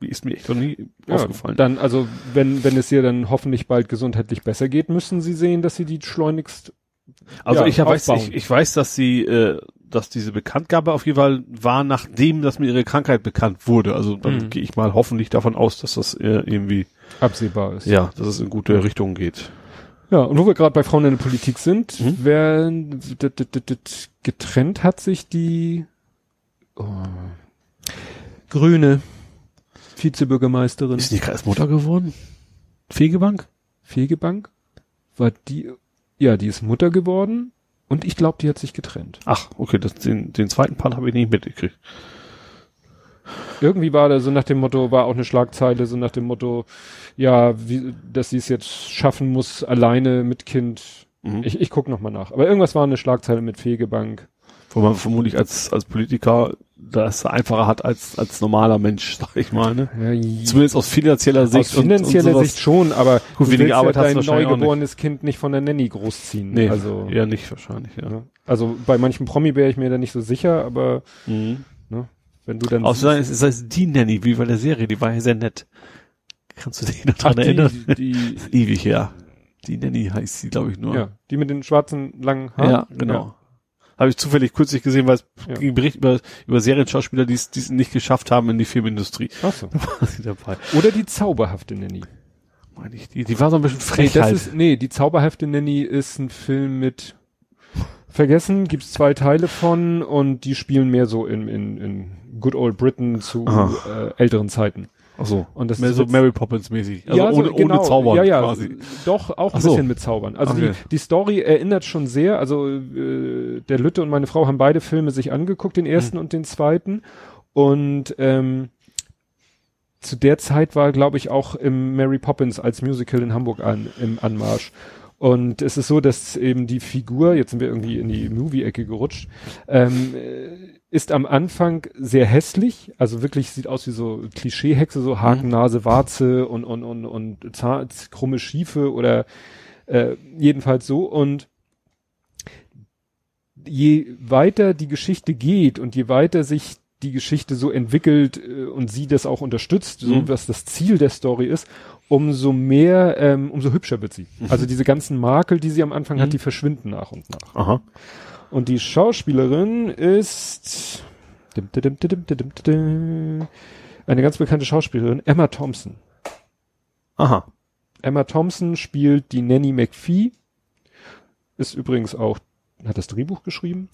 die ist mir echt noch nie Ja, aufgefallen. Dann, also, wenn, wenn es ihr dann hoffentlich bald gesundheitlich besser geht, müssen sie sehen, dass sie die schleunigst, Also ja, ich, hab, ich, ich weiß, dass sie, äh, dass diese Bekanntgabe auf jeden Fall war, nachdem, dass mir ihre Krankheit bekannt wurde. Also dann Mhm. gehe ich mal hoffentlich davon aus, dass das äh, irgendwie, absehbar ist. ja, dass es in gute Richtung geht. Ja, und wo wir gerade bei Frauen in der Politik sind, Mhm. d- getrennt hat sich die oh, grüne Vizebürgermeisterin Ist die gerade Mutter geworden? Fegebank? Fegebank. War die, ja, die ist Mutter geworden und ich glaube, die hat sich getrennt. Ach, okay, das, den, den zweiten Part habe ich nicht mitgekriegt. Irgendwie war da so nach dem Motto, war auch eine Schlagzeile, so nach dem Motto, ja, wie, dass sie es jetzt schaffen muss, alleine mit Kind. Mhm. Ich, ich guck noch mal nach. Aber irgendwas war eine Schlagzeile mit Fegebank. Wo man vermutlich als, als Politiker das einfacher hat als, als normaler Mensch, sag ich mal, ne? Ja, Zumindest aus finanzieller Sicht. Aus finanzieller und, und. Sicht schon, aber Gut, du willst Arbeit ja dein neugeborenes Kind nicht von der Nanny großziehen. Nee, also, eher nicht wahrscheinlich, ja. ne? also bei manchen Promi wäre ich mir da nicht so sicher, aber Mhm. wenn du dann Außer es ist heißt die Nanny, wie bei der Serie, die war ja sehr nett. Kannst du dich noch dran erinnern? die, die, Ewig, ja. Die Nanny heißt sie, glaube ich, nur. ja, die mit den schwarzen langen Haaren. Ja, genau. Habe ich zufällig kürzlich gesehen, weil es Ja. ging Bericht über, über Serienschauspieler, die es nicht geschafft haben in die Filmindustrie. Ach so. War sie dabei. Oder die zauberhafte Nanny. Meine ich, die, die war so ein bisschen Nee, frech das halt. ist, nee, die zauberhafte Nanny ist ein Film mit vergessen, gibt's zwei Teile von und die spielen mehr so in, in, in Good Old Britain zu äh, älteren Zeiten. Ach so. Und das Mehr ist so Mary Poppins mäßig. Also ja, so, ohne, genau, ohne Zaubern ja, ja, quasi. Doch, auch ein so. bisschen mit Zaubern. Also Okay. die, die Story erinnert schon sehr, also äh, der Lütte und meine Frau haben beide Filme sich angeguckt, den ersten Hm. und den zweiten. Und ähm, zu der Zeit war, glaube ich, auch im Mary Poppins als Musical in Hamburg an, im Anmarsch. Und es ist so, dass eben die Figur, jetzt sind wir irgendwie in die Movie-Ecke gerutscht, ähm, äh, ist am Anfang sehr hässlich, also wirklich sieht aus wie so Klischeehexe, so Haken, Nase, Warze und, und, und, und Zahn, krumme Schiefe oder äh, jedenfalls so. Und je weiter die Geschichte geht und je weiter sich die Geschichte so entwickelt äh, und sie das auch unterstützt, so Mhm. was das Ziel der Story ist, umso mehr, ähm, umso hübscher wird sie. Also diese ganzen Makel, die sie am Anfang Mhm. hat, die verschwinden nach und nach. Aha. Und die Schauspielerin ist eine ganz bekannte Schauspielerin, Emma Thompson. Aha. Emma Thompson spielt die Nanny McPhee. Ist übrigens auch, hat das Drehbuch geschrieben.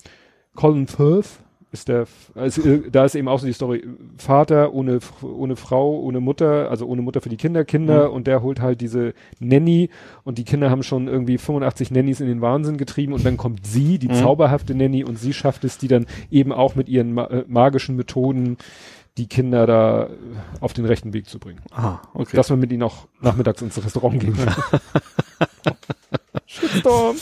Colin Firth ist der, also, äh, da ist eben auch so die Story, Vater ohne, ohne Frau, ohne Mutter, also ohne Mutter für die Kinder, Kinder Mhm. und der holt halt diese Nanny und die Kinder haben schon irgendwie 85 Nannies in den Wahnsinn getrieben und dann kommt sie, die Mhm. zauberhafte Nanny und sie schafft es, die dann eben auch mit ihren äh, magischen Methoden die Kinder da auf den rechten Weg zu bringen. Ah, okay. Dass man mit ihnen auch nachmittags ins Restaurant gehen kann. Shitstorm.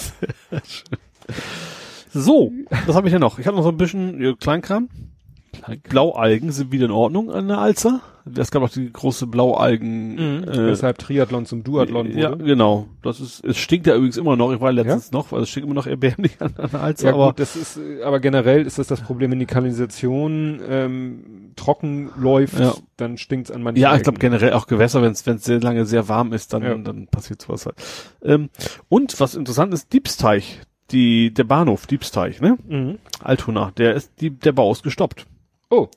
so, was habe ich denn noch? Ich habe noch so ein bisschen äh, Kleinkram. Blaualgen sind wieder in Ordnung an der Alster. Es gab auch die große Blaualgen. Äh, Weshalb Triathlon zum Duathlon wurde. ja, genau. Das ist, es stinkt ja übrigens immer noch. Ich war letztens noch, also es stinkt immer noch erbärmlich an, an der Alster, Ja aber gut, das ist, äh, aber generell ist das das Problem, wenn die Kanalisation ähm, trocken läuft, Ja. dann stinkt's an manchen Ja, ich glaube generell auch Gewässer, wenn es sehr lange sehr warm ist, dann, Ja. dann passiert sowas halt. Ähm, und was interessant ist, Diebsteich, die, der Bahnhof Diebsteich, ne? Mhm. Altona, der ist, die, der Bau ist gestoppt. Oh,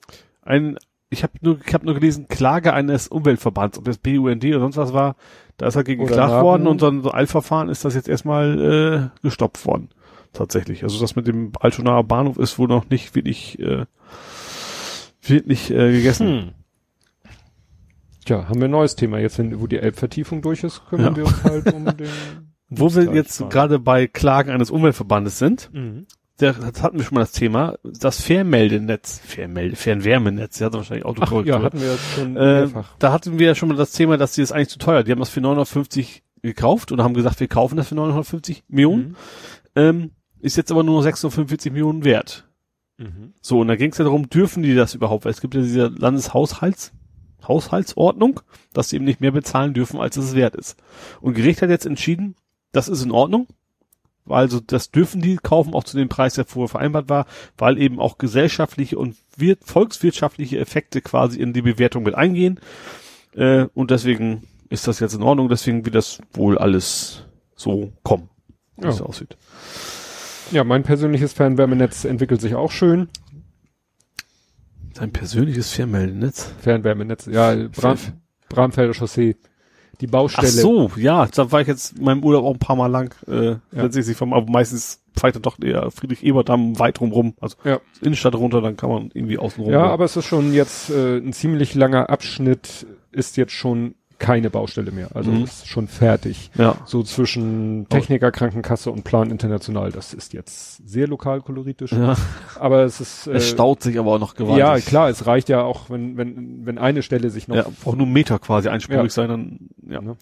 Ein, ich habe nur, ich habe nur gelesen, Klage eines Umweltverbands, ob das BUND oder sonst was war, da ist er gegen Oder geklagt worden und so ein Eilverfahren ist das jetzt erstmal äh, gestoppt worden. Tatsächlich. Also das mit dem Altonaer Bahnhof ist wohl noch nicht wirklich, äh, wirklich äh, gegessen. hm. Tja, haben wir ein neues Thema. Jetzt, wenn, wo die Elbvertiefung durch ist, kümmern Ja. wir uns halt um den. Wo wir jetzt gerade bei Klagen eines Umweltverbandes sind, Mhm. der, das hatten wir schon mal das Thema, das Fernmeldenetz, Fernmelde, Fernwärmenetz, der hat wahrscheinlich Ach, Autokorrektur. ja, hatten wir schon äh, mehrfach. da hatten wir ja schon mal das Thema, dass die das eigentlich zu teuer, die haben das für 950 gekauft und haben gesagt, wir kaufen das für 950 Millionen, Mhm. ähm, ist jetzt aber nur noch 645 Millionen wert. Mhm. So, und da ging es ja darum, dürfen die das überhaupt? Weil es gibt ja diese Landeshaushalts, Haushaltsordnung, dass sie eben nicht mehr bezahlen dürfen, als es wert ist. Und Gericht hat jetzt entschieden, das ist in Ordnung. Also das dürfen die kaufen, auch zu dem Preis, der vorher vereinbart war, weil eben auch gesellschaftliche und wir volkswirtschaftliche Effekte quasi in die Bewertung mit eingehen. Äh, und deswegen ist das jetzt in Ordnung, deswegen wird das wohl alles so kommen, wie Ja. es aussieht. Ja, mein persönliches Fernwärmenetz entwickelt sich auch schön. Dein persönliches Fernmeldenetz. Fernwärmenetz, ja, Bram, Bramfelder Chaussee. Die Ach Baustelle. so, ja, da war ich jetzt in meinem Urlaub auch ein paar Mal lang, äh, wenn sich vom, aber meistens fahre ich dann doch eher Friedrich-Ebert-Damm weit rum, also Ja. Innenstadt runter, dann kann man irgendwie außen rum. Ja, aber es ist schon jetzt äh, ein ziemlich langer Abschnitt, ist jetzt schon keine Baustelle mehr. Also Mhm. ist schon fertig. ja. So zwischen Techniker, Krankenkasse und Plan International. Das ist jetzt sehr lokal koloritisch. ja. Aber es ist. Äh, Es staut sich aber auch noch gewaltig. Ja, klar, es reicht ja auch, wenn, wenn, wenn eine Stelle sich noch. Ja, braucht nur Meter quasi einspurig Ja. sein, dann, ja. Ne?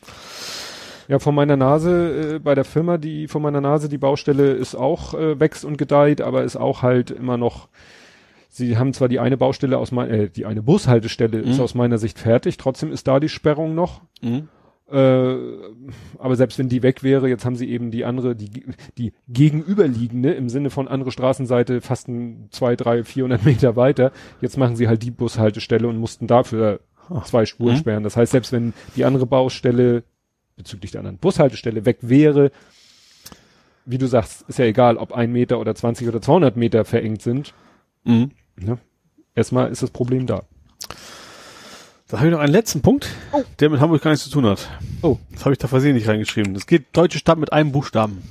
Ja, vor meiner Nase, äh, bei der Firma, die vor meiner Nase, die Baustelle ist auch, äh, wächst und gedeiht, aber ist auch halt immer noch, sie haben zwar die eine Baustelle aus meiner, äh, die eine Bushaltestelle ist Mhm. aus meiner Sicht fertig, trotzdem ist da die Sperrung noch. Mhm. Äh, aber selbst wenn die weg wäre, jetzt haben sie eben die andere, die, die gegenüberliegende, im Sinne von andere Straßenseite, fast ein, zwei, drei, 400 Meter weiter. Jetzt machen sie halt die Bushaltestelle und mussten dafür zwei Spuren Mhm. sperren. Das heißt, selbst wenn die andere Baustelle bezüglich der anderen Bushaltestelle weg wäre, wie du sagst, ist ja egal, ob ein Meter oder 20 oder 200 Meter verengt sind. Mhm. Ne? Erstmal ist das Problem da. Da habe ich noch einen letzten Punkt, der mit Hamburg gar nichts zu tun hat. Oh. Das habe ich da versehentlich reingeschrieben. Es geht deutsche Stadt mit einem Buchstaben.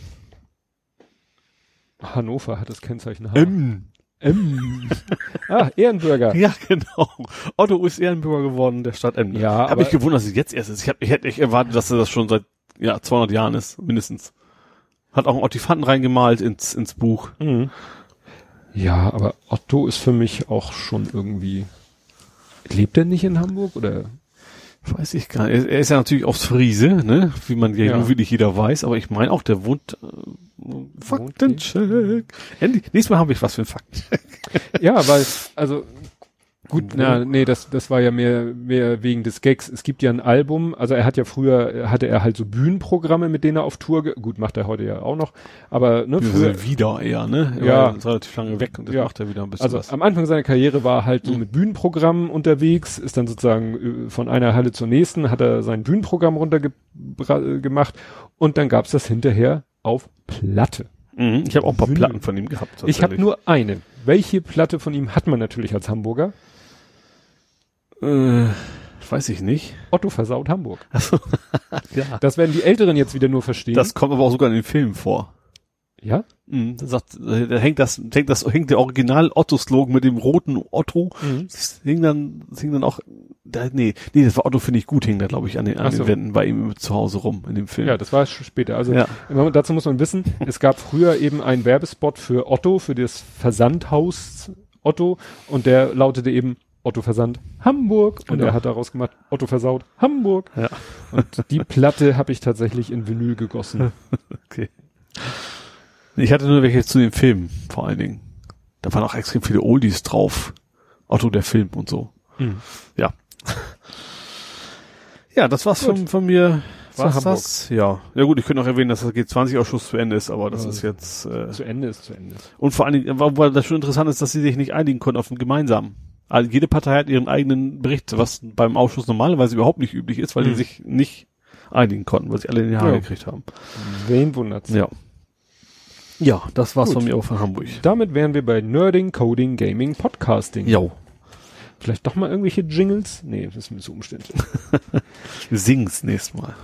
Hannover hat das Kennzeichen H. M. M. ah, Ehrenbürger. Ja, genau. Otto ist Ehrenbürger geworden der Stadt M. Ja, Habe aber- ich gewundert, dass es jetzt erst ist. Ich, hab, ich hätte echt erwartet, dass er das schon seit ja, 200 Jahren ist, mindestens. Hat auch einen Ottifanten reingemalt ins, ins Buch. Mhm. Ja, aber Otto ist für mich auch schon irgendwie. Lebt er nicht in Hamburg oder? Weiß ich gar nicht. Er, ist ja natürlich aufs Friese, ne? Wie man ja, Ja. wirklich jeder weiß, aber ich meine auch, der wohnt. Äh, Faktencheck. Endlich. Nächstes Mal habe ich was für einen Faktencheck. Ja, weil, also, gut, na, nee, das, das war ja mehr, mehr wegen des Gags. Es gibt ja ein Album, also er hat ja früher, hatte er halt so Bühnenprogramme, mit denen er auf Tour, gut, macht er heute ja auch noch, aber, ne, früher, wieder eher, ne? Er Ja. war jetzt relativ lange weg und das Ja. macht er wieder ein bisschen Also was. am Anfang seiner Karriere war er halt so Mhm. mit Bühnenprogrammen unterwegs, ist dann sozusagen äh, von einer Halle zur nächsten, hat er sein Bühnenprogramm runtergemacht und dann gab's das hinterher auf Platte. Mhm. Ich habe auch ein paar. Platten von ihm gehabt. Ich habe nur eine. Welche Platte von ihm hat man natürlich als Hamburger? Äh, Weiß ich nicht. Otto versaut Hamburg. Ja. Das werden die Älteren jetzt wieder nur verstehen. Das kommt aber auch sogar in den Filmen vor. ja? Mhm, da sagt, da hängt das, hängt das, hängt der Original Otto-Slogan mit dem roten Otto. Mhm. Das hing dann, das hing dann auch, da, nee, nee, das war Otto finde ich gut, hing da glaube ich an den, an so. den Wänden bei ihm zu Hause rum in dem Film. Ja, das war später. Also Ja. dazu muss man wissen, es gab früher eben einen Werbespot für Otto, für das Versandhaus Otto und der lautete eben Otto Versand Hamburg und Genau. er hat daraus gemacht Otto versaut Hamburg. Ja. Und die Platte habe ich tatsächlich in Vinyl gegossen. Okay. Ich hatte nur welche zu den Filmen, vor allen Dingen. Da waren auch extrem viele Oldies drauf. Otto der Film und so. Mhm. Ja. Ja, das war's Gut. von, von mir. Zu War's Hamburg. das? Ja. Ja gut, ich könnte noch erwähnen, dass das G20-Ausschuss zu Ende ist, aber das Ja. ist jetzt, äh, Zu Ende ist zu Ende. und vor allen Dingen, weil das schon interessant ist, dass sie sich nicht einigen konnten auf einen gemeinsamen. Also jede Partei hat ihren eigenen Bericht, was beim Ausschuss normalerweise überhaupt nicht üblich ist, weil die Mhm. sich nicht einigen konnten, weil sie alle in die Haare Ja. gekriegt haben. Wen wundert's? Ja. Ja, das war's Gut. von mir auch von Hamburg. Damit wären wir bei Nerding, Coding, Gaming, Podcasting. Jo. Vielleicht doch mal irgendwelche Jingles? Nee, das ist mir zu umständlich. Wir singen's nächstes Mal.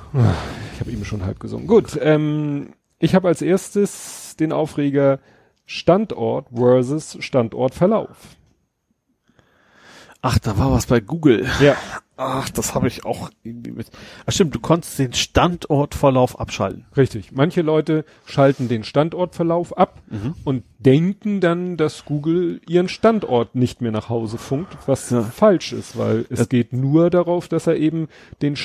Ich habe eben schon halb gesungen. Gut, ähm, ich habe als erstes den Aufreger Standort versus Standortverlauf. Ach, da war was bei Google. Ja. Ach, das habe ich auch irgendwie mit. Ach stimmt, du konntest den Standortverlauf abschalten. Richtig. Manche Leute schalten den Standortverlauf ab Mhm. und denken dann, dass Google ihren Standort nicht mehr nach Hause funkt, was Ja. falsch ist, weil es Das- geht nur darauf, dass er eben den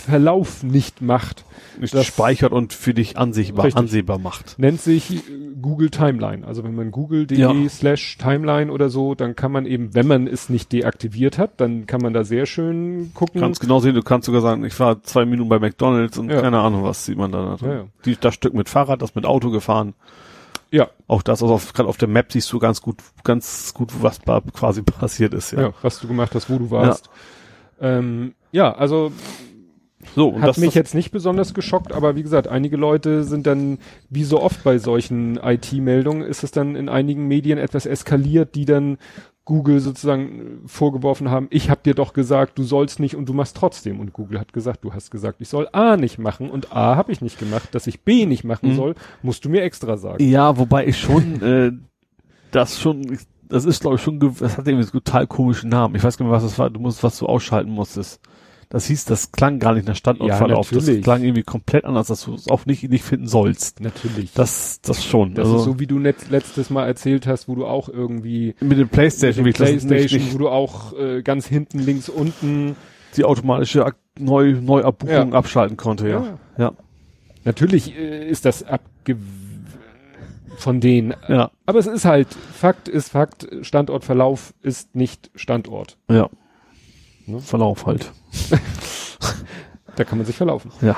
Standortverlauf nicht macht. Nicht Das- speichert und für dich ansehbar, Richtig. ansehbar macht. Nennt sich äh, Google Timeline. Also wenn man google.de Ja. slash Timeline oder so, dann kann man eben, wenn man es nicht deaktiviert hat, dann kann man da sehr schön gucken. Kannst genau sehen, du kannst sogar sagen, ich war zwei Minuten bei McDonalds und Ja. keine Ahnung, was sieht man da. Ja. Die, das Stück mit Fahrrad, das mit Auto gefahren. ja, Auch das, also auf, gerade auf der Map siehst du ganz gut, ganz gut, was quasi passiert ist, ja. ja. was du gemacht hast, wo du warst. Ja, ähm, ja also So, hat das, mich das, jetzt nicht besonders geschockt, aber wie gesagt, einige Leute sind dann, wie so oft bei solchen IT-Meldungen, ist es dann in einigen Medien etwas eskaliert, die dann Google sozusagen äh, vorgeworfen haben, ich habe dir doch gesagt, du sollst nicht und du machst trotzdem. Und Google hat gesagt, du hast gesagt, ich soll A nicht machen und A habe ich nicht gemacht, dass ich B nicht machen Mhm. soll, musst du mir extra sagen. ja, wobei ich schon, äh, das schon, das ist glaube ich schon, das hat irgendwie einen total komischen Namen. Ich weiß gar nicht, was das war, du musst, was du ausschalten musstest. Das hieß, das klang gar nicht nach Standortverlauf. Ja, das natürlich. klang irgendwie komplett anders, dass du es auch nicht, nicht finden sollst. Natürlich. Das, das schon. Das also, ist so, wie du net, letztes Mal erzählt hast, wo du auch irgendwie mit dem Playstation, mit das nicht, Playstation, nicht wo du auch äh, ganz hinten links unten die automatische Neu Neuabbuchung Ja. abschalten konnte, ja. Ja. Ja. Natürlich äh, ist das abge von denen. Ja. Aber es ist halt, Fakt ist Fakt, Standortverlauf ist nicht Standort. Ja. Ne? Verlauf halt. Da kann man sich verlaufen. Ja.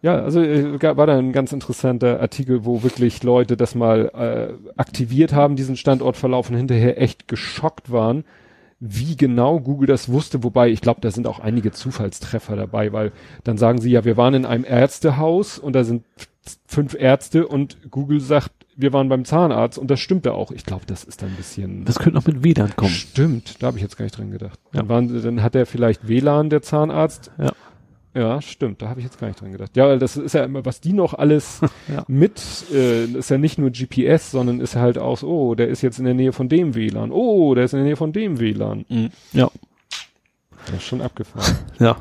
Ja, also äh, war da ein ganz interessanter Artikel, wo wirklich Leute das mal äh, aktiviert haben, diesen Standortverlauf und hinterher echt geschockt waren, wie genau Google das wusste. Wobei, ich glaube, da sind auch einige Zufallstreffer dabei, weil dann sagen sie ja, wir waren in einem Ärztehaus und da sind fünf Ärzte und Google sagt, wir waren beim Zahnarzt und das stimmte auch. Ich glaube, das ist dann ein bisschen. Das könnte noch mit WLAN kommen. Stimmt, da habe ich jetzt gar nicht dran gedacht. Ja. Dann, waren, dann hat er vielleicht WLAN, der Zahnarzt. Ja. Ja, stimmt, da habe ich jetzt gar nicht dran gedacht. Ja, weil das ist ja immer, was die noch alles Ja. mit, äh, ist ja nicht nur GPS, sondern ist halt auch so, oh, der ist jetzt in der Nähe von dem WLAN. Oh, der ist in der Nähe von dem WLAN. Mhm. Ja. Das ist schon abgefahren. Ja.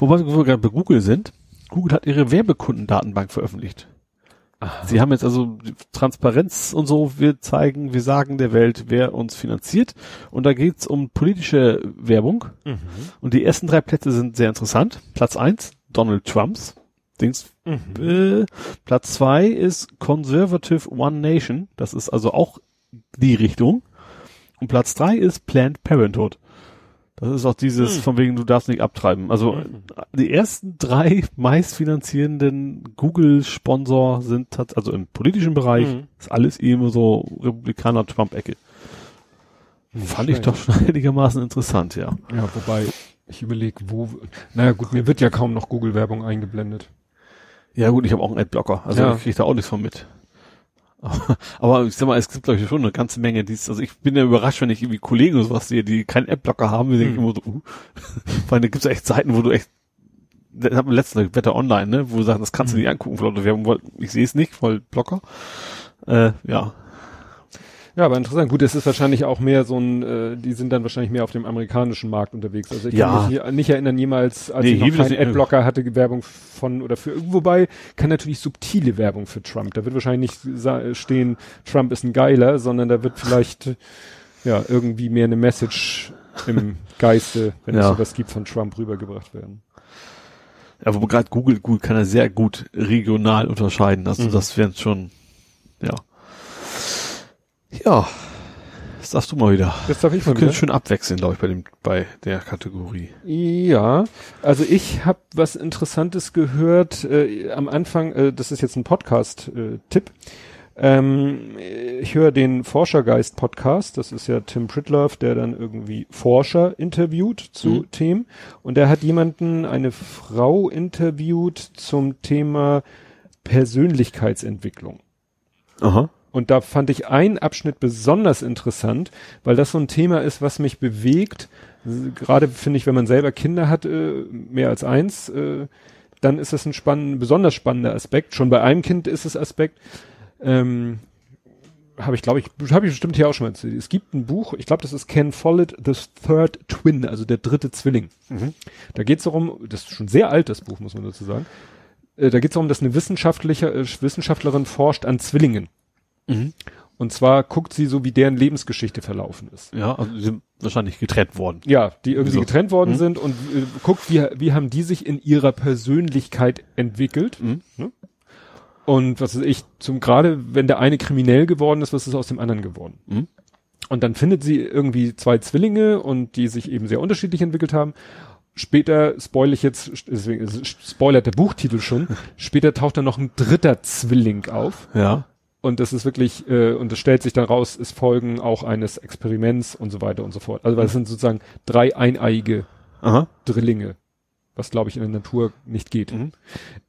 Wobei wir gerade bei Google sind. Google hat ihre Werbekundendatenbank veröffentlicht. Sie haben jetzt also Transparenz und so. Wir zeigen, wir sagen der Welt, wer uns finanziert. Und da geht's um politische Werbung. Und die ersten drei Plätze sind sehr interessant. Platz eins Donald Trumps. Dings. Äh, Platz zwei ist Conservative One Nation. Das ist also auch die Richtung. Und Platz drei ist Planned Parenthood. Das ist auch dieses, Hm. von wegen, du darfst nicht abtreiben. Also Mhm. die ersten drei meistfinanzierenden Google-Sponsor sind, also im politischen Bereich, Mhm. ist alles eben so Republikaner-Trump-Ecke. Fand ich doch schon einigermaßen interessant, ja. Ja, wobei, ich überlege, wo, naja gut, mir wird ja kaum noch Google-Werbung eingeblendet. Ja gut, ich habe auch einen Adblocker, also Ja. ich krieg da auch nichts von mit. Aber ich sag mal, es gibt glaube ich schon eine ganze Menge, die ist, also ich bin ja überrascht, wenn ich irgendwie Kollegen oder sowas sehe, die keinen Adblocker haben, die denke ich immer so, uh, weil da gibt's echt Seiten, wo du echt, das haben wir letztens Wetter online, ne, wo du sagst, das kannst du nicht angucken, weil ich sehe es nicht, voll Blocker. Äh, ja. Ja, aber interessant. Gut, es ist wahrscheinlich auch mehr so ein, äh, die sind dann wahrscheinlich mehr auf dem amerikanischen Markt unterwegs. Also ich Ja. kann mich hier nicht erinnern, jemals, als Nee, ich noch keinen nicht- Adblocker hatte, Werbung von oder für, wobei kann natürlich subtile Werbung für Trump. Da wird wahrscheinlich nicht stehen, Trump ist ein Geiler, sondern da wird vielleicht, ja, irgendwie mehr eine Message im Geiste, wenn es Ja. sowas gibt, von Trump rübergebracht werden. Ja, wo gerade Google, Google kann ja sehr gut regional unterscheiden. Also Mhm. das wären schon, ja. Ja. Das darfst du mal wieder. Das darf ich mal wieder. schön abwechseln, glaube ich, bei dem, bei der Kategorie. Ja, also ich habe was Interessantes gehört äh, am Anfang, äh, das ist jetzt ein Podcast-Tipp. Ähm, ich höre den Forschergeist-Podcast, das ist ja Tim Pritlove, der dann irgendwie Forscher interviewt zu Mhm. Themen. Und der hat jemanden, eine Frau interviewt zum Thema Persönlichkeitsentwicklung. Aha. Und da fand ich einen Abschnitt besonders interessant, weil das so ein Thema ist, was mich bewegt. Gerade finde ich, wenn man selber Kinder hat, äh, mehr als eins, äh, dann ist das ein spannend, besonders spannender Aspekt. Schon bei einem Kind ist es Aspekt. Ähm, habe ich, glaube ich, habe ich bestimmt hier auch schon mal erzählt. Es gibt ein Buch, ich glaube, das ist Ken Follett, The Third Twin, also der dritte Zwilling. Mhm. Da geht es darum, das ist schon sehr alt, das Buch, muss man dazu sagen. Äh, da geht es darum, dass eine wissenschaftliche, äh, Wissenschaftlerin forscht an Zwillingen. Mhm. Und zwar guckt sie so, wie deren Lebensgeschichte verlaufen ist. Ja, also die sind wahrscheinlich getrennt worden. Ja, die irgendwie Wieso? getrennt worden Mhm. sind und äh, guckt, wie, wie haben die sich in ihrer Persönlichkeit entwickelt. Mhm. Ne? Und was weiß ich, zum gerade wenn der eine kriminell geworden ist, was ist aus dem anderen geworden? Mhm. Und dann findet sie irgendwie zwei Zwillinge und die sich eben sehr unterschiedlich entwickelt haben. Später, spoil ich jetzt, deswegen es spoilert der Buchtitel schon, später taucht dann noch ein dritter Zwilling auf. Ja. Und das ist wirklich, äh, und es stellt sich dann raus, ist Folgen auch eines Experiments und so weiter und so fort. Also weil es sind sozusagen drei eineiige Aha. Drillinge, was glaube ich in der Natur nicht geht. Mhm.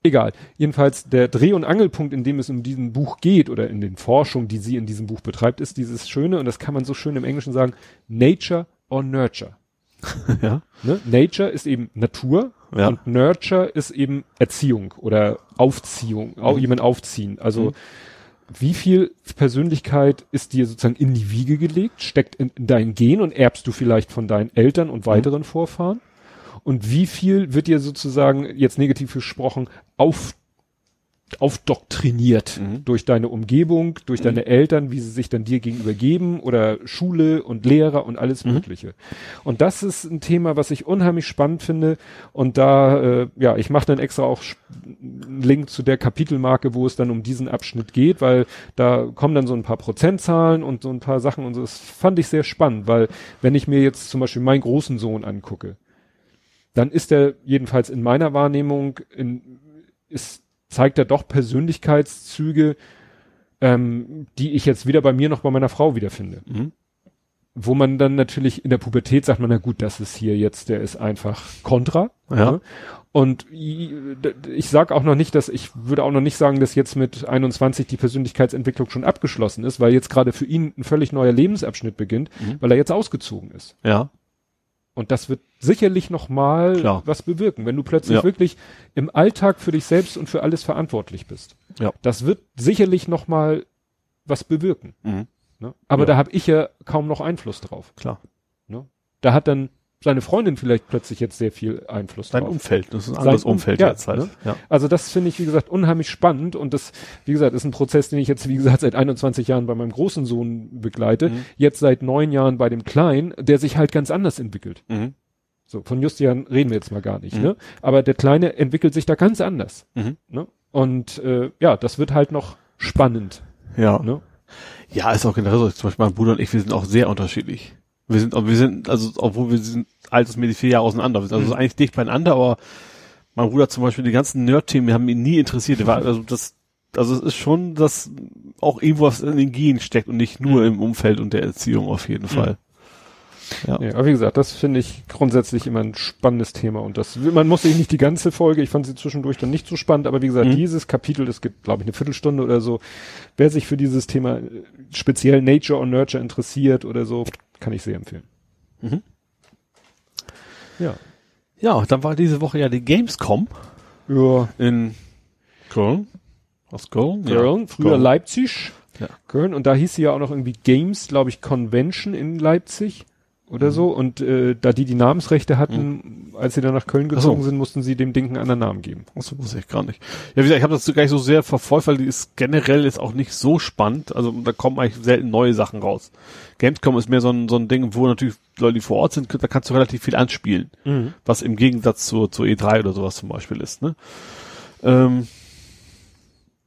Egal. Jedenfalls der Dreh- und Angelpunkt, in dem es um diesen Buch geht oder in den Forschungen, die sie in diesem Buch betreibt, ist dieses schöne, und das kann man so schön im Englischen sagen, Nature or Nurture. ja. Ne? Nature ist eben Natur Ja. und Nurture ist eben Erziehung oder Aufziehung, auch jemand aufziehen. Also Mhm. Wie viel Persönlichkeit ist dir sozusagen in die Wiege gelegt, steckt in, in dein Gen und erbst du vielleicht von deinen Eltern und weiteren Vorfahren? Und wie viel wird dir sozusagen, jetzt negativ gesprochen, auf, aufdoktriniert Mhm. durch deine Umgebung, durch deine Eltern, wie sie sich dann dir gegenüber geben oder Schule und Lehrer und alles Mhm. Mögliche. Und das ist ein Thema, was ich unheimlich spannend finde. Und da, äh, ja, ich mache dann extra auch einen Link zu der Kapitelmarke, wo es dann um diesen Abschnitt geht, weil da kommen dann so ein paar Prozentzahlen und so ein paar Sachen und so. Das fand ich sehr spannend, weil wenn ich mir jetzt zum Beispiel meinen großen Sohn angucke, dann ist er jedenfalls in meiner Wahrnehmung in, ist, zeigt er doch Persönlichkeitszüge, ähm, die ich jetzt weder bei mir noch bei meiner Frau wiederfinde. Mhm. Wo man dann natürlich in der Pubertät sagt man, na gut, das ist hier jetzt, der ist einfach kontra. Ja. ne? Und ich sag auch noch nicht, dass ich würde auch noch nicht sagen, dass jetzt mit 21 die Persönlichkeitsentwicklung schon abgeschlossen ist, weil jetzt gerade für ihn ein völlig neuer Lebensabschnitt beginnt, Mhm. weil er jetzt ausgezogen ist. Ja. Und das wird sicherlich noch mal Klar. was bewirken, wenn du plötzlich Ja. wirklich im Alltag für dich selbst und für alles verantwortlich bist. Ja. Das wird sicherlich noch mal was bewirken. Mhm. Ne? Aber Ja. da habe ich ja kaum noch Einfluss drauf. Klar. Ne? Da hat dann seine Freundin vielleicht plötzlich jetzt sehr viel Einfluss Dein drauf. Umfeld, das ist ein anderes Um- Umfeld ja, jetzt halt. ne? Ja. Also das finde ich, wie gesagt, unheimlich spannend und das, wie gesagt, ist ein Prozess, den ich jetzt, wie gesagt, seit 21 Jahren bei meinem großen Sohn begleite. Mhm. Jetzt seit neun Jahren bei dem Kleinen, der sich halt ganz anders entwickelt. Mhm. So, von Justian reden wir jetzt mal gar nicht, Mhm. ne? Aber der Kleine entwickelt sich da ganz anders, Mhm. ne? Und äh, ja, das wird halt noch spannend, Ja. ne? Ja, ist auch generell so. Zum Beispiel mein Bruder und ich, wir sind auch sehr unterschiedlich. Wir sind, wir sind, also, obwohl wir sind altersmäßig vier Jahre auseinander. Wir sind also Mhm. eigentlich dicht beieinander, aber mein Bruder zum Beispiel, die ganzen Nerd-Themen haben ihn nie interessiert. War, also das, also es ist schon, dass auch irgendwo was in den Genen steckt und nicht nur Mhm. im Umfeld und der Erziehung auf jeden Fall. Ja. ja. aber wie gesagt, das finde ich grundsätzlich immer ein spannendes Thema und das, man muss sich nicht die ganze Folge, ich fand sie zwischendurch dann nicht so spannend, aber wie gesagt, mhm. dieses Kapitel, es gibt, glaube ich, eine Viertelstunde oder so, wer sich für dieses Thema speziell Nature und Nurture interessiert oder so, kann ich sehr empfehlen. Mhm. Ja. Ja, dann war diese Woche ja die Gamescom. Ja. In Köln. Aus Köln? Köln, ja. früher Köln. Leipzig. Ja. Köln. Und da hieß sie ja auch noch irgendwie Games, glaube ich, Convention in Leipzig oder mhm. so. Und äh, da die die Namensrechte hatten, mhm. als sie dann nach Köln gezogen so. sind, mussten sie dem Ding einen anderen Namen geben. Das wusste ich gar nicht. Ja, wie gesagt, ich habe das gar nicht so sehr verfolgt, weil die ist generell ist auch nicht so spannend. Also da kommen eigentlich selten neue Sachen raus. Gamescom ist mehr so ein, so ein Ding, wo natürlich Leute, die vor Ort sind, da kannst du relativ viel anspielen. Mhm. Was im Gegensatz zur, zur E3 oder sowas zum Beispiel ist. Ne? Ähm,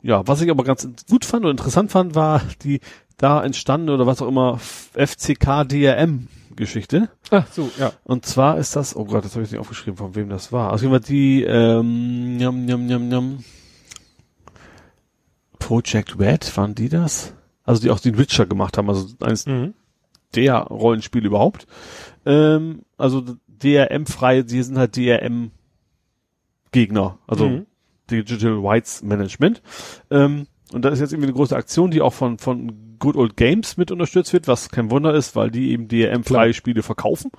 ja, was ich aber ganz gut fand und interessant fand, war die da entstanden oder was auch immer FCK DRM Geschichte. Ach so, ja. Und zwar ist das, oh Gott, das habe ich nicht aufgeschrieben, von wem das war. Also jemand die ähm, njam, njam, njam, njam, Project Red, waren die das? Also die auch den Witcher gemacht haben, also eines mhm. der Rollenspiele überhaupt. Ähm, also DRM-frei, sie sind halt DRM-Gegner, also mhm. Digital Rights Management. Ähm, und da ist jetzt irgendwie eine große Aktion, die auch von, von Good Old Games mit unterstützt wird, was kein Wunder ist, weil die eben DRM-freie Spiele verkaufen.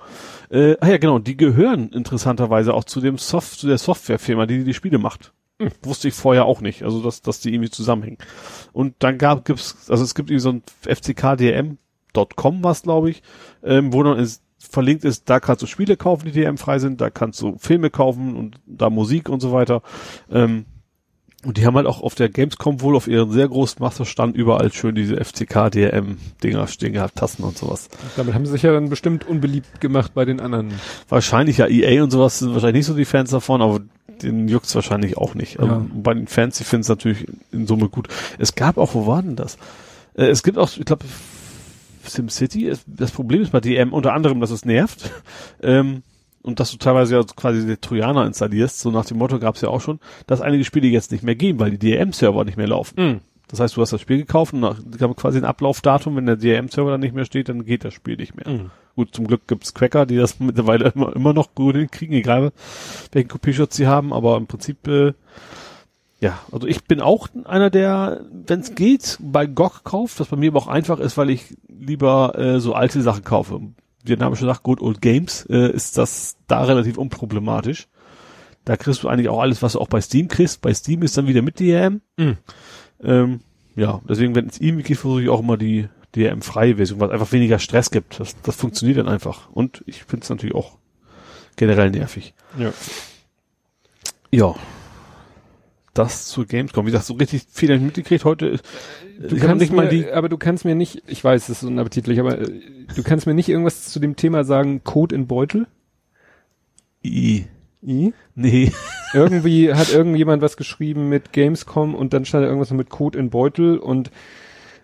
Äh, ah ja, genau, die gehören interessanterweise auch zu dem Soft, zu der Softwarefirma, die die Spiele macht. Hm. Wusste ich vorher auch nicht, also dass, dass die irgendwie zusammenhängen. Und dann gab, gibt's, also es gibt irgendwie so ein fckdrm.com was, glaube ich, ähm, wo dann ist, verlinkt ist, da kannst du Spiele kaufen, die DM frei sind, da kannst du Filme kaufen und da Musik und so weiter. Ähm, und die haben halt auch auf der Gamescom wohl auf ihren sehr großen Masterstand überall schön diese FCK DRM Dinger stehen gehabt, Tassen und sowas. Damit haben sie sich ja dann bestimmt unbeliebt gemacht bei den anderen. Wahrscheinlich ja EA und sowas sind wahrscheinlich nicht so die Fans davon, aber den juckt's wahrscheinlich auch nicht. Also ja. bei den Fans, die finden es natürlich in Summe gut. Es gab auch, wo war denn das? Äh, es gibt auch, ich glaube, SimCity, das Problem ist bei DM unter anderem, dass es nervt. Ähm, und dass du teilweise ja quasi die Trojaner installierst, so nach dem Motto gab es ja auch schon, dass einige Spiele jetzt nicht mehr gehen, weil die DRM-Server nicht mehr laufen. Mhm. Das heißt, du hast das Spiel gekauft und nach, quasi ein Ablaufdatum, wenn der DRM-Server dann nicht mehr steht, dann geht das Spiel nicht mehr. Mhm. Gut, zum Glück gibt's Cracker, die das mittlerweile immer, immer noch gut hinkriegen, egal welchen Kopierschutz sie haben, aber im Prinzip, äh, ja, also ich bin auch einer, der, wenn es geht, bei GOG kauft, was bei mir aber auch einfach ist, weil ich lieber äh, so alte Sachen kaufe wie der Name schon sagt, Good Old Games, äh, ist das da relativ unproblematisch. Da kriegst du eigentlich auch alles, was du auch bei Steam kriegst. Bei Steam ist dann wieder mit DRM. Mhm. Ähm, ja, deswegen, wenn es ihm geht, versuche ich auch immer die DRM-freie Version, weil es einfach weniger Stress gibt. Das, das funktioniert dann einfach. Und ich finde es natürlich auch generell nervig. Ja. Ja das zur Gamescom. Wie gesagt, so richtig viel ich mitgekriegt heute. Du ich kannst nicht mal die, aber du kannst mir nicht, ich weiß, es ist unappetitlich, aber äh, du kannst mir nicht irgendwas zu dem Thema sagen, Code in Beutel? I. I? Nee. Irgendwie hat irgendjemand was geschrieben mit Gamescom und dann stand da irgendwas mit Code in Beutel und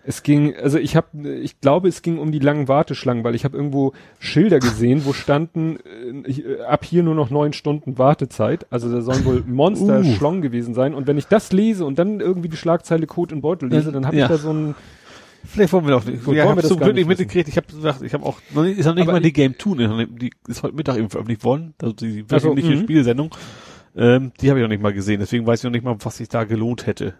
es ging, also ich habe, ich glaube, es ging um die langen Warteschlangen, weil ich habe irgendwo Schilder gesehen, wo standen äh, äh, ab hier nur noch neun Stunden Wartezeit. Also da sollen wohl Monster uh. Schlong gewesen sein. Und wenn ich das lese und dann irgendwie die Schlagzeile Code in Beutel lese, dann habe ja. ich da so ein Vielleicht wollen wir doch nicht. Gut, ja, ich habe zum Glück nicht mitgekriegt. Ich habe gesagt, ich habe auch noch nicht, ist noch nicht Aber mal die Game 2, die ist heute Mittag eben veröffentlicht worden, also die wöchentliche also, Spielsendung. Ähm, die habe ich noch nicht mal gesehen, deswegen weiß ich noch nicht mal, was sich da gelohnt hätte.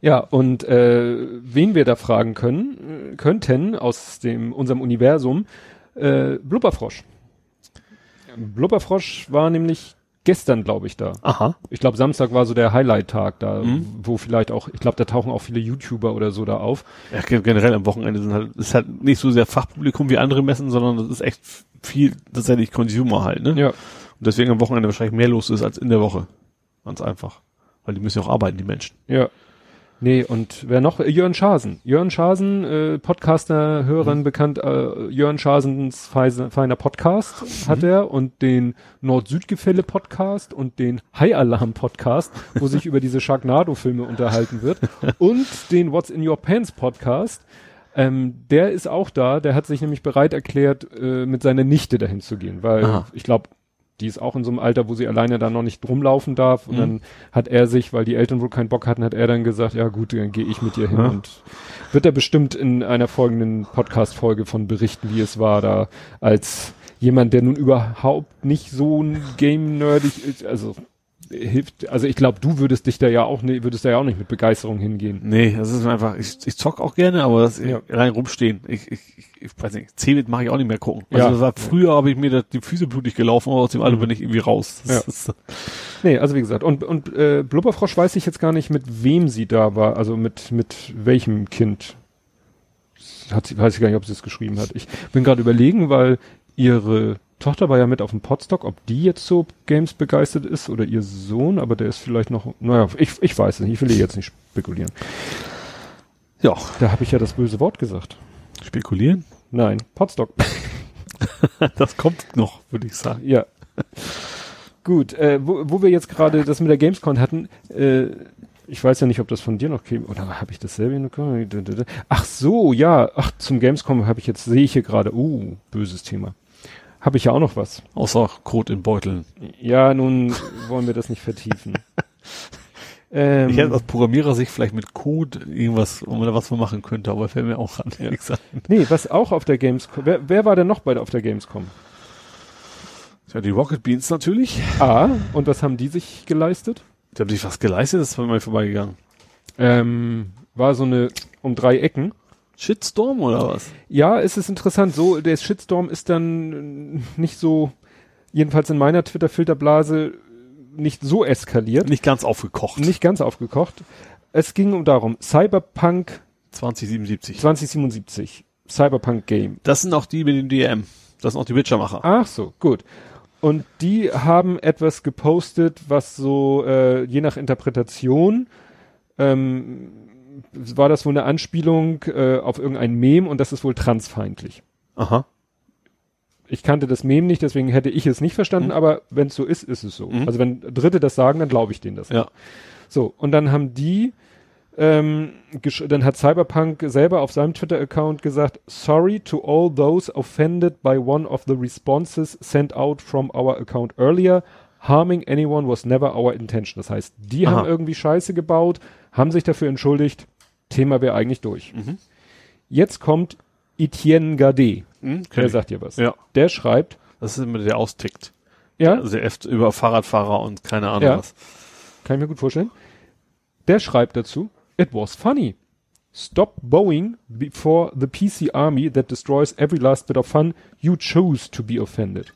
Ja, und äh, wen wir da fragen können, äh, könnten aus dem unserem Universum, äh, Blubberfrosch. Blubberfrosch war nämlich gestern, glaube ich, da. Aha. Ich glaube, Samstag war so der Highlight-Tag da, mhm. wo vielleicht auch, ich glaube, da tauchen auch viele YouTuber oder so da auf. Ja, generell am Wochenende sind halt, ist halt nicht so sehr Fachpublikum wie andere Messen, sondern das ist echt viel tatsächlich Consumer halt, ne? Ja. Und deswegen am Wochenende wahrscheinlich mehr los ist als in der Woche. Ganz einfach. Weil die müssen ja auch arbeiten, die Menschen. Ja. Nee, und wer noch? Jörn Schasen. Jörn Schasen, äh, Podcaster, Hörerin mhm. bekannt, äh, Jörn Schasens feise, feiner Podcast mhm. hat er und den Nord-Süd-Gefälle Podcast und den High Alarm Podcast, wo sich über diese Sharknado-Filme unterhalten wird und den What's in Your Pants Podcast. Ähm, der ist auch da, der hat sich nämlich bereit erklärt, äh, mit seiner Nichte dahin zu gehen, weil Aha. ich glaube, die ist auch in so einem Alter, wo sie alleine da noch nicht rumlaufen darf. Und mhm. dann hat er sich, weil die Eltern wohl keinen Bock hatten, hat er dann gesagt, ja gut, dann gehe ich mit ihr hin. Ja. Und wird er bestimmt in einer folgenden Podcast-Folge von berichten, wie es war, da als jemand, der nun überhaupt nicht so ein Game-nerdig ist, also hilft, also ich glaube, du würdest dich da ja auch nicht, würdest da ja auch nicht mit Begeisterung hingehen. Nee, das ist einfach, ich, ich zock auch gerne, aber das ja. rein rumstehen. Ich, ich, ich weiß nicht, Cebit mache ich auch nicht mehr gucken. Also ja. das war, früher habe ich mir das, die Füße blutig gelaufen, aber aus dem Alter bin ich irgendwie raus. Ja. Ist, nee, also wie gesagt, und, und äh, Blubberfrosch weiß ich jetzt gar nicht, mit wem sie da war, also mit, mit welchem Kind. Hat sie, weiß ich gar nicht, ob sie es geschrieben hat. Ich bin gerade überlegen, weil ihre Tochter war ja mit auf dem Podstock, ob die jetzt so Games begeistert ist oder ihr Sohn, aber der ist vielleicht noch, naja, ich, ich weiß es nicht, ich will jetzt nicht spekulieren. Ja. Da habe ich ja das böse Wort gesagt. Spekulieren? Nein, Podstock. das kommt noch, würde ich sagen. Ja. Gut, äh, wo, wo wir jetzt gerade das mit der Gamescon hatten, äh, ich weiß ja nicht, ob das von dir noch käme, oder habe ich das selber noch? Ach so, ja, ach, zum Gamescom habe ich jetzt, sehe ich hier gerade, uh, böses Thema habe ich ja auch noch was. Außer Code in Beuteln. Ja, nun wollen wir das nicht vertiefen. ähm, ich hätte aus Programmierersicht vielleicht mit Code irgendwas, man was von machen könnte, aber fällt mir auch an. Ja. Nee, was auch auf der Gamescom, wer, wer war denn noch bei auf der Gamescom? Ja, die Rocket Beans natürlich. Ah, und was haben die sich geleistet? Die haben sich was geleistet, das war mir vorbeigegangen. Ähm, war so eine um drei Ecken. Shitstorm oder was? Ja, es ist interessant. So, der Shitstorm ist dann nicht so, jedenfalls in meiner Twitter-Filterblase, nicht so eskaliert. Nicht ganz aufgekocht. Nicht ganz aufgekocht. Es ging um darum, Cyberpunk 2077. 2077. Cyberpunk Game. Das sind auch die mit dem DM. Das sind auch die Witcher-Macher. Ach so, gut. Und die haben etwas gepostet, was so, äh, je nach Interpretation, ähm, war das wohl eine Anspielung äh, auf irgendein Mem und das ist wohl transfeindlich. Aha. Ich kannte das Mem nicht, deswegen hätte ich es nicht verstanden, mhm. aber wenn es so ist, ist es so. Mhm. Also wenn Dritte das sagen, dann glaube ich denen das. Ja. So, und dann haben die, ähm, dann hat Cyberpunk selber auf seinem Twitter-Account gesagt, sorry to all those offended by one of the responses sent out from our account earlier. Harming anyone was never our intention. Das heißt, die Aha. haben irgendwie Scheiße gebaut, haben sich dafür entschuldigt, Thema wäre eigentlich durch. Mhm. Jetzt kommt Etienne Gardet. Mhm, der sagt dir was. Ja. Der schreibt. Das ist immer der austickt. Ja. Also der über Fahrradfahrer und keine Ahnung ja. was. Kann ich mir gut vorstellen. Der schreibt dazu, it was funny. Stop bowing before the PC army that destroys every last bit of fun. You chose to be offended.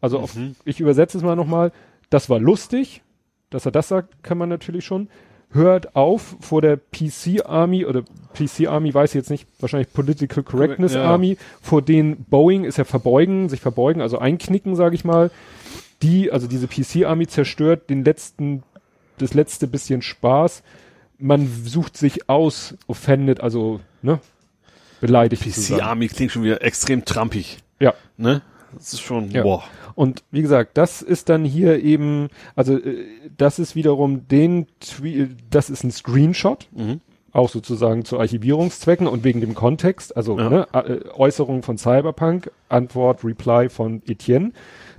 Also mhm. auf, ich übersetze es mal nochmal. Das war lustig. Dass er das sagt, kann man natürlich schon hört auf vor der PC Army oder PC Army weiß ich jetzt nicht, wahrscheinlich Political Correctness ja. Army, vor denen Boeing ist ja verbeugen, sich verbeugen, also einknicken, sage ich mal. Die, also diese PC Army zerstört den letzten, das letzte bisschen Spaß. Man sucht sich aus, offended, also, ne, beleidigt. PC Army klingt schon wieder extrem trampig. Ja. Ne? Das ist schon, ja. boah. Und wie gesagt, das ist dann hier eben, also äh, das ist wiederum den, Tweet, das ist ein Screenshot, mhm. auch sozusagen zu Archivierungszwecken und wegen dem Kontext, also ja. ne, äh, Äußerung von Cyberpunk, Antwort, Reply von Etienne.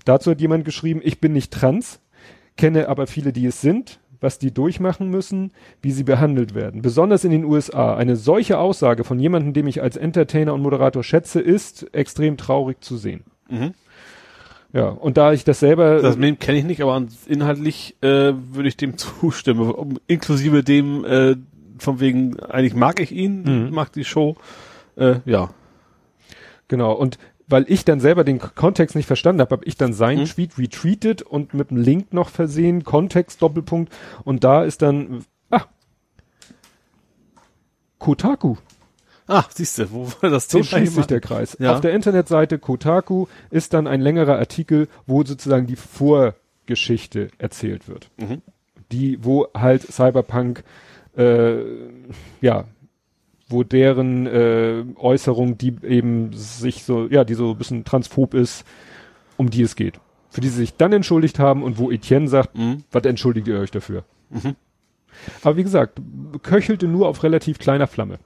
Dazu hat jemand geschrieben, ich bin nicht trans, kenne aber viele, die es sind, was die durchmachen müssen, wie sie behandelt werden. Besonders in den USA. Eine solche Aussage von jemandem, dem ich als Entertainer und Moderator schätze, ist extrem traurig zu sehen. Mhm. Ja, und da ich das selber. Das Meme kenne ich nicht, aber inhaltlich äh, würde ich dem zustimmen. Inklusive dem, äh, von wegen, eigentlich mag ich ihn, mhm. mag die Show. Äh, ja. Genau, und weil ich dann selber den Kontext nicht verstanden habe, habe ich dann seinen mhm. Tweet retweetet und mit einem Link noch versehen, Kontext, Doppelpunkt, und da ist dann, ah, Kotaku Ah, siehst du, wo war das Thema? So schließt sich der Kreis. Ja. Auf der Internetseite Kotaku ist dann ein längerer Artikel, wo sozusagen die Vorgeschichte erzählt wird. Mhm. Die, wo halt Cyberpunk, äh, ja, wo deren äh, Äußerung, die eben sich so, ja, die so ein bisschen transphob ist, um die es geht. Für die sie sich dann entschuldigt haben und wo Etienne sagt, mhm. was entschuldigt ihr euch dafür? Mhm. Aber wie gesagt, köchelte nur auf relativ kleiner Flamme.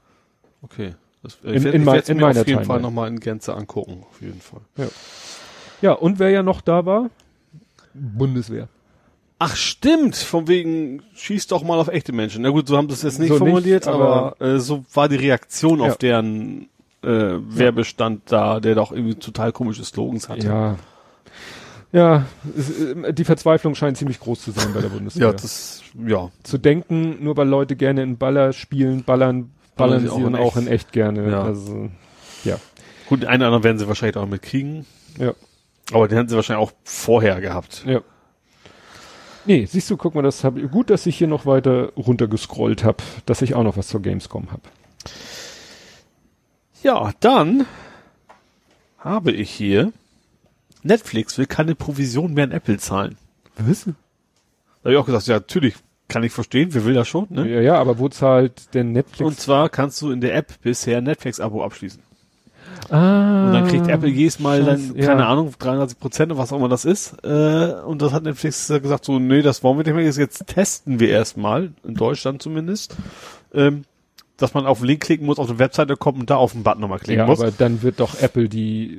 Okay. Das, äh, in, in, mein, in meiner auf jeden Timeline. Fall nochmal in Gänze angucken, auf jeden Fall. Ja. ja, und wer ja noch da war? Bundeswehr. Ach stimmt, von wegen schießt doch mal auf echte Menschen. Na gut, so haben sie es jetzt nicht So formuliert, nicht, aber- aber, äh, so war die Reaktion Ja. auf deren äh, Werbestand da, der doch irgendwie total komische Slogans hatte. Ja. Ja, es, äh, die Verzweiflung scheint ziemlich groß zu sein bei der Bundeswehr. Ja, das, ja. zu denken, nur weil Leute gerne in Baller spielen, ballern, ballern sie auch in auch in echt. echt gerne. Ja. Also, ja. Gut, einen oder anderen werden sie wahrscheinlich auch mitkriegen. Ja. Aber den hätten sie wahrscheinlich auch vorher gehabt. Ja. Nee, siehst du, guck mal, das hab, gut, dass ich hier noch weiter runtergescrollt habe, dass ich auch noch was zur Gamescom habe. Ja, dann habe ich hier Netflix will keine Provision mehr an Apple zahlen. Was? Da habe ich auch gesagt, ja, natürlich kann ich verstehen, wer will das schon, ne? Ja, ja, aber wo zahlt denn Netflix? Und zwar kannst du in der App bisher Netflix-Abo abschließen. ah, Und dann kriegt Apple jedes Mal dann, Scheiße, ja. keine Ahnung, 33 Prozent oder was auch immer das ist. Äh, und das hat Netflix gesagt, so, nee, das wollen wir nicht mehr. Jetzt, testen wir erstmal, in Deutschland zumindest, ähm, dass man auf den Link klicken muss, auf die Webseite kommt und da auf den Button nochmal klicken Ja, muss. aber dann wird doch Apple die,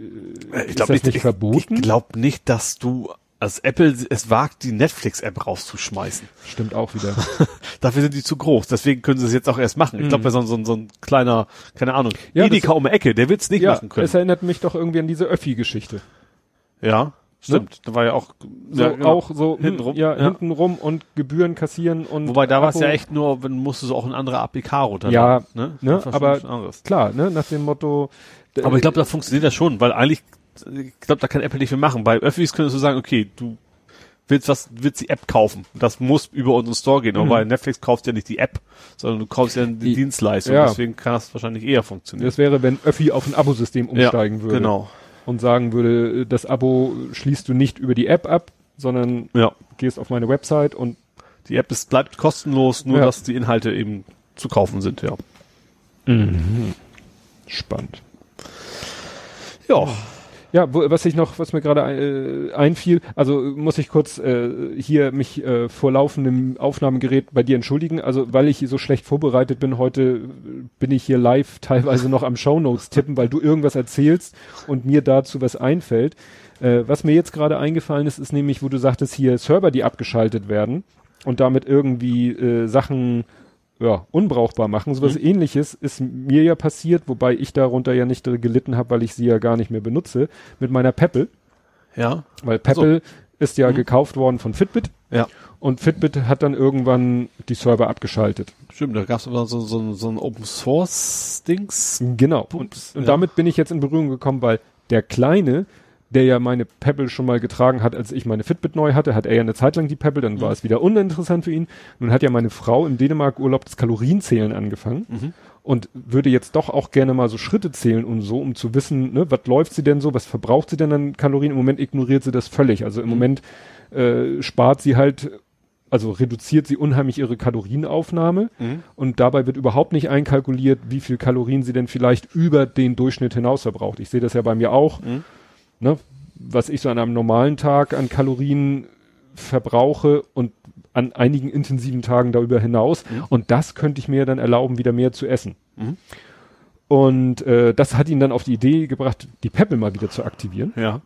äh, ich ist glaub das nicht ich, verboten? Ich glaube nicht, dass du als Apple es wagt, die Netflix-App rauszuschmeißen. Stimmt auch wieder. Dafür sind die zu groß. Deswegen können sie es jetzt auch erst machen. Ich glaube, so, ein- so, ein- so ein kleiner, keine Ahnung, Ja, Edeka um die Ecke, der wird's nicht ja, machen können. es erinnert mich doch irgendwie an diese Öffi-Geschichte. Ja, stimmt. Da war ja auch, So, ja, genau. auch so hm, Hintenrum, ja, ja. hintenrum und Gebühren kassieren und Wobei da war es ja echt nur, wenn musstest du auch ein anderer APK runterladen. Ja, ne? ne, aber- klar, ne, nach dem Motto. Aber ich glaube, da funktioniert das schon, weil eigentlich, ich glaube, da kann Apple nicht viel machen. Bei Öffis könntest du sagen, okay, du willst was, willst die App kaufen. Das muss über unseren Store gehen. Aber Mhm. bei Netflix kaufst du ja nicht die App, sondern du kaufst ja die, Die- Dienstleistung. ja. Deswegen kann das wahrscheinlich eher funktionieren. das wäre, wenn Öffi auf ein Abosystem umsteigen würde Genau. und sagen würde, das Abo schließt du nicht über die App ab, sondern Ja. gehst auf meine Website und Die App ist, bleibt kostenlos, nur Ja. dass die Inhalte eben zu kaufen sind, ja. spannend. Ja. Ja, wo, was ich noch, was mir gerade äh, einfiel, also äh, muss ich kurz äh, hier mich äh, vor laufendem Aufnahmegerät bei dir entschuldigen. Also weil ich so schlecht vorbereitet bin, heute bin ich hier live teilweise noch am Shownotes tippen, weil du irgendwas erzählst und mir dazu was einfällt. Äh, was mir jetzt gerade eingefallen ist, ist nämlich, wo du sagtest, hier Server, die abgeschaltet werden und damit irgendwie äh, Sachen ja, unbrauchbar machen. Sowas ähnliches ist mir ja passiert, wobei ich darunter ja nicht gelitten habe, weil ich sie ja gar nicht mehr benutze, mit meiner Peppel. Ja. Weil Peppel ist ja gekauft worden von Fitbit Ja. und Fitbit hat dann irgendwann die Server abgeschaltet. Stimmt, da gab es aber so, so, so ein Open Source Dings. Genau. Und, und ja. damit bin ich jetzt in Berührung gekommen, weil der Kleine, der ja meine Pebble schon mal getragen hat, als ich meine Fitbit neu hatte, hat er ja eine Zeit lang die Pebble, dann war es wieder uninteressant für ihn. Nun hat ja meine Frau im Dänemark Urlaub das Kalorienzählen angefangen und würde jetzt doch auch gerne mal so Schritte zählen und so, um zu wissen, ne, was läuft sie denn so, was verbraucht sie denn an Kalorien? Im Moment ignoriert sie das völlig. Also im Moment äh, spart sie halt also reduziert sie unheimlich ihre Kalorienaufnahme und dabei wird überhaupt nicht einkalkuliert, wie viel Kalorien sie denn vielleicht über den Durchschnitt hinaus verbraucht. Ich sehe das ja bei mir auch, ne, was ich so an einem normalen Tag an Kalorien verbrauche und an einigen intensiven Tagen darüber hinaus und das könnte ich mir dann erlauben, wieder mehr zu essen. Und äh, das hat ihn dann auf die Idee gebracht, die Peppel mal wieder zu aktivieren Ja.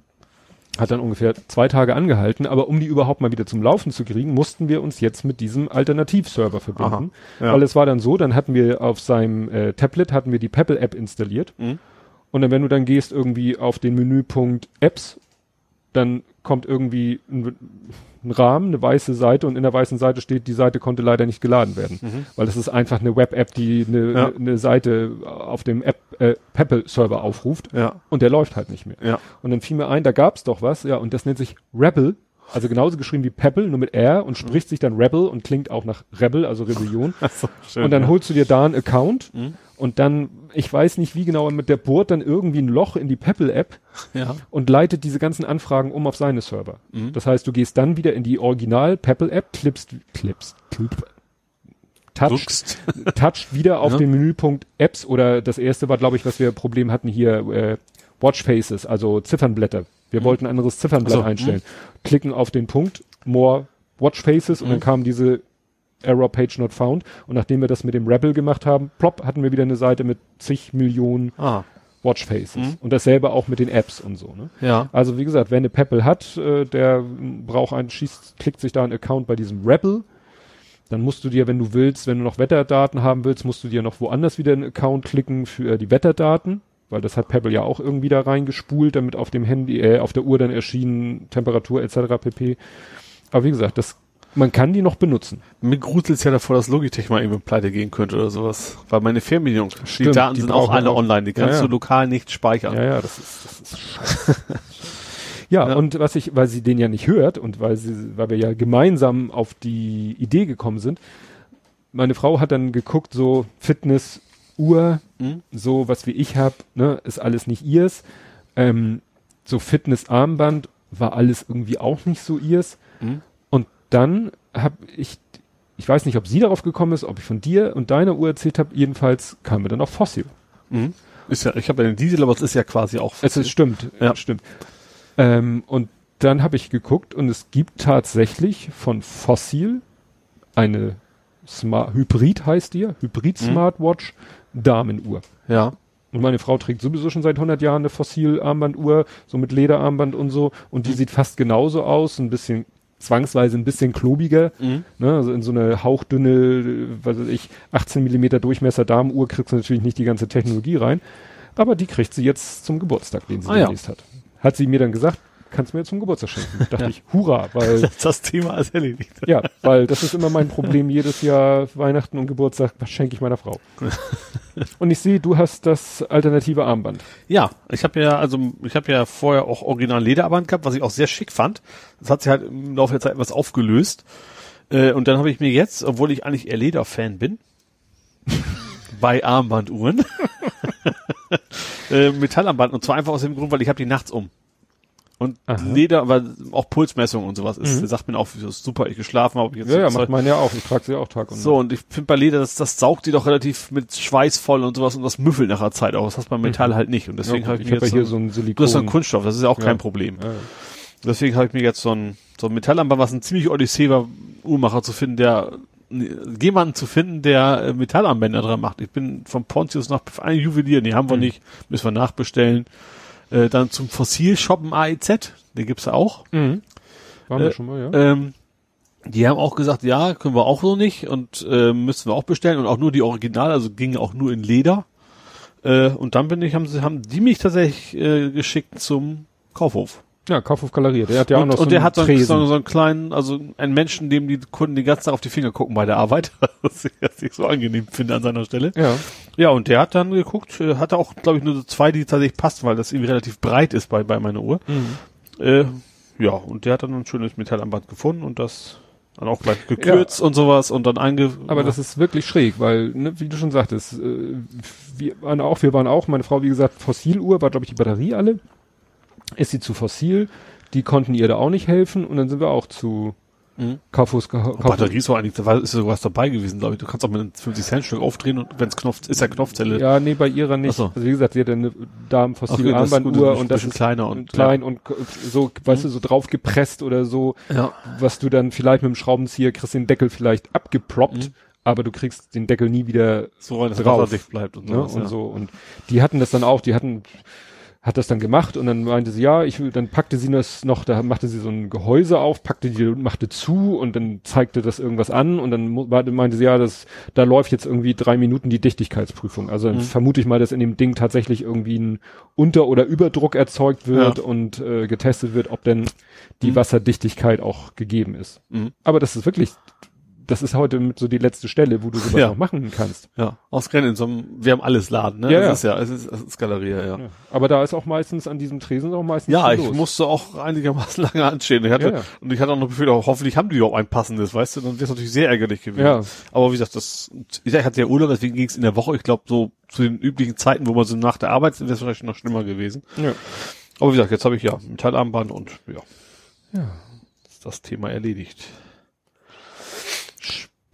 hat dann ungefähr zwei Tage angehalten, aber um die überhaupt mal wieder zum Laufen zu kriegen, mussten wir uns jetzt mit diesem Alternativserver verbinden. Aha, ja. Weil es war dann so, dann hatten wir auf seinem äh, Tablet hatten wir die Pebble App installiert. Mhm. Und dann, wenn du dann gehst irgendwie auf den Menüpunkt Apps, dann kommt irgendwie ein, ein Rahmen, eine weiße Seite und in der weißen Seite steht, die Seite konnte leider nicht geladen werden. Weil es ist einfach eine Web-App, die eine, Mhm. Ja. eine, Seite auf dem App, äh, Pebble-Server aufruft Ja. und der läuft halt nicht mehr. Ja. Und dann fiel mir ein, da gab's doch was, ja, und das nennt sich Rebel, also genauso geschrieben wie Pebble, nur mit R und spricht sich dann Rebel und klingt auch nach Rebel, also Rebellion. Achso, schön. und dann holst du dir da einen Account und dann, ich weiß nicht wie genau, mit der bohrt dann irgendwie ein Loch in die Pebble-App ja. und leitet diese ganzen Anfragen um auf seine Server. Das heißt, du gehst dann wieder in die Original Pebble-App, klippst, klippst, klipp, touchst, toucht wieder auf Ja. den Menüpunkt Apps oder das erste war, glaube ich, was wir Problem hatten hier, äh, Watchfaces, also Ziffernblätter. Wir wollten ein anderes Ziffernblatt Ach so, einstellen. Klicken auf den Punkt, more Watchfaces und dann kam diese Error Page not found. Und nachdem wir das mit dem Rebel gemacht haben, plopp, hatten wir wieder eine Seite mit zig Millionen Ah. Watchfaces. Mhm. Und dasselbe auch mit den Apps und so. Ne? Ja. Also wie gesagt, wer eine Peppel hat, äh, der braucht einen, schießt, klickt sich da einen Account bei diesem Rebel. Dann musst du dir, wenn du willst, wenn du noch Wetterdaten haben willst, musst du dir noch woanders wieder einen Account klicken für die Wetterdaten, weil das hat Pebble ja auch irgendwie da reingespult, damit auf dem Handy, äh, auf der Uhr dann erschienen Temperatur etc. pp. Aber wie gesagt, das, man kann die noch benutzen. Mir gruselt ja davor, dass Logitech mal eben pleite gehen könnte oder sowas. Weil meine Fernbedienung, die Stimmt, Daten die sind auch alle online, die kannst Ja, ja. du lokal nicht speichern. Ja, ja, das ist, das ist scheiße. ja, Ja. und was ich, weil sie den ja nicht hört und weil sie, weil wir ja gemeinsam auf die Idee gekommen sind, meine Frau hat dann geguckt, so Fitness, Uhr, Mhm. so was wie ich hab, ne, ist alles nicht ihrs. Ähm, so Fitness-Armband war alles irgendwie auch nicht so ihrs. Mhm. Dann habe ich, ich weiß nicht, ob sie darauf gekommen ist, ob ich von dir und deiner Uhr erzählt habe, jedenfalls kam mir dann auch Fossil. Mhm. Ist ja, ich habe ja den Diesel, aber es ist ja quasi auch. Es ist stimmt, Ja. stimmt. Ähm, und dann habe ich geguckt und es gibt tatsächlich von Fossil eine Smart Hybrid heißt die, Hybrid Mhm. Smartwatch Damenuhr. ja. Und meine Frau trägt sowieso schon seit 100 Jahren eine Fossil-Armbanduhr, so mit Lederarmband und so. Und die sieht fast genauso aus, ein bisschen zwangsweise ein bisschen klobiger. Mhm. Ne? Also in so eine hauchdünne, was weiß ich, 18 Millimeter Durchmesser Damenuhr kriegst du natürlich nicht die ganze Technologie rein. Aber die kriegt sie jetzt zum Geburtstag, den sie Ah, ja. demnächst hat. Hat sie mir dann gesagt, kannst du mir zum Geburtstag schenken. Da dachte ich, hurra, weil, Das Thema ist erledigt. ja, weil das ist immer mein Problem jedes Jahr, Weihnachten und Geburtstag, was schenke ich meiner Frau? und ich sehe, du hast das alternative Armband. Ja, ich habe ja, also ich habe ja vorher auch original Lederarmband gehabt, was ich auch sehr schick fand. Das hat sich halt im Laufe der Zeit etwas aufgelöst. Äh, und dann habe ich mir jetzt, obwohl ich eigentlich eher Lederfan bin, bei Armbanduhren, äh, Metallarmband. Und zwar einfach aus dem Grund, weil ich habe die nachts um. Und Aha. Leder, weil auch Pulsmessung und sowas ist, Mhm. sagt mir auch, super, ich geschlafen habe. jetzt Ja, ja, macht man ja auch. Ich trage sie auch Tag und so, und ich finde bei Leder, das, das saugt die doch relativ mit Schweiß voll und sowas und das müffelt nach der Zeit auch. Das hast du beim Metall halt nicht. Und deswegen ja, habe ich, ich mir habe ja jetzt hier so so ein, ein Silikon. du hast so ein Kunststoff, das ist ja auch Ja. kein Problem. Ja. Deswegen habe ich mir jetzt so ein, so ein Metallarmband, was ein ziemlich Odyssee war, Uhrmacher zu finden, der jemanden zu finden, der äh, Metallarmbänder dran macht. Ich bin von Pontius nach einem Juwelier, nee, haben wir Mhm. nicht, müssen wir nachbestellen. Äh, dann zum Fossil-Shoppen AEZ, den gibt's ja auch. Mhm. Waren wir Äh, schon mal, ja? Ähm, die haben auch gesagt, ja, können wir auch so nicht und äh, müssen wir auch bestellen und auch nur die Original, also ging auch nur in Leder. Äh, und dann bin ich, haben sie, haben die mich tatsächlich äh, geschickt zum Kaufhof. Ja, Kaufhof Galerie. Der hat ja auch und noch so und der einen hat so einen, so, so einen kleinen, also einen Menschen, dem die Kunden den ganzen Tag auf die Finger gucken bei der Arbeit, was ich so angenehm finde an seiner Stelle. ja. Ja, und der hat dann geguckt, äh, hatte auch, glaube ich, nur so zwei, die tatsächlich passen, weil das irgendwie relativ breit ist bei, bei meiner Uhr. Mhm. Äh, ja, und der hat dann ein schönes Metallarmband gefunden und das dann auch gleich gekürzt und sowas und dann einge... Aber das ist wirklich schräg, weil, ne, wie du schon sagtest, äh, wir waren auch, wir waren auch, meine Frau, wie gesagt, Fossiluhr, war, glaube ich, die Batterie alle. Ist sie zu fossil, die konnten ihr da auch nicht helfen und dann sind wir auch zu Mhm. Kaufhaus geha- Oh, Batterie ist so eigentlich, da ist sogar was dabei gewesen, glaube ich. Du kannst auch mit einem 50 Cent Stück aufdrehen und wenn es Knopf, ist ja Knopfzelle. Ja, nee, bei ihrer nicht. So. Also wie gesagt, sie hat eine Ach, Damen-Fossil das ist gut, Armbanduhr und das ist kleiner und- klein und k- so, weißt du, so drauf gepresst oder so, Ja. was du dann vielleicht mit dem Schraubenzieher kriegst den Deckel vielleicht abgeploppt, Mhm. aber du kriegst den Deckel nie wieder So rein, dass Drauf. Bleibt und, ne? sowas, und ja. so. Und die hatten das dann auch, die hatten, hat das dann gemacht und dann meinte sie, ja, ich will, dann packte sie das noch, da machte sie so ein Gehäuse auf, packte die, machte zu und dann zeigte das irgendwas an und dann meinte sie, ja, das, da läuft jetzt irgendwie drei Minuten die Dichtigkeitsprüfung. Also dann Mhm. vermute ich mal, dass in dem Ding tatsächlich irgendwie ein Unter- oder Überdruck erzeugt wird Ja. und äh, getestet wird, ob denn die Mhm. Wasserdichtigkeit auch gegeben ist. Mhm. Aber das ist wirklich, das ist heute mit so die letzte Stelle, wo du sowas Ja. noch machen kannst. Ja, ausgerechnet in so einem, wir haben alles Laden, ne? Ja, das ja. ist ja, es ist, es ist Galerie, ja. Ja. Aber da ist auch meistens an diesem Tresen auch meistens ja ich los. musste auch einigermaßen lange anstehen. Ich hatte, Ja. Und ich hatte auch noch Gefühl, oh, hoffentlich haben die auch ein passendes, weißt du, dann wäre es natürlich sehr ärgerlich gewesen. Ja. Aber wie gesagt, das, ich hatte ja Urlaub, deswegen ging es in der Woche, ich glaube, so zu den üblichen Zeiten, wo man so nach der Arbeit sind, wäre es vielleicht noch schlimmer gewesen. Ja. Aber wie gesagt, jetzt habe ich ja Metallarmband und ja, ja. ist das Thema erledigt.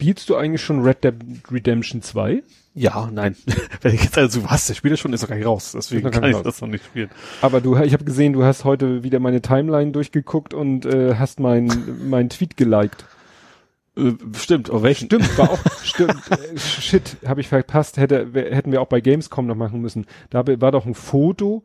Spielst du eigentlich schon Red Dead Redemption 2? Ja, nein. Wenn ich jetzt also was, der Spiel ist schon, ist doch gar nicht raus. Deswegen kann ich raus. das noch nicht spielen. Aber du, ich habe gesehen, du hast heute wieder meine Timeline durchgeguckt und äh, hast mein mein Tweet geliked. Äh, stimmt, auf welchen? Stimmt, war auch, stimmt, äh, shit, habe ich verpasst, hätte, hätten wir auch bei Gamescom noch machen müssen. Da war doch ein Foto,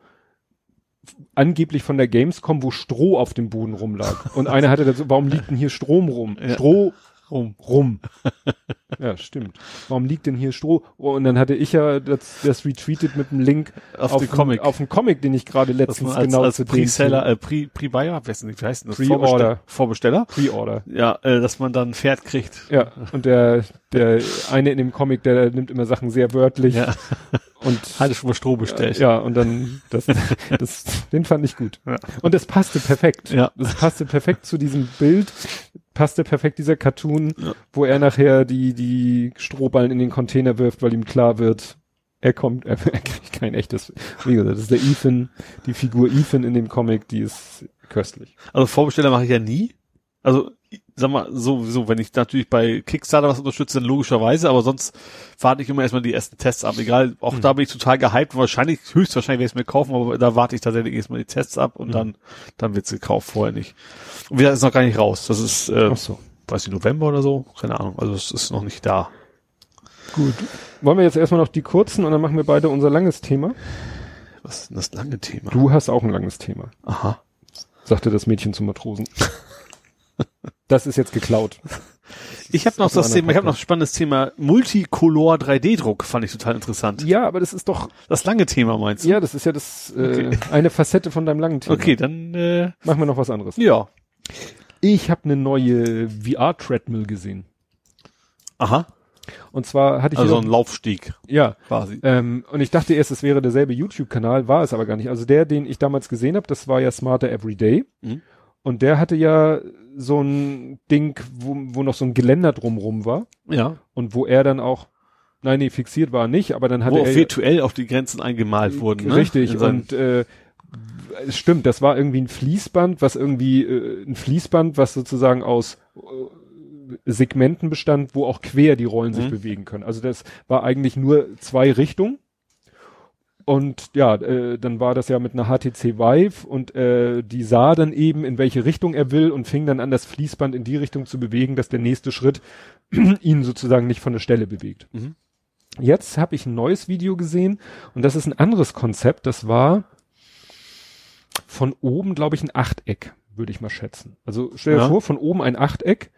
angeblich von der Gamescom, wo Stroh auf dem Boden rumlag. Und einer hatte dazu, warum liegt denn hier Strom rum? Ja. Stroh rum. rum. ja, stimmt. Warum liegt denn hier Stroh? Oh, und dann hatte ich ja das, das retweetet mit einem Link Auf den einen- Comic. Auf einen Comic, den ich gerade letztens als, genau als zu Pre-Seller, äh, Pre- Pre-Buyer, weiß nicht, wie heißt denn das? Pre-Order. Vorbesteller. Pre-Order. Ja, äh, dass man dann ein Pferd kriegt. Ja, und der, der eine in dem Comic, der nimmt immer Sachen sehr wörtlich Ja, und hatte schon mal Stroh bestellt. Ja, und dann, das, das, den fand ich gut. Ja. Und das passte perfekt. Ja. Das passte perfekt zu diesem Bild, passte perfekt dieser Cartoon, Ja. wo er nachher die, die Strohballen in den Container wirft, weil ihm klar wird, er kommt, er, er kriegt kein echtes, wie gesagt, das ist der Ethan, die Figur Ethan in dem Comic, die ist köstlich. Also Vorbesteller mache ich ja nie. Also, sag mal, sowieso, wenn ich natürlich bei Kickstarter was unterstütze, dann logischerweise, aber sonst warte ich immer erstmal die ersten Tests ab. Egal, auch Hm. da bin ich total gehypt. Wahrscheinlich, höchstwahrscheinlich werde ich es mir kaufen, aber da warte ich tatsächlich erstmal die Tests ab und Hm. dann, dann wird's gekauft, vorher nicht. Und wieder ist noch gar nicht raus. Das ist, äh, Ach so. weiß ich, November oder so? Keine Ahnung. Also es ist noch nicht da. Gut. Wollen wir jetzt erstmal noch die kurzen und dann machen wir beide unser langes Thema? Was ist denn das lange Thema? Du hast auch ein langes Thema, Aha. sagte das Mädchen zum Matrosen. Das ist jetzt geklaut. Ich habe noch das Thema, ich habe noch ein spannendes Thema Multicolor 3D-Druck, fand ich total interessant. Ja, aber das ist doch, Das lange Thema meinst du? ja, das ist ja das äh, Okay. eine Facette von deinem langen Thema. Okay, dann äh, Machen wir noch was anderes. ja. Ich habe eine neue VR-Treadmill gesehen. Aha. Und zwar hatte ich Also ein Laufstieg ja, quasi. ähm, und ich dachte erst, es wäre derselbe YouTube-Kanal, war es aber gar nicht. Also der, den ich damals gesehen habe, das war ja Smarter Everyday. Mhm. Und der hatte ja so ein Ding, wo, wo noch so ein Geländer drumrum war. Ja. Und wo er dann auch, nein, nee, fixiert war nicht, aber dann hatte Wo er auch virtuell auf die Grenzen eingemalt wurden. Ne? Richtig, und äh, es stimmt, das war irgendwie ein Fließband, was irgendwie äh, ein Fließband, was sozusagen aus äh, Segmenten bestand, wo auch quer die Rollen sich Mhm. bewegen können. Also das war eigentlich nur zwei Richtungen. Und ja, äh, dann war das ja mit einer HTC Vive und äh, die sah dann eben, in welche Richtung er will und fing dann an, das Fließband in die Richtung zu bewegen, dass der nächste Schritt ihn sozusagen nicht von der Stelle bewegt. Mhm. Jetzt habe ich ein neues Video gesehen und das ist ein anderes Konzept. Das war von oben, glaube ich, ein Achteck, würde ich mal schätzen. Also stell dir Ja. vor, von oben ein Achteck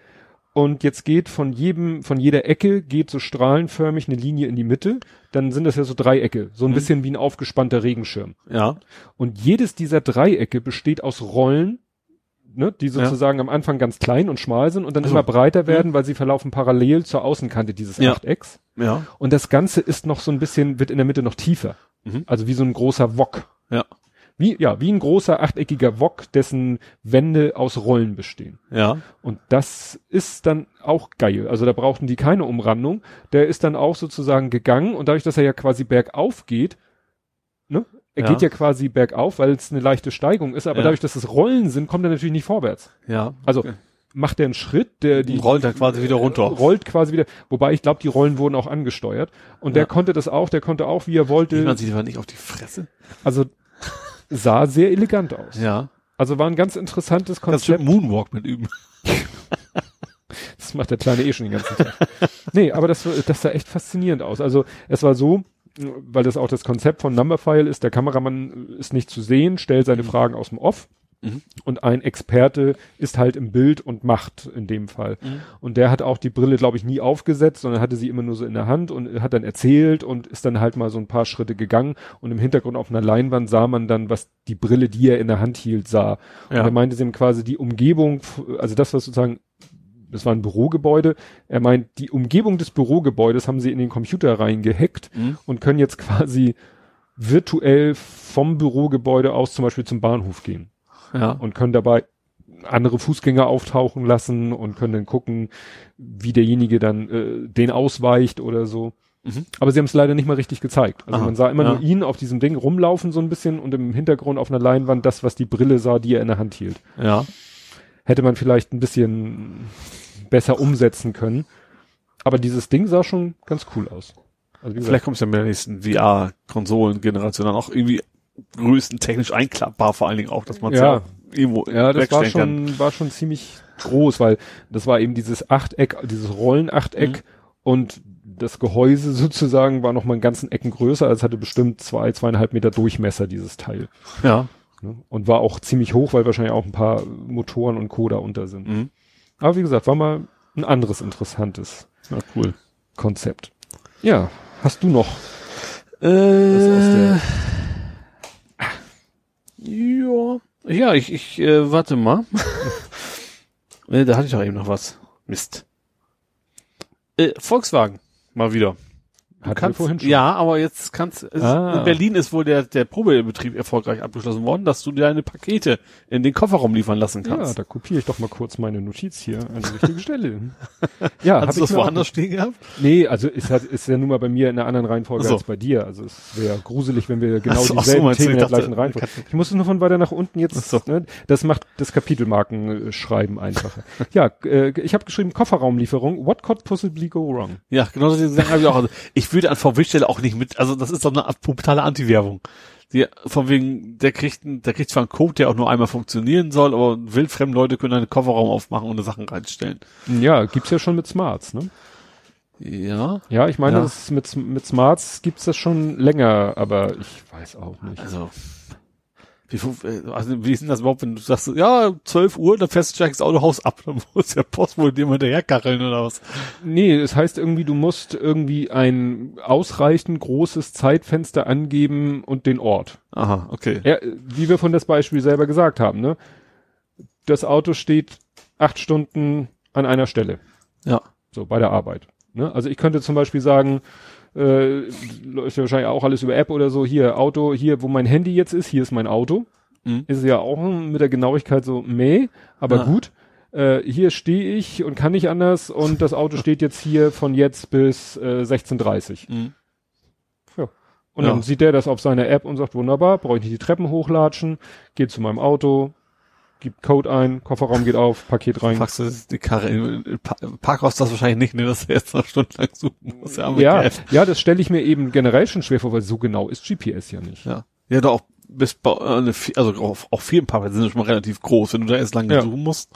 und jetzt geht von jedem, von jeder Ecke geht so strahlenförmig eine Linie in die Mitte. Dann sind das ja so Dreiecke, so ein Mhm. bisschen wie ein aufgespannter Regenschirm. ja. Und jedes dieser Dreiecke besteht aus Rollen, ne, die sozusagen am Anfang ganz klein und schmal sind und dann Also, immer breiter werden, weil sie verlaufen parallel zur Außenkante dieses Ja. Achtecks. Ja. Und das Ganze ist noch so ein bisschen, wird in der Mitte noch tiefer. Mhm. Also wie so ein großer Wok. Ja. Wie, ja, wie ein großer achteckiger Wok, dessen Wände aus Rollen bestehen. Ja. Und das ist dann auch geil. Also da brauchten die keine Umrandung. Der ist dann auch sozusagen gegangen und dadurch, dass er ja quasi bergauf geht, ne? Er Ja. geht ja quasi bergauf, weil es eine leichte Steigung ist, aber Ja. dadurch, dass es Rollen sind, kommt er natürlich nicht vorwärts. Ja. Also Okay. macht er einen Schritt, der die rollt er quasi wieder runter. rollt quasi wieder, wobei ich glaube, die Rollen wurden auch angesteuert und der Ja. konnte das auch, der konnte auch, wie er wollte, Sieht man sich aber nicht auf die Fresse? also sah sehr elegant aus. Ja. Also war ein ganz interessantes Kannst du Konzept. Moonwalk mit üben. Das macht der Kleine eh schon den ganzen Tag. nee, aber das, das sah echt faszinierend aus. Also es war so, weil das auch das Konzept von Numberphile ist, der Kameramann ist nicht zu sehen, stellt seine Fragen aus dem Off Mhm. und ein Experte ist halt im Bild und macht in dem Fall. Mhm. Und der hat auch die Brille, glaube ich, nie aufgesetzt, sondern hatte sie immer nur so in der Hand und hat dann erzählt und ist dann halt mal so ein paar Schritte gegangen und im Hintergrund auf einer Leinwand sah man dann, was die Brille, die er in der Hand hielt, sah. Und Ja. er meinte sie ihm quasi die Umgebung, also das, was sozusagen, das war ein Bürogebäude, er meint, die Umgebung des Bürogebäudes haben sie in den Computer reingehackt Mhm. und können jetzt quasi virtuell vom Bürogebäude aus zum Beispiel zum Bahnhof gehen Ja. und können dabei andere Fußgänger auftauchen lassen und können dann gucken, wie derjenige dann äh, den ausweicht oder so. Mhm. Aber sie haben es leider nicht mal richtig gezeigt. Also Aha, man sah immer ja. nur ihn auf diesem Ding rumlaufen so ein bisschen und im Hintergrund auf einer Leinwand das, was die Brille sah, die er in der Hand hielt. Ja. Hätte man vielleicht ein bisschen besser umsetzen können. Aber dieses Ding sah schon ganz cool aus. Also Vielleicht kommt es ja mit der nächsten VR-Konsolen-Generation dann auch irgendwie größtentechnisch einklappbar, vor allen Dingen auch, dass man Ja. ja irgendwo ja, das war wegstellen kann. schon, war schon ziemlich, groß, weil das war eben dieses Achteck, dieses Rollenachteck Mhm. und das Gehäuse sozusagen war noch mal einen ganzen Ecken größer, als hatte bestimmt zwei, zweieinhalb Meter Durchmesser, dieses Teil. Ja. Ne? Und war auch ziemlich hoch, weil wahrscheinlich auch ein paar Motoren und Co. da unter sind. Mhm. Aber wie gesagt, war mal ein anderes interessantes Ja, cool. Konzept. Ja, hast du noch Äh, aus der- ja. Ja, ich, ich, äh, warte mal. äh, da hatte ich doch eben noch was. Mist. Äh, Volkswagen. Mal wieder. Hatten wir kannst, vorhin schon. Ja, aber jetzt kannst, es, Ah. in Berlin ist wohl der, der Probebetrieb erfolgreich abgeschlossen worden, dass du deine Pakete in den Kofferraum liefern lassen Ja, kannst. da kopiere ich doch mal kurz meine Notiz hier an die richtige Stelle. Ja, Hast du ich das woanders stehen gehabt? Nee, also ist halt, ist ja nun mal bei mir in einer anderen Reihenfolge so. als bei dir. Also es wäre gruselig, wenn wir genau so, so, dieselben du, Themen in ich der gleichen Reihenfolge. Ich muss nur von weiter nach unten jetzt, so. ne, das macht das Kapitelmarken äh, schreiben einfacher. ja, äh, ich habe geschrieben Kofferraumlieferung. What could possibly go wrong? Ja, genau Sachen habe ich auch. Also, ich würde an VW-Stelle auch nicht mit, also das ist doch eine Art totale Anti-Werbung. Die, von wegen, der kriegt, der kriegt zwar einen Code, der auch nur einmal funktionieren soll, aber wildfremde Leute können einen Kofferraum aufmachen und Sachen reinstellen. Ja, gibt's ja schon mit Smarts, ne? Ja, Ja, ich meine, Ja. Mit, mit Smarts gibt's das schon länger, aber ich weiß auch nicht. also, wie, äh, also, wie ist denn das überhaupt, wenn du sagst, ja, 12 Uhr, dann fährst du das Autohaus ab, dann muss der Post wohl dem hinterherkacheln oder was? Nee, es heißt irgendwie, du musst irgendwie ein ausreichend großes Zeitfenster angeben und den Ort. Aha, okay. Ja, wie wir von das Beispiel selber gesagt haben, ne? Das Auto steht acht Stunden an einer Stelle. Ja. So, bei der Arbeit. Ne? Also ich könnte zum Beispiel sagen, äh, läuft ja wahrscheinlich auch alles über App oder so, hier, Auto, hier, wo mein Handy jetzt ist, hier ist mein Auto. Mhm. Ist ja auch mit der Genauigkeit so, meh, aber Ja. gut. Äh, hier stehe ich und kann nicht anders und das Auto steht jetzt hier von jetzt bis äh, 16.30 Mhm. und Ja. dann sieht der das auf seiner App und sagt, wunderbar, brauche ich nicht die Treppen hochlatschen, geht zu meinem Auto, gibt Code ein, Kofferraum geht auf, Paket rein. Fragst du die Karre in, in Pa- Parkhaus das wahrscheinlich nicht, ne, dass er jetzt noch stundenlang suchen muss. Ja, Ja, ja, das stelle ich mir eben generell schon schwer vor, weil so genau ist GPS ja nicht. Ja. Ja, doch auch bis bei, äh, also auch, auch vielen Parkplätze sind schon mal relativ groß, wenn du da erst lange Ja. suchen musst.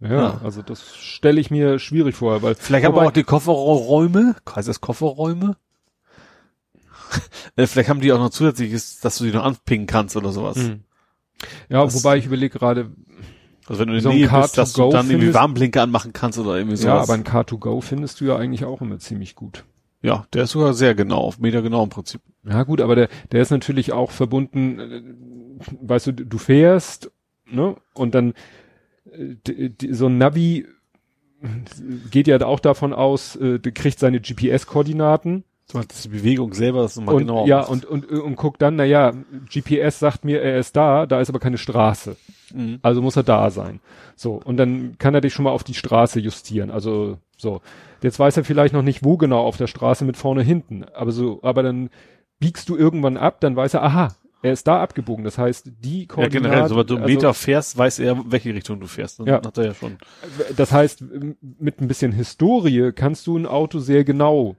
Ja, Ja. also das stelle ich mir schwierig vor, weil Vielleicht haben auch die Kofferräume, heißt das Kofferräume? Vielleicht haben die auch noch zusätzliches, dass du die noch anpingen kannst oder sowas. Mhm. Ja, Das- wobei ich überlege gerade, Also wenn du So Nähe bist, dass du Car2Go dann irgendwie Warnblinker anmachen kannst oder irgendwie sowas. ja, aber ein Car2Go findest du ja eigentlich auch immer ziemlich gut. ja, der ist sogar sehr genau, auf Meter genau im Prinzip. Ja gut, aber der, der ist natürlich auch verbunden, äh, weißt du, du fährst, ne, und dann äh, so ein Navi geht ja auch davon aus, äh, kriegt seine GPS-Koordinaten Du meinst die Bewegung selber, das ist mal und genau. ja und, und und guckt dann, na ja, GPS sagt mir, er ist da, da ist aber keine Straße, Mhm. also muss er da sein. So und dann kann er dich schon mal auf die Straße justieren. Also so, jetzt weiß er vielleicht noch nicht, wo genau auf der Straße mit vorne hinten, aber so, aber dann biegst du irgendwann ab, dann weiß er, aha, er ist da abgebogen. Das heißt, die Ja, Koordinaten, generell, sobald du einen also- Meter fährst, weiß er, welche Richtung du fährst. Dann Ja. hat er ja schon. das heißt, mit ein bisschen Historie kannst du ein Auto sehr genau,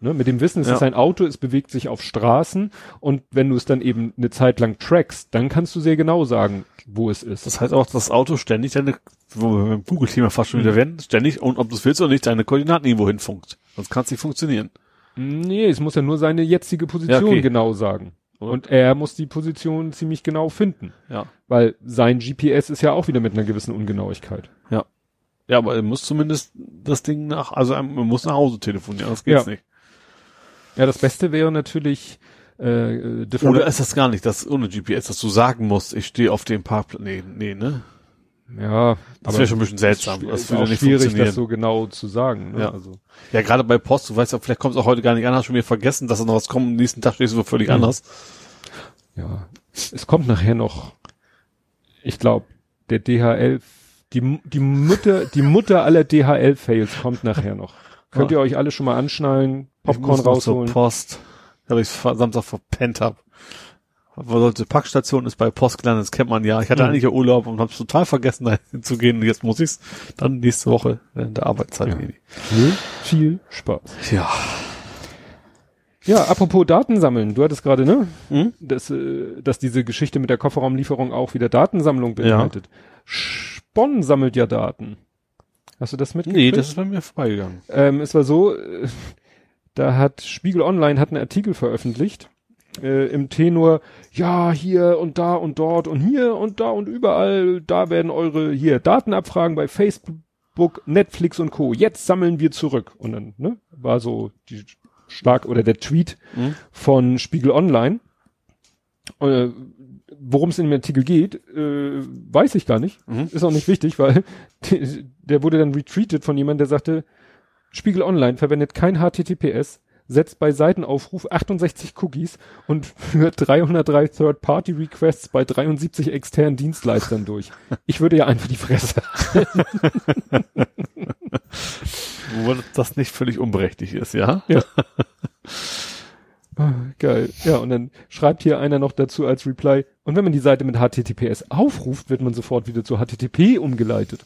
ne, mit dem Wissen, es Ja. ist ein Auto, es bewegt sich auf Straßen und wenn du es dann eben eine Zeit lang trackst, dann kannst du sehr genau sagen, wo es ist. Das heißt auch, dass das Auto ständig deine, wo wir beim Google-Thema fast schon wieder Mhm. werden, ständig, und ob du es willst oder nicht, deine Koordinaten irgendwo hinfunkt. Sonst kann es nicht funktionieren. Nee, es muss ja nur seine jetzige Position Ja, okay. genau sagen. Und er muss die Position ziemlich genau finden. Ja. Weil sein GPS ist ja auch wieder mit einer gewissen Ungenauigkeit. Ja, aber er muss zumindest das Ding nach, also er muss nach Hause telefonieren, das geht's Ja. nicht. Ja, das Beste wäre natürlich äh, Oder ist das gar nicht, das ohne GPS, dass du sagen musst, ich stehe auf dem Parkplatz. Nee, nee, ne? ja, Das wäre schon ein bisschen seltsam. Es Das ist würde auch nicht schwierig, funktionieren. das so genau zu sagen. Ne? Ja. Also, Ja, gerade bei Post, du weißt ja, vielleicht kommt es auch heute gar nicht an, hast schon wieder vergessen, dass da noch was kommt, am nächsten Tag stehst du völlig Mhm. anders. ja, es kommt nachher noch, ich glaube, der DHL, die, die Mutter, die Mutter aller DHL-Fails kommt nachher noch. Könnt Ja. ihr euch alle schon mal anschnallen, Ich Popcorn muss noch zur rausholen? Post. Weil ich Samstag verpennt hab. Sollte Packstation ist bei Post gelandet, das kennt man ja. Ich hatte Mhm. eigentlich ja Urlaub und hab's total vergessen, da hinzugehen. Und jetzt muss ich's dann nächste Woche während der Arbeitszeit. Ja. Viel, viel Spaß. Ja. Ja, apropos Datensammeln, du hattest gerade, ne? Hm? Dass, äh, dass diese Geschichte mit der Kofferraumlieferung auch wieder Datensammlung beinhaltet. Bonn sammelt ja Daten. Hast du das mitgekriegt? Nee, das ist bei mir vorbeigegangen. Ähm, es war so, äh, da hat Spiegel Online hat einen Artikel veröffentlicht äh, im Tenor, ja, hier und da und dort und hier und da und überall, da werden eure hier Datenabfragen bei Facebook, Netflix und Co. Jetzt sammeln wir zurück. Und dann ne, war so die Schlag oder der Tweet Mhm. von Spiegel Online. Äh, Worum es in dem Artikel geht, äh, weiß ich gar nicht. Mhm. Ist auch nicht wichtig, weil der wurde dann retweetet von jemandem, der sagte, Spiegel Online verwendet kein HTTPS, setzt bei Seitenaufruf 68 Cookies und führt 303 Third-Party-Requests bei 73 externen Dienstleistern durch. Ich würde ja einfach die Fresse. Wo das nicht völlig unberechtigt ist, ja? Ah, Geil. Ja, und dann schreibt hier einer noch dazu als Reply, und wenn man die Seite mit HTTPS aufruft, wird man sofort wieder zu HTTP umgeleitet.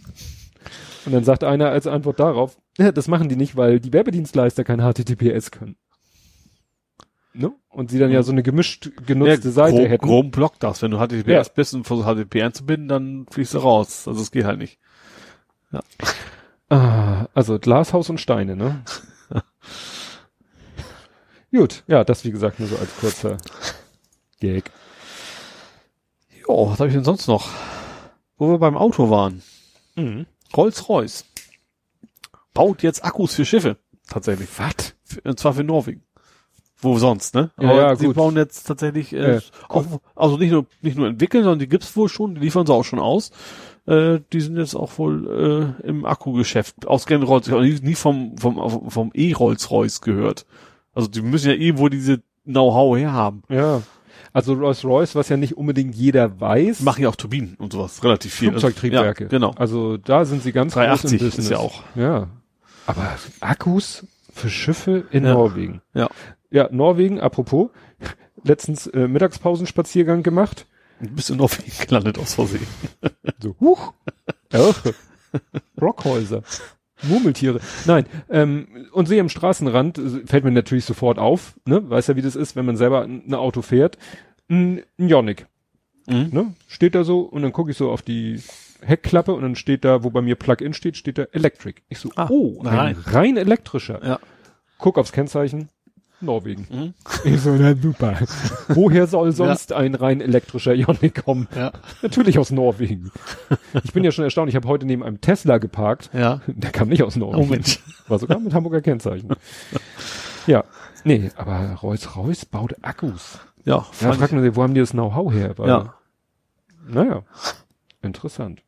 Und dann sagt einer als Antwort darauf, ja, das machen die nicht, weil die Werbedienstleister kein HTTPS können. Ne? Und sie dann ja so eine gemischt genutzte Seite grob, hätten. grob blockt das. Wenn du HTTPS Ja. bist und versuchst HTTP einzubinden, dann fliegst du raus. Also es geht halt nicht. Ah, also Glashaus und Steine, ne? Gut, ja, das wie gesagt nur so als kurzer Gag. Jo, was habe ich denn sonst noch? Wo wir beim Auto waren. Mhm. Rolls-Royce baut jetzt Akkus für Schiffe. Tatsächlich. Was? Und zwar für Norwegen. Wo sonst, ne? Ja, Aber ja, sie gut. bauen jetzt tatsächlich, äh, Ja. auch, also nicht nur, nicht nur entwickeln, sondern die gibt's wohl schon, die liefern sie auch schon aus. Äh, die sind jetzt auch wohl äh, im Akkugeschäft. Ausgerechnet Rolls, ich habe nie, nie vom, vom, vom E-Rolls-Royce gehört. Also die müssen ja irgendwo diese Know-how herhaben. Ja. Also Rolls-Royce, was ja nicht unbedingt jeder weiß. Machen ja auch Turbinen und sowas, relativ viel. Flugzeugtriebwerke. Ja, genau. Also da sind sie ganz groß im 380 Business. ist ja auch. Ja. Aber Akkus für Schiffe in Ja. Norwegen. Ja. Ja, Norwegen, apropos, letztens äh, Mittagspausenspaziergang gemacht. Du bist in Norwegen gelandet aus Versehen. So, huch. Ja. Murmeltiere. Nein, ähm, und sehe am Straßenrand, äh, fällt mir natürlich sofort auf, ne? Weiß ja, wie das ist, wenn man selber ein ein Auto fährt. Ein, ein Ioniq. Mhm. Ne? Steht da so und dann gucke ich so auf die Heckklappe und dann steht da, wo bei mir Plug-in steht, steht da Electric. Ich so, Ah, oh, ein nein. rein elektrischer. Ja. Guck aufs Kennzeichen, Norwegen. Mhm. Ich so, na super. Woher soll sonst ein rein elektrischer Ioniq kommen? Ja. Natürlich aus Norwegen. Ich bin ja schon erstaunt, ich habe heute neben einem Tesla geparkt. Ja. Der kam nicht aus Norwegen. Oh Mensch. War sogar mit Hamburger Kennzeichen. Ja. Nee, aber Rolls-Royce baut Akkus. Ja, Ja, fragt man sich, wo haben die das Know-how her? Weil, Ja. Naja, interessant.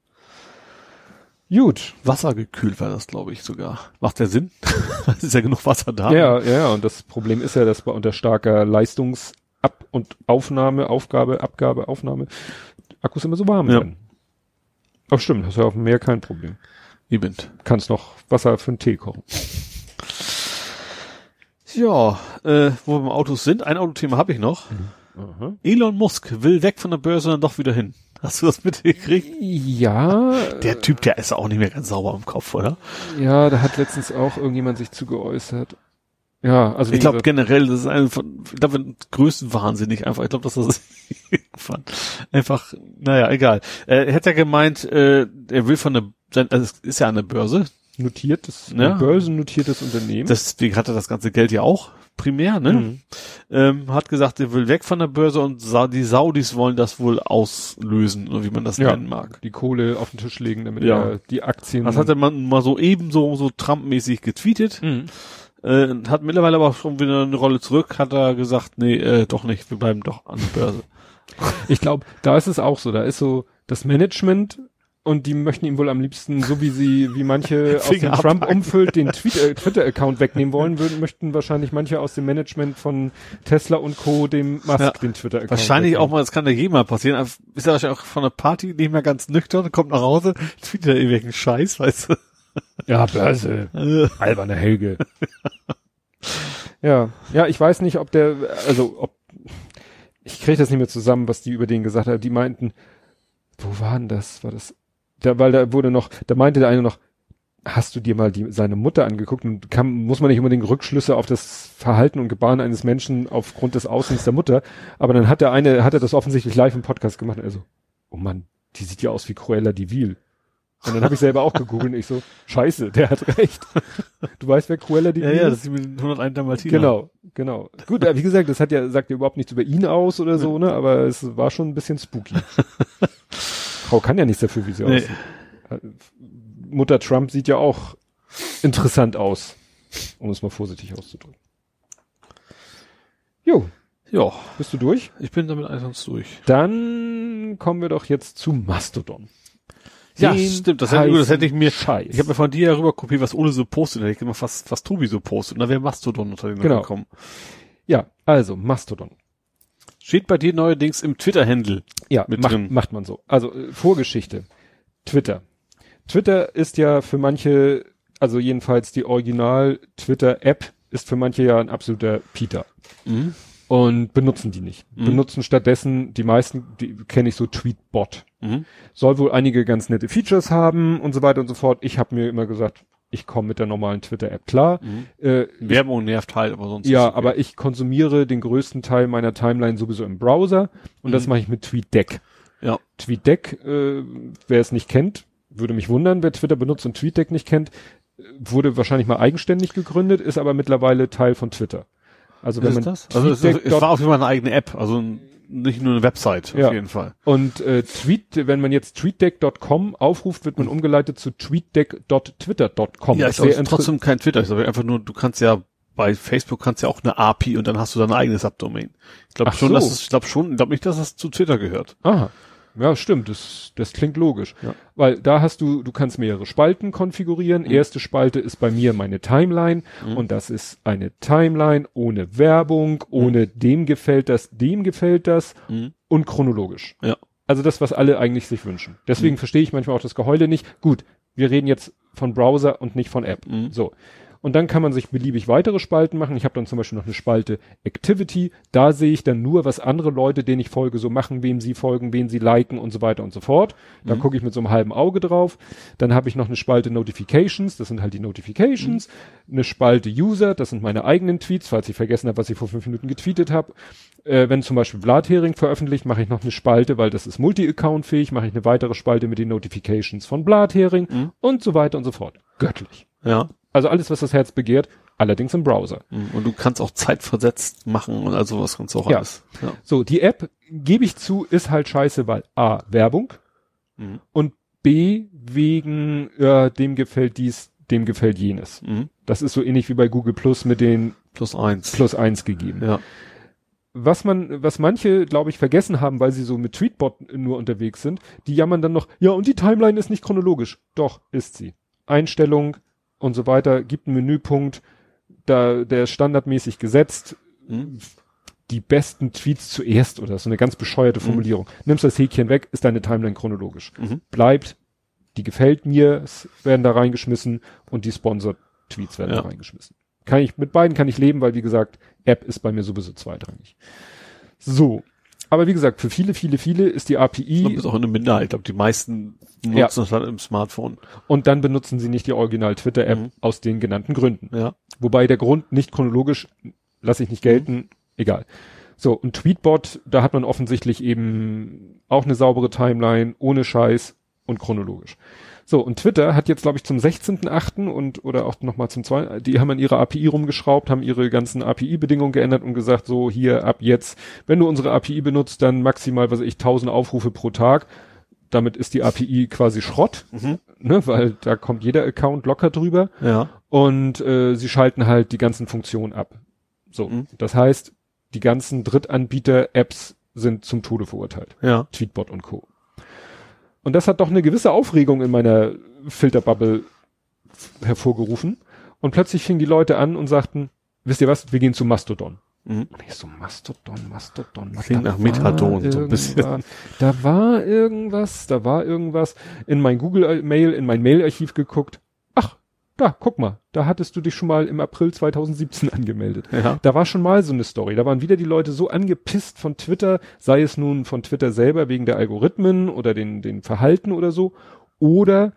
Gut. Wassergekühlt war das, glaube ich, sogar. Macht der Sinn? es ist ja genug Wasser da. Ja, ja, ja, und das Problem ist ja, dass bei unter starker Leistungsab- und Aufnahme, Aufgabe, Abgabe, Aufnahme, Akkus immer so warm Ja. werden. Ach stimmt, hast ja auf dem Meer kein Problem. Eben. Kannst noch Wasser für einen Tee kochen. Ja, äh, wo wir beim Autos sind, ein Autothema habe ich noch. Aha. Elon Musk will weg von der Börse und dann doch wieder hin. Hast du das mitgekriegt? Ja, Der Typ, der ist auch nicht mehr ganz sauber im Kopf, oder? ja, da hat letztens auch irgendjemand sich zu geäußert. Ja, also Ich glaube generell, das ist ein von, ich glaube, größtenwahnsinnig einfach. Ich glaube, dass das irgendwann einfach, naja, egal. Äh, er hat ja gemeint, äh, er will von der, also es ist ja der Börse, notiertes, Ja. ein börsennotiertes Unternehmen. deswegen hat er das ganze Geld ja auch primär, ne? Mhm. Ähm, hat gesagt, er will weg von der Börse und Sa die Saudis wollen das wohl auslösen, oder wie man das Ja. nennen mag. die Kohle auf den Tisch legen, damit Ja. er die Aktien. Das hat er mal, mal so ebenso so Trump-mäßig getweetet. Mhm. Äh, hat mittlerweile aber schon wieder eine Rolle zurück, hat er gesagt, nee, äh, doch nicht, wir bleiben doch an der Börse. Ich glaube, da ist es auch so. Da ist so das Management und die möchten ihm wohl am liebsten, so wie sie, wie manche aus dem Finger Trump abhacken. umfüllt den äh, Twitter-Account wegnehmen wollen würden, möchten wahrscheinlich manche aus dem Management von Tesla und Co. dem Musk Ja. den Twitter-Account Wahrscheinlich auch wegnehmen. mal, das kann ja jedem mal passieren, aber ist er wahrscheinlich auch von der Party nicht mehr ganz nüchtern, kommt nach Hause, tweetet er irgendwelchen Scheiß, weißt du. Ja, Börse. Alberne Helge. ja, ja, ich weiß nicht, ob der, also ob, ich kriege das nicht mehr zusammen, was die über den gesagt haben. Die meinten, wo war denn das? War das? Da, weil da wurde noch, da meinte der eine noch, hast du dir mal die, seine Mutter angeguckt und kann, muss man nicht unbedingt Rückschlüsse auf das Verhalten und Gebaren eines Menschen aufgrund des Aussehens der Mutter, aber dann hat der eine, hat er das offensichtlich live im Podcast gemacht und er so, oh Mann, die sieht ja aus wie Cruella de Vil. Und dann habe ich selber auch gegoogelt und ich so, scheiße, der hat recht. Du weißt, wer Cruella die Ja, ja, das ist mit 101 Dalmatiner. Genau, genau. Gut, wie gesagt, das hat ja, sagt ja überhaupt nichts über ihn aus oder so, ne, aber es war schon ein bisschen spooky. Frau kann ja nichts dafür, wie sie Nee. aussieht. Mutter Trump sieht ja auch interessant aus, um es mal vorsichtig auszudrücken. Jo, Ja, bist du durch? ich bin damit einfach durch. Dann kommen wir doch jetzt zu Mastodon. Ja, Den stimmt, das hätte, das hätte ich mir, Scheiß. ich habe mir von dir ja rüber kopiert, was Ole so postet, da hätte ich gemacht, was, was Tobi so postet, und da wäre Mastodon unter den Genau. gekommen. ja, also Mastodon. Steht bei dir neuerdings im Twitter-Handle. Ja, mit macht, drin. macht man so. Also äh, Vorgeschichte. Twitter. Twitter ist ja für manche, also jedenfalls die Original Twitter-App ist für manche ja ein absoluter Peter. Mhm. Und benutzen die nicht. Mhm. Benutzen stattdessen, die meisten, die kenne ich so Tweetbot. Mhm. Soll wohl einige ganz nette Features haben und so weiter und so fort. Ich habe mir immer gesagt, ich komme mit der normalen Twitter-App klar. Mhm. Äh, Werbung nervt halt, aber sonst. ja, okay. aber ich konsumiere den größten Teil meiner Timeline sowieso im Browser und das Mhm. mache ich mit TweetDeck. Ja. TweetDeck, äh, wer es nicht kennt, würde mich wundern, wer Twitter benutzt und TweetDeck nicht kennt, wurde wahrscheinlich mal eigenständig gegründet, ist aber mittlerweile Teil von Twitter. Also wenn Ist man es das? Also es, es war jeden Fall eine eigene App, also nicht nur eine Website, Ja. auf jeden Fall. und äh, Tweet, wenn man jetzt tweetdeck.com aufruft, wird man umgeleitet zu tweetdeck.twitter.com. ja, ist aber sehr inter- trotzdem kein Twitter, ich glaube einfach nur, du kannst ja bei Facebook kannst ja auch eine API und dann hast du dein eigenes Subdomain. Ich glaube schon, so. dass es, ich glaube schon, ich glaube nicht, dass das zu Twitter gehört. Aha. Ja, stimmt, das, das klingt logisch. Ja. Weil da hast du, du kannst mehrere Spalten konfigurieren. Mhm. Erste Spalte ist bei mir meine Timeline und das ist eine Timeline ohne Werbung, ohne dem gefällt das, dem gefällt das Mhm. und chronologisch. Ja. Also das, was alle eigentlich sich wünschen. Deswegen verstehe ich manchmal auch das Geheule nicht. Gut, wir reden jetzt von Browser und nicht von App. Mhm. So. Und dann kann man sich beliebig weitere Spalten machen. Ich habe dann zum Beispiel noch eine Spalte Activity. Da sehe ich dann nur, was andere Leute, denen ich folge, so machen, wem sie folgen, wen sie liken und so weiter und so fort. Da gucke ich mit so einem halben Auge drauf. Dann habe ich noch eine Spalte Notifications. Das sind halt die Notifications. Eine Spalte User. Das sind meine eigenen Tweets, falls ich vergessen habe, was ich vor fünf Minuten getweetet habe. Äh, wenn zum Beispiel Blathering veröffentlicht, mache ich noch eine Spalte, weil das ist Multi-Account-fähig, mache ich eine weitere Spalte mit den Notifications von Blathering Mhm. und so weiter und so fort. Göttlich. Ja. Also alles, was das Herz begehrt, allerdings im Browser. Mhm. Und du kannst auch zeitversetzt machen und also was kannst du auch Ja. alles. Ja. So, die App, gebe ich zu, ist halt scheiße, weil A, Werbung Mhm. und B, wegen, ja, dem gefällt dies, dem gefällt jenes. Mhm. Das ist so ähnlich wie bei Google Plus mit den Plus eins. Plus eins gegeben. Ja. Was man, was manche, glaube ich, vergessen haben, weil sie so mit Tweetbot nur unterwegs sind, die jammern dann noch, ja, und die Timeline ist nicht chronologisch. Doch, ist sie. Einstellung und so weiter, gibt einen Menüpunkt, da, der ist standardmäßig gesetzt, Mhm. die besten Tweets zuerst oder so eine ganz bescheuerte Formulierung. Nimmst das Häkchen weg, ist deine Timeline chronologisch. Mhm. Bleibt, die gefällt mir, werden da reingeschmissen und die Sponsored-Tweets werden Ja. da reingeschmissen. Kann ich, mit beiden kann ich leben, weil wie gesagt, App ist bei mir sowieso zweitrangig. So. Aber wie gesagt, für viele, viele, viele ist die Ich glaube, API ist auch eine Minderheit. Ich glaube, die meisten nutzen Ja. das dann im Smartphone. und dann benutzen sie nicht die Original Twitter-App Mhm. aus den genannten Gründen. Ja. Wobei der Grund nicht chronologisch, lasse ich nicht gelten, egal. So, und Tweetbot, da hat man offensichtlich eben auch eine saubere Timeline, ohne Scheiß und chronologisch. So, und Twitter hat jetzt, glaube ich, zum 16.8. und oder auch nochmal zum 2. Die haben an ihre API rumgeschraubt, haben ihre ganzen API-Bedingungen geändert und gesagt, so hier ab jetzt, wenn du unsere API benutzt, dann maximal, was weiß ich, 1000 Aufrufe pro Tag. Damit ist die API quasi Schrott, Mhm. ne, weil da kommt jeder Account locker drüber Ja. und äh, sie schalten halt die ganzen Funktionen ab. So, Mhm. das heißt, die ganzen Drittanbieter-Apps sind zum Tode verurteilt. Ja. Tweetbot und Co. Und das hat doch eine gewisse Aufregung in meiner Filterbubble hervorgerufen. Und plötzlich fingen die Leute an und sagten, wisst ihr was, wir gehen zu Mastodon. Mhm. Und ich so, Mastodon, Mastodon. Klingt da nach Methadon, war so ein bisschen. irgendwas- Da war irgendwas, da war irgendwas. In mein Google-Mail, in mein Mail-Archiv geguckt. Da, guck mal, da hattest du dich schon mal im April 2017 angemeldet. Ja. Da war schon mal so eine Story. Da waren wieder die Leute so angepisst von Twitter, sei es nun von Twitter selber wegen der Algorithmen oder den, den Verhalten oder so. Oder,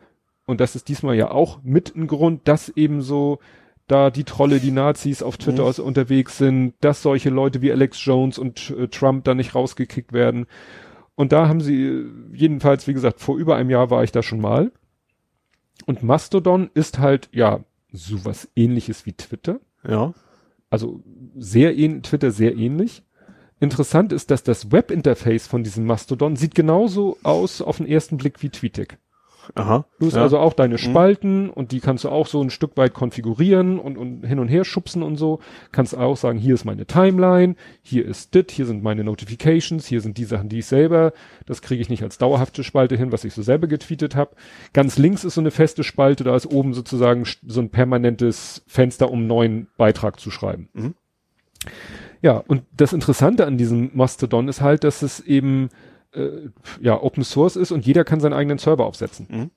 und das ist diesmal ja auch mit ein Grund, dass eben so da die Trolle, die Nazis auf Twitter Mhm. aus unterwegs sind, dass solche Leute wie Alex Jones und äh, Trump da nicht rausgekickt werden. Und da haben sie, äh, jedenfalls, wie gesagt, vor über einem Jahr war ich da schon mal. Und Mastodon ist halt, ja, sowas ähnliches wie Twitter. Ja. Also sehr ähnlich, Twitter sehr ähnlich. Interessant ist, dass das Webinterface von diesem Mastodon sieht genauso aus auf den ersten Blick wie TweetDeck. Aha. Du hast ja. also auch deine Spalten und die kannst du auch so ein Stück weit konfigurieren und, und hin und her schubsen und so. Kannst auch sagen, hier ist meine Timeline, hier ist dit, hier sind meine Notifications, hier sind die Sachen, die ich selber, das kriege ich nicht als dauerhafte Spalte hin, was ich so selber getweetet habe. Ganz links ist so eine feste Spalte, da ist oben sozusagen so ein permanentes Fenster, um einen neuen Beitrag zu schreiben. Mhm. Ja, und das Interessante an diesem Mastodon ist halt, dass es eben äh, ja Open Source ist und jeder kann seinen eigenen Server aufsetzen. Mhm.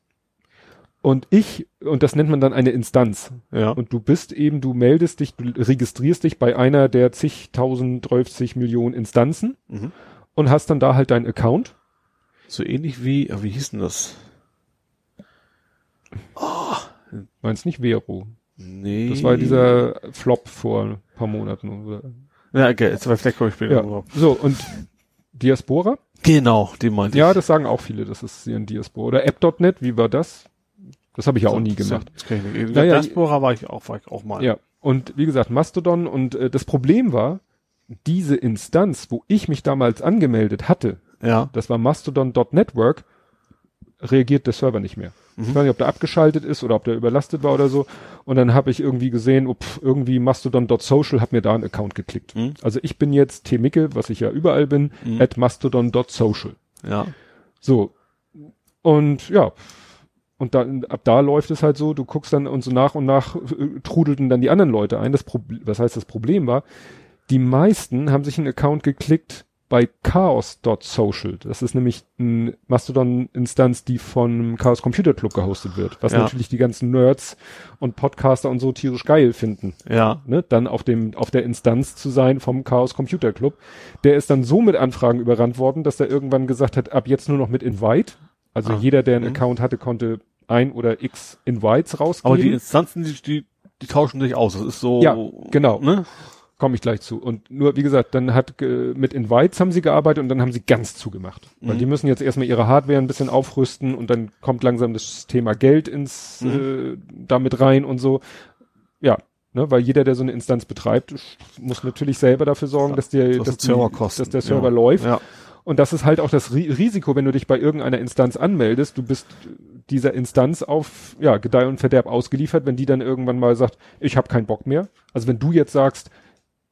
Und ich, und das nennt man dann eine Instanz. Ja. Und du bist eben, du meldest dich, du registrierst dich bei einer der zigtausend, 30 Millionen Instanzen Mhm. und hast dann da halt deinen Account. So ähnlich wie, ah, wie hieß denn das? Meinst nicht Vero? Nee. Das war dieser Flop vor ein paar Monaten. Oder? Ja, okay, jetzt vielleicht komme ich später Ja. drauf. So, und Diaspora? Genau, den meinte Ja, das sagen auch viele, das ist hier ein Diaspora. Oder App.net, wie war das? Das habe ich ja ich. auch nie gemacht. Das kann ich nicht. Naja, Diaspora war ich auch, war ich auch mal. Ja, und wie gesagt, Mastodon und äh, das Problem war, diese Instanz, wo ich mich damals angemeldet hatte, Ja. das war mastodon.network, reagiert der Server nicht mehr. Ich weiß nicht, ob der abgeschaltet ist oder ob der überlastet war oder so. Und dann habe ich irgendwie gesehen, oh, pf, irgendwie mastodon.social hat mir da einen Account geklickt. Mhm. Also ich bin jetzt T. Micke, was ich ja überall bin, Mhm. at mastodon.social. Ja. So. Und ja. Und dann, ab da läuft es halt so, du guckst dann und so nach und nach äh, trudelten dann die anderen Leute ein. Das Problem, was heißt das Problem war? Die meisten haben sich einen Account geklickt bei chaos.social. Das ist nämlich eine Mastodon-Instanz, die vom Chaos Computer Club gehostet wird. Was Ja. natürlich die ganzen Nerds und Podcaster und so tierisch geil finden Ja. ne, dann auf dem, auf der Instanz zu sein vom Chaos Computer Club. Der ist dann so mit Anfragen überrannt worden, dass er irgendwann gesagt hat, ab jetzt nur noch mit Invite. Also Ah, jeder, der einen mhm. Account hatte, konnte ein oder x Invites rausgeben. Aber die Instanzen, die, die, die tauschen sich aus. Das ist so. Ja, genau. Ne? Komme ich gleich zu. Und nur, wie gesagt, dann hat äh, mit Invites haben sie gearbeitet und dann haben sie ganz zugemacht. Weil Mhm. die müssen jetzt erstmal ihre Hardware ein bisschen aufrüsten und dann kommt langsam das Thema Geld ins Mhm. äh, damit rein und so. Ja, ne, weil jeder, der so eine Instanz betreibt, muss natürlich selber dafür sorgen, dass der, Das dass, Serverkosten. dass der Server ja. läuft. Ja. Und das ist halt auch das Ri Risiko, wenn du dich bei irgendeiner Instanz anmeldest, du bist dieser Instanz auf ja, Gedeih und Verderb ausgeliefert, wenn die dann irgendwann mal sagt, ich habe keinen Bock mehr. Also wenn du jetzt sagst,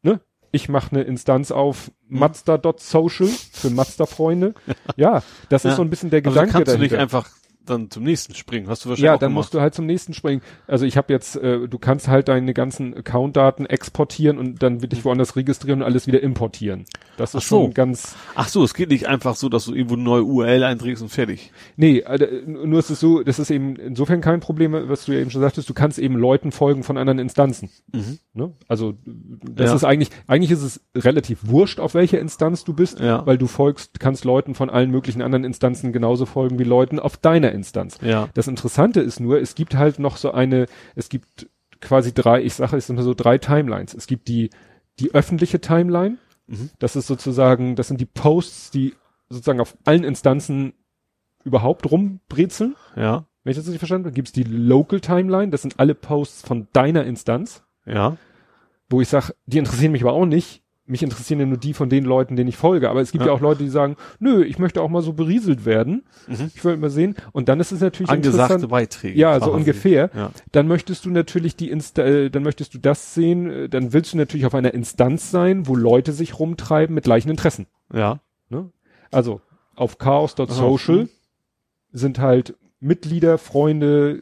ne, ich mache eine Instanz auf Mazda.social für Mazda-Freunde, ja, das ist Ja. so ein bisschen der Also Gedanke kannst du nicht dahinter. einfach dann zum nächsten springen. Hast du wahrscheinlich Ja, dann gemacht. musst du halt zum nächsten springen. Also ich habe jetzt, äh, du kannst halt deine ganzen Account-Daten exportieren und dann dich woanders registrieren und alles wieder importieren. Das Ach ist so. schon ganz, Ach so, es geht nicht einfach so, dass du irgendwo eine neue URL einträgst und fertig. Nee, äh, nur ist es so, das ist eben insofern kein Problem, was du ja eben schon sagtest, du kannst eben Leuten folgen von anderen Instanzen. Mhm. Ne? Also das Ja. ist eigentlich, eigentlich ist es relativ wurscht, auf welcher Instanz du bist, Ja. weil du folgst, kannst Leuten von allen möglichen anderen Instanzen genauso folgen wie Leuten auf deiner Instanz. Ja. Das Interessante ist nur, es gibt halt noch so eine, es gibt quasi drei, ich sage es immer so drei Timelines. Es gibt die, die öffentliche Timeline. Mhm. Das ist sozusagen, das sind die Posts, die sozusagen auf allen Instanzen überhaupt rumbrezeln. Ja. Wenn ich das richtig verstanden habe, gibt es die Local Timeline. Das sind alle Posts von deiner Instanz, Ja. wo ich sage, die interessieren mich aber auch nicht. Mich interessieren ja nur die von den Leuten, denen ich folge. Aber es gibt ja, Ja. auch Leute, die sagen, nö, ich möchte auch mal so berieselt werden. Mhm. Ich will mal sehen. Und dann ist es natürlich Angesagte. Beiträge. Ja, so quasi. ungefähr. Ja. Dann möchtest du natürlich die Insta äh, dann möchtest du das sehen, äh, dann willst du natürlich auf einer Instanz sein, wo Leute sich rumtreiben mit gleichen Interessen. Ja. Ne? Also auf chaos.social Aha. sind halt Mitglieder, Freunde,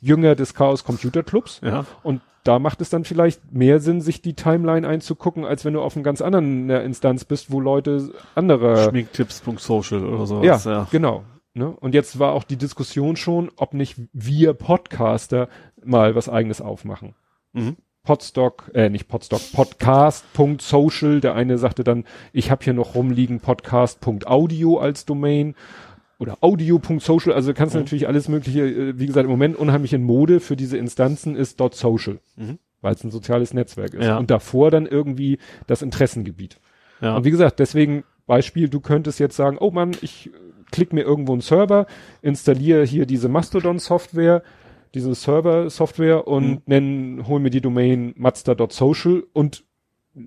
Jünger des Chaos Computer Clubs. Ja. Und da macht es dann vielleicht mehr Sinn, sich die Timeline einzugucken, als wenn du auf einem ganz anderen äh, Instanz bist, wo Leute anderer Schminktipps.social oder so. ja, genau. Ne? Und jetzt war auch die Diskussion schon, ob nicht wir Podcaster mal was eigenes aufmachen. Mhm. Podstock, äh, nicht Podstock, Podcast.social. Der eine sagte dann, ich habe hier noch rumliegen Podcast.audio als Domain oder audio.social. Also kannst du Mhm. natürlich alles mögliche, äh, wie gesagt, im Moment unheimlich in Mode für diese Instanzen ist dot social, Mhm. weil es ein soziales Netzwerk ist. Ja. Und davor dann irgendwie das Interessengebiet. Ja. Und wie gesagt, deswegen Beispiel, du könntest jetzt sagen, oh Mann, ich klick mir irgendwo einen Server, installiere hier diese Mastodon-Software, diese Server-Software und Mhm. nenn, hol mir die Domain mazda.social und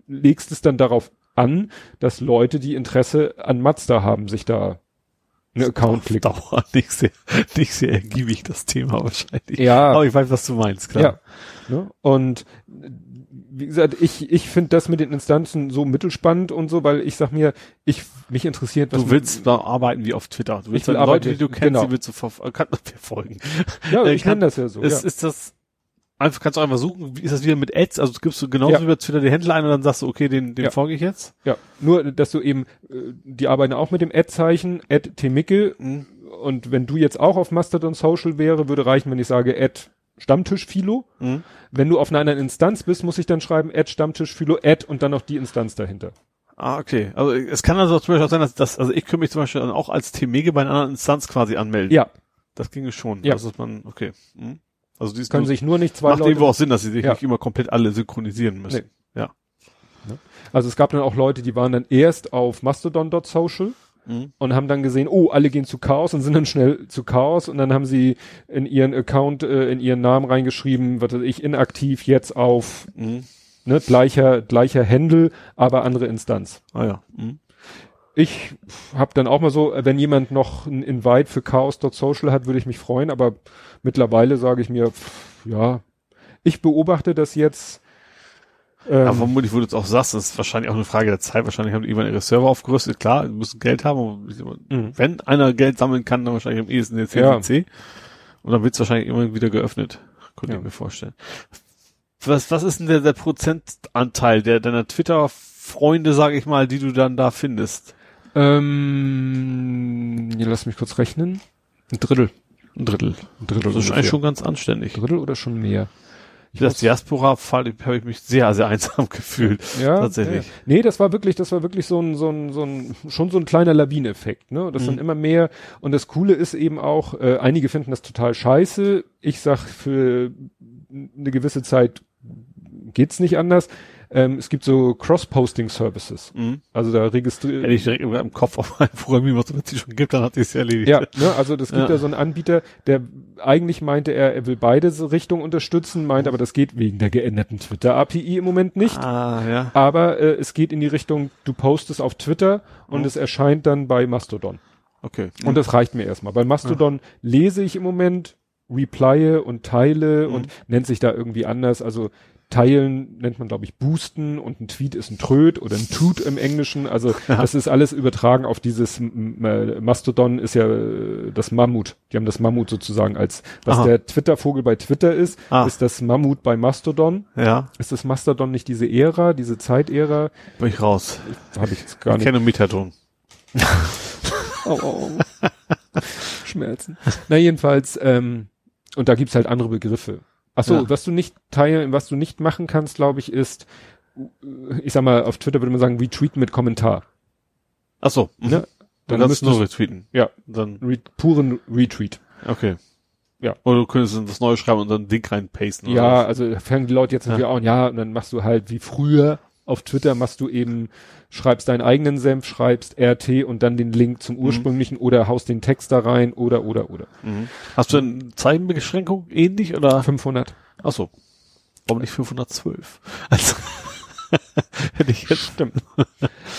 legst es dann darauf an, dass Leute, die Interesse an Mazda haben, sich da einen Account klicken. Dauer nicht sehr, nicht sehr ergiebig, das Thema wahrscheinlich. Ja. Aber ich weiß, was du meinst, klar. Ja. Ne? Und wie gesagt, ich, ich finde das mit den Instanzen so mittelspannend und so, weil ich sag mir, ich mich interessiert, was Du willst da arbeiten wie auf Twitter. Du willst dann Leute, arbeiten, die du kennst, genau. die willst du ver kann verfolgen. ja, äh, ich kann- nenne das ja so. ist, ja. ist das einfach kannst du einfach suchen, wie ist das wieder mit Ads? Also gibst du genauso Ja. über Twitter die Händler ein und dann sagst du, okay, den, dem Ja. folge ich jetzt? ja, nur dass du eben, äh, die arbeiten auch mit dem Ad-Zeichen, Ad Temicke und wenn du jetzt auch auf Mastodon Social wäre, würde reichen, wenn ich sage Ad Stammtisch Philo. Mhm. Wenn du auf einer anderen Instanz bist, muss ich dann schreiben Ad Stammtisch Philo Ad und dann noch die Instanz dahinter. Ah, okay. Also es kann also zum Beispiel auch sein, dass das, also ich könnte mich zum Beispiel dann auch als Temege bei einer anderen Instanz quasi anmelden. Ja, Das ginge schon. Ja. Also dass man, okay. Mhm. Also die können nur, sich nur nicht zwei macht Leute irgendwo auch Sinn, dass sie sich Ja. nicht immer komplett alle synchronisieren müssen. Ja. Also es gab dann auch Leute, die waren dann erst auf mastodon.social Mhm. und haben dann gesehen, oh, alle gehen zu Chaos und sind dann schnell zu Chaos und dann haben sie in ihren Account, äh, in ihren Namen reingeschrieben, was weiß ich, inaktiv jetzt auf, Mhm. ne, gleicher, gleicher Händel, aber andere Instanz. Ah ja. Mhm. Ich habe dann auch mal so, äh, wenn jemand noch ein Invite für chaos.social hat, würde ich mich freuen, aber mittlerweile sage ich mir, pff, ja, ich beobachte das jetzt. Ähm, Aber vermutlich, wo du es auch sagst, das ist wahrscheinlich auch eine Frage der Zeit. Wahrscheinlich haben die irgendwann ihre Server aufgerüstet. Klar, die müssen Geld haben. Mhm. Wenn einer Geld sammeln kann, dann wahrscheinlich am ehesten der Ja. CCC. Und dann wird es wahrscheinlich immer wieder geöffnet. Könnte Ja. ich mir vorstellen. Was, was ist denn der, der Prozentanteil der deiner Twitter-Freunde, sage ich mal, die du dann da findest? Ähm, ja, lass mich kurz rechnen. Ein Drittel. Ein Drittel. Ein Drittel, Das ist ungefähr. eigentlich schon ganz anständig. Drittel oder schon mehr? Ich Das Diaspora-Fall habe ich mich sehr, sehr einsam gefühlt. ja, tatsächlich. Ja. Nee, das war wirklich, das war wirklich so ein, so ein, so ein, schon so ein kleiner Lawineffekt, ne? Das Mhm. sind immer mehr. Und das Coole ist eben auch, äh, einige finden das total scheiße. Ich sag, für eine gewisse Zeit geht's nicht anders. Ähm, es gibt so Cross-Posting-Services. Mhm. Also da registriert. Hätte ich direkt im Kopf auf ein Programmieren, was es schon gibt, dann hat es erledigt. Ja, ne, also das gibt Ja. ja. so einen Anbieter, der eigentlich meinte er, er will beide Richtungen unterstützen, meint aber, das geht wegen der geänderten Twitter-API im Moment nicht. Ah, ja. Aber äh, es geht in die Richtung, du postest auf Twitter und Mhm. es erscheint dann bei Mastodon. Okay. Und das reicht mir erstmal. Bei Mastodon lese ich im Moment, replye und teile Mhm. und nennt sich da irgendwie anders. Also teilen nennt man, glaube ich, boosten und ein Tweet ist ein Tröd oder ein Toot im Englischen. Also das ist alles übertragen auf dieses M- Mastodon ist ja äh, das Mammut. Die haben das Mammut sozusagen als, was Aha. der Twitter-Vogel bei Twitter ist, Ah. ist das Mammut bei Mastodon. Ja, Ist das Mastodon nicht diese Ära, diese Zeitära? bin ich raus. Habe ich jetzt gar Ich nicht. kenne Methadon. Au, au. Schmerzen. Na jedenfalls, ähm, und da gibt's halt andere Begriffe. Ach so, Ja. was du nicht teilen, was du nicht machen kannst, glaube ich, ist, ich sag mal, auf Twitter würde man sagen, retweeten mit Kommentar. Ach so. Mhm. Ne? Dann Dann kannst du nur retweeten. ja, Dann, re puren Retweet. okay. Ja. Oder du könntest das neue schreiben und dann ein Ding reinpasten. Ja, also fangen die Leute jetzt Ja. natürlich auch an, ja, und dann machst du halt wie früher auf Twitter machst du eben, schreibst deinen eigenen Senf, schreibst RT und dann den Link Mhm. zum ursprünglichen oder haust den Text da rein oder, oder, oder. Mhm. Hast du eine Zeichenbeschränkung ähnlich oder? 500. Ach so. Warum nicht 512? Also, hätte ich jetzt. Stimmt.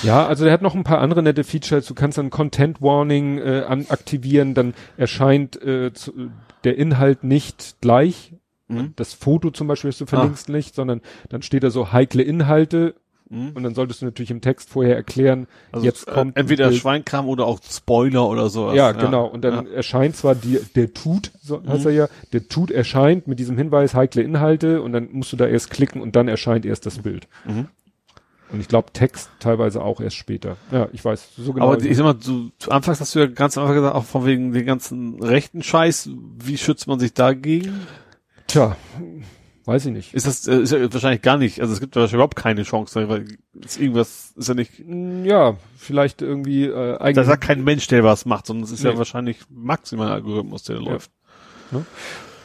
ja, also der hat noch ein paar andere nette Features. Du kannst dann Content Warning äh, aktivieren, dann erscheint äh, zu, der Inhalt nicht gleich. Mhm. Das Foto zum Beispiel, das du verlinkst nicht, sondern dann steht da so heikle Inhalte Mhm. und dann solltest du natürlich im Text vorher erklären, Also, jetzt äh, kommt ein entweder. Schweinkram oder auch Spoiler oder sowas. Ja, genau. Und dann erscheint zwar die, der Tut, so heißt Mhm. er ja, der Tut erscheint mit diesem Hinweis heikle Inhalte und dann musst du da erst klicken und dann erscheint erst das Bild. Mhm. Und ich glaube Text teilweise auch erst später. Ja, ich weiß so genau. Aber ich sag mal, du, zu Anfangs hast du ja ganz Anfang gesagt, auch von wegen den ganzen rechten Scheiß, wie schützt man sich dagegen? Tja, weiß ich nicht. Ist das, äh, ist ja wahrscheinlich gar nicht, also es gibt ja wahrscheinlich überhaupt keine Chance, weil ist irgendwas, ist ja nicht, Ja, vielleicht irgendwie äh, da eigentlich. sagt kein Mensch, der was macht, sondern es ist ja Nee. wahrscheinlich maximal ein Algorithmus, der da Ja. läuft.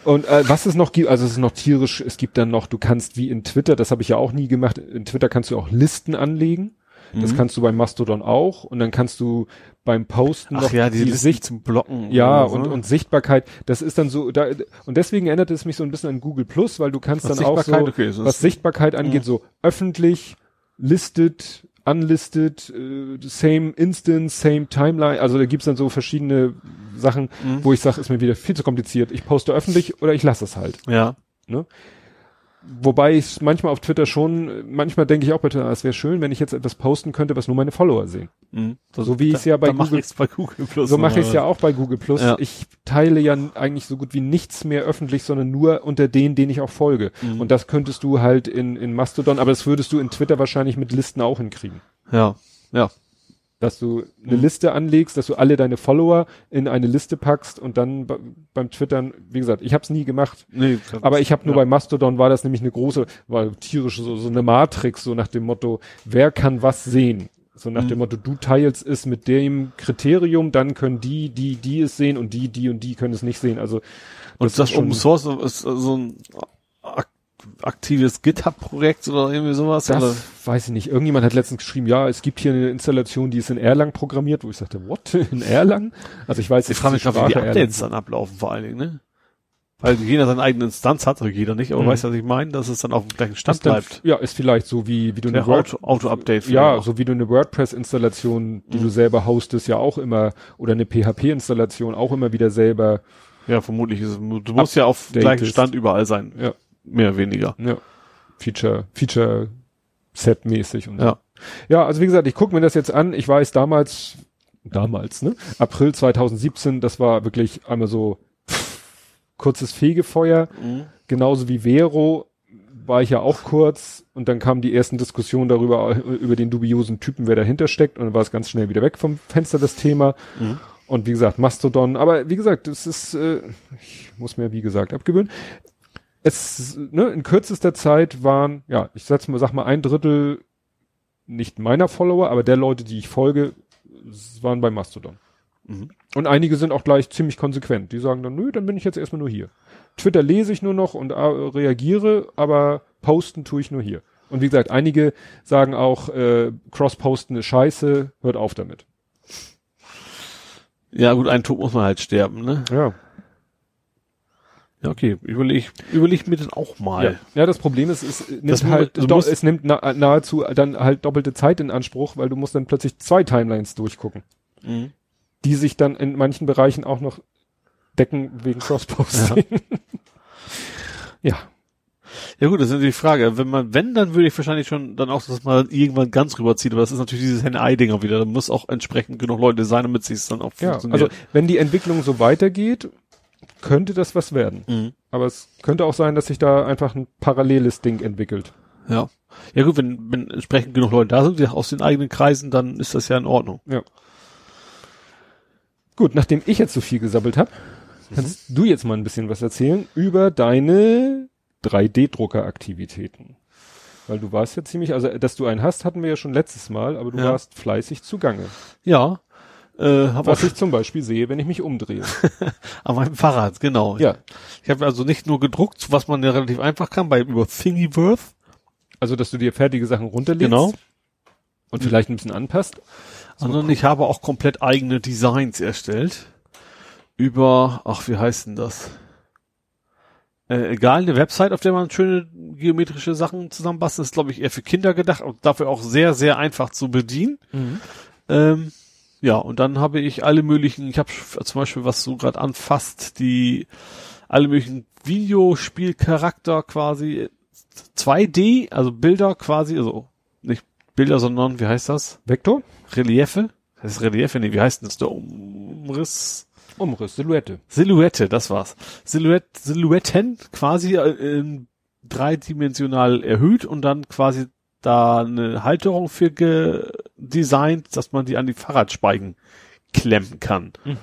Und äh, was es noch gibt, also es ist noch tierisch, es gibt dann noch, du kannst wie in Twitter, das habe ich ja auch nie gemacht, in Twitter kannst du auch Listen anlegen. Das kannst du bei Mastodon auch und dann kannst du beim Posten Ach noch ja, die, die Sicht zum Blocken. ja, so. und, und Sichtbarkeit, das ist dann so, da, und deswegen erinnert es mich so ein bisschen an Google Plus, weil du kannst Was dann auch so, okay, was Sichtbarkeit angeht, so öffentlich, listed, unlisted, äh, same instance, same timeline, also da gibt's dann so verschiedene Sachen, Mhm. wo ich sage, ist mir wieder viel zu kompliziert. Ich poste öffentlich oder ich lasse es halt. Ja. Wobei ich manchmal auf Twitter schon, manchmal denke ich auch bei Twitter, es wäre schön, wenn ich jetzt etwas posten könnte, was nur meine Follower sehen. Mhm. So wie ich's ja bei Google- bei Google Plus. So mache ich es ja auch bei Google Plus. Ja. Ich teile ja eigentlich so gut wie nichts mehr öffentlich, sondern nur unter denen, denen ich auch folge. Mhm. Und das könntest du halt in, in Mastodon, aber das würdest du in Twitter wahrscheinlich mit Listen auch hinkriegen. Ja. Ja. Dass du eine Mhm. Liste anlegst, dass du alle deine Follower in eine Liste packst und dann be- beim Twittern, wie gesagt, ich habe es nie gemacht. Nee, Aber ich habe nur ja. bei Mastodon war das nämlich eine große, war tierisch so, so eine Matrix, so nach dem Motto, wer kann was sehen? So nach Mhm. dem Motto, du teilst es mit dem Kriterium, dann können die, die, die es sehen und die, die und die können es nicht sehen. Also Und das das, ist schon- Open Source ist so ein aktives GitHub-Projekt oder irgendwie sowas? das oder? weiß ich nicht. Irgendjemand hat letztens geschrieben, ja, es gibt hier eine Installation, die ist in Erlang programmiert, wo ich sagte, what? In Erlang? Also ich weiß Ich jetzt frage mich gerade, wie die Updates dann ablaufen vor allen Dingen, ne? Weil jeder seine eigene Instanz hat, also jeder nicht, aber Mhm. weißt du, was ich meine? Dass es dann auf dem gleichen Stand bleibt. ja, ist vielleicht so wie, wie du eine Word, Auto- Auto-Update Ja, auch. so wie du eine WordPress-Installation, die Mhm. du selber hostest, ja auch immer, oder eine PHP-Installation auch immer wieder selber, Ja, vermutlich ist es, du musst ja auf Updatest. gleichem Stand überall sein. Ja. Mehr oder weniger. ja, Feature, Feature-Set-mäßig und so. Ja. Ja, also wie gesagt, ich gucke mir das jetzt an. Ich weiß damals, damals, ne? April 2017, das war wirklich einmal so pff, kurzes Fegefeuer. Genauso wie Vero war ich ja auch kurz und dann kamen die ersten Diskussionen darüber, über den dubiosen Typen, wer dahinter steckt und dann war es ganz schnell wieder weg vom Fenster, das Thema. Mhm. Und wie gesagt, Mastodon, aber wie gesagt, es ist, äh, ich muss mir wie gesagt abgewöhnen. Es, ne, in kürzester Zeit waren, ja, ich sag's mal, sag mal, ein Drittel nicht meiner Follower, aber der Leute, die ich folge, waren bei Mastodon. Mhm. Und einige sind auch gleich ziemlich konsequent. Die sagen dann, nö, dann bin ich jetzt erstmal nur hier. Twitter lese ich nur noch und äh, reagiere, aber posten tue ich nur hier. Und wie gesagt, einige sagen auch, äh, Cross-Posten ist scheiße, hört auf damit. Ja, gut, ein Tod muss man halt sterben, ne? Ja. Ja, okay. Überleg, überleg mir dann auch mal. Ja, ja das Problem ist, es nimmt Das halt, du do, musst- es nimmt na, nahezu dann halt doppelte Zeit in Anspruch, weil du musst dann plötzlich zwei Timelines durchgucken, Mhm. die sich dann in manchen Bereichen auch noch decken wegen Cross-Posting. Ja. Ja gut, das ist natürlich die Frage. Wenn man, wenn, dann würde ich wahrscheinlich schon dann auch, dass man irgendwann ganz rüberzieht. Aber das ist natürlich dieses Henne-Ei-Dinger wieder. Da muss auch entsprechend genug Leute sein, damit sich es dann auch ja, also funktioniert. wenn die Entwicklung so weitergeht, könnte das was werden. mhm. Aber es könnte auch sein, dass sich da einfach ein paralleles Ding entwickelt. Ja. Ja gut, wenn, wenn entsprechend genug Leute da sind, die aus den eigenen Kreisen, dann ist das ja in Ordnung. Gut, nachdem ich jetzt so viel gesabbelt habe, kannst Mhm. du jetzt mal ein bisschen was erzählen über deine 3D-Drucker-Aktivitäten. Weil du warst ja ziemlich, also dass du einen hast, hatten wir ja schon letztes Mal, aber du Ja. warst fleißig zugange. Ja. Äh, Was ich zum Beispiel sehe, wenn ich mich umdrehe. an meinem Fahrrad, genau. ja, Ich habe also nicht nur gedruckt, was man ja relativ einfach kann, bei über Thingiverse. also dass du dir fertige Sachen runterlegst Genau. und vielleicht ein bisschen anpasst. sondern ich habe auch komplett eigene Designs erstellt. Über, ach, wie heißt denn das? Äh, egal, eine Website, auf der man schöne geometrische Sachen zusammenbastelt, ist, glaube ich, eher für Kinder gedacht und dafür auch sehr, sehr einfach zu bedienen. Ähm, ja, und dann habe ich alle möglichen, ich habe zum Beispiel, was du gerade anfasst, die alle möglichen Videospielcharakter quasi 2D, also Bilder quasi, also nicht Bilder, sondern, wie heißt das? Vektor? Reliefe? Das ist Reliefe, nee, wie heißt denn das? Der Umriss? Umriss, Silhouette. Silhouette, das war's. Silhouette, Silhouetten quasi äh, in dreidimensional erhöht und dann quasi da eine Halterung für gedesignt, dass man die an die Fahrradspeichen klemmen kann. Mhm.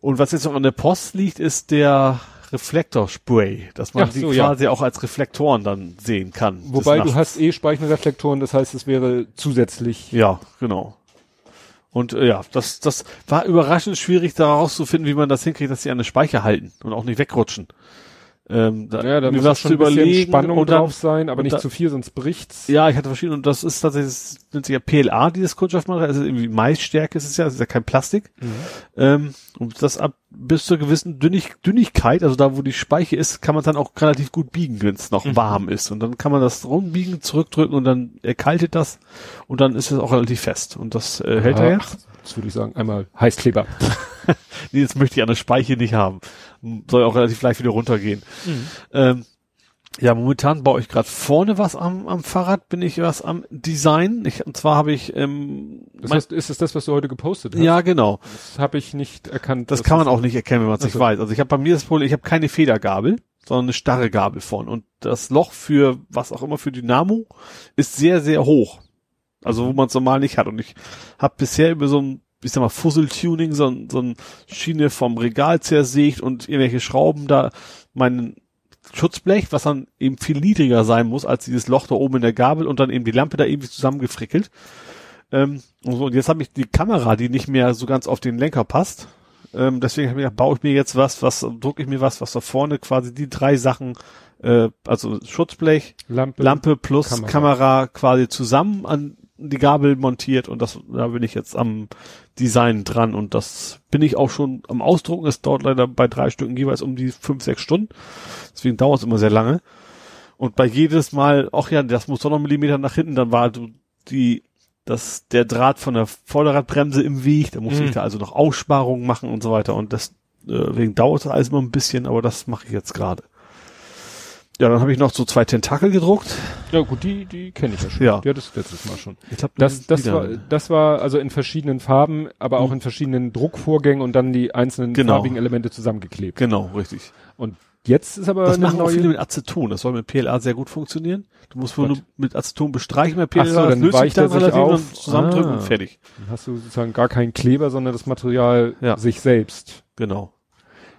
Und was jetzt noch an der Post liegt, ist der Reflektorspray, dass man Ach die so, ja. quasi auch als Reflektoren dann sehen kann. Wobei du hast eh Speichenreflektoren, das heißt, es wäre zusätzlich. Ja, genau. Und äh, ja, das, das war überraschend schwierig, da rauszufinden, wie man das hinkriegt, dass sie an der Speicher halten und auch nicht wegrutschen. Ähm, da, Ja, da mir muss was schon zu ein bisschen überlegen Spannung und dann, drauf sein, aber nicht da- zu viel, sonst bricht's. Ja, ich hatte verschiedene und das ist tatsächlich, das nennt sich ja PLA, dieses Kunststoffmaterial, also irgendwie Maisstärke ist es ja, das ist ja kein Plastik. Mhm. Ähm, und das ab bis zur gewissen Dünnig Dünnigkeit, also da wo die Speiche ist, kann man dann auch relativ gut biegen, wenn es noch Mhm. warm ist. Und dann kann man das rumbiegen, zurückdrücken und dann erkaltet das und dann ist es auch relativ fest. Und das äh, hält er Ach, jetzt. Das würde ich sagen, einmal Heißkleber. Nee, das möchte ich an der Speiche nicht haben. Soll auch relativ leicht wieder runtergehen. Ähm, ja, momentan baue ich gerade vorne was am, am Fahrrad, bin ich was am Design. Ich, und zwar habe ich, ähm, Das heißt, ist es das, was du heute gepostet hast? ja genau. Das habe ich nicht erkannt. Das kann man auch nicht erkennen, wenn man es nicht so. weiß. Also ich habe bei mir das Problem, ich habe keine Federgabel, sondern eine starre Gabel vorne. Und das Loch für was auch immer für Dynamo ist sehr, sehr hoch. Also wo man es normal nicht hat. Und ich habe bisher über so ein, ich sag mal, Fuzzle-Tuning, so, ein, so ein Schiene vom Regal zersägt und irgendwelche Schrauben da meinen Schutzblech, was dann eben viel niedriger sein muss als dieses Loch da oben in der Gabel und dann eben die Lampe da irgendwie zusammengefrickelt. Ähm, und, so, und jetzt habe ich die Kamera, die nicht mehr so ganz auf den Lenker passt. Ähm, deswegen habe ich gedacht, baue ich mir jetzt was, was drucke ich mir was, was da vorne quasi die drei Sachen, äh, also Schutzblech, Lampe. Lampe plus Kamera. Kamera. quasi zusammen an die Gabel montiert und das, da bin ich jetzt am Design dran und das bin ich auch schon am Ausdrucken. Es dauert leider bei drei Stücken jeweils um die fünf, sechs Stunden. Deswegen dauert es immer sehr lange. Und bei jedes Mal, ach ja, das muss doch noch einen Millimeter nach hinten, dann war so die, das, der Draht von der Vorderradbremse im Weg, da musste Mhm. ich da also noch Aussparungen machen und so weiter und das, äh, deswegen dauert das alles immer ein bisschen, aber das mache ich jetzt gerade. Ja, dann habe ich noch so zwei Tentakel gedruckt. Ja gut, die, die kenne ich ja schon. Ja. Die hattest du letztes Mal schon. Ich glaub, Das, das war, das war also in verschiedenen Farben, aber auch in verschiedenen Druckvorgängen und dann die einzelnen Genau. farbigen Elemente zusammengeklebt. Genau, richtig. Und jetzt ist aber Das eine machen auch neue. viele mit Aceton. Das soll mit PLA sehr gut funktionieren. Du musst wohl nur mit Aceton bestreichen bei PLA. Ach so, das dann löst sich weicht er sich relativ auf. und zusammendrücken Ah. und fertig. Dann hast du sozusagen gar keinen Kleber, sondern das Material Ja. sich selbst. Genau.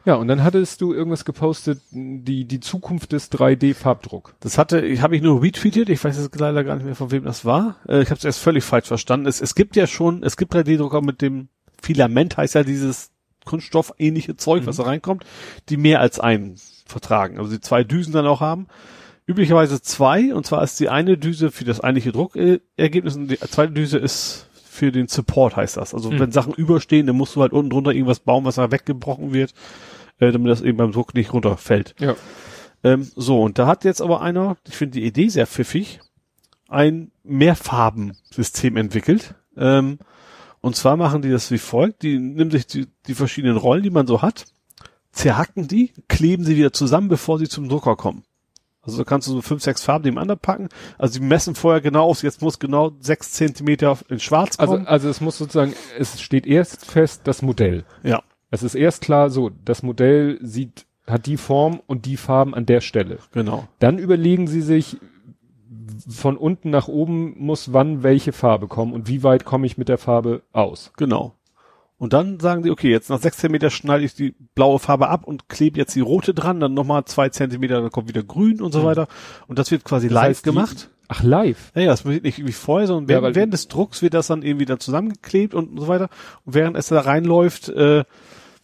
Ja, und dann hattest du irgendwas gepostet, die, die Zukunft des 3D-Farbdruck. Das hatte, ich habe ich nur retweetet. Ich weiß jetzt leider gar nicht mehr, von wem das war. Äh, ich habe es erst völlig falsch verstanden. Es, es gibt ja schon, es gibt 3D-Drucker mit dem Filament, heißt ja dieses kunststoffähnliche Zeug, was da reinkommt, die mehr als einen vertragen. Also die zwei Düsen dann auch haben. Üblicherweise zwei, und zwar ist die eine Düse für das eigentliche Druckergebnis und die zweite Düse ist für den Support, heißt das. Also Mhm. wenn Sachen überstehen, dann musst du halt unten drunter irgendwas bauen, was da weggebrochen wird, äh, damit das eben beim Druck nicht runterfällt. Ja. Ähm, so, und da hat jetzt aber einer, ich finde die Idee sehr pfiffig, ein Mehrfarbensystem entwickelt. Ähm, und zwar machen die das wie folgt. Die nehmen sich die, die verschiedenen Rollen, die man so hat, zerhacken die, kleben sie wieder zusammen, bevor sie zum Drucker kommen. Also da kannst du so fünf, sechs Farben nebeneinander packen. Also die messen vorher genau aus, jetzt muss genau sechs Zentimeter in schwarz Also, kommen. also es muss sozusagen, es steht erst fest das Modell. ja, Es ist erst klar, so, das Modell sieht, hat die Form und die Farben an der Stelle. genau. Dann überlegen sie sich, von unten nach oben muss wann welche Farbe kommen und wie weit komme ich mit der Farbe aus. Genau. Und dann sagen die, okay, jetzt nach sechs Zentimeter schneide ich die blaue Farbe ab und klebe jetzt die rote dran, dann nochmal zwei Zentimeter, dann kommt wieder grün und so Mhm. weiter. Und das wird quasi Das live heißt, die- gemacht. Ach, live. Ja, ja, das wird nicht wie vorher, sondern Ja, während, weil- während des Drucks wird das dann irgendwie dann zusammengeklebt und so weiter. Und während es da reinläuft, äh,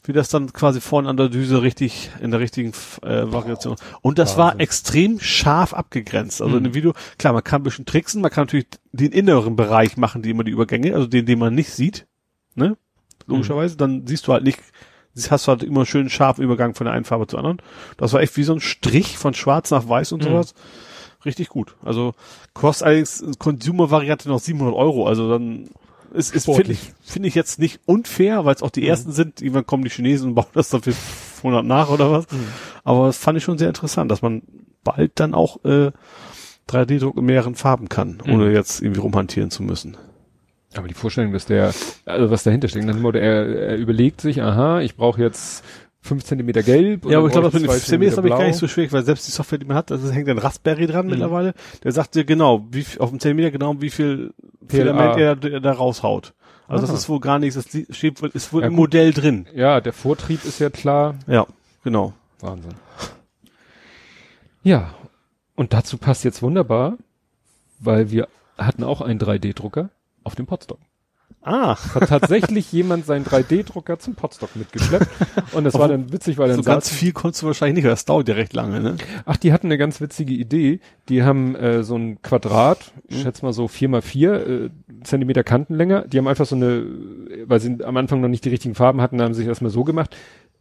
wird das dann quasi vorne an der Düse richtig in der richtigen äh, Variation. Und das war Wahnsinn. extrem scharf abgegrenzt. Also in Mhm. dem Video, klar, man kann ein bisschen tricksen, man kann natürlich den inneren Bereich machen, die immer die Übergänge, also den, den man nicht sieht, ne? Logischerweise, dann siehst du halt nicht, hast du halt immer einen schönen scharfen Übergang von der einen Farbe zur anderen. Das war echt wie so ein Strich von schwarz nach weiß und Mhm. sowas. Richtig gut. Also kostet allerdings Consumer-Variante noch 700 Euro. Also dann ist, ist finde ich, finde ich jetzt nicht unfair, weil es auch die ersten sind. Irgendwann kommen die Chinesen und bauen das dann für 100 nach oder was. Aber das fand ich schon sehr interessant, dass man bald dann auch äh, 3D-Druck in mehreren Farben kann, ohne jetzt irgendwie rumhantieren zu müssen. Aber die Vorstellung, dass der, also was dahinter steckt, dann er, er überlegt sich, aha, ich brauche jetzt fünf Zentimeter gelb. Ja, aber ich glaube, das mit zwei CMS habe ich gar nicht so schwierig, weil selbst die Software, die man hat, das hängt ein Raspberry dran Mhm. mittlerweile, der sagt dir genau, wie viel, auf dem Zentimeter genau, wie viel. Filament er, er da raushaut. Also Aha. das ist wohl gar nichts, das steht wohl, ist wohl Ja, im gut. Modell drin. Ja, der Vortrieb ist ja klar. Ja, genau. Wahnsinn. Ja, und dazu passt jetzt wunderbar, weil wir hatten auch einen 3D-Drucker auf dem Potsdam. Ah. Hat tatsächlich jemand seinen 3D-Drucker zum Potstock mitgeschleppt. Und das war dann witzig, weil dann So ganz viel konntest du wahrscheinlich nicht, das dauert ja recht lange, ne? Ach, die hatten eine ganz witzige Idee. Die haben äh, so ein Quadrat, ich schätze mal so vier mal vier äh, Zentimeter Kantenlänge. Die haben einfach so eine, weil sie am Anfang noch nicht die richtigen Farben hatten, haben sie sich erstmal so gemacht.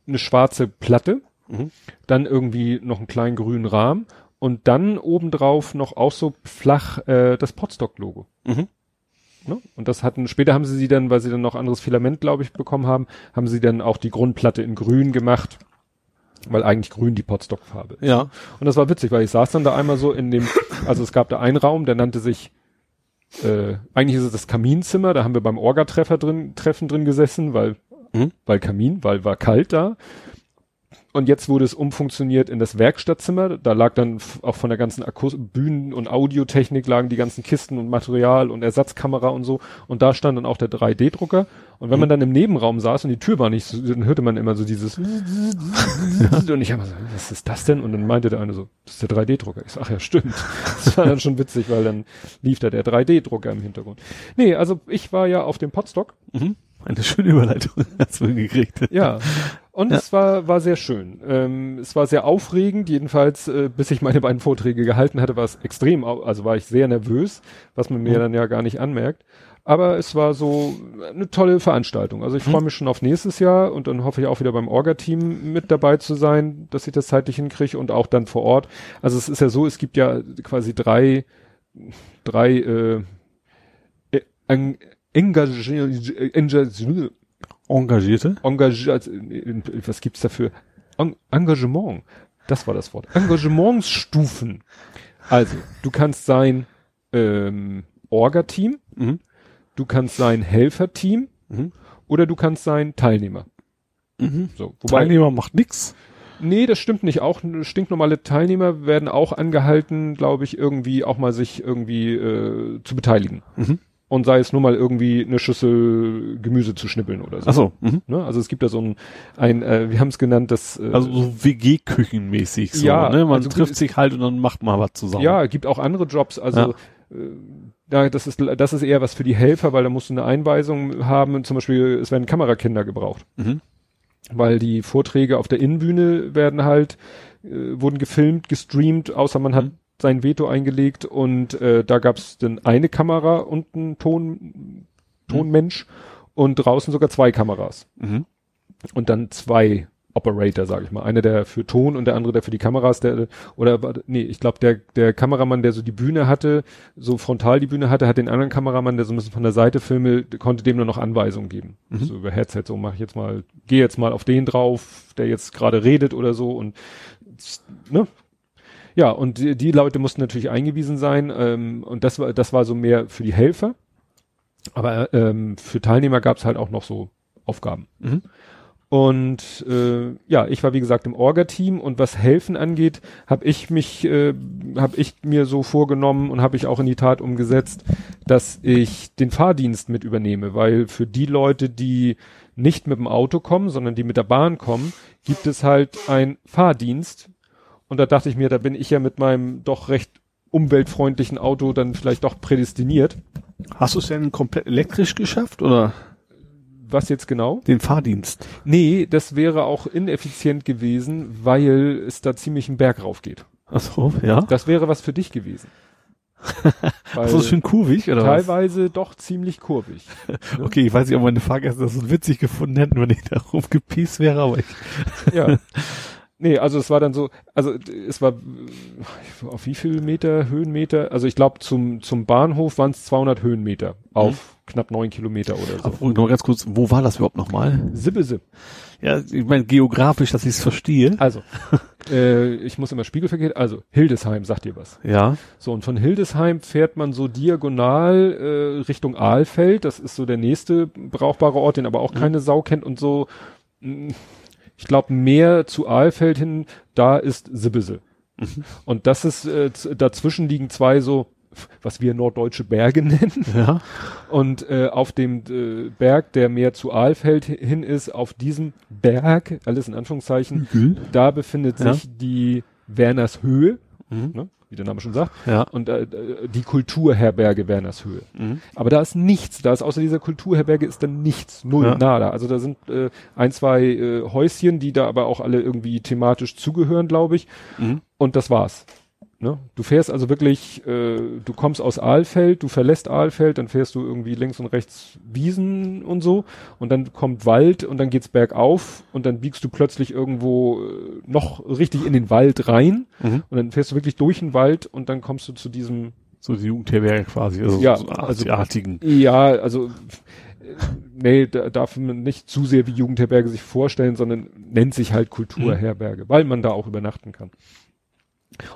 Eine schwarze Platte, Mhm. dann irgendwie noch einen kleinen grünen Rahmen und dann obendrauf noch auch so flach äh, das Potstock-Logo. Mhm. Ne? Und das hatten, später haben sie sie dann, weil sie dann noch anderes Filament, glaube ich, bekommen haben, haben sie dann auch die Grundplatte in grün gemacht, weil eigentlich grün die Potstock-Farbe ist. Ja. Und das war witzig, weil ich saß dann da einmal so in dem, also es gab da einen Raum, der nannte sich, äh, eigentlich ist es das Kaminzimmer, da haben wir beim Orga-Treffer drin, Treffen drin gesessen, weil, Mhm. weil Kamin, weil war kalt da. Und jetzt wurde es umfunktioniert in das Werkstattzimmer. Da lag dann auch von der ganzen Akkus Bühnen- und Audiotechnik lagen die ganzen Kisten und Material und Ersatzkamera und so. Und da stand dann auch der 3D-Drucker. Und wenn man dann im Nebenraum saß und die Tür war nicht so, dann hörte man immer so dieses und ich habe so, was ist das denn? Und dann meinte der eine so, das ist der 3D-Drucker. Ich so, ach ja, stimmt. Das war dann schon witzig, weil dann lief da der 3D-Drucker im Hintergrund. Nee, also ich war ja auf dem Podstock. Mhm. Eine schöne Überleitung hast du hingekriegt. Ja. Und Ja. es war, war sehr schön. Ähm, es war sehr aufregend, jedenfalls, äh, bis ich meine beiden Vorträge gehalten hatte, war es extrem, also war ich sehr nervös, was man mir Mhm. dann ja gar nicht anmerkt. Aber es war so eine tolle Veranstaltung. Also ich Mhm. freue mich schon auf nächstes Jahr und dann hoffe ich auch wieder beim Orga-Team mit dabei zu sein, dass ich das zeitlich hinkriege und auch dann vor Ort. Also es ist ja so, es gibt ja quasi drei, drei äh, äh, en- engagier- engagier- Engagierte? Engage, also, was gibt's dafür? En Engagement. Das war das Wort. Engagementsstufen. Also, du kannst sein ähm, Orga-Team, Mhm. du kannst sein Helferteam Mhm. oder du kannst sein Teilnehmer. Mhm. So, wobei, Teilnehmer macht nix. nee, das stimmt nicht. Auch stinknormale Teilnehmer werden auch angehalten, glaube ich, irgendwie auch mal sich irgendwie äh, zu beteiligen. Mhm. Und sei es nur mal irgendwie eine Schüssel Gemüse zu schnippeln oder so. Ach so. Mhm. Ne? Also es gibt da so ein, ein äh, wir haben es genannt, das äh, Also so WG-Küchenmäßig so, Ja, ne? Man also trifft sich halt und dann macht man was zusammen. ja, gibt auch andere Jobs, also äh, ja, das ist das ist eher was für die Helfer, weil da musst du eine Einweisung haben, zum Beispiel, es werden Kamerakinder gebraucht, Mhm. weil die Vorträge auf der Innenbühne werden halt, äh, wurden gefilmt, gestreamt, außer man hat Mhm. Sein Veto eingelegt und äh, da gab es dann eine Kamera und einen Ton, Tonmensch und draußen sogar zwei Kameras. Mhm. und dann zwei Operator, sage ich mal. Einer, der für Ton und der andere, der für die Kameras, der, oder, nee, ich glaube, der, der Kameramann, der so die Bühne hatte, so frontal die Bühne hatte, hat den anderen Kameramann, der so ein bisschen von der Seite filme, konnte dem nur noch Anweisungen geben. Mhm. So über Headset, so mach ich jetzt mal, geh jetzt mal auf den drauf, der jetzt gerade redet oder so und, ne? Ja, und die, die Leute mussten natürlich eingewiesen sein, ähm, und das war, das war so mehr für die Helfer. Aber ähm, für Teilnehmer gab es halt auch noch so Aufgaben. Mhm. Und äh, ja, ich war wie gesagt im Orga-Team und was Helfen angeht, habe ich mich, äh, habe ich mir so vorgenommen und habe ich auch in die Tat umgesetzt, dass ich den Fahrdienst mit übernehme, weil für die Leute, die nicht mit dem Auto kommen, sondern die mit der Bahn kommen, gibt es halt ein Fahrdienst. Und da dachte ich mir, da bin ich ja mit meinem doch recht umweltfreundlichen Auto dann vielleicht doch prädestiniert. Hast du es denn komplett elektrisch geschafft oder Was jetzt genau? den Fahrdienst? Nee, das wäre auch ineffizient gewesen, weil es da ziemlich einen Berg rauf geht. Ach so, ja. Das wäre was für dich gewesen. So, schön kurvig oder was? teilweise doch ziemlich kurvig. Okay, ich weiß nicht, ob meine Fahrgäste das so witzig gefunden hätten, wenn ich da rumgepiest wäre, aber ich. Ja. Nee, also es war dann so, also es war auf wie viel Meter, Höhenmeter? Also ich glaube zum, zum Bahnhof waren es 200 Höhenmeter auf knapp neun Kilometer oder so. Aber noch ganz kurz, wo war das überhaupt nochmal? Sibbese. Ja, ich meine geografisch, dass ich es verstehe. Also, äh, ich muss immer Spiegelverkehr, also Hildesheim, sagt ihr was? Ja. So, und von Hildesheim fährt man so diagonal äh, Richtung Ahlfeld. Das ist so der nächste brauchbare Ort, den aber auch keine Sau kennt. Und so, mh, ich glaube, mehr zu Ahlfeld hin, da ist Sibbese. Und das ist, äh, dazwischen liegen zwei so, was wir norddeutsche Berge nennen. Ja. Und äh, auf dem äh, Berg, der mehr zu Ahlfeld hin ist, auf diesem Berg, alles in Anführungszeichen, Hügel. da befindet Ja. sich die Werners Höhe. Mhm. Ne? Wie der Name schon sagt. Ja. Und äh, die Kulturherberge Wernershöhe. Mhm. Aber da ist nichts, da ist außer dieser Kulturherberge ist dann nichts, null, Ja. nada. Also da sind äh, ein, zwei äh, Häuschen, die da aber auch alle irgendwie thematisch zugehören, glaube ich. Mhm. Und das war's. Ne? Du fährst also wirklich, äh, du kommst aus Aalfeld, du verlässt Aalfeld, dann fährst du irgendwie links und rechts Wiesen und so und dann kommt Wald und dann geht's bergauf und dann biegst du plötzlich irgendwo äh, noch richtig in den Wald rein Mhm. und dann fährst du wirklich durch den Wald und dann kommst du zu diesem, So die Jugendherberge quasi, also Ja, so also- asiatischen. ja, also äh, nee, da darf man nicht zu sehr wie Jugendherberge sich vorstellen, sondern nennt sich halt Kulturherberge, weil man da auch übernachten kann.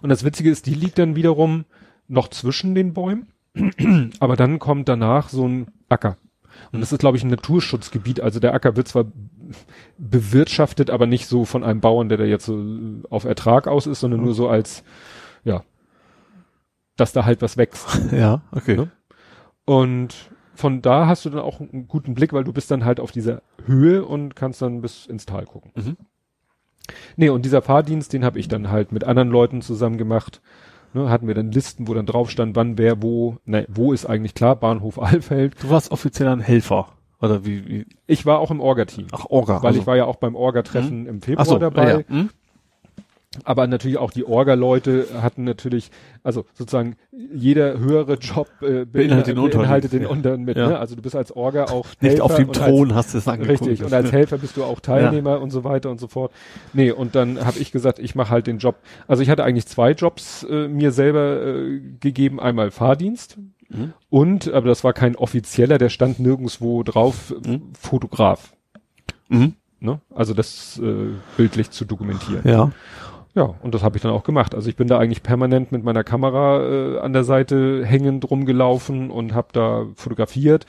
Und das Witzige ist, die liegt dann wiederum noch zwischen den Bäumen, aber dann kommt danach so ein Acker. Und das ist, glaube ich, ein Naturschutzgebiet. Also der Acker wird zwar bewirtschaftet, aber nicht so von einem Bauern, der da jetzt so auf Ertrag aus ist, sondern nur so als, ja, dass da halt was wächst. Ja, okay. Ne? Und von da hast du dann auch einen guten Blick, weil du bist dann halt auf dieser Höhe und kannst dann bis ins Tal gucken. Mhm. Nee, und dieser Fahrdienst, den habe ich dann halt mit anderen Leuten zusammen gemacht. Ne, hatten wir dann Listen, wo dann drauf stand, wann, wer, wo, ne, wo ist eigentlich klar, Bahnhof Alfeld. Du warst offiziell ein Helfer. Oder wie, wie Ich war auch im Orga-Team, ach, Orga. weil also. ich war ja auch beim Orga-Treffen im Februar so, dabei. Ja, ja. Hm? Aber natürlich auch die Orga-Leute hatten natürlich, also sozusagen jeder höhere Job äh, Beinhaltet den Unteren. beinhaltet den Ja. unteren mit. Ja. Ne? Also du bist als Orga auch Nicht auf dem und als- Thron hast du es angeguckt. Richtig, und als Helfer bist du auch Teilnehmer und so weiter und so fort. Nee, und dann habe ich gesagt, ich mache halt den Job. Also ich hatte eigentlich zwei Jobs äh, mir selber äh, gegeben. Einmal Fahrdienst Mhm. und, aber das war kein offizieller, der stand nirgendwo drauf, äh, Mhm. Fotograf. Mhm. Ne? Also das äh, bildlich zu dokumentieren. Ja. Ja, und das habe ich dann auch gemacht. Also ich bin da eigentlich permanent mit meiner Kamera äh, an der Seite hängend rumgelaufen und habe da fotografiert,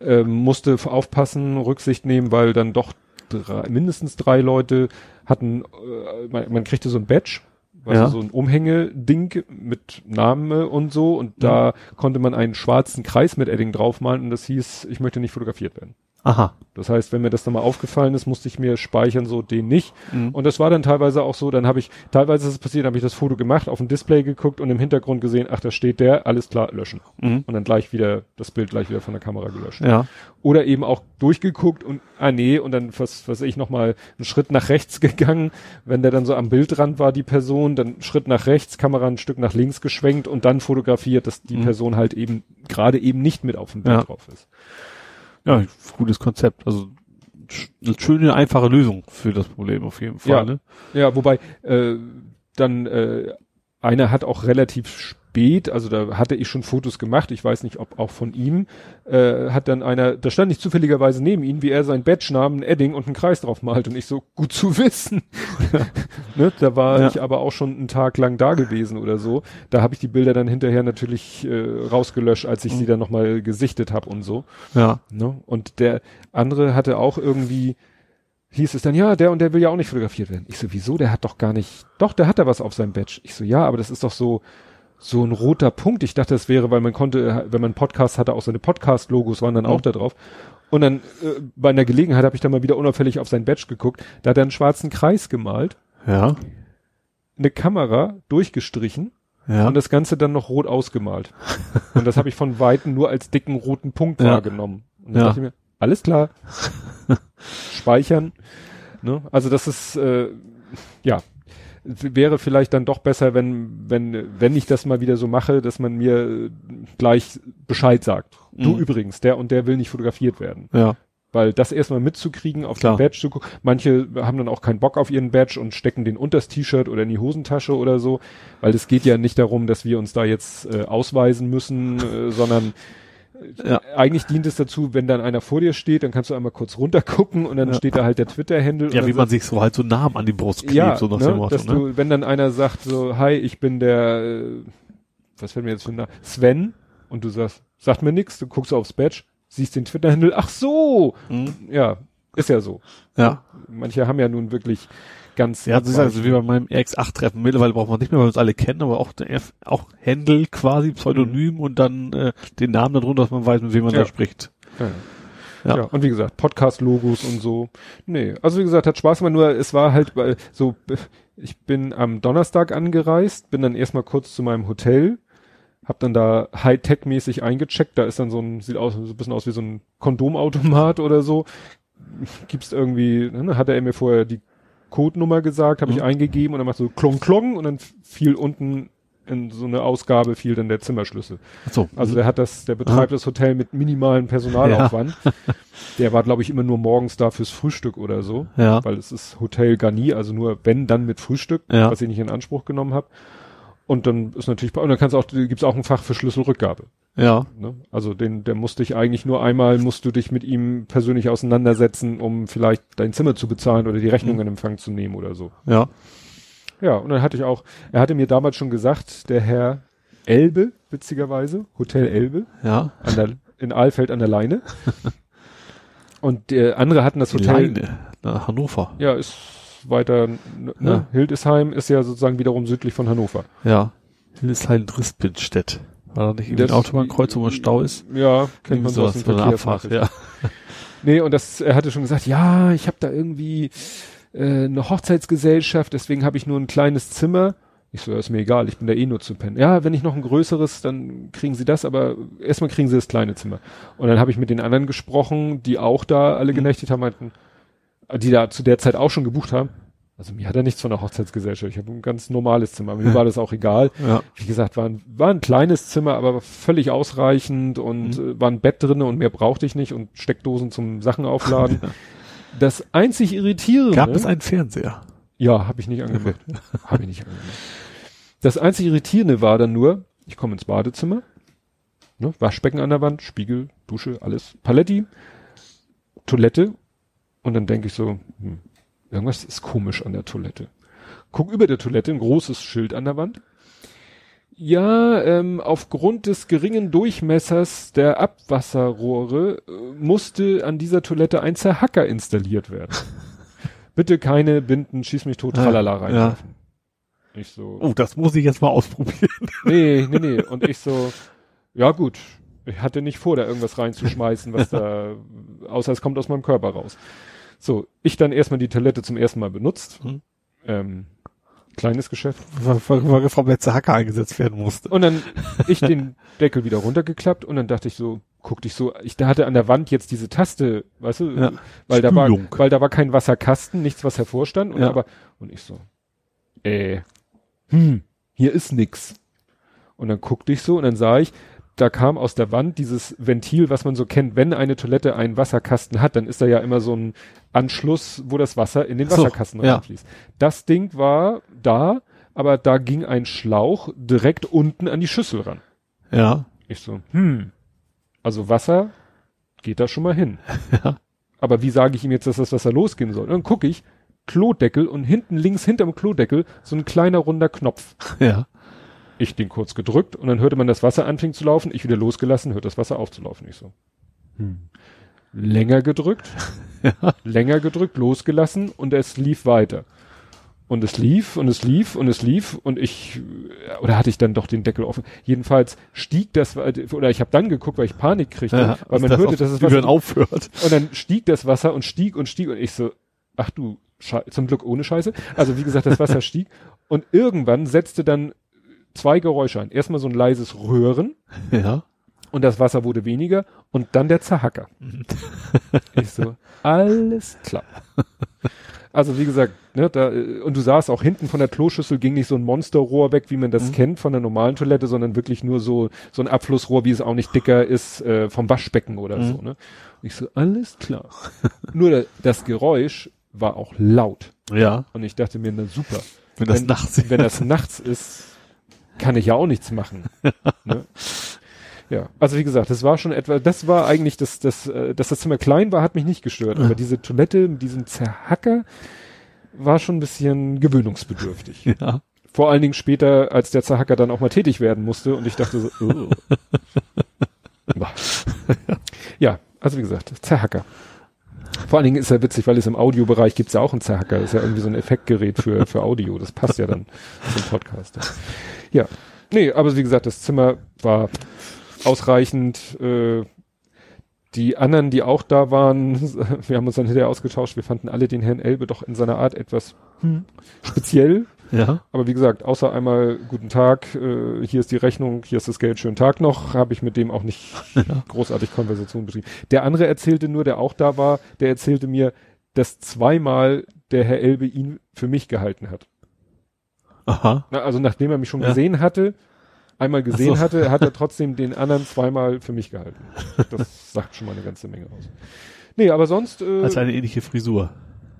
ähm, musste aufpassen, Rücksicht nehmen, weil dann doch drei, mindestens drei Leute hatten, äh, man, man kriegte so ein Badge, also Ja. so ein Umhängeding mit Name und so und da konnte man einen schwarzen Kreis mit Edding draufmalen und das hieß, ich möchte nicht fotografiert werden. Aha. Das heißt, wenn mir das dann mal aufgefallen ist, musste ich mir speichern, so den nicht. Mhm. Und das war dann teilweise auch so, dann habe ich, teilweise ist es passiert, habe ich das Foto gemacht, auf dem Display geguckt und im Hintergrund gesehen, ach, da steht der, alles klar, löschen. Mhm. Und dann gleich wieder, das Bild gleich wieder von der Kamera gelöscht. Ja. Oder eben auch durchgeguckt und, ah nee, und dann, was, was ich nochmal einen Schritt nach rechts gegangen, wenn der dann so am Bildrand war, die Person, dann Schritt nach rechts, Kamera ein Stück nach links geschwenkt und dann fotografiert, dass die Mhm. Person halt eben, gerade eben nicht mit auf dem Bild Ja. drauf ist. Ja, gutes Konzept. Also eine schöne, einfache Lösung für das Problem auf jeden Fall. Ja. Ne? Ja, wobei äh, dann äh, einer hat auch relativ spät, also da hatte ich schon Fotos gemacht, ich weiß nicht, ob auch von ihm, äh, hat dann einer, da stand ich zufälligerweise neben ihm, wie er sein Badge nahm, ein Edding und einen Kreis drauf malt und ich so, gut zu wissen. ne, da war Ja. ich aber auch schon einen Tag lang da gewesen oder so. Da habe ich die Bilder dann hinterher natürlich äh, rausgelöscht, als ich Mhm. sie dann nochmal gesichtet habe und so. Ja. Ne? Und der andere hatte auch irgendwie, hieß es dann, ja, der und der will ja auch nicht fotografiert werden. Ich so, wieso? Der hat doch gar nicht, doch, der hat da was auf seinem Badge. Ich so, ja, aber das ist doch so, so ein roter Punkt. Ich dachte, das wäre, weil man konnte, wenn man einen Podcast hatte, auch seine Podcast-Logos waren dann Mhm. auch da drauf. Und dann äh, bei einer Gelegenheit habe ich dann mal wieder unauffällig auf sein Badge geguckt. Da hat er einen schwarzen Kreis gemalt, Ja. eine Kamera durchgestrichen Ja. und das Ganze dann noch rot ausgemalt. und das habe ich von Weitem nur als dicken roten Punkt Ja. wahrgenommen. Und dann Ja. dachte ich mir, alles klar. Speichern. Ne? Also das ist, äh, ja, wäre vielleicht dann doch besser, wenn, wenn, wenn ich das mal wieder so mache, dass man mir äh, gleich Bescheid sagt. Du Mhm. übrigens, der und der will nicht fotografiert werden. ja. Weil das erstmal mitzukriegen, auf Klar. den Badge zu gucken. Manche haben dann auch keinen Bock auf ihren Badge und stecken den unters T-Shirt oder in die Hosentasche oder so. Weil es geht ja nicht darum, dass wir uns da jetzt äh, ausweisen müssen, äh, sondern Ja. eigentlich dient es dazu, wenn dann einer vor dir steht, dann kannst du einmal kurz runtergucken und dann Ja. steht da halt der Twitter-Handle. Ja, wie man sich so halt so Namen an die Brust klebt, ja, so nach ne, dem Motto, dass ne? du, wenn dann einer sagt so, hi, ich bin der, äh, was fällt mir jetzt für ein Name? Sven und du sagst, sagt mir nix, du guckst aufs Badge, siehst den Twitter-Handle, ach so, Mhm. ja, ist ja so. Ja. Manche haben ja nun wirklich ganz. Ja, das ist also wie bei meinem RX8-Treffen. Mittlerweile braucht man nicht mehr, weil wir uns alle kennen, aber auch, der, auch Händel quasi, Pseudonym und dann äh, den Namen darunter, dass man weiß, mit wem man Ja. da spricht. ja. Ja. ja. und wie gesagt, Podcast-Logos und so. Nee, also wie gesagt, hat Spaß gemacht, nur es war halt so, ich bin am Donnerstag angereist, bin dann erstmal kurz zu meinem Hotel, hab dann da Hightech-mäßig eingecheckt, da ist dann so ein, sieht aus, so ein bisschen aus wie so ein Kondomautomat oder so. Gibt's irgendwie, ne, hat er mir vorher die Codenummer gesagt, habe mhm. ich eingegeben und dann macht so klong klong und dann fiel unten in so eine Ausgabe fiel dann der Zimmerschlüssel. Ach so. Also der hat das, der betreibt ah. das Hotel mit minimalen Personalaufwand. Ja. der war, glaube ich, immer nur morgens da fürs Frühstück oder so. Ja. Weil es ist Hotel Garni, also nur wenn, dann mit Frühstück, ja. was ich nicht in Anspruch genommen habe. Und dann ist natürlich, und dann kannst du auch, gibt's auch ein Fach für Schlüsselrückgabe. Ja. Ne? Also den, der musste ich eigentlich nur einmal, musst du dich mit ihm persönlich auseinandersetzen, um vielleicht dein Zimmer zu bezahlen oder die Rechnung mhm. in Empfang zu nehmen oder so. Ja. Ja, und dann hatte ich auch, er hatte mir damals schon gesagt, der Herr Elbe, witzigerweise, Hotel Elbe. Ja. Der, in Aalfeld an der Leine. und der andere hatten das Hotel. Leine, nach Hannover. Ja, ist weiter, ne, ja. Hildesheim ist ja sozusagen wiederum südlich von Hannover. Ja. Hildesheim Drispinstedt. War da nicht irgendwie ein Autobahnkreuz, wo Stau ist? Ja, kennt man so aus dem Verkehrsfach. Ja. nee, und das, er hatte schon gesagt, ja, ich habe da irgendwie äh, eine Hochzeitsgesellschaft, deswegen habe ich nur ein kleines Zimmer. Ich so, ja, ist mir egal, ich bin da eh nur zu pennen. Ja, wenn ich noch ein größeres, dann kriegen sie das, aber erstmal kriegen sie das kleine Zimmer. Und dann habe ich mit den anderen gesprochen, die auch da alle mhm. genächtigt haben, meinten, die da zu der Zeit auch schon gebucht haben. Also mir hat er nichts von der Hochzeitsgesellschaft. Ich habe ein ganz normales Zimmer. Mir ja. war das auch egal. Ja. Wie gesagt, war ein, war ein kleines Zimmer, aber völlig ausreichend und mhm. äh, war ein Bett drinne und mehr brauchte ich nicht und Steckdosen zum Sachen aufladen. Das einzig Irritierende. Gab es einen Fernseher? Ja, habe ich nicht angemacht. habe ich nicht angemacht. Das einzig Irritierende war dann nur, ich komme ins Badezimmer, ne, Waschbecken an der Wand, Spiegel, Dusche, alles, Paletti, Toilette und dann denke ich so, hm, irgendwas ist komisch an der Toilette. Guck über der Toilette, ein großes Schild an der Wand. Ja, ähm, aufgrund des geringen Durchmessers der Abwasserrohre äh, musste an dieser Toilette ein Zerhacker installiert werden. Bitte keine Binden, schieß mich tot, tralala reinwerfen. Ja. Ich so. Oh, das muss ich jetzt mal ausprobieren. Nee, nee, nee. Und ich so, ja gut. Ich hatte nicht vor, da irgendwas reinzuschmeißen, was da, außer es kommt aus meinem Körper raus. So, ich dann erstmal die Toilette zum ersten Mal benutzt. Hm. Ähm, kleines Geschäft. Weil gefragt, letzte Hacker eingesetzt werden musste. Und dann ich den Deckel wieder runtergeklappt und dann dachte ich so, guck dich so, ich da hatte an der Wand jetzt diese Taste, weißt du, ja. weil da war, weil da war kein Wasserkasten, nichts was hervorstand und ja. aber und ich so, äh, hm, hier ist nix. Und dann guckte ich so und dann sah ich, da kam aus der Wand dieses Ventil, was man so kennt, wenn eine Toilette einen Wasserkasten hat, dann ist da ja immer so ein Anschluss, wo das Wasser in den Wasserkasten so, reinfließt. Ja. Das Ding war da, aber da ging ein Schlauch direkt unten an die Schüssel ran. Ja. Ich so, hm, also Wasser geht da schon mal hin. Ja. Aber wie sage ich ihm jetzt, dass das Wasser losgehen soll? Und dann gucke ich, Klodeckel und hinten links hinterm Klodeckel so ein kleiner runder Knopf. Ja. Ich den kurz gedrückt und dann hörte man, das Wasser anfing zu laufen. Ich wieder losgelassen, hört das Wasser aufzulaufen. Ich so. Hm. Länger gedrückt, ja. länger gedrückt, losgelassen und es lief weiter. Und es lief und es lief und es lief und ich oder hatte ich dann doch den Deckel offen. Jedenfalls stieg das oder ich habe dann geguckt, weil ich Panik kriegte, ja, weil man das hörte, dass es Wasser aufhört. Und dann stieg das Wasser und stieg und stieg und ich so, ach du, Schei zum Glück ohne Scheiße. Also wie gesagt, das Wasser stieg und irgendwann setzte dann zwei Geräusche ein. Erstmal so ein leises Röhren. Ja. Und das Wasser wurde weniger und dann der Zerhacker. ich so, alles klar. Also wie gesagt, ne, da, und du sahst auch hinten von der Kloschüssel ging nicht so ein Monsterrohr weg, wie man das mhm. kennt von der normalen Toilette, sondern wirklich nur so so ein Abflussrohr, wie es auch nicht dicker ist äh, vom Waschbecken oder mhm. so. Ne? Und ich so, alles klar. nur das Geräusch war auch laut. Ja. Und ich dachte mir, na super. Wenn das wenn, nachts ist. Wenn das nachts ist, kann ich ja auch nichts machen. ne? Ja, also wie gesagt, das war schon etwa, das war eigentlich das, das, äh, dass das Zimmer klein war, hat mich nicht gestört. Aber diese Toilette mit diesem Zerhacker war schon ein bisschen gewöhnungsbedürftig. Ja. Vor allen Dingen später, als der Zerhacker dann auch mal tätig werden musste und ich dachte so, oh. ja, also wie gesagt, Zerhacker. Vor allen Dingen ist er witzig, weil es im Audiobereich gibt es ja auch einen Zerhacker. Das ist ja irgendwie so ein Effektgerät für, für Audio. Das passt ja dann zum Podcast. Ja. Nee, aber wie gesagt, das Zimmer war ausreichend. Äh, die anderen, die auch da waren, wir haben uns dann hinterher ausgetauscht, wir fanden alle den Herrn Elbe doch in seiner Art etwas hm, speziell. Ja. Aber wie gesagt, außer einmal guten Tag, äh, hier ist die Rechnung, hier ist das Geld, schönen Tag noch, habe ich mit dem auch nicht ja. großartig Konversation betrieben. Der andere erzählte nur, der auch da war, der erzählte mir, dass zweimal der Herr Elbe ihn für mich gehalten hat. Aha. Na, also nachdem er mich schon ja. gesehen hatte, einmal gesehen so. hatte, hat er trotzdem den anderen zweimal für mich gehalten. Das sagt schon mal eine ganze Menge aus. Nee, aber sonst. Äh, Als eine ähnliche Frisur.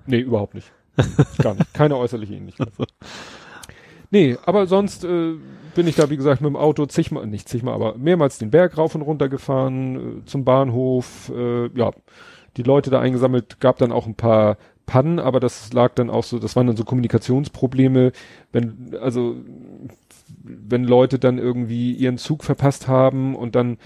Nee, überhaupt nicht. Gar nicht. Keine äußerliche Ähnlichkeit. Nee, aber sonst äh, bin ich da, wie gesagt, mit dem Auto zigmal, nicht zigmal, aber mehrmals den Berg rauf und runter gefahren, äh, zum Bahnhof, äh, ja, die Leute da eingesammelt, gab dann auch ein paar Pannen, aber das lag dann auch so, das waren dann so Kommunikationsprobleme, wenn, also wenn Leute dann irgendwie ihren Zug verpasst haben und dann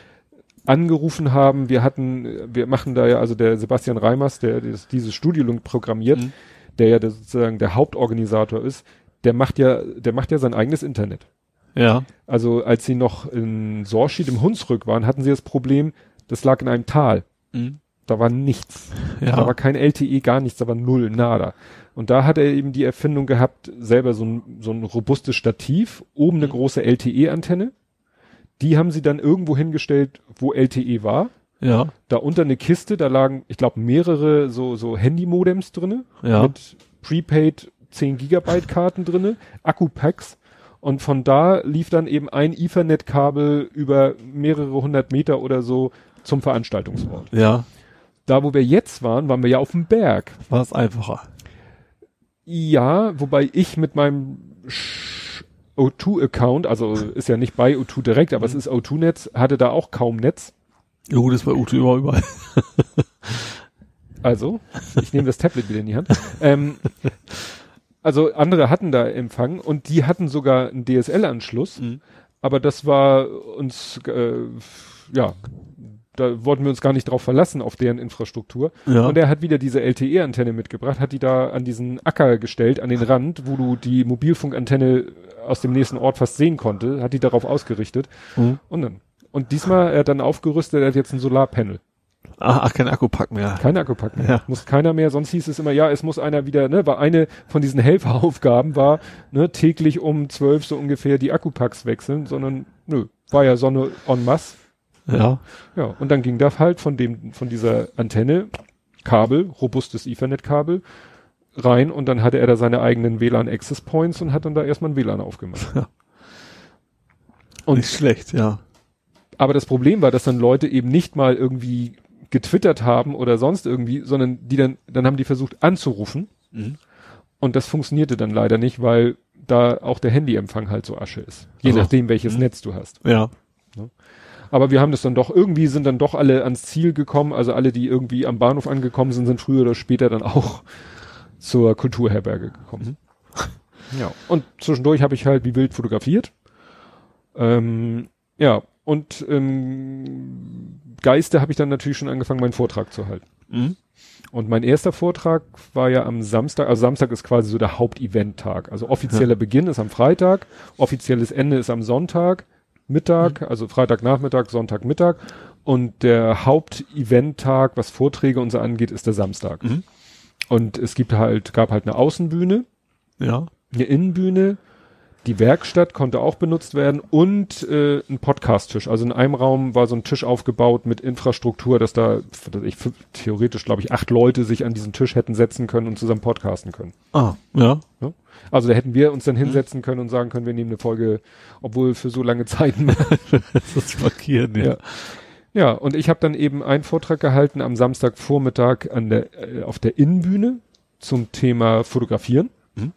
angerufen haben, wir hatten, wir machen da ja, also der Sebastian Reimers, der das, dieses Studio programmiert, mhm. der ja der, sozusagen der Hauptorganisator ist, der macht ja, der macht ja sein eigenes Internet. Ja. Also als sie noch in Sorschied im Hunsrück waren, hatten sie das Problem, das lag in einem Tal. Mhm. Da war nichts. Ja. Da war kein LTE, gar nichts, da war null, nada. Und da hat er eben die Erfindung gehabt, selber so ein, so ein robustes Stativ, oben eine mhm. große LTE-Antenne. Die haben sie dann irgendwo hingestellt, wo LTE war. Ja. Da unter eine Kiste, da lagen, ich glaube, mehrere so, so Handy-Modems drinne. Ja. Mit Prepaid 10 Gigabyte Karten drinne, Akku-Packs. Und von da lief dann eben ein Ethernet-Kabel über mehrere hundert Meter oder so zum Veranstaltungsort. Ja. Da, wo wir jetzt waren, waren wir ja auf dem Berg. War es einfacher. Ja, wobei ich mit meinem O2-Account, also ist ja nicht bei O2 direkt, aber mhm. es ist O2-Netz, hatte da auch kaum Netz. Ja gut, das war O2 immer überall. also, ich nehme das Tablet wieder in die Hand. ähm, also andere hatten da Empfang und die hatten sogar einen DSL-Anschluss, mhm. aber das war uns, äh, ja, da wollten wir uns gar nicht drauf verlassen, auf deren Infrastruktur. Ja. Und er hat wieder diese LTE-Antenne mitgebracht, hat die da an diesen Acker gestellt, an den Rand, wo du die Mobilfunkantenne aus dem nächsten Ort fast sehen konnte, hat die darauf ausgerichtet. Mhm. Und dann. Und diesmal, er hat dann aufgerüstet, er hat jetzt ein Solarpanel. Ach, ach kein Akkupack mehr. Kein Akkupack mehr. Ja. Muss keiner mehr, sonst hieß es immer, ja, es muss einer wieder, ne, war eine von diesen Helferaufgaben war, ne, täglich um zwölf so ungefähr die Akkupacks wechseln, sondern, nö, war ja Sonne en masse. Ja. Ja, und dann ging da halt von dem, von dieser Antenne, Kabel, robustes Ethernet-Kabel, rein und dann hatte er da seine eigenen WLAN Access Points und hat dann da erstmal ein WLAN aufgemacht. Ja. Und nicht schlecht, ja. Aber das Problem war, dass dann Leute eben nicht mal irgendwie getwittert haben oder sonst irgendwie, sondern die dann, dann haben die versucht anzurufen. Mhm. Und das funktionierte dann leider nicht, weil da auch der Handyempfang halt so Asche ist. Je also, nachdem, welches mhm. Netz du hast. Ja. Aber wir haben das dann doch, irgendwie sind dann doch alle ans Ziel gekommen. Also alle, die irgendwie am Bahnhof angekommen sind, sind früher oder später dann auch zur Kulturherberge gekommen. Mhm. Ja. Und zwischendurch habe ich halt wie wild fotografiert. Ähm, ja, und ähm, Geiste habe ich dann natürlich schon angefangen, meinen Vortrag zu halten. Mhm. Und mein erster Vortrag war ja am Samstag, also Samstag ist quasi so der Hauptevent-Tag. Also offizieller ja. Beginn ist am Freitag, offizielles Ende ist am Sonntag. Mittag, mhm. also Freitagnachmittag, Sonntagmittag. Und der Haupteventtag, was Vorträge und so angeht, ist der Samstag. Mhm. Und es gibt halt, gab halt eine Außenbühne. Ja. Eine Innenbühne. Die Werkstatt konnte auch benutzt werden und äh, ein Podcast-Tisch. Also in einem Raum war so ein Tisch aufgebaut mit Infrastruktur, dass da ich, theoretisch, glaube ich, acht Leute sich an diesen Tisch hätten setzen können und zusammen podcasten können. Ah, ja. ja? Also da hätten wir uns dann mhm. hinsetzen können und sagen können, wir nehmen eine Folge, obwohl für so lange Zeiten. das markieren, ja. ja. Ja, und ich habe dann eben einen Vortrag gehalten am Samstagvormittag an der, äh, auf der Innenbühne zum Thema Fotografieren. Mhm.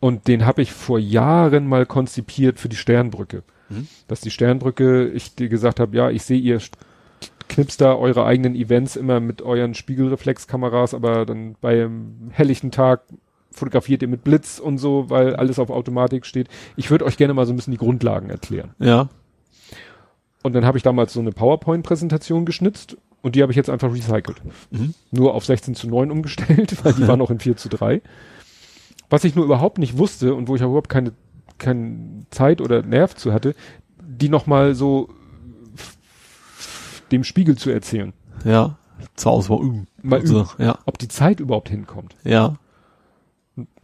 Und den habe ich vor Jahren mal konzipiert für die Sternbrücke. Mhm. Dass die Sternbrücke, ich dir gesagt habe, ja, ich sehe ihr knipst da eure eigenen Events immer mit euren Spiegelreflexkameras, aber dann bei einem helllichten Tag fotografiert ihr mit Blitz und so, weil alles auf Automatik steht. Ich würde euch gerne mal so ein bisschen die Grundlagen erklären. Ja. Und dann habe ich damals so eine PowerPoint-Präsentation geschnitzt und die habe ich jetzt einfach recycelt. Mhm. Nur auf 16 zu 9 umgestellt, weil die war noch in 4 zu 3. Was ich nur überhaupt nicht wusste und wo ich überhaupt keine, keine Zeit oder Nerv zu hatte, die nochmal so dem Spiegel zu erzählen. Ja. Zu Hause mal üben. Mal Also, üben. Ja. Ob die Zeit überhaupt hinkommt. Ja.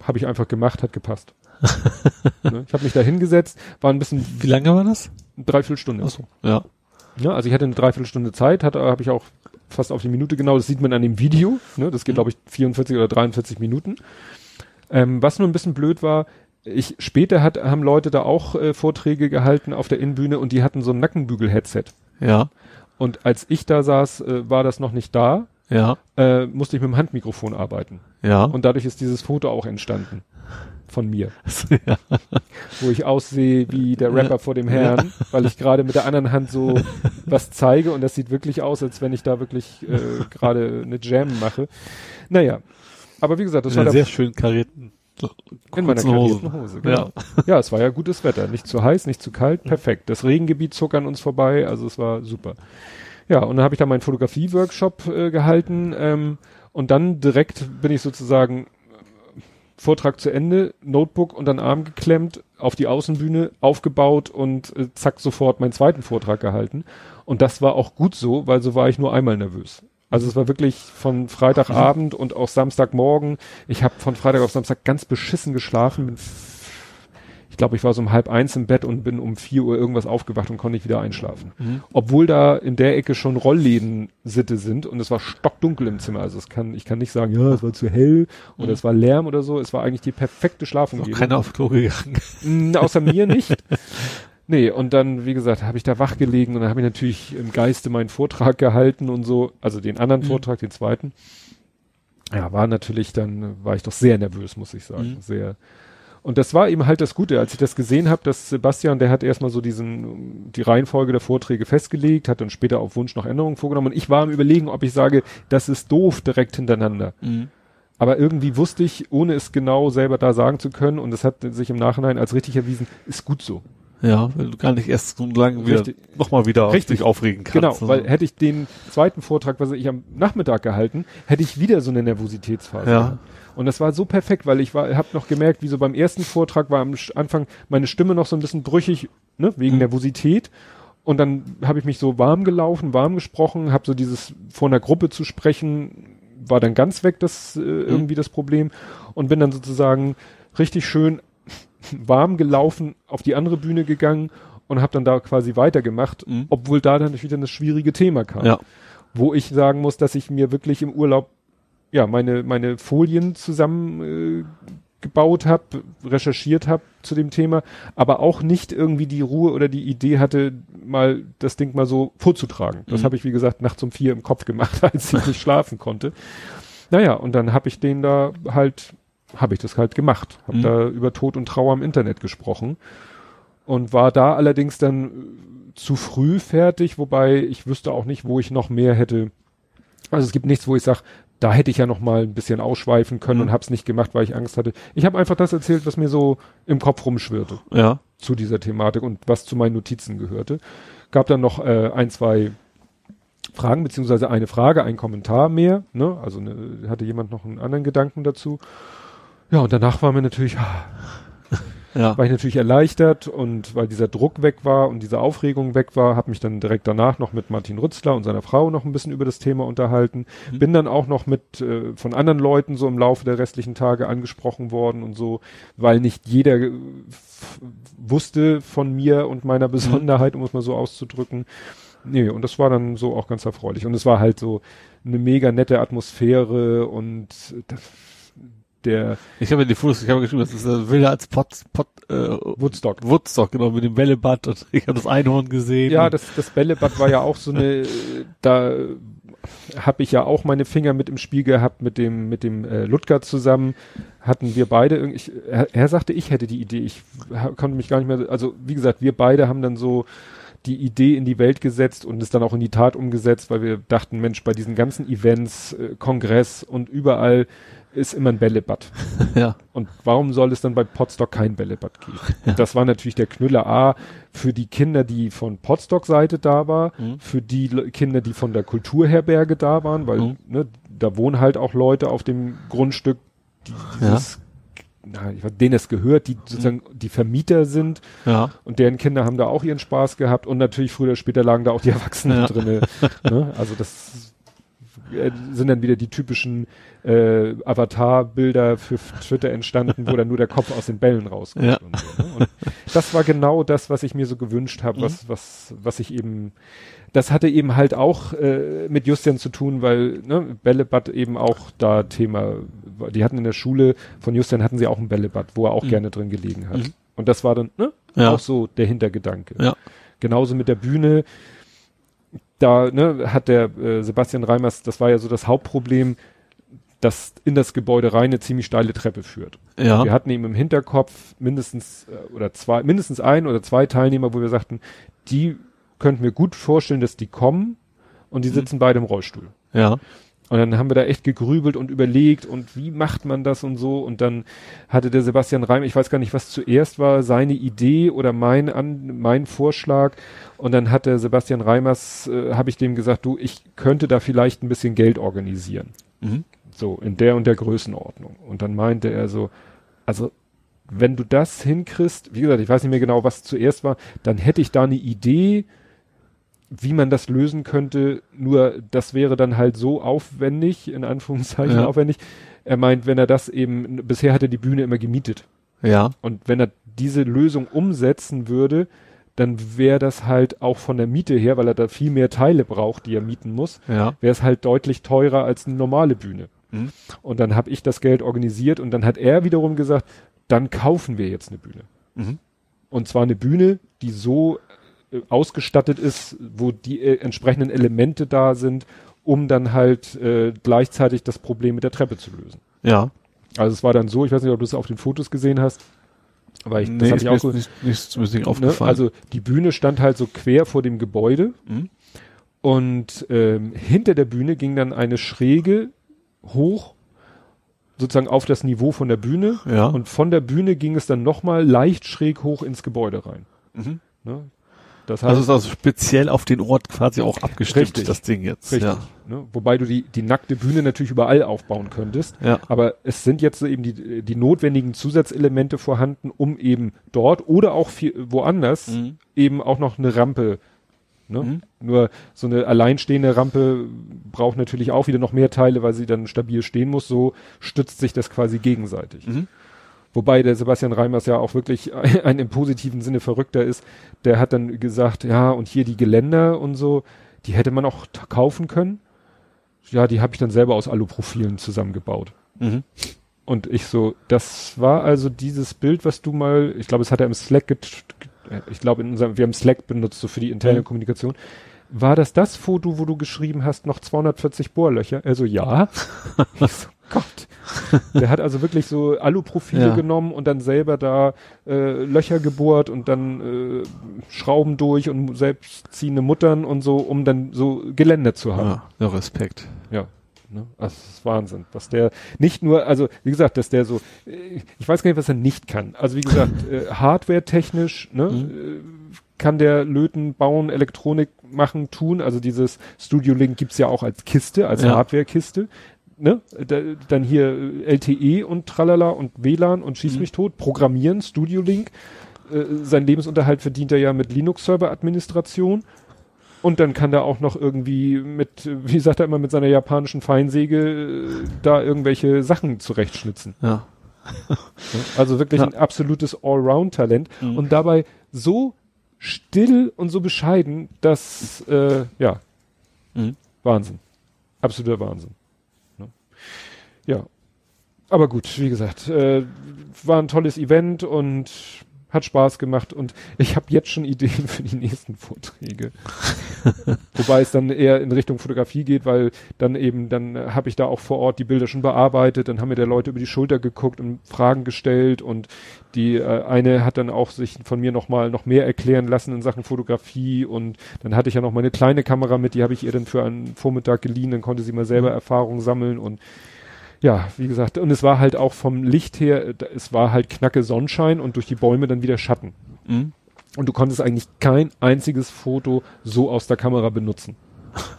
Habe ich einfach gemacht, hat gepasst. ne? Ich habe mich da hingesetzt, war ein bisschen Wie lange war das? eine Dreiviertelstunde. Achso. Ja. Ja, also ich hatte eine Dreiviertelstunde Zeit, habe ich auch fast auf die Minute genau, das sieht man an dem Video, ne? das geht Mhm. glaube ich 44 oder 43 Minuten. Ähm, was nur ein bisschen blöd war, ich später hat, haben Leute da auch äh, Vorträge gehalten auf der Innenbühne und die hatten so ein Nackenbügel-Headset. Ja. Und als ich da saß, äh, war das noch nicht da, Ja. äh, musste ich mit dem Handmikrofon arbeiten. Ja. Und dadurch ist dieses Foto auch entstanden. Von mir. ja. Wo ich aussehe wie der Rapper vor dem Herrn, weil ich gerade mit der anderen Hand so was zeige und das sieht wirklich aus, als wenn ich da wirklich äh, gerade eine Jam mache. Naja. Aber wie gesagt, das war sehr schön karierten in meiner karierten Hose. Genau. Ja. es war ja gutes Wetter. Nicht zu heiß, nicht zu kalt. Perfekt. Das Regengebiet zog an uns vorbei. Also es war super. Ja, und dann habe ich da meinen Fotografie-Workshop äh, gehalten. Ähm, und dann direkt bin ich sozusagen äh, Vortrag zu Ende, Notebook unter den Arm geklemmt, auf die Außenbühne aufgebaut und äh, zack sofort meinen zweiten Vortrag gehalten. Und das war auch gut so, weil so war ich nur einmal nervös. Also es war wirklich von Freitagabend und auch Samstagmorgen. Ich habe von Freitag auf Samstag ganz beschissen geschlafen. Bin glaube, ich war so um halb eins im Bett und bin um vier Uhr irgendwas aufgewacht und konnte nicht wieder einschlafen. Mhm. Obwohl da in der Ecke schon Rollläden Sitte sind und es war stockdunkel im Zimmer. Also es kann, ich kann nicht sagen, ja, es war zu hell oder Mhm. es war Lärm oder so. Es war eigentlich die perfekte Schlafumgebung. keiner auf Klo gegangen. Außer mir nicht. Nee, und dann, wie gesagt, habe ich da wach gelegen und dann habe ich natürlich im Geiste meinen Vortrag gehalten und so, also den anderen Mhm. Vortrag, den zweiten. Ja, war natürlich dann, war ich doch sehr nervös, muss ich sagen. Mhm. Sehr. Und das war eben halt das Gute, als ich das gesehen habe, dass Sebastian, der hat erstmal so diesen, die Reihenfolge der Vorträge festgelegt, hat dann später auf Wunsch noch Änderungen vorgenommen und ich war am überlegen, ob ich sage, das ist doof direkt hintereinander. Mhm. Aber irgendwie wusste ich, ohne es genau selber da sagen zu können, und es hat sich im Nachhinein als richtig erwiesen, ist gut so. Ja, weil du gar nicht erst so lange wieder, nochmal wieder Richtig. aufregen kannst. Genau, Also, weil hätte ich den zweiten Vortrag, was ich am Nachmittag gehalten, hätte ich wieder so eine Nervositätsphase. Ja. gehabt. Und das war so perfekt, weil ich war, habe noch gemerkt, wie so beim ersten Vortrag war am Anfang meine Stimme noch so ein bisschen brüchig, ne, wegen Mhm. Nervosität. Und dann habe ich mich so warm gelaufen, warm gesprochen, habe so dieses vor einer Gruppe zu sprechen, war dann ganz weg, das äh, Mhm. irgendwie das Problem. Und bin dann sozusagen richtig schön warm gelaufen auf die andere Bühne gegangen und habe dann da quasi weitergemacht, Mhm. obwohl da dann wieder das schwierige Thema kam. Ja. Wo ich sagen muss, dass ich mir wirklich im Urlaub ja meine meine Folien zusammen äh, gebaut habe, recherchiert habe zu dem Thema, aber auch nicht irgendwie die Ruhe oder die Idee hatte, mal das Ding mal so vorzutragen. Das Mhm. habe ich, wie gesagt, nachts um vier im Kopf gemacht, als ich nicht schlafen konnte. Naja, und dann habe ich den da halt, habe ich das halt gemacht. Habe Mhm. da über Tod und Trauer im Internet gesprochen und war da allerdings dann äh, zu früh fertig, wobei ich wüsste auch nicht, wo ich noch mehr hätte. Also es gibt nichts, wo ich sage, da hätte ich ja noch mal ein bisschen ausschweifen können Mhm. und habe es nicht gemacht, weil ich Angst hatte. Ich habe einfach das erzählt, was mir so im Kopf rumschwirrte Ja. zu dieser Thematik und was zu meinen Notizen gehörte. Gab dann noch äh, ein, zwei Fragen, beziehungsweise eine Frage, ein Kommentar mehr. Ne? Also ne, hatte jemand noch einen anderen Gedanken dazu. Ja, und danach war mir natürlich, ah, Ja. war ich natürlich erleichtert und weil dieser Druck weg war und diese Aufregung weg war, habe mich dann direkt danach noch mit Martin Rützler und seiner Frau noch ein bisschen über das Thema unterhalten. Mhm. Bin dann auch noch mit äh, von anderen Leuten so im Laufe der restlichen Tage angesprochen worden und so, weil nicht jeder äh, wusste von mir und meiner Besonderheit, um es mal so auszudrücken. Nee, und das war dann so auch ganz erfreulich. Und es war halt so eine mega nette Atmosphäre und das, der Ich habe ja die Fotos, ich habe geschrieben, das ist wilder als Pot, Pot, äh, Woodstock. Woodstock, genau, mit dem Bällebad und ich habe das Einhorn gesehen. Ja, das, das Bällebad war ja auch so eine, da habe ich ja auch meine Finger mit im Spiel gehabt mit dem mit dem äh, Ludger zusammen hatten wir beide irgendwie ich, er, er sagte ich hätte die Idee ich konnte mich gar nicht mehr also wie gesagt wir beide haben dann so die Idee in die Welt gesetzt und es dann auch in die Tat umgesetzt weil wir dachten Mensch bei diesen ganzen Events äh, Kongress und überall ist immer ein Bällebad ja. und warum soll es dann bei Potsdok kein Bällebad geben? Und das war natürlich der Knüller A für die Kinder, die von Potsdok-Seite da war, Mhm. für die Le- Kinder, die von der Kulturherberge da waren, weil Mhm. ne, da wohnen halt auch Leute auf dem Grundstück, die dieses, na, ich weiß, denen es gehört, die sozusagen die Vermieter sind Ja. und deren Kinder haben da auch ihren Spaß gehabt und natürlich früher oder später lagen da auch die Erwachsenen Ja. drinne. Ne? Also das äh, sind dann wieder die typischen äh, Avatar-Bilder für Twitter entstanden, wo dann nur der Kopf aus den Bällen rauskommt. Ja. Und so, ne? und das war genau das, was ich mir so gewünscht habe, Mhm. was, was, was ich eben, das hatte eben halt auch äh, mit Justian zu tun, weil ne, Bällebad eben auch da Thema, die hatten in der Schule von Justian hatten sie auch ein Bällebad, wo er auch Mhm. gerne drin gelegen hat. Mhm. Und das war dann ne, Ja. auch so der Hintergedanke. Ja. Genauso mit der Bühne. Da ne, hat der äh, Sebastian Reimers, das war ja so das Hauptproblem, dass in das Gebäude rein eine ziemlich steile Treppe führt. Ja. Wir hatten eben im Hinterkopf mindestens äh, oder zwei, mindestens ein oder zwei Teilnehmer, wo wir sagten, die könnten wir gut vorstellen, dass die kommen und die Mhm. sitzen beide im Rollstuhl. Ja. Und dann haben wir da echt gegrübelt und überlegt und wie macht man das und so. Und dann hatte der Sebastian Reim, ich weiß gar nicht, was zuerst war, seine Idee oder mein, an, mein Vorschlag. Und dann hat der Sebastian Reimers, äh, habe ich dem gesagt, du, ich könnte da vielleicht ein bisschen Geld organisieren. Mhm. So, in der und der Größenordnung. Und dann meinte er so, also, wenn du das hinkriegst, wie gesagt, ich weiß nicht mehr genau, was zuerst war, dann hätte ich da eine Idee, wie man das lösen könnte, nur das wäre dann halt so aufwendig, in Anführungszeichen Ja. aufwendig. Er meint, wenn er das eben, bisher hat er die Bühne immer gemietet. Ja. Und wenn er diese Lösung umsetzen würde, dann wäre das halt auch von der Miete her, weil er da viel mehr Teile braucht, die er mieten muss, Ja. wäre es halt deutlich teurer als eine normale Bühne. Mhm. Und dann habe ich das Geld organisiert und dann hat er wiederum gesagt, dann kaufen wir jetzt eine Bühne. Mhm. Und zwar eine Bühne, die so ausgestattet ist, wo die äh, entsprechenden Elemente da sind, um dann halt äh, gleichzeitig das Problem mit der Treppe zu lösen. Ja. Also es war dann so, ich weiß nicht, ob du es auf den Fotos gesehen hast, aber ich, das nee, habe ist ich auch so, nicht, nicht nicht ne? aufgefallen. Also die Bühne stand halt so quer vor dem Gebäude Mhm. und ähm, hinter der Bühne ging dann eine Schräge hoch, sozusagen auf das Niveau von der Bühne. Ja. Und von der Bühne ging es dann nochmal leicht schräg hoch ins Gebäude rein. Mhm. Ne? Das Also heißt, ist also speziell auf den Ort quasi auch abgestimmt, Richtig. das Ding jetzt. richtig. Ja. Ne? Wobei du die, die nackte Bühne natürlich überall aufbauen könntest. Ja. Aber es sind jetzt eben die, die notwendigen Zusatzelemente vorhanden, um eben dort oder auch viel, woanders Mhm. eben auch noch eine Rampe. Ne? Mhm. Nur so eine alleinstehende Rampe braucht natürlich auch wieder noch mehr Teile, weil sie dann stabil stehen muss. So stützt sich das quasi gegenseitig. Mhm. Wobei der Sebastian Reimers ja auch wirklich ein, ein im positiven Sinne verrückter ist. Der hat dann gesagt, ja, und hier die Geländer und so, die hätte man auch kaufen können. Ja, die habe ich dann selber aus Aluprofilen zusammengebaut. Mhm. Und ich so, das war also dieses Bild, was du mal, ich glaube, es hat er im Slack, äh, ich glaube, in unserem, wir haben Slack benutzt, so für die interne Mhm. Kommunikation. War das das Foto, wo du geschrieben hast, noch 240 Bohrlöcher? Also ja. ich so, Gott. Der hat also wirklich so Aluprofile Ja. genommen und dann selber da äh, Löcher gebohrt und dann äh, Schrauben durch und selbstziehende Muttern und so, um dann so Geländer zu haben. Ja, Respekt. Ja. Ne? Also, das ist Wahnsinn, was der nicht nur, also wie gesagt, dass der so, ich weiß gar nicht, was er nicht kann. Also wie gesagt, äh, Hardware-technisch, ne, Mhm. äh, kann der löten, bauen, Elektronik machen, tun. Also dieses Studio Link gibt's ja auch als Kiste, als Ja. Hardware-Kiste. Ne? Da, dann hier LTE und Tralala und WLAN und schieß Mhm. mich tot, Programmieren, Studio Link. Äh, sein Lebensunterhalt verdient er ja mit Linux-Server-Administration. Und dann kann er auch noch irgendwie mit, wie sagt er immer, mit seiner japanischen Feinsäge äh, da irgendwelche Sachen zurechtschnitzen. Ja. Also wirklich Ja. ein absolutes Allround-Talent. Mhm. Und dabei so still und so bescheiden, dass, äh, ja, Mhm. Wahnsinn. Absoluter Wahnsinn. Ja. Aber gut, wie gesagt, äh, war ein tolles Event und hat Spaß gemacht und ich habe jetzt schon Ideen für die nächsten Vorträge. Wobei es dann eher in Richtung Fotografie geht, weil dann eben, dann habe ich da auch vor Ort die Bilder schon bearbeitet, dann haben mir der Leute über die Schulter geguckt und Fragen gestellt und die äh, eine hat dann auch sich von mir nochmal noch mehr erklären lassen in Sachen Fotografie und dann hatte ich ja noch meine kleine Kamera mit, die habe ich ihr dann für einen Vormittag geliehen, dann konnte sie mal selber Mhm. Erfahrungen sammeln und ja, wie gesagt, und es war halt auch vom Licht her, äh, es war halt knacke Sonnenschein und durch die Bäume dann wieder Schatten. Mhm. Und du konntest eigentlich kein einziges Foto so aus der Kamera benutzen,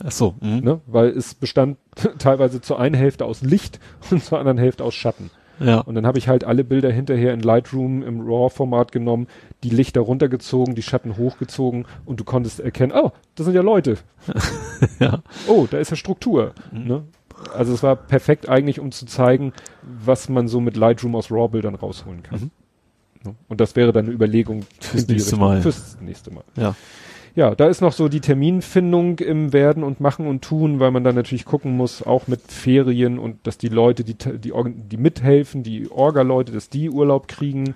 Ach so. Mhm. ne? Weil es bestand teilweise zur einen Hälfte aus Licht und zur anderen Hälfte aus Schatten. Ja. Und dann habe ich halt alle Bilder hinterher in Lightroom im RAW-Format genommen, die Lichter runtergezogen, die Schatten hochgezogen und du konntest erkennen, oh, das sind ja Leute. ja. Oh, da ist ja Struktur. Mhm. Ne? Also es war perfekt eigentlich, um zu zeigen, was man so mit Lightroom aus RAW-Bildern rausholen kann. Mhm. Ne? Und das wäre dann eine Überlegung Fürs nächste Richtung. Mal. Fürs nächste Mal. Ja. Ja, da ist noch so die Terminfindung im Werden und Machen und Tun, weil man dann natürlich gucken muss, auch mit Ferien und dass die Leute, die, die, die mithelfen, die Orga-Leute, dass die Urlaub kriegen,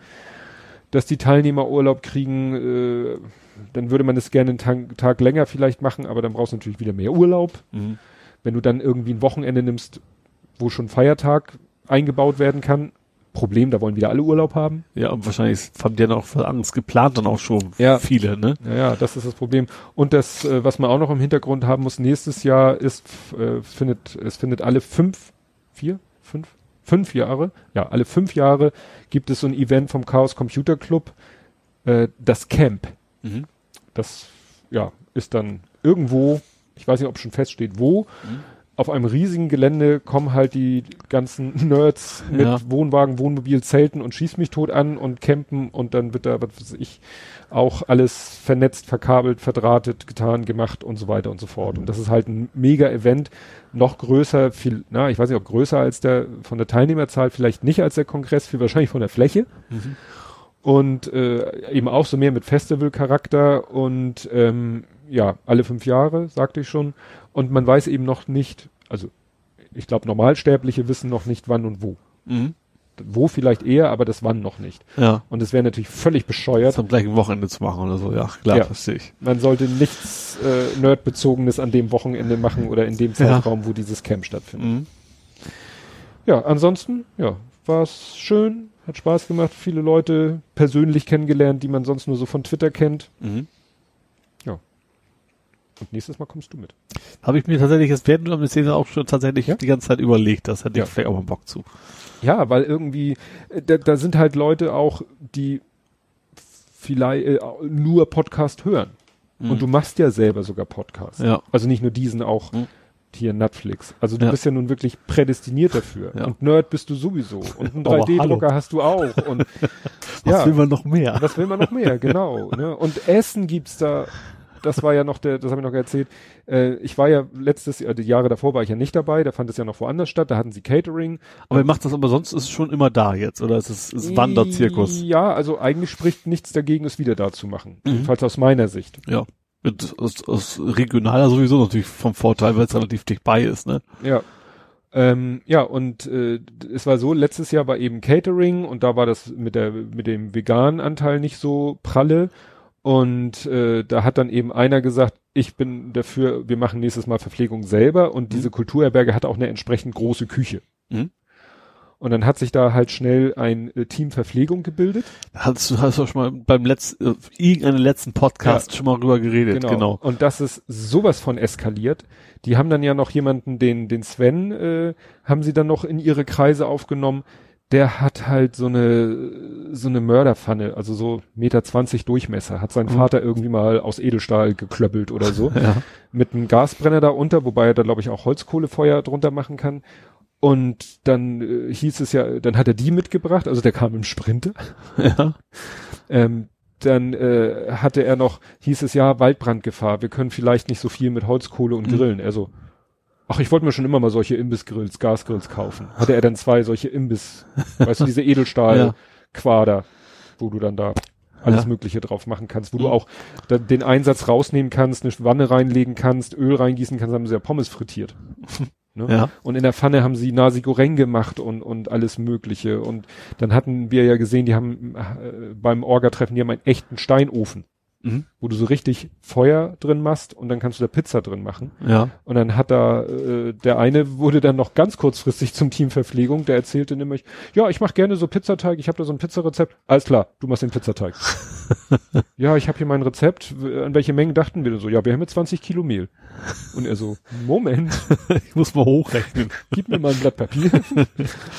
dass die Teilnehmer Urlaub kriegen, äh, dann würde man es gerne einen Tag, Tag länger vielleicht machen, aber dann brauchst du natürlich wieder mehr Urlaub. Mhm. Wenn du dann irgendwie ein Wochenende nimmst, wo schon Feiertag eingebaut werden kann, Problem, da wollen wieder alle Urlaub haben. Ja, und wahrscheinlich haben die ja noch was anderes geplant dann auch schon Ja. viele, ne? Naja, das ist das Problem. Und das, äh, was man auch noch im Hintergrund haben muss, nächstes Jahr ist, äh, findet, es findet alle fünf, vier, fünf, fünf Jahre, ja, alle fünf Jahre gibt es so ein Event vom Chaos Computer Club, äh, das Camp. Mhm. Das, ja, ist dann irgendwo, ich weiß nicht, ob schon feststeht, wo, Mhm. auf einem riesigen Gelände kommen halt die ganzen Nerds mit Ja. Wohnwagen, Wohnmobil, Zelten und schieß mich tot an und campen und dann wird da, was weiß ich, auch alles vernetzt, verkabelt, verdrahtet, getan, gemacht und so weiter und so fort. Und das ist halt ein mega Event, noch größer, viel, na, ich weiß nicht, ob größer als der, von der Teilnehmerzahl, vielleicht nicht als der Kongress, viel wahrscheinlich von der Fläche Mhm. und äh, eben auch so mehr mit Festivalcharakter und ähm, ja, alle fünf Jahre, sagte ich schon. Und man weiß eben noch nicht, also ich glaube, Normalsterbliche wissen noch nicht wann und wo. Mhm. Wo vielleicht eher, aber das wann noch nicht. Ja. Und es wäre natürlich völlig bescheuert. Am gleichen Wochenende zu machen oder so, ja, klar, Ja. verstehe ich. Man sollte nichts äh, Nerdbezogenes an dem Wochenende machen oder in dem Zeitraum, wo dieses Camp stattfindet. Mhm. Ja, ansonsten, ja, war es schön, hat Spaß gemacht, viele Leute persönlich kennengelernt, die man sonst nur so von Twitter kennt. Mhm. Und nächstes Mal kommst du mit. Habe ich mir tatsächlich während du am Szene auch schon tatsächlich Ja? die ganze Zeit überlegt, das hätte Ja. ich vielleicht auch mal Bock zu. Ja, weil irgendwie, äh, da, da sind halt Leute auch, die vielleicht äh, nur Podcast hören. Und du machst ja selber sogar Podcast. Ja. Also nicht nur diesen, auch Mhm. hier Netflix. Also du Ja. bist ja nun wirklich prädestiniert dafür. Ja. Und Nerd bist du sowieso. Und einen Aber 3D-Drucker hast du auch. Und Was ja, will man noch mehr? was will man noch mehr? Genau. Ne? Und Essen gibt's da. Das war ja noch der, das habe ich noch erzählt. Äh, ich war ja letztes Jahr, die Jahre davor war ich ja nicht dabei. Da fand es ja noch woanders statt. Da hatten sie Catering. Aber ihr macht das aber sonst ist es schon immer da jetzt, oder ist es ist Wanderzirkus? Ja, also eigentlich spricht nichts dagegen, es wieder da zu machen. Mhm. Jedenfalls aus meiner Sicht. Ja. Aus, aus regionaler sowieso natürlich vom Vorteil, weil es relativ dicht bei ist, ne? Ja. Ähm, ja, und äh, es war so, letztes Jahr war eben Catering und da war das mit der mit dem veganen Anteil nicht so pralle. Und äh, da hat dann eben einer gesagt, ich bin dafür, wir machen nächstes Mal Verpflegung selber und diese Kulturherberge hat auch eine entsprechend große Küche. Mhm. Und dann hat sich da halt schnell ein äh, Team Verpflegung gebildet. Hast du hast du schon mal beim letzten, äh, irgendeinem letzten Podcast schon mal drüber geredet, genau. Und das ist sowas von eskaliert. Die haben dann ja noch jemanden, den, den Sven, äh, haben sie dann noch in ihre Kreise aufgenommen. Der hat halt so eine, so eine Mörderpfanne, also so Meter zwanzig Durchmesser, hat sein Mhm. Vater irgendwie mal aus Edelstahl geklöppelt oder so. Ja. Mit einem Gasbrenner da unter, wobei er da glaube ich auch Holzkohlefeuer drunter machen kann. Und dann äh, hieß es ja, dann hat er die mitgebracht, also der kam im Sprinter. ja. Ähm, dann äh, hatte er noch, hieß es ja, Waldbrandgefahr, wir können vielleicht nicht so viel mit Holzkohle und Mhm. Grillen. Also, ach, ich wollte mir schon immer mal solche Imbissgrills, Gasgrills kaufen. Hatte er dann zwei solche Imbiss, weißt du, diese Edelstahl-Quader, wo du dann da alles Ja. Mögliche drauf machen kannst, wo Mhm. du auch da, den Einsatz rausnehmen kannst, eine Wanne reinlegen kannst, Öl reingießen kannst, haben sie ja Pommes frittiert. Ne? Ja. Und in der Pfanne haben sie Nasi Goreng gemacht und, und alles Mögliche. Und dann hatten wir ja gesehen, die haben äh, beim Orga-Treffen, die haben einen echten Steinofen, Mhm. wo du so richtig Feuer drin machst und dann kannst du da Pizza drin machen. Ja. Und dann hat da, äh, der eine wurde dann noch ganz kurzfristig zum Team Verpflegung, der erzählte nämlich, ja, ich mache gerne so Pizzateig, ich habe da so ein Pizzarezept. Alles klar, du machst den Pizzateig. ja, ich habe hier mein Rezept. An welche Mengen dachten wir denn so? Ja, wir haben jetzt 20 Kilo Mehl. Und er so, Moment, Ich muss mal hochrechnen. gib mir mal ein Blatt Papier.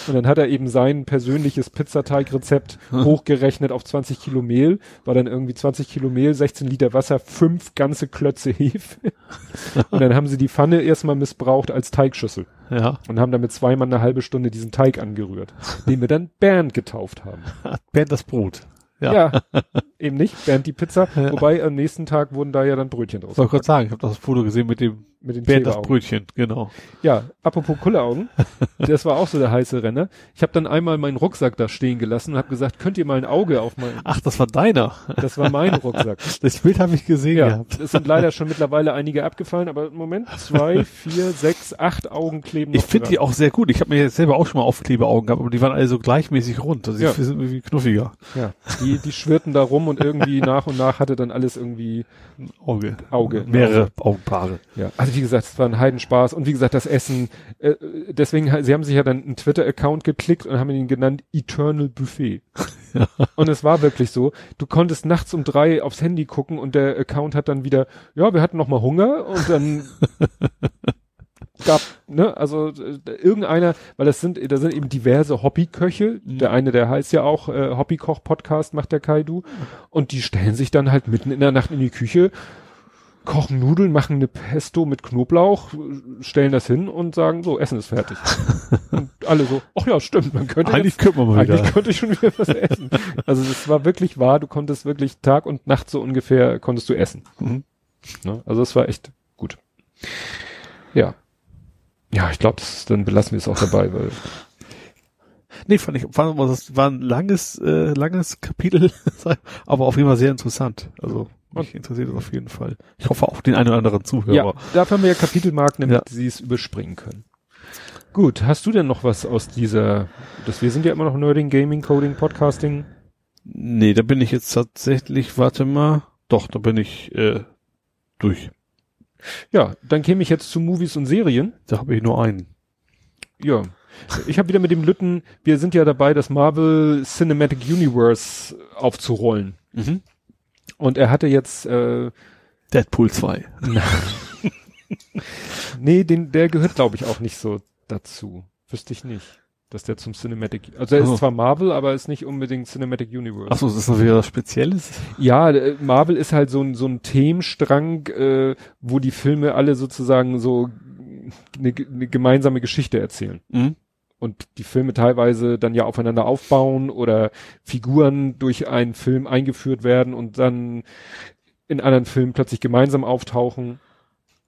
und dann hat er eben sein persönliches Pizzateigrezept hochgerechnet auf 20 Kilo Mehl, war dann irgendwie 20 Kilo Mehl 16 Liter Wasser, fünf ganze Klötze Hefe. und dann haben sie die Pfanne erstmal missbraucht als Teigschüssel. Ja. Und haben damit zweimal eine halbe Stunde diesen Teig angerührt, den wir dann Bernd getauft haben. Bernd das Brot. Ja. Ja, eben nicht, Bernd die Pizza. Wobei am nächsten Tag wurden da ja dann Brötchen draus. Soll ich kurz sagen, ich habe das Foto gesehen mit dem Mit den Bernd das. Brötchen, genau. Ja, apropos Kulleraugen, das war auch so der heiße Renner. Ich habe dann einmal meinen Rucksack da stehen gelassen und habe gesagt, könnt ihr mal ein Auge auf meinen, Ach, das war deiner. das war mein Rucksack. Das Bild habe ich gesehen Ja, gehabt. es sind leider schon mittlerweile einige abgefallen, aber im Moment zwei, vier, sechs, acht Augen kleben Ich finde die auch sehr gut. Ich habe mir jetzt selber auch schon mal Aufklebeaugen gehabt, aber die waren alle so gleichmäßig rund. Also Ja. die sind irgendwie knuffiger. Ja, die, die schwirrten da rum und irgendwie nach und nach hatte dann alles irgendwie Auge. Auge. Mehrere Augenpaare. Ja, also wie gesagt, es war ein Heidenspaß und wie gesagt, das Essen, äh, deswegen, sie haben sich ja dann einen Twitter-Account geklickt und haben ihn genannt Eternal Buffet. Und es war wirklich so, du konntest nachts um drei aufs Handy gucken und der Account hat dann wieder, ja, wir hatten noch mal Hunger und dann gab, ne, also äh, irgendeiner, weil das sind, da sind eben diverse Hobbyköche, der eine, der heißt ja auch äh, Hobbykoch-Podcast, macht der Kaidu, und die stellen sich dann halt mitten in der Nacht in die Küche, kochen Nudeln, machen eine Pesto mit Knoblauch, stellen das hin und sagen, so, Essen ist fertig. und alle so, ach ja, stimmt, man könnte Eigentlich jetzt, könnte man mal eigentlich könnte ich schon wieder was essen. Also es war wirklich wahr, du konntest wirklich Tag und Nacht so ungefähr konntest du essen. Mhm. Ne? Also es war echt gut. Ja. Ja, ich glaube, dann belassen wir es auch dabei, weil Nee, fand ich, fand, das war ein langes, äh, langes Kapitel, aber auf jeden Fall sehr interessant. Also, mich interessiert das auf jeden Fall. Ich hoffe auch den einen oder anderen Zuhörer. ja, dafür haben wir ja Kapitelmarken, damit Ja. sie es überspringen können. Gut, hast du denn noch was aus dieser, das, wir sind ja immer noch Nerding, Gaming, Coding, Podcasting. Nee, da bin ich jetzt tatsächlich, warte mal, doch, da bin ich äh, durch. Ja, dann käme ich jetzt zu Movies und Serien. Da habe ich nur einen. Ja. Ich habe wieder mit dem Lütten, wir sind ja dabei, das Marvel Cinematic Universe aufzurollen. Mhm. Und er hatte jetzt, äh, Deadpool 2. nee, den, der gehört glaube ich auch nicht so dazu. Wüsste ich nicht, dass der zum Cinematic, also er ist Oh. zwar Marvel, aber ist nicht unbedingt Cinematic Universe. Achso, das ist noch wieder was Spezielles? Ja, äh, Marvel ist halt so ein, so ein Themenstrang, äh, wo die Filme alle sozusagen so eine, eine gemeinsame Geschichte erzählen. Mhm. und die Filme teilweise dann ja aufeinander aufbauen oder Figuren durch einen Film eingeführt werden und dann in anderen Filmen plötzlich gemeinsam auftauchen.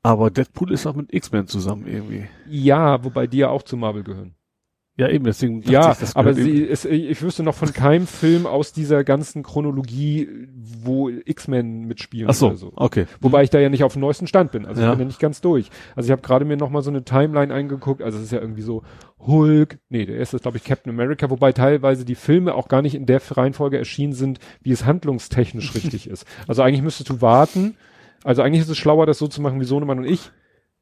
Aber Deadpool ist auch mit X-Men zusammen irgendwie. Ja, wobei die ja auch zu Marvel gehören. Ja, eben, deswegen Ja, ich, aber sie, es, ich wüsste noch von keinem Film aus dieser ganzen Chronologie, wo X-Men mitspielen Ach so, oder so. okay. Wobei ich da ja nicht auf dem neuesten Stand bin. Also Ja. ich bin ja nicht ganz durch. Also ich habe gerade mir noch mal so eine Timeline angeguckt. Also es ist ja irgendwie so Hulk. Nee, der erste ist, glaube ich, Captain America, wobei teilweise die Filme auch gar nicht in der Reihenfolge erschienen sind, wie es handlungstechnisch richtig ist. Also eigentlich müsstest du warten. Also eigentlich ist es schlauer, das so zu machen wie Sohnemann und ich,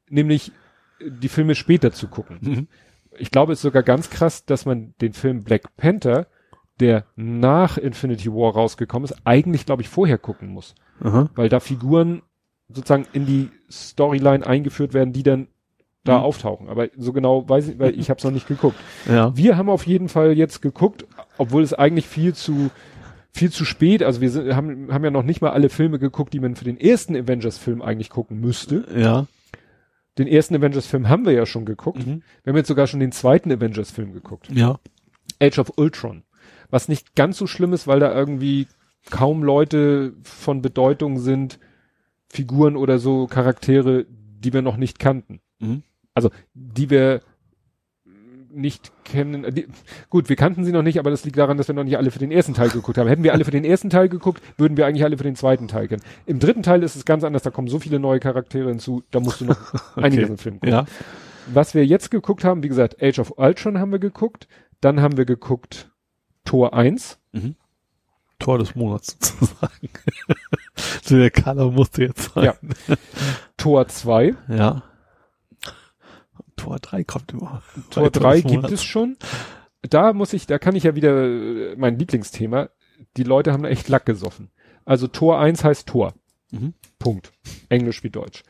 nämlich äh, die Filme später zu gucken. Mhm. Ich glaube, es ist sogar ganz krass, dass man den Film Black Panther, der nach Infinity War rausgekommen ist, eigentlich, glaube ich, vorher gucken muss Aha. weil da Figuren sozusagen in die Storyline eingeführt werden, die dann da Mhm. auftauchen. Aber so genau weiß ich, weil ich habe es noch nicht geguckt. Ja. Wir haben auf jeden Fall jetzt geguckt, obwohl es eigentlich viel zu viel zu spät, also wir sind, haben, haben ja noch nicht mal alle Filme geguckt, die man für den ersten Avengers-Film eigentlich gucken müsste. Ja. Den ersten Avengers-Film haben wir ja schon geguckt. Mhm. Wir haben jetzt sogar schon den zweiten Avengers-Film geguckt. Ja. Age of Ultron. Was nicht ganz so schlimm ist, weil da irgendwie kaum Leute von Bedeutung sind, Figuren oder so Charaktere, die wir noch nicht kannten. Mhm. Also, die wir nicht kennen. äh, Die, gut, wir kannten sie noch nicht, aber das liegt daran, dass wir noch nicht alle für den ersten Teil geguckt haben. Hätten wir alle für den ersten Teil geguckt, würden wir eigentlich alle für den zweiten Teil kennen. Im dritten Teil ist es ganz anders, da kommen so viele neue Charaktere hinzu, da musst du noch einiges im Film gucken. Ja. Was wir jetzt geguckt haben, wie gesagt, Age of Ultron haben wir geguckt, dann haben wir geguckt Tor 1, Tor des Monats sozusagen. so der Color musste jetzt sein. Ja. Tor 2, Ja. Tor 3 kommt immer. Tor Weiter 3 des gibt es schon. Da muss ich, da kann ich ja wieder äh, mein Lieblingsthema. Die Leute haben da echt Lack gesoffen. Also Tor 1 heißt Tor. Mhm. Punkt. Englisch wie Deutsch.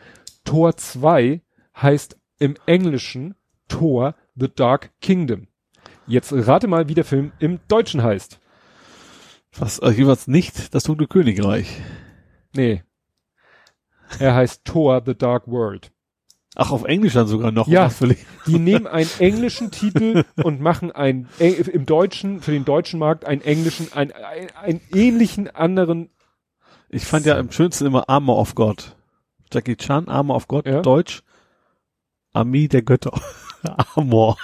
Tor 2 heißt im Englischen Tor The Dark Kingdom. Jetzt rate mal, wie der Film im Deutschen heißt. Was, also jeweils nicht das dunkle Königreich. Nee. Er heißt Thor The Dark World. Ach, auf Englisch dann sogar noch. Ja. Ich- Die nehmen einen englischen Titel und machen ein äh, im deutschen für den deutschen Markt einen englischen ein, ein, einen ähnlichen anderen Ich fand ja am schönsten immer Armor of God. Jackie Chan, Armor of God, Ja. Deutsch. Armee der Götter. Armor.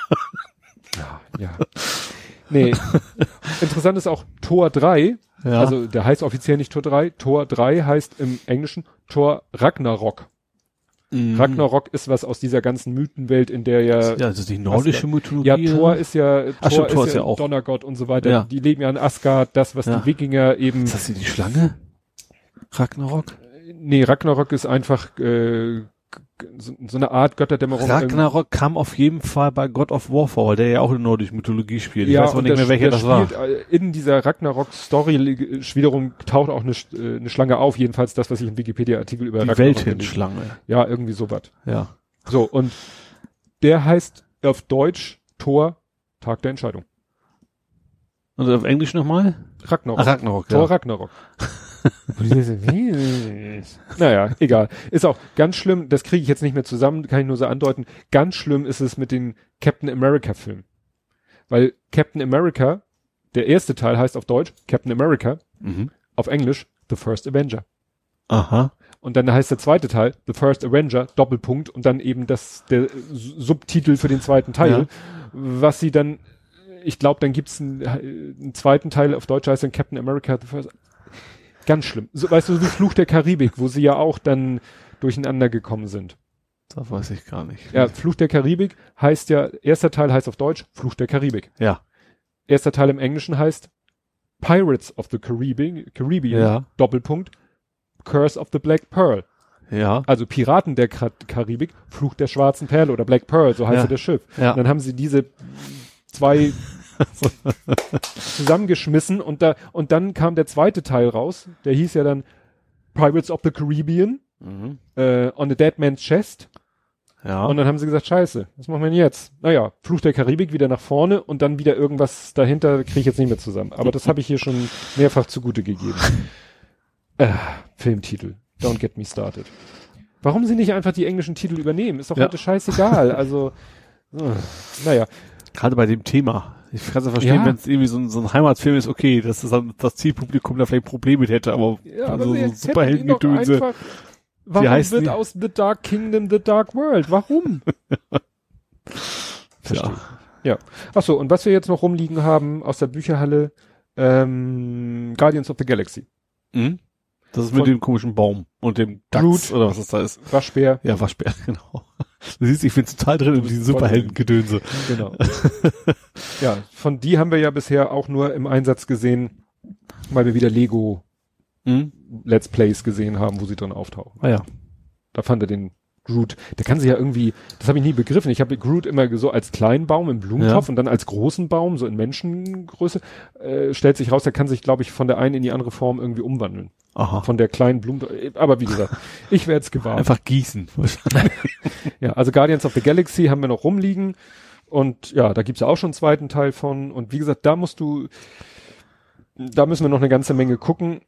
ja. Nee. Interessant ist auch Tor 3, Ja. also der heißt offiziell nicht Tor 3, Tor 3 heißt im Englischen Tor Ragnarok. Mhm. Ragnarok ist was aus dieser ganzen Mythenwelt, in der ja Ja, also die nordische Mythologie. Ja, Thor ist ja, Thor, Ach stimmt, Thor ist, ja, auch- Donnergott und so weiter. Ja. Die leben ja in Asgard, das, was Ja. die Wikinger eben. Ist das hier die Schlange? Ragnarok? Nee, Ragnarok ist einfach äh, so, so eine Art Götterdämmerung. Ragnarok kam auf jeden Fall bei God of War vor, der ja auch in nordische Mythologie spielt. Ich ja, weiß aber und nicht mehr, welcher das war. spielt, äh, In dieser Ragnarok-Story äh, wiederum taucht auch eine, äh, eine Schlange auf, jedenfalls das, was ich im Wikipedia-Artikel über Die Ragnarok gelesen Welthinschlange. Ja, irgendwie sowas. Ja. So, und der heißt auf Deutsch Tor Tag der Entscheidung. Und auf Englisch nochmal? Ragnarok. Ach, Ragnarok, Tor ja. Ragnarok. Naja, egal. Ist auch ganz schlimm, das kriege ich jetzt nicht mehr zusammen, kann ich nur so andeuten. Ganz schlimm ist es mit den Captain America Filmen. Weil Captain America, der erste Teil heißt auf Deutsch Captain America, Mhm. auf Englisch The First Avenger. Aha. Und dann heißt der zweite Teil The First Avenger, Doppelpunkt, und dann eben das, der Subtitel für den zweiten Teil, Ja. was sie dann, ich glaube, dann gibt's einen, äh, einen zweiten Teil, auf Deutsch heißt dann Captain America The First. Ganz schlimm. So, weißt du, so wie Fluch der Karibik, wo sie ja auch dann durcheinander gekommen sind. Das weiß ich gar nicht. Ja, Fluch der Karibik heißt ja, erster Teil heißt auf Deutsch Fluch der Karibik. Ja. Erster Teil im Englischen heißt Pirates of the Caribbean, Caribbean Ja. Doppelpunkt, Curse of the Black Pearl. Ja. Also Piraten der Kar Karibik, Fluch der schwarzen Perle oder Black Pearl, so heißt Ja. ja. das Schiff. Ja. Und dann haben sie diese zwei zusammengeschmissen und da und dann kam der zweite Teil raus, der hieß ja dann Pirates of the Caribbean Mhm. äh, on a Dead Man's Chest Ja. und dann haben sie gesagt, scheiße, was machen wir denn jetzt? Naja, Fluch der Karibik wieder nach vorne und dann wieder irgendwas dahinter, kriege ich jetzt nicht mehr zusammen. Aber das habe ich hier schon mehrfach zugute gegeben. Äh, Filmtitel. Don't get me started. Warum sie nicht einfach die englischen Titel übernehmen? Ist doch Ja. heute scheißegal. Also, äh, naja. Gerade bei dem Thema. Ich kann es ja verstehen, Ja. wenn es irgendwie so ein, so ein Heimatfilm ist, okay, dass das dann das Zielpublikum da vielleicht Probleme mit hätte, aber Ja, also aber so doch Superheldengedönse. Warum heißt wird die? aus The Dark Kingdom The Dark World? Warum? Ja. Ja. Ach so, und was wir jetzt noch rumliegen haben aus der Bücherhalle, ähm, Guardians of the Galaxy. Mhm. Das ist mit Von- dem komischen Baum und dem Dachs Groot. oder was das da ist. Waschbär, Ja, Waschbär, genau. Du siehst, ich bin total drin in diesen Superheldengedönse. genau. ja, von die haben wir ja bisher auch nur im Einsatz gesehen, weil wir wieder Lego Mhm. Let's Plays gesehen haben, wo sie drin auftauchen. Ah ja. Da fand er den Groot, der kann sich ja irgendwie, das habe ich nie begriffen. Ich habe Groot immer so als kleinen Baum im Blumentopf Ja. und dann als großen Baum, so in Menschengröße, äh, stellt sich raus, der kann sich, glaube ich, von der einen in die andere Form irgendwie umwandeln. Aha. Von der kleinen Blumen, aber wie gesagt, ich werde es gewarnt. Einfach gießen. Ja, also Guardians of the Galaxy haben wir noch rumliegen. Und ja, da gibt's ja auch schon einen zweiten Teil von. Und wie gesagt, da musst du, da müssen wir noch eine ganze Menge gucken.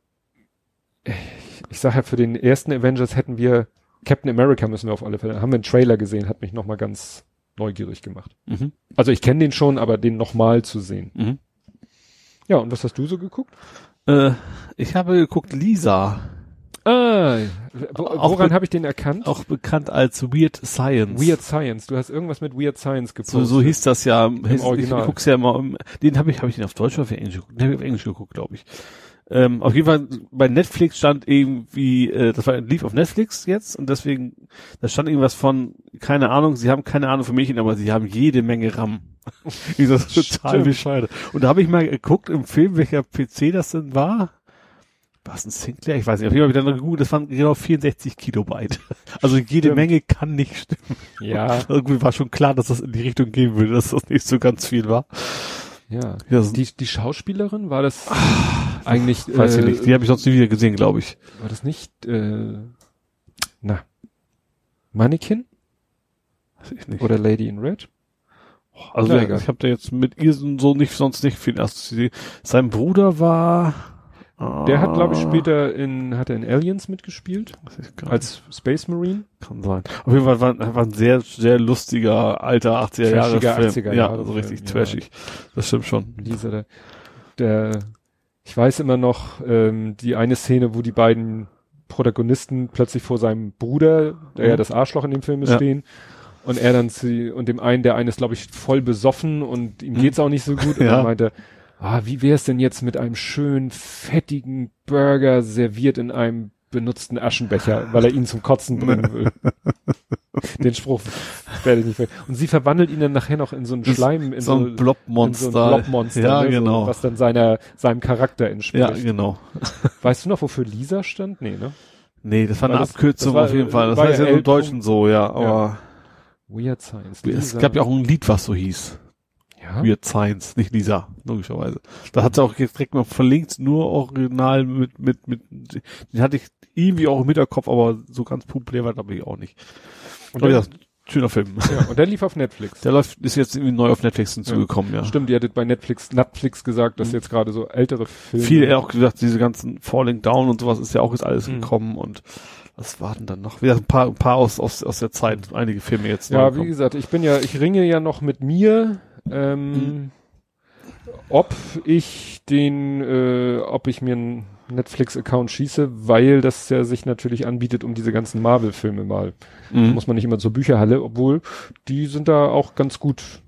Ich sage ja, für den ersten Avengers hätten wir Captain America müssen wir auf alle Fälle. Haben wir einen Trailer gesehen, hat mich nochmal ganz neugierig gemacht. mhm. Also ich kenne den schon, aber den nochmal zu sehen. Mhm. Ja, und was hast du so geguckt? Äh, ich habe geguckt, Lisa, Ah, woran habe ich den erkannt? auch bekannt als Weird Science. Weird Science. Du hast irgendwas mit Weird Science So, gepostet. so hieß das ja. Im Original. Ich guck's ja immer. im- Den habe ich, habe ich den auf Deutsch oder auf Englisch geguckt? Den habe ich auf Englisch geguckt, glaube ich. Ähm, auf jeden Fall bei Netflix stand irgendwie, äh, das war lief auf Netflix jetzt und deswegen, da stand irgendwas von, keine Ahnung, sie haben keine Ahnung für Mädchen, aber sie haben jede Menge RAM. Wie das ist total bescheuert. Und da habe ich mal geguckt im Film, welcher PC das denn war. War es ein Sinclair? Ich weiß nicht. Auf jeden Fall wieder gegoogelt, das waren genau 64 Kilobyte. Also jede Stimmt. Menge kann nicht stimmen. Ja, Irgendwie war schon klar, dass das in die Richtung gehen würde, dass das nicht so ganz viel war. ja. Ja, Die, die Schauspielerin war das eigentlich, weiß äh, ich nicht. Die habe ich sonst nie wieder gesehen, glaube ich. war das nicht, äh, na, Mannequin Weiß ich nicht. oder Lady in Red? also ja, ich habe da jetzt mit ihr so nicht, sonst nicht viel gesehen. Sein Bruder war, Der hat, glaube ich, später in, hat er in Aliens mitgespielt, als Space Marine. kann sein. Auf jeden Fall war, war ein sehr, sehr lustiger, alter 80er Jahre Film. 80er ja, Jahre so richtig Film, ja. trashig. Das stimmt schon. Dieser, der, der, ich weiß immer noch, ähm, die eine Szene, wo die beiden Protagonisten plötzlich vor seinem Bruder, der ja Mhm. das Arschloch in dem Film ist, Ja. stehen. Und er dann zu, und dem einen, der eine ist, glaube ich, voll besoffen und ihm Mhm. geht's auch nicht so gut. Und Ja. er meinte, ah, wie wär's denn jetzt mit einem schönen, fettigen Burger serviert in einem benutzten Aschenbecher, weil er ihn zum Kotzen bringen will. Den Spruch werde ich nicht ver Und sie verwandelt ihn dann nachher noch in so einen Schleim, in so ein so ein Blobmonster. Blobmonster, Ja, ne, genau. so, was dann seiner, seinem Charakter ja, entspricht. genau. Weißt du noch, wofür Lisa stand? Nee, ne? Nee, das war War eine das- Abkürzung das war- auf jeden Fall. Das heißt ja ja im. Deutschen so, ja, aber Weird Science. es Lisa. gab ja auch ein Lied, was so hieß. ja? Weird Science, nicht Lisa, logischerweise. Da hat sie auch direkt mal verlinkt, nur original mit, mit, mit, den hatte ich irgendwie auch im Hinterkopf, aber so ganz populär war glaube ich auch nicht. Und der, ja, schöner Film. ja, und der lief auf Netflix. Der läuft, ist jetzt irgendwie neu auf Netflix hinzugekommen, ja. Stimmt, die hattet bei Netflix, Netflix gesagt, dass Mhm. jetzt gerade so ältere Filme. Viele auch gesagt, diese ganzen Falling Down und sowas ist ja auch jetzt alles Mhm. gekommen und was war denn dann noch? Wieder ein paar, ein paar aus, aus, aus der Zeit, einige Filme jetzt. Ja, wie gesagt, ich bin ja, ich ringe ja noch mit mir, ähm, Mhm. ob ich den, äh, ob ich mir einen Netflix-Account schieße, weil das ja sich natürlich anbietet, um diese ganzen Marvel-Filme mal. Mhm. Muss man nicht immer zur Bücherhalle, obwohl die sind da auch ganz gut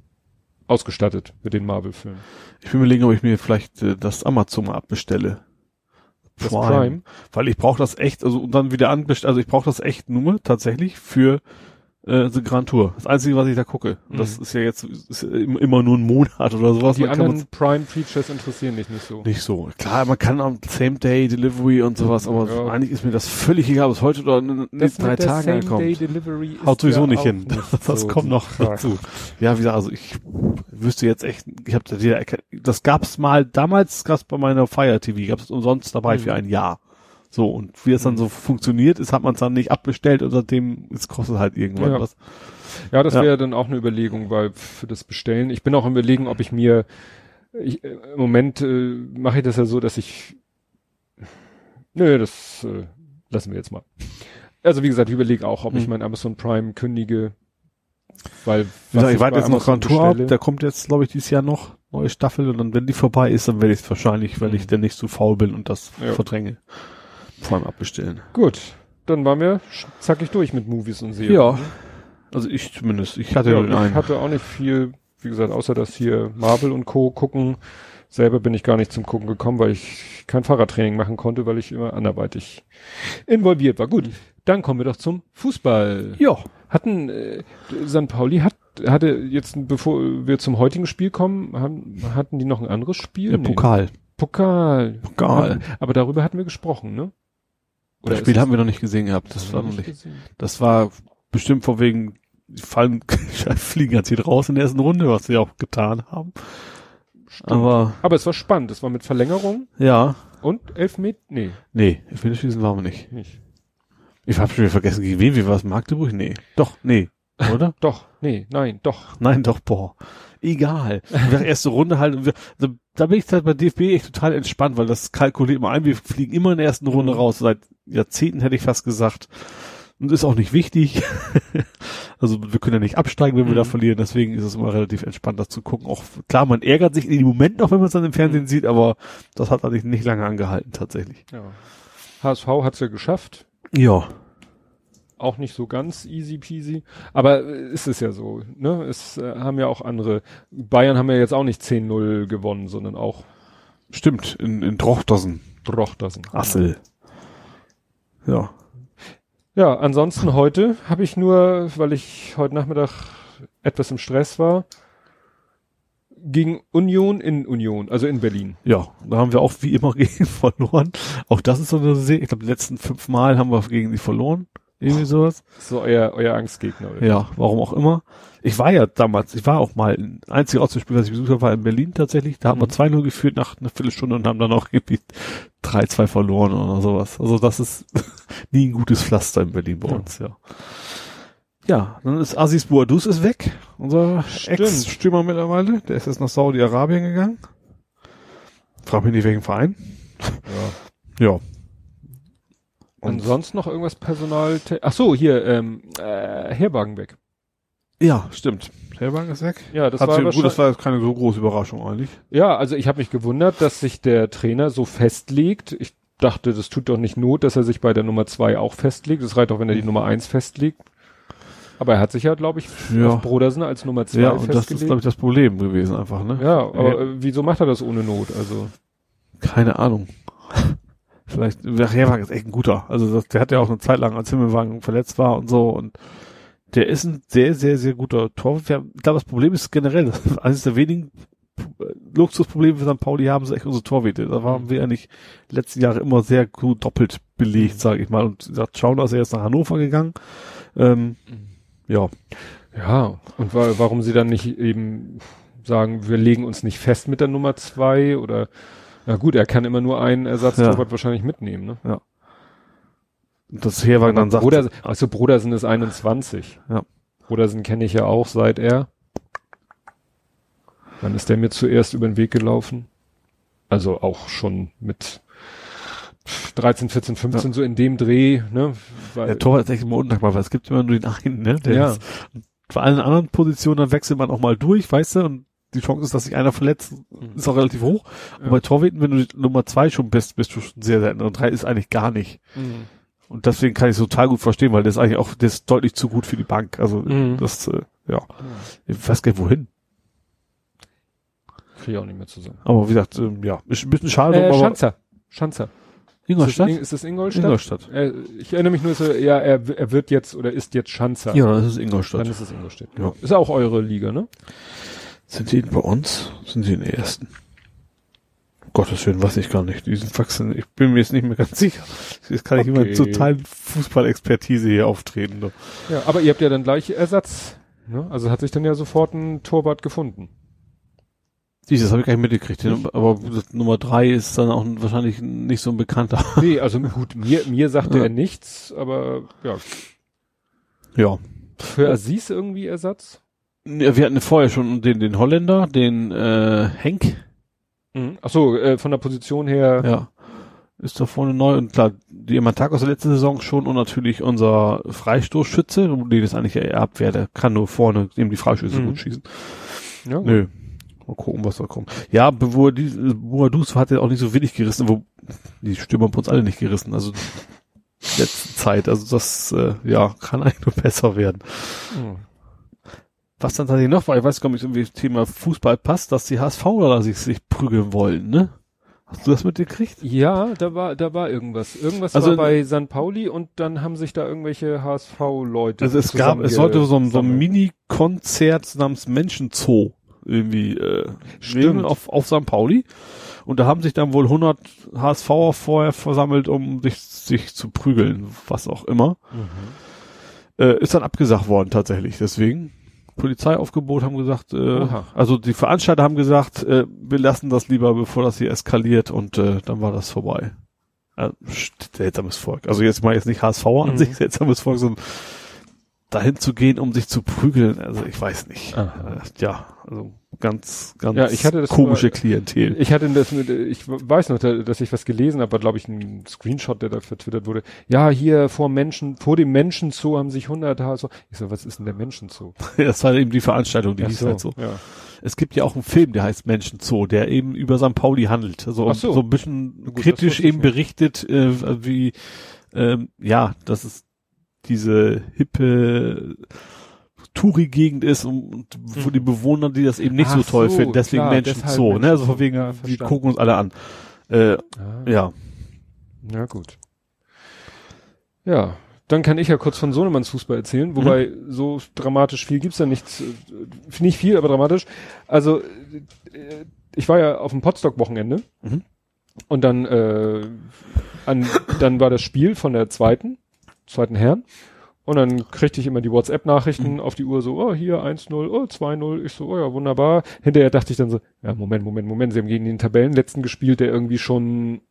ausgestattet mit den Marvel-Filmen. Ich will überlegen, ob ich mir vielleicht äh, das Amazon mal abbestelle. Das Prime. Weil ich brauche das echt, also und dann wieder anbestellen, also ich brauche das echt nur tatsächlich für äh, The Grand Tour. Das Einzige, was ich da gucke. Und Das Mhm. ist ja jetzt ist immer nur ein Monat oder sowas. Die Man anderen Prime-Features interessieren dich nicht so. nicht so. Klar, man kann am Same Day Delivery und sowas, aber Ja. eigentlich ist mir das völlig egal, ob es heute oder in, Das drei Tagen ankommt. Same-Day-Delivery Haut sowieso nicht hin. Das so kommt noch Frage. dazu. Ja, wie gesagt, also ich wüsste jetzt echt, ich habe das gab's mal, damals gab's bei meiner Fire TV, gab's umsonst dabei Mhm. für ein Jahr. So, und wie es dann so funktioniert ist, hat man es dann nicht abbestellt und seitdem, es kostet halt irgendwann Ja. was. Ja, das Ja. wäre dann auch eine Überlegung, weil für das Bestellen. Ich bin auch im Überlegen, ob ich mir ich, äh, im Moment äh, mache ich das ja so, dass ich Nö, das äh, lassen wir jetzt mal. Also wie gesagt, ich überlege auch, ob ich Hm. mein Amazon Prime kündige, weil Wie gesagt, ich warte jetzt noch Amazon Grand Tour ab, der kommt jetzt, glaube ich, dieses Jahr noch, neue Staffel, und dann, wenn die vorbei ist, dann werde ich es wahrscheinlich, wenn Mhm. ich denn nicht so faul bin und das Ja. verdränge, vor allem abbestellen. Gut, dann waren wir zackig durch mit Movies und Serien. Ja, also ich zumindest, ich hatte Ja, den ich einen. hatte auch nicht viel, wie gesagt, außer dass hier Marvel und Co. gucken. Selber bin ich gar nicht zum Gucken gekommen, weil ich kein Fahrradtraining machen konnte, weil ich immer anderweitig involviert war. Gut, dann kommen wir doch zum Fußball. Ja. Hatten äh, St. Pauli hat hatte jetzt bevor wir zum heutigen Spiel kommen, haben, hatten die noch ein anderes Spiel? Der Nee. Pokal. Pokal. Pokal. Aber darüber hatten wir gesprochen, ne? Das ist Spiel haben wir noch nicht gesehen gehabt. Das war noch nicht. gesehen? Das war bestimmt von wegen, die fallen, fliegen ganz hier raus in der ersten Runde, was sie auch getan haben. Aber, Aber es war spannend. Es war mit Verlängerung ja. und Elfmeter. Nee, Nee, Elfmeterschießen waren wir nicht. nicht. Ich habe schon wieder vergessen, gegen wen wir was Magdeburg? Nee. Doch, nee. Oder? Doch, nee, nein, doch. Nein, doch, boah. Egal. Wir erste Runde halt. Wir, also, da bin ich halt bei DFB echt total entspannt, weil das kalkuliert immer ein. Wir fliegen immer in der ersten Runde Mhm. raus. Seit Jahrzehnten hätte ich fast gesagt. Und ist auch nicht wichtig. also wir können ja nicht absteigen, wenn wir Mhm. da verlieren. Deswegen ist es immer relativ entspannt, das zu gucken. Auch klar, man ärgert sich in dem Moment noch, wenn man es dann im Fernsehen Mhm. sieht, aber das hat eigentlich nicht lange angehalten tatsächlich. Ja. HSV hat's ja geschafft. Ja. Auch nicht so ganz easy peasy. Aber äh, ist es ja so, ne? Es äh, haben ja auch andere. Bayern haben ja jetzt auch nicht 10-0 gewonnen, sondern auch Stimmt, in, in Drochtersen. Drochtersen. Assel. Ja. Ja, ansonsten heute habe ich nur, weil ich heute Nachmittag etwas im Stress war, gegen Union in Union, also in Berlin. Ja, da haben wir auch wie immer gegen verloren. Auch das ist so eine Serie. Ich glaube, die letzten fünf Mal haben wir gegen die verloren. Irgendwie sowas. So euer, euer Angstgegner. Oder? Ja, warum auch immer. Ich war ja damals, ich war auch mal, ein einziger Auswärtsspiel, was ich besucht habe, war in Berlin tatsächlich. Da haben wir Mhm. 2-0 geführt nach einer Viertelstunde und haben dann auch irgendwie 3-2 verloren oder sowas. Also das ist nie ein gutes Pflaster in Berlin bei Ja. uns, ja. Ja, dann ist Aziz Bouadouz ist weg. Unser. Ex-Stürmer mittlerweile. Der ist jetzt nach Saudi-Arabien gegangen. Frag mich nicht, welchen Verein. Ja. Ja. Und sonst noch irgendwas Personal? Ach so, hier, ähm, äh, Herwagenbeck. Ja, stimmt. Herwagen ist weg. Ja, das Hat war gut, das war jetzt keine so große Überraschung eigentlich. Ja, also ich habe mich gewundert, dass sich der Trainer so festlegt. Ich dachte, das tut doch nicht Not, dass er sich bei der Nummer zwei auch festlegt. Es reicht auch, wenn er die Nummer eins festlegt. Aber er hat sich ja, glaube ich, Ja. auf Brodersen als Nummer zwei Ja, und das festgelegt. ist, glaube ich, das Problem gewesen einfach, ne? ja, aber äh, wieso macht er das ohne Not? Also Keine Ahnung. Vielleicht, der Herwagen ist echt ein guter. Also das, der hat ja auch eine Zeit lang, als Himmelwagen verletzt war und so und der ist ein sehr, sehr, sehr guter Torwart. Ich glaube, das Problem ist generell, eines der wenigen äh, Luxusprobleme für St. Pauli haben, sind echt unsere Torwäte. Da waren wir eigentlich letzten Jahre immer sehr gut doppelt belegt, sage ich mal. Und sagt, schauen, dass er jetzt nach Hannover gegangen. Ähm, ja, ja, und wa warum sie dann nicht eben sagen, wir legen uns nicht fest mit der Nummer zwei oder na gut, er kann immer nur einen Ersatztorwart wahrscheinlich mitnehmen, ne? und das Herwagen dann sagt, Brodersen, also Brodersen ist 21. Ja. Brodersen kenne ich ja auch seit er. Wann ist der mir zuerst über den Weg gelaufen? Also auch schon mit 13, 14, 15 so in dem Dreh, ne? Weil, Der Torwart ist echt immer undankbar, weil es gibt immer nur den einen, ne? Der Ja. ist, bei allen anderen Positionen dann wechselt man auch mal durch, weißt du, und die Chance ist, dass sich einer verletzt, ist auch relativ hoch. Und Ja. bei Torhüten, wenn du Nummer zwei schon bist, bist du schon sehr selten. Und drei ist eigentlich gar nicht. Mhm. Und deswegen kann ich es total gut verstehen, weil der ist eigentlich auch, der ist deutlich zu gut für die Bank. Also Mhm. das, äh, ja. Ich weiß gar nicht wohin. Krieg ich auch nicht mehr zusammen. Aber wie gesagt, ähm, ja, ist ein bisschen schade, Äh, Schanzer. Schanzer. Ingolstadt? In- ist das Ingolstadt? Ingolstadt. Äh, ich erinnere mich nur so, ja, er, er wird jetzt oder ist jetzt Schanzer. Ja, das ist Ingolstadt. Dann ist es Ingolstadt. Ja. Ist auch eure Liga, ne? Sind die bei uns? Sind sie in der ersten? Um Gottes Willen, weiß ich gar nicht. Die sind wachsen. Ich bin mir jetzt nicht mehr ganz sicher. Jetzt kann ich immer Okay. total Fußballexpertise hier auftreten. Ne? Ja, aber ihr habt ja dann gleich Ersatz. Ne? Also hat sich dann ja sofort ein Torwart gefunden. Dieses habe ich gar nicht mitgekriegt. Den- Aber Nummer drei ist dann auch wahrscheinlich nicht so ein bekannter. Nee, also gut, mir, mir sagte Ja. er nichts, aber ja, Ja. für Aziz irgendwie Ersatz. Ja, Wir hatten vorher schon den, den Holländer, den äh, Henk. Mhm. Ach so, äh, von der Position her. Ja. Ist da vorne neu und klar, die Tag aus der letzten Saison schon und natürlich unser Freistoßschütze, nee, das eigentlich eher Abwehr, der kann nur vorne eben die Freischüsse Mhm. gut schießen. Ja. Nö. Mal gucken, was da kommt. Ja, die, Boadus hat ja auch nicht so wenig gerissen, wo die Stürmer haben uns alle nicht gerissen. Also letzte Zeit, also das äh, ja kann eigentlich nur besser werden. Mhm. Was dann tatsächlich noch war, ich weiß gar nicht, irgendwie das Thema Fußball passt, dass die HSV sich, sich prügeln wollen, ne? Hast du das mitgekriegt? Ja, da war, da war irgendwas. Irgendwas Also- war bei St. Pauli und dann haben sich da irgendwelche HSV-Leute. Also es gab, es sollte so ein, so ein Mini-Konzert namens Menschenzoo irgendwie äh, Stimmt. auf, auf St. Pauli. Und da haben sich dann wohl 100 HSVer vorher versammelt, um sich, sich zu prügeln, was auch immer. Mhm. Äh, ist dann abgesagt worden tatsächlich. Deswegen Polizeiaufgebot haben gesagt, äh, also die Veranstalter haben gesagt, äh, wir lassen das lieber, bevor das hier eskaliert und äh, dann war das vorbei. Äh, seltsames Volk. Also jetzt mal jetzt nicht HSVer an Mhm. sich, seltsames Volk, sondern dahin zu gehen, um sich zu prügeln, also ich weiß nicht. Aha. Äh, ja, also ganz, ganz Ja, ich hatte das komische nur- Klientel. Ich hatte das mit, ich weiß noch, da- dass ich was gelesen habe, war glaube ich ein Screenshot, der da vertwittert wurde. Ja, hier vor Menschen, vor dem Menschenzoo haben sich 100 HSV. Ich so, was ist denn der Menschenzoo? das war eben die Veranstaltung, die Ach hieß halt so. Ja. Es gibt ja auch einen Film, der heißt Menschenzoo, der eben über St. Pauli handelt. Also so. so. ein bisschen Gut, das kritisch eben berichtet, äh, wie ähm, ja, dass es diese hippe Touri-Gegend ist und, und wo Mhm. die Bewohner, die das eben nicht so Ach toll so, finden, deswegen klar, Menschenzoo, deshalb ne? Also von wegen, Ja, wir verstanden. gucken uns alle an. Äh, Ah, ja. ja, gut. Ja, dann kann ich ja kurz von Sohnemanns Fußball erzählen, wobei so dramatisch viel gibt's da nichts, äh, nicht viel, aber dramatisch. Also, äh, ich war ja auf dem Potsdok-Wochenende Mhm. und dann, äh, an, dann war das Spiel von der zweiten, zweiten Herren und dann kriegte ich immer die WhatsApp-Nachrichten Mhm. auf die Uhr so, oh, hier 1-0, oh, 2-0, ich so, oh ja, wunderbar. Hinterher dachte ich dann so, ja, Moment, Moment, Moment, sie haben gegen den Tabellenletzten gespielt, der irgendwie schon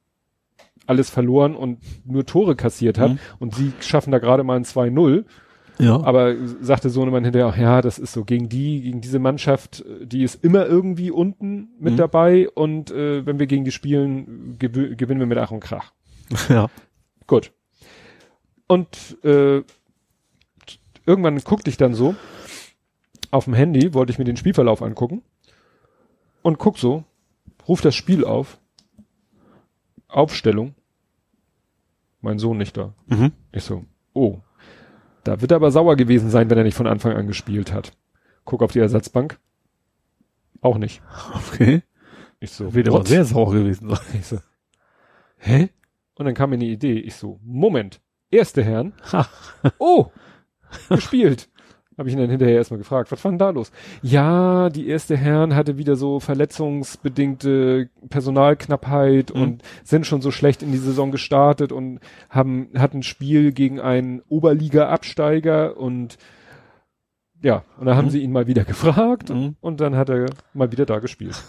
alles verloren und nur Tore kassiert hat Mhm. und sie schaffen da gerade mal ein 2-0. Ja. Aber sagte Sohnemann hinterher auch, ja, das ist so gegen die, gegen diese Mannschaft, die ist immer irgendwie unten mit Mhm. dabei und äh, wenn wir gegen die spielen, gewö- gewinnen wir mit Ach und Krach. Ja. Gut. Und äh, irgendwann guckte ich dann so auf dem Handy, wollte ich mir den Spielverlauf angucken und guck so, ruf das Spiel auf, Aufstellung, mein Sohn nicht da. Mhm. Ich so, oh, da wird er aber sauer gewesen sein, wenn er nicht von Anfang an gespielt hat. Guck auf die Ersatzbank, auch nicht. Okay. Ich so, Wird aber sehr sauer gewesen sein. Ich so, hä? Und dann kam mir eine Idee. Ich so, Moment, erste Herren. Ha. Oh, gespielt. Habe ich ihn dann hinterher erstmal gefragt, was war denn da los? Ja, die erste Herren hatte wieder so verletzungsbedingte Personalknappheit Mhm. und sind schon so schlecht in die Saison gestartet und haben, hatten ein Spiel gegen einen Oberliga-Absteiger und ja, und dann haben Mhm. sie ihn mal wieder gefragt Mhm. und dann hat er mal wieder da gespielt.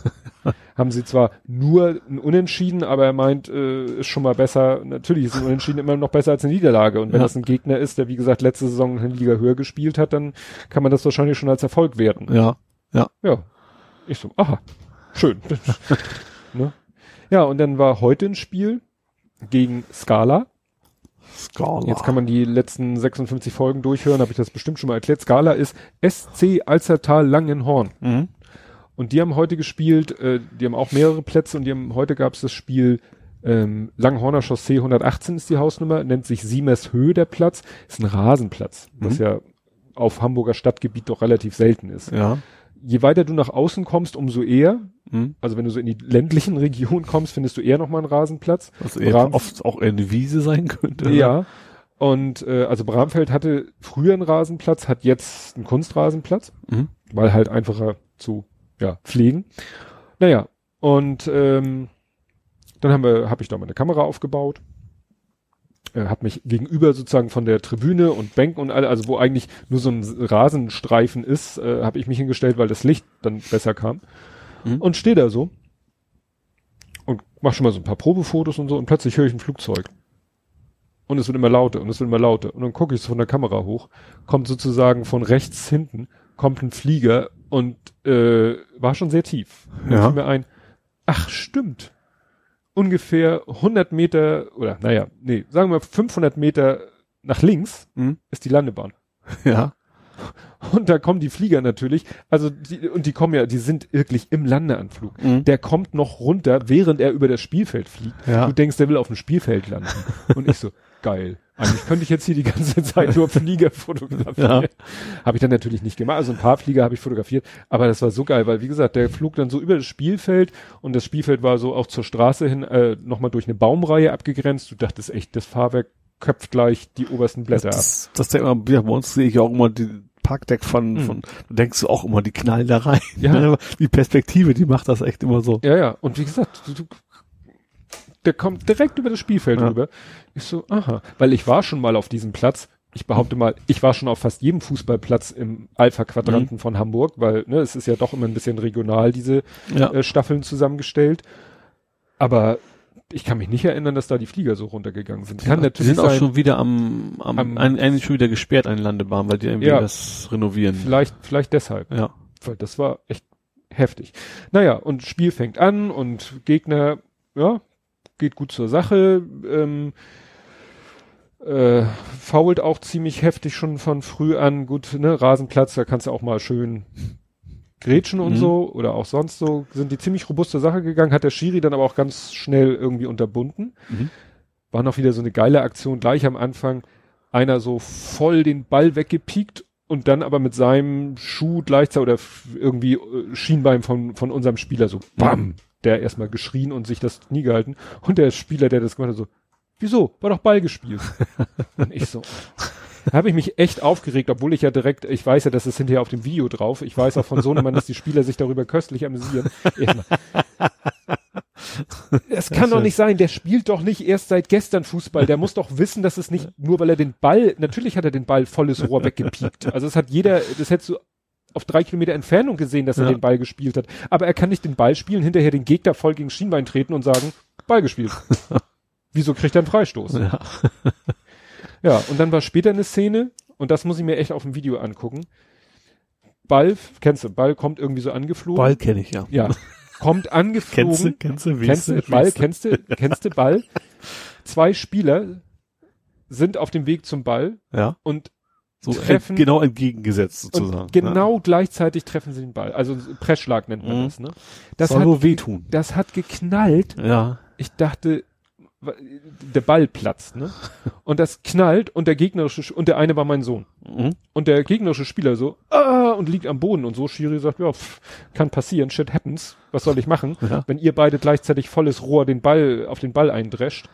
haben sie zwar nur ein Unentschieden, aber er meint, äh, ist schon mal besser. Natürlich ist ein Unentschieden immer noch besser als eine Niederlage. Und wenn Ja. das ein Gegner ist, der wie gesagt letzte Saison eine Liga höher gespielt hat, dann kann man das wahrscheinlich schon als Erfolg werten. Ja. Ja. Ich so, aha, schön. ne? Ja, und dann war heute ein Spiel gegen Scala. Skala. Jetzt kann man die letzten 56 Folgen durchhören, habe ich das bestimmt schon mal erklärt. Scala ist SC Alzertal Langenhorn. Mhm. Und die haben heute gespielt, äh, die haben auch mehrere Plätze und die haben, heute gab es das Spiel ähm, Langhorner Chaussee 118 ist die Hausnummer, nennt sich Siemers Höhe der Platz, ist ein Rasenplatz, was Mhm. ja auf Hamburger Stadtgebiet doch relativ selten ist. Ja. Je weiter du nach außen kommst, umso eher, Mhm. also wenn du so in die ländlichen Regionen kommst, findest du eher nochmal einen Rasenplatz. Was eher Bram- oft auch eher eine Wiese sein könnte. Ja. Und äh, also Bramfeld hatte früher einen Rasenplatz, hat jetzt einen Kunstrasenplatz. Mhm. weil halt einfacher zu ja, pflegen. Naja, und ähm, dann haben wir, habe ich da meine Kamera aufgebaut, äh, habe mich gegenüber sozusagen von der Tribüne und Bänken und alle, also wo eigentlich nur so ein Rasenstreifen ist, äh, habe ich mich hingestellt, weil das Licht dann besser kam Mhm. und stehe da so und mach schon mal so ein paar Probefotos und so und plötzlich höre ich ein Flugzeug. Und es wird immer lauter und es wird immer lauter. Und dann gucke ich so von der Kamera hoch, kommt sozusagen von rechts hinten, kommt ein Flieger und äh, war schon sehr tief. Und dann Ja. fiel mir ein, ach stimmt, ungefähr 100 Meter oder naja, nee, sagen wir 500 Meter nach links Mhm. ist die Landebahn. Ja. Und da kommen die Flieger natürlich, also die, und die kommen ja, die sind wirklich im Landeanflug. Mhm. Der kommt noch runter, während er über das Spielfeld fliegt. Ja. Du denkst, der will auf dem Spielfeld landen. Und ich so, geil. Eigentlich könnte ich jetzt hier die ganze Zeit nur Flieger fotografieren. Ja. Habe ich dann natürlich nicht gemacht. Also ein paar Flieger habe ich fotografiert, aber das war so geil, weil wie gesagt, der flog dann so über das Spielfeld und das Spielfeld war so auch zur Straße hin äh, nochmal durch eine Baumreihe abgegrenzt. Du dachtest echt, das Fahrwerk köpft gleich die obersten Blätter ab. Das, das denkt man, ja, bei uns sehe ich auch immer die Parkdeck von, Mhm. von, du denkst du auch immer, die knallen da rein. Ja. Die Perspektive, die macht das echt immer so. Ja, ja. Und wie gesagt, du, du, der kommt direkt über das Spielfeld Ja. rüber. Ich so, aha. Weil ich war schon mal auf diesem Platz. Ich behaupte mal, ich war schon auf fast jedem Fußballplatz im Alpha-Quadranten Mhm. von Hamburg, weil ne, es ist ja doch immer ein bisschen regional, diese Ja. äh, Staffeln zusammengestellt. Aber ich kann mich nicht erinnern, dass da die Flieger so runtergegangen sind. Kann die natürlich sind auch sein, schon wieder am, am, Am- ein, eigentlich schon wieder gesperrt, eine Landebahn, weil die irgendwie Ja. das renovieren. vielleicht, vielleicht deshalb. Ja. weil das war echt heftig. Naja, und Spiel fängt an und Gegner, ja, geht gut zur Sache, ähm, äh, fault auch ziemlich heftig schon von früh an. Gut, ne, Rasenplatz, da kannst du auch mal schön grätschen und Mhm. so oder auch sonst so, sind die ziemlich robuste Sache gegangen, hat der Schiri dann aber auch ganz schnell irgendwie unterbunden. Mhm. War noch wieder so eine geile Aktion, gleich am Anfang einer so voll den Ball weggepiekt und dann aber mit seinem Schuh gleichzeitig oder irgendwie äh, Schienbein von, von unserem Spieler so bam, der erstmal geschrien und sich das Knie gehalten und der Spieler, der das gemacht hat, so, wieso, war doch Ball gespielt. und ich so, da habe ich mich echt aufgeregt, obwohl ich ja direkt, ich weiß ja, das ist hinterher auf dem Video drauf, ich weiß auch von Sohnemann, dass die Spieler sich darüber köstlich amüsieren. Es kann doch nicht sein, der spielt doch nicht erst seit gestern Fußball. Der muss doch wissen, dass es nicht, nur weil er den Ball, natürlich hat er den Ball volles Rohr weggepiekt. Also es hat jeder, das hättest du auf drei Kilometer Entfernung gesehen, dass er Ja. den Ball gespielt hat. Aber er kann nicht den Ball spielen, hinterher den Gegner voll gegen Schienbein treten und sagen, Ball gespielt. Wieso kriegt er einen Freistoß? Ja. Ja, und dann war später eine Szene, und das muss ich mir echt auf dem Video angucken. Ball, kennst du, Ball kommt irgendwie so angeflogen. Ball kenne ich ja. Ja, kommt angeflogen. Kennst du, kennst du, wie Kennst du Ball, kennst du, kennst du Ball, Zwei Spieler sind auf dem Weg zum Ball Ja. und So Treffen- genau entgegengesetzt sozusagen. und genau gleichzeitig treffen sie den Ball. Also Pressschlag nennt man Mhm. das, ne? Ja. Das Soll hat, nur wehtun. das hat geknallt. Ja. Ich dachte, der Ball platzt, ne? Und das knallt und der gegnerische, Sch- und der eine war mein Sohn. Mhm. Und der gegnerische Spieler so, ah, und liegt am Boden und so. Schiri sagt, ja, pff, kann passieren, shit happens. Was soll ich machen? Ja. Wenn ihr beide gleichzeitig volles Rohr den Ball, auf den Ball eindrescht.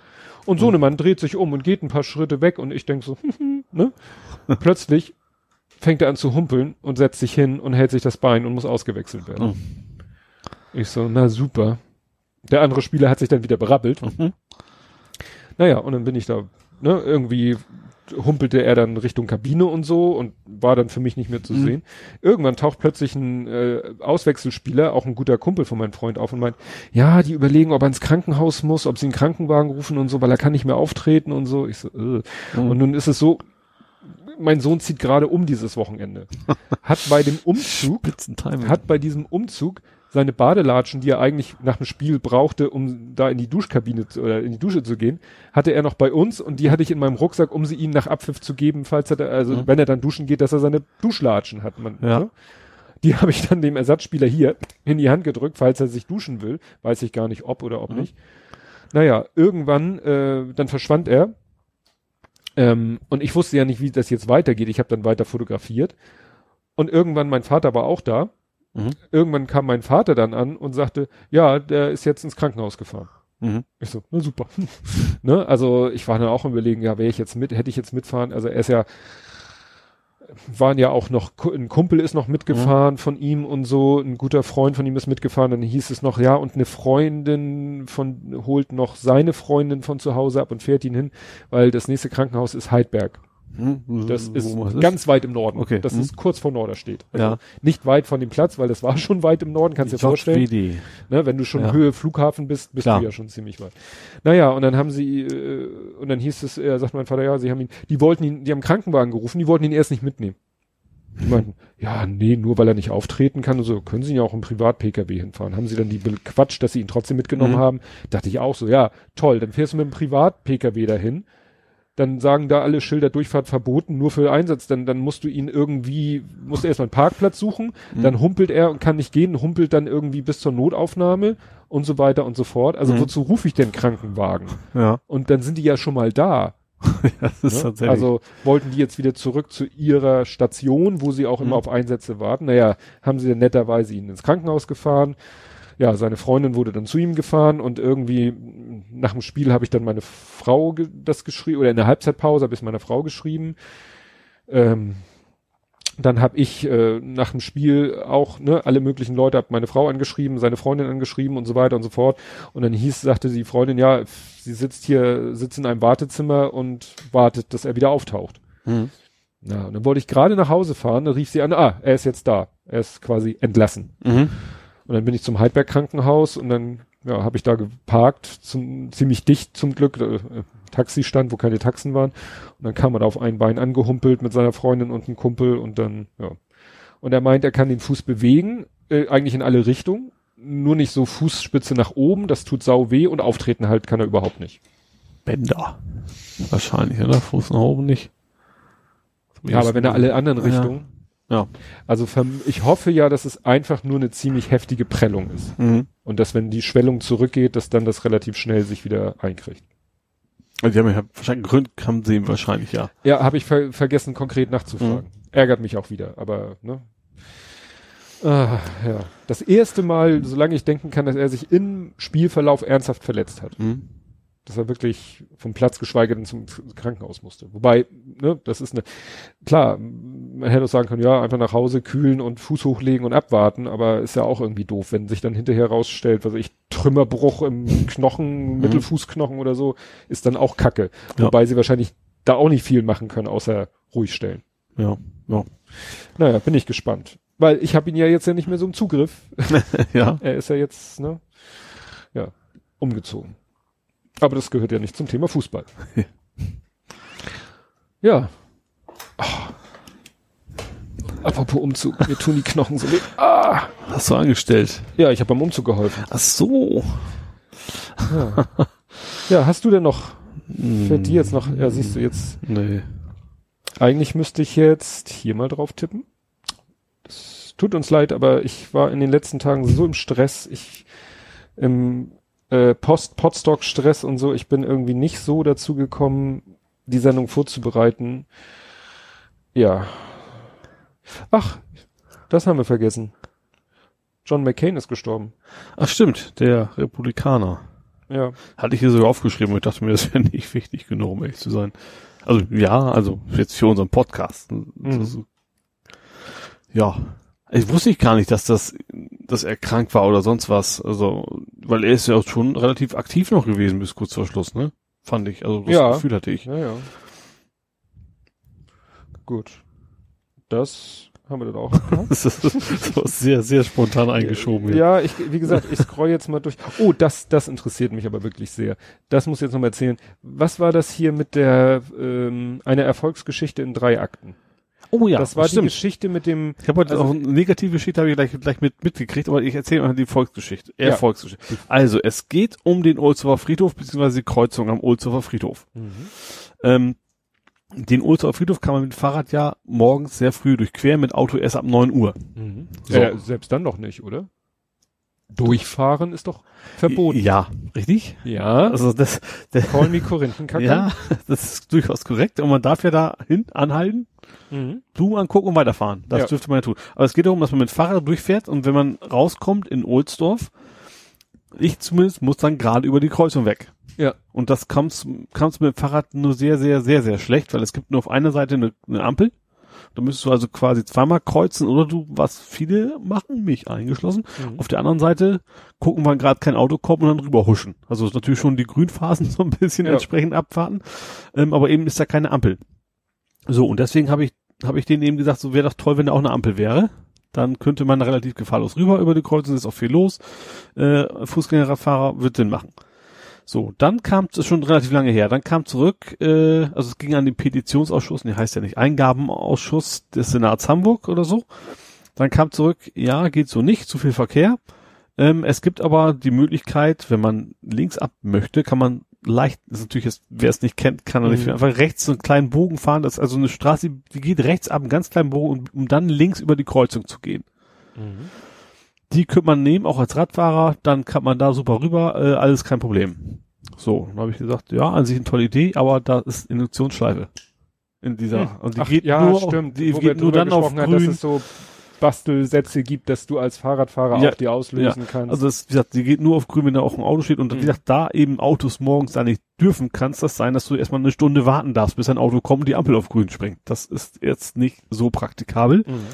Und so ein Mann dreht sich um und geht ein paar Schritte weg und ich denk so, ne? Plötzlich fängt er an zu humpeln und setzt sich hin und hält sich das Bein und muss ausgewechselt werden. Mhm. Ich so, na super. Der andere Spieler hat sich dann wieder berappelt. Mhm. Naja, und dann bin ich da, ne, irgendwie humpelte er dann Richtung Kabine und so und war dann für mich nicht mehr zu Mhm. sehen. Irgendwann taucht plötzlich ein äh, Auswechselspieler, auch ein guter Kumpel von meinem Freund auf und meint, ja, die überlegen, ob er ins Krankenhaus muss, ob sie einen Krankenwagen rufen und so, weil er kann nicht mehr auftreten und so. Ich so, äh. Mhm. Und nun ist es so, mein Sohn zieht gerade um dieses Wochenende. Hat bei dem Umzug hat bei diesem Umzug seine Badelatschen, die er eigentlich nach dem Spiel brauchte, um da in die Duschkabine zu, oder in die Dusche zu gehen, hatte er noch bei uns und die hatte ich in meinem Rucksack, um sie ihm nach Abpfiff zu geben, falls er da, also Mhm. wenn er dann duschen geht, dass er seine Duschlatschen hat. Man, Ja. ne? Die habe ich dann dem Ersatzspieler hier in die Hand gedrückt, falls er sich duschen will. Weiß ich gar nicht, ob oder ob Mhm. nicht. Naja, irgendwann, äh, dann verschwand er. Ähm, und ich wusste ja nicht, wie das jetzt weitergeht. Ich habe dann weiter fotografiert. Und irgendwann, mein Vater war auch da. Mhm. Irgendwann kam mein Vater dann an und sagte, ja, der ist jetzt ins Krankenhaus gefahren. Mhm. Ich so, na super. ne? Also ich war dann auch am überlegen, ja, wäre ich jetzt mit, hätte ich jetzt mitfahren. Also er ist ja, waren ja auch noch, ein Kumpel ist noch mitgefahren von ihm und so, ein guter Freund von ihm ist mitgefahren. Dann hieß es noch, ja, und eine Freundin von, holt noch seine Freundin von zu Hause ab und fährt ihn hin, weil das nächste Krankenhaus ist Heidberg. Mhm. Das ist ganz weit im Norden. Okay. Das Mhm. ist kurz vor Norderstedt. Also Ja. Nicht weit von dem Platz, weil das war schon weit im Norden, kannst du dir vorstellen. JWD. Ne, wenn du schon Ja. Höhe Flughafen bist, bist Klar. du ja schon ziemlich weit. Naja, und dann haben sie, äh, und dann hieß es, er sagt mein Vater, ja, sie haben ihn, die wollten ihn, die haben Krankenwagen gerufen, die wollten ihn erst nicht mitnehmen. Die meinten, ja, nee, nur weil er nicht auftreten kann und so, können sie ihn ja auch im Privat-Pkw hinfahren. Haben sie dann die bequatscht, dass sie ihn trotzdem mitgenommen Mhm. haben. Dachte ich auch so, ja, toll, dann fährst du mit dem Privat-Pkw dahin. Dann sagen da alle Schilder Durchfahrt verboten, nur für Einsatz. Dann, dann musst du ihn irgendwie, musst du erstmal einen Parkplatz suchen. Mhm. Dann humpelt er und kann nicht gehen, humpelt dann irgendwie bis zur Notaufnahme und so weiter und so fort. Also Mhm. wozu rufe ich denn Krankenwagen? Ja. Und dann sind die ja schon mal da. Das ist Ne? tatsächlich. Also wollten die jetzt wieder zurück zu ihrer Station, wo sie auch immer Mhm. auf Einsätze warten. Naja, haben sie dann netterweise ihn ins Krankenhaus gefahren. Ja, seine Freundin wurde dann zu ihm gefahren und irgendwie nach dem Spiel habe ich dann meine Frau ge das geschrieben oder in der Halbzeitpause habe ich es meiner Frau geschrieben. Ähm, dann habe ich äh, nach dem Spiel auch ne, alle möglichen Leute, habe meine Frau angeschrieben, seine Freundin angeschrieben und so weiter und so fort. Und dann hieß, sagte die Freundin, ja, sie sitzt hier, sitzt in einem Wartezimmer und wartet, dass er wieder auftaucht. Mhm. Ja, und dann wollte ich gerade nach Hause fahren, dann rief sie an, ah, er ist jetzt da. Er ist quasi entlassen. Mhm. Und dann bin ich zum Heidberg Krankenhaus und dann ja, habe ich da geparkt, zum, ziemlich dicht zum Glück, äh, Taxistand, wo keine Taxen waren. Und dann kam er da auf ein Bein angehumpelt mit seiner Freundin und einem Kumpel und dann, ja. Und er meint, er kann den Fuß bewegen, äh, eigentlich in alle Richtungen, nur nicht so Fußspitze nach oben, das tut sau weh und auftreten halt kann er überhaupt nicht. Bänder. Wahrscheinlich, oder? Fuß nach oben nicht. Ja, aber wenn er alle anderen. Richtungen, Ja. also ich hoffe ja, dass es einfach nur eine ziemlich heftige Prellung ist. Mhm. Und dass wenn die Schwellung zurückgeht, dass dann das relativ schnell sich wieder einkriegt. Also die haben ja wahrscheinlich Grund haben sie ihm wahrscheinlich, ja. Ja, habe ich ver vergessen, konkret nachzufragen. Ärgert mich auch wieder, aber ne. Ah, ja. Das erste Mal, solange ich denken kann, dass er sich im Spielverlauf ernsthaft verletzt hat. Mhm. Dass er wirklich vom Platz geschweige denn zum Krankenhaus musste. Wobei, ne, das ist eine, klar, man hätte auch sagen können, ja, einfach nach Hause kühlen und Fuß hochlegen und abwarten, aber ist ja auch irgendwie doof, wenn sich dann hinterher rausstellt, was ich, Trümmerbruch im Knochen, Mittelfußknochen oder so, ist dann auch Kacke. Ja. Wobei sie wahrscheinlich da auch nicht viel machen können, außer ruhig stellen. Ja. Ja. Naja, bin ich gespannt. Weil ich habe ihn ja jetzt ja nicht mehr so im Zugriff. ja. Er ist ja jetzt, ne, ja, umgezogen. Aber das gehört ja nicht zum Thema Fußball. ja. Ah. Apropos Umzug, mir tun die Knochen so weh. Ah. Hast du angestellt? Ja, ich habe beim Umzug geholfen. Ach so. Ja. Ja, hast du denn noch für die jetzt noch, ja, siehst du jetzt, Nee. eigentlich müsste ich jetzt hier mal drauf tippen. Das tut uns leid, aber ich war in den letzten Tagen so im Stress, ich im äh, Post-Podstock-Stress und so, ich bin irgendwie nicht so dazu gekommen, die Sendung vorzubereiten. Ja. Ach, das haben wir vergessen. John McCain ist gestorben. Ach stimmt, der Republikaner. Ja. Hatte ich hier sogar aufgeschrieben und ich dachte mir, das wäre nicht wichtig genug, um ehrlich zu sein. Also ja, also jetzt für unseren Podcast. Mhm. Ja. Ich wusste ich gar nicht, dass das, dass er krank war oder sonst was. Also, weil er ist ja auch schon relativ aktiv noch gewesen bis kurz vor Schluss, ne? Fand ich. Also das Ja. Gefühl hatte ich. Ja, ja. Gut. Das haben wir dann auch. Das ist so sehr, sehr spontan eingeschoben. hier. Ja, ich, wie gesagt, ich scroll jetzt mal durch. Oh, das, das interessiert mich aber wirklich sehr. Das muss ich jetzt noch mal erzählen. Was war das hier mit der, ähm, eine Erfolgsgeschichte in drei Akten? Oh ja, das war die stimmt. Geschichte mit dem, Ich habe heute Also- auch eine negative Geschichte habe ich gleich, gleich mit, mitgekriegt, aber ich erzähle mal die Volksgeschichte. Ja. Erfolgsgeschichte. Also, es geht um den Ohlsdorfer Friedhof, beziehungsweise die Kreuzung am Ohlsdorfer Friedhof. Ähm, den Ohlsdorfer Friedhof kann man mit dem Fahrrad ja morgens sehr früh durchqueren, mit Auto erst ab 9 Uhr. So. äh, selbst dann noch nicht, oder? Durchfahren ist doch verboten. Ja, richtig? Ja. Also das, der, Call me Korinthenkacke. ja, das ist durchaus korrekt. Und man darf ja da hin anhalten, Mhm. Blumen angucken und weiterfahren. Das Ja. dürfte man ja tun. Aber es geht darum, dass man mit Fahrrad durchfährt und wenn man rauskommt in Ohlsdorf, ich zumindest muss dann gerade über die Kreuzung weg. Ja. Und das kam's, kam's mit dem Fahrrad nur sehr, sehr, sehr, sehr schlecht, weil es gibt nur auf einer Seite eine, eine Ampel. Da müsstest du also quasi zweimal kreuzen oder du, was viele machen, mich eingeschlossen. Mhm. Auf der anderen Seite gucken, wann gerade kein Auto kommt und dann rüber huschen. Also ist natürlich schon die Grünphasen so ein bisschen Ja. entsprechend abwarten. Ähm, aber eben ist da keine Ampel. So, und deswegen habe ich, habe ich denen eben gesagt, so wäre doch toll, wenn da auch eine Ampel wäre. Dann könnte man relativ gefahrlos rüber über die Kreuzung, ist auch viel los. Äh, Fußgängerradfahrer wird Sinn machen. So, dann kam es schon relativ lange her. Dann kam zurück, äh, also es ging an den Petitionsausschuss, nee, heißt ja nicht Eingabenausschuss des Senats Hamburg oder so. Dann kam zurück, ja, geht so nicht, zu viel Verkehr. Ähm, es gibt aber die Möglichkeit, wenn man links ab möchte, kann man leicht, das ist natürlich, jetzt, wer es nicht kennt, kann er nicht Mhm. einfach rechts so einen kleinen Bogen fahren. Das ist also eine Straße, die geht rechts ab, einen ganz kleinen Bogen, um, um dann links über die Kreuzung zu gehen. Mhm. Die könnte man nehmen, auch als Radfahrer, dann kann man da super rüber, äh, alles kein Problem. So, dann habe ich gesagt, ja, an sich eine tolle Idee, aber da ist Induktionsschleife in dieser. Hm. Und die Ach, geht ja, nur, stimmt. die geht nur dann auf gesprochen haben, dass grün. es so Bastelsätze gibt, dass du als Fahrradfahrer Ja, auch die auslösen kannst. Also das, wie gesagt, die geht nur auf grün, wenn da auch ein Auto steht. Und Mhm. wie gesagt, da eben Autos morgens da nicht dürfen, kann es das sein, dass du erstmal eine Stunde warten darfst, bis ein Auto kommt und die Ampel auf grün springt. Das ist jetzt nicht so praktikabel. Mhm.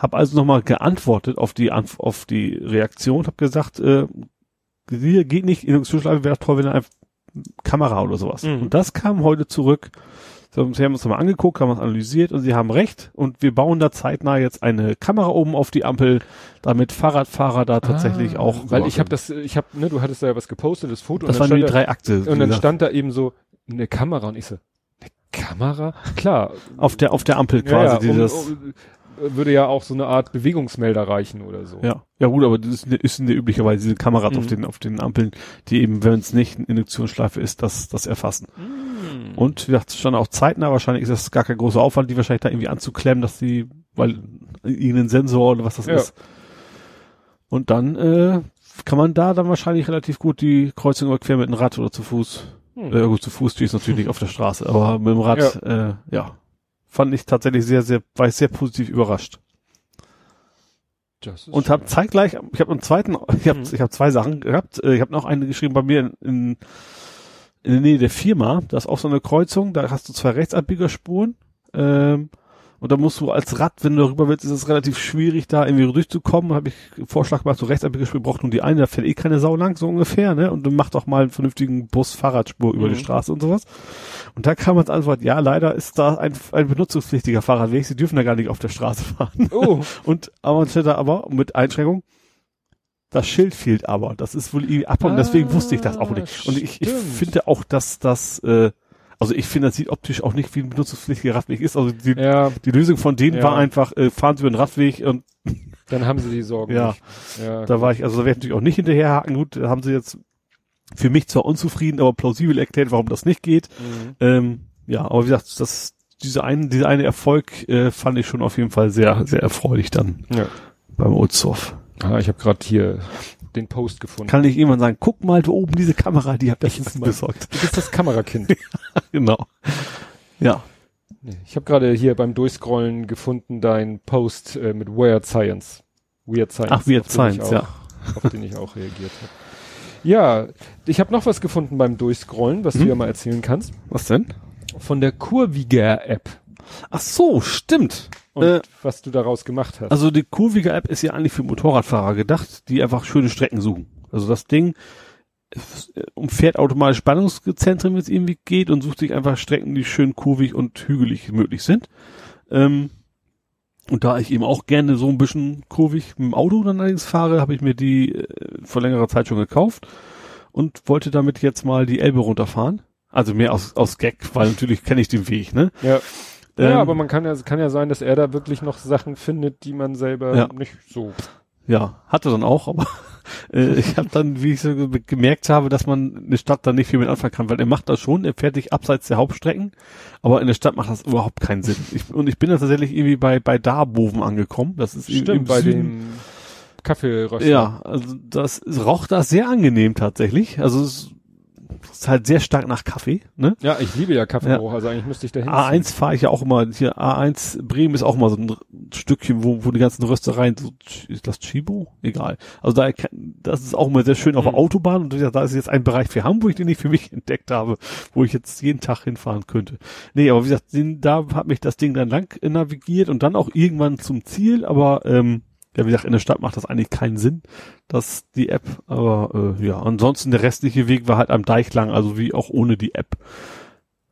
Hab also nochmal geantwortet auf die Anf auf die Reaktion, hab gesagt, äh, hier geht nicht, Induktionsschleife wäre toll, wenn er einfach Kamera oder sowas. Mhm. Und das kam heute zurück. Sie haben uns nochmal angeguckt, haben uns analysiert und sie haben recht. Und wir bauen da zeitnah jetzt eine Kamera oben auf die Ampel, damit Fahrradfahrer da tatsächlich Ah, auch. Weil ich habe das, ich habe, ne, du hattest da ja was gepostet, das Foto. Das und waren die drei Akte. da, und dann gesagt. stand da eben so eine Kamera und ich so, eine Kamera? Klar. auf der, auf der Ampel Ja, quasi ja, um, dieses. um, würde ja auch so eine Art Bewegungsmelder reichen oder so. Ja, ja gut, aber das ist, ist ja üblicherweise diese Kameras Mhm. auf den auf den Ampeln, die eben, wenn es nicht eine Induktionsschleife ist, das das erfassen. Mhm. Und wie gesagt, schon auch zeitnah, wahrscheinlich ist das gar kein großer Aufwand, die wahrscheinlich da irgendwie anzuklemmen, dass die, weil irgendein Sensor oder was das Ja. ist. Und dann äh, kann man da dann wahrscheinlich relativ gut die Kreuzung überqueren mit dem Rad oder zu Fuß. Hm. Ja gut, zu Fuß stehst natürlich nicht auf der Straße, aber mit dem Rad, ja. Äh, ja. Fand ich tatsächlich sehr, sehr, war ich sehr positiv überrascht. Und habe zeitgleich, ich habe einen zweiten, ich habe Mhm. ich hab zwei Sachen gehabt. Äh, Ich habe noch eine geschrieben bei mir in, in, in der Nähe der Firma. Da ist auch so eine Kreuzung, da hast du zwei Rechtsabbiegerspuren. Ähm, und da musst du als Rad, wenn du darüber willst, ist es relativ schwierig, da irgendwie durchzukommen. Habe ich Vorschlag gemacht, so Rechtsabbiegerspur braucht nur die eine, da fährt eh keine Sau lang, so ungefähr, ne? Und du mach doch mal einen vernünftigen Bus-Fahrradspur über Mhm. die Straße und sowas. Und da kam als Antwort, ja, leider ist da ein, ein benutzungspflichtiger Fahrradweg, sie dürfen da gar nicht auf der Straße fahren. Oh, Und aber steht da aber mit Einschränkung, das Schild fehlt aber. Das ist wohl irgendwie ab und Ah, deswegen wusste ich das auch nicht. Und ich, ich stimmt. finde auch, dass das, äh, also ich finde, das sieht optisch auch nicht wie ein benutzungspflichtiger Radweg ist. Also die, ja, die Lösung von denen Ja. war einfach, äh, fahren Sie über den Radweg und dann haben sie die Sorgen Ja. nicht. Ja, da war ich, also da werde ich natürlich auch nicht hinterherhaken. Gut, da haben sie jetzt für mich zwar unzufrieden, aber plausibel erklärt, warum das nicht geht. Mhm. Ähm, ja, aber wie gesagt, das, diese eine, dieser eine Erfolg äh, fand ich schon auf jeden Fall sehr, sehr erfreulich dann Ja. beim Ulzhoff. Ah, ich habe gerade hier den Post gefunden. Kann ich irgendwann sagen, guck mal, da oben diese Kamera, die hab Das ich ist jetzt mein- besorgt. du bist das Kamerakind. genau. Ja. Ich habe gerade hier beim Durchscrollen gefunden dein Post äh, mit Weird Science. Weird Science. Ach, Weird Science, auch, ja. Auf den ich auch reagiert habe. Ja, ich habe noch was gefunden beim Durchscrollen, was Mhm. du ja mal erzählen kannst. Was denn? Von der Kurviger-App. Ach so, stimmt. Und Äh, was du daraus gemacht hast. Also die Kurviger App ist ja eigentlich für Motorradfahrer gedacht, die einfach schöne Strecken suchen. Also das Ding äh, umfährt automatisch Spannungszentren, wenn es irgendwie geht und sucht sich einfach Strecken, die schön kurvig und hügelig möglich sind. Ähm, und da ich eben auch gerne so ein bisschen kurvig mit dem Auto dann allerdings fahre, habe ich mir die äh, vor längerer Zeit schon gekauft und wollte damit jetzt mal die Elbe runterfahren. Also mehr aus, aus Gag, weil natürlich kenne ich den Weg, ne? ja. Ähm, ja, aber man kann ja, es kann ja sein, dass er da wirklich noch Sachen findet, die man selber Ja. nicht so. Ja, hatte dann auch, aber äh, ich habe dann, wie ich so ge- gemerkt habe, dass man eine Stadt da nicht viel mit anfangen kann, weil er macht das schon, er fährt sich abseits der Hauptstrecken, aber in der Stadt macht das überhaupt keinen Sinn. Ich, und ich bin da tatsächlich irgendwie bei bei Darboven angekommen. Das ist im- im Stimmt, bei Süden. dem Kaffeeröster. Ja, also das roch da sehr angenehm tatsächlich. Also es ist halt sehr stark nach Kaffee. Ne? Ja, ich liebe ja Kaffeegeruch, also eigentlich müsste ich da hin. A1 fahre ich ja auch immer, hier A1 Bremen ist auch mal so ein Stückchen, wo, wo die ganzen Röstereien, so, ist das Chibo? Egal. Also da, das ist auch immer sehr schön auf der Mhm. Autobahn und da ist jetzt ein Bereich für Hamburg, den ich für mich entdeckt habe, wo ich jetzt jeden Tag hinfahren könnte. Nee, aber wie gesagt, den, da hat mich das Ding dann lang navigiert und dann auch irgendwann zum Ziel, aber ähm, ja, wie gesagt, in der Stadt macht das eigentlich keinen Sinn, dass die App, aber äh, ja, ansonsten der restliche Weg war halt am Deich lang, also wie auch ohne die App.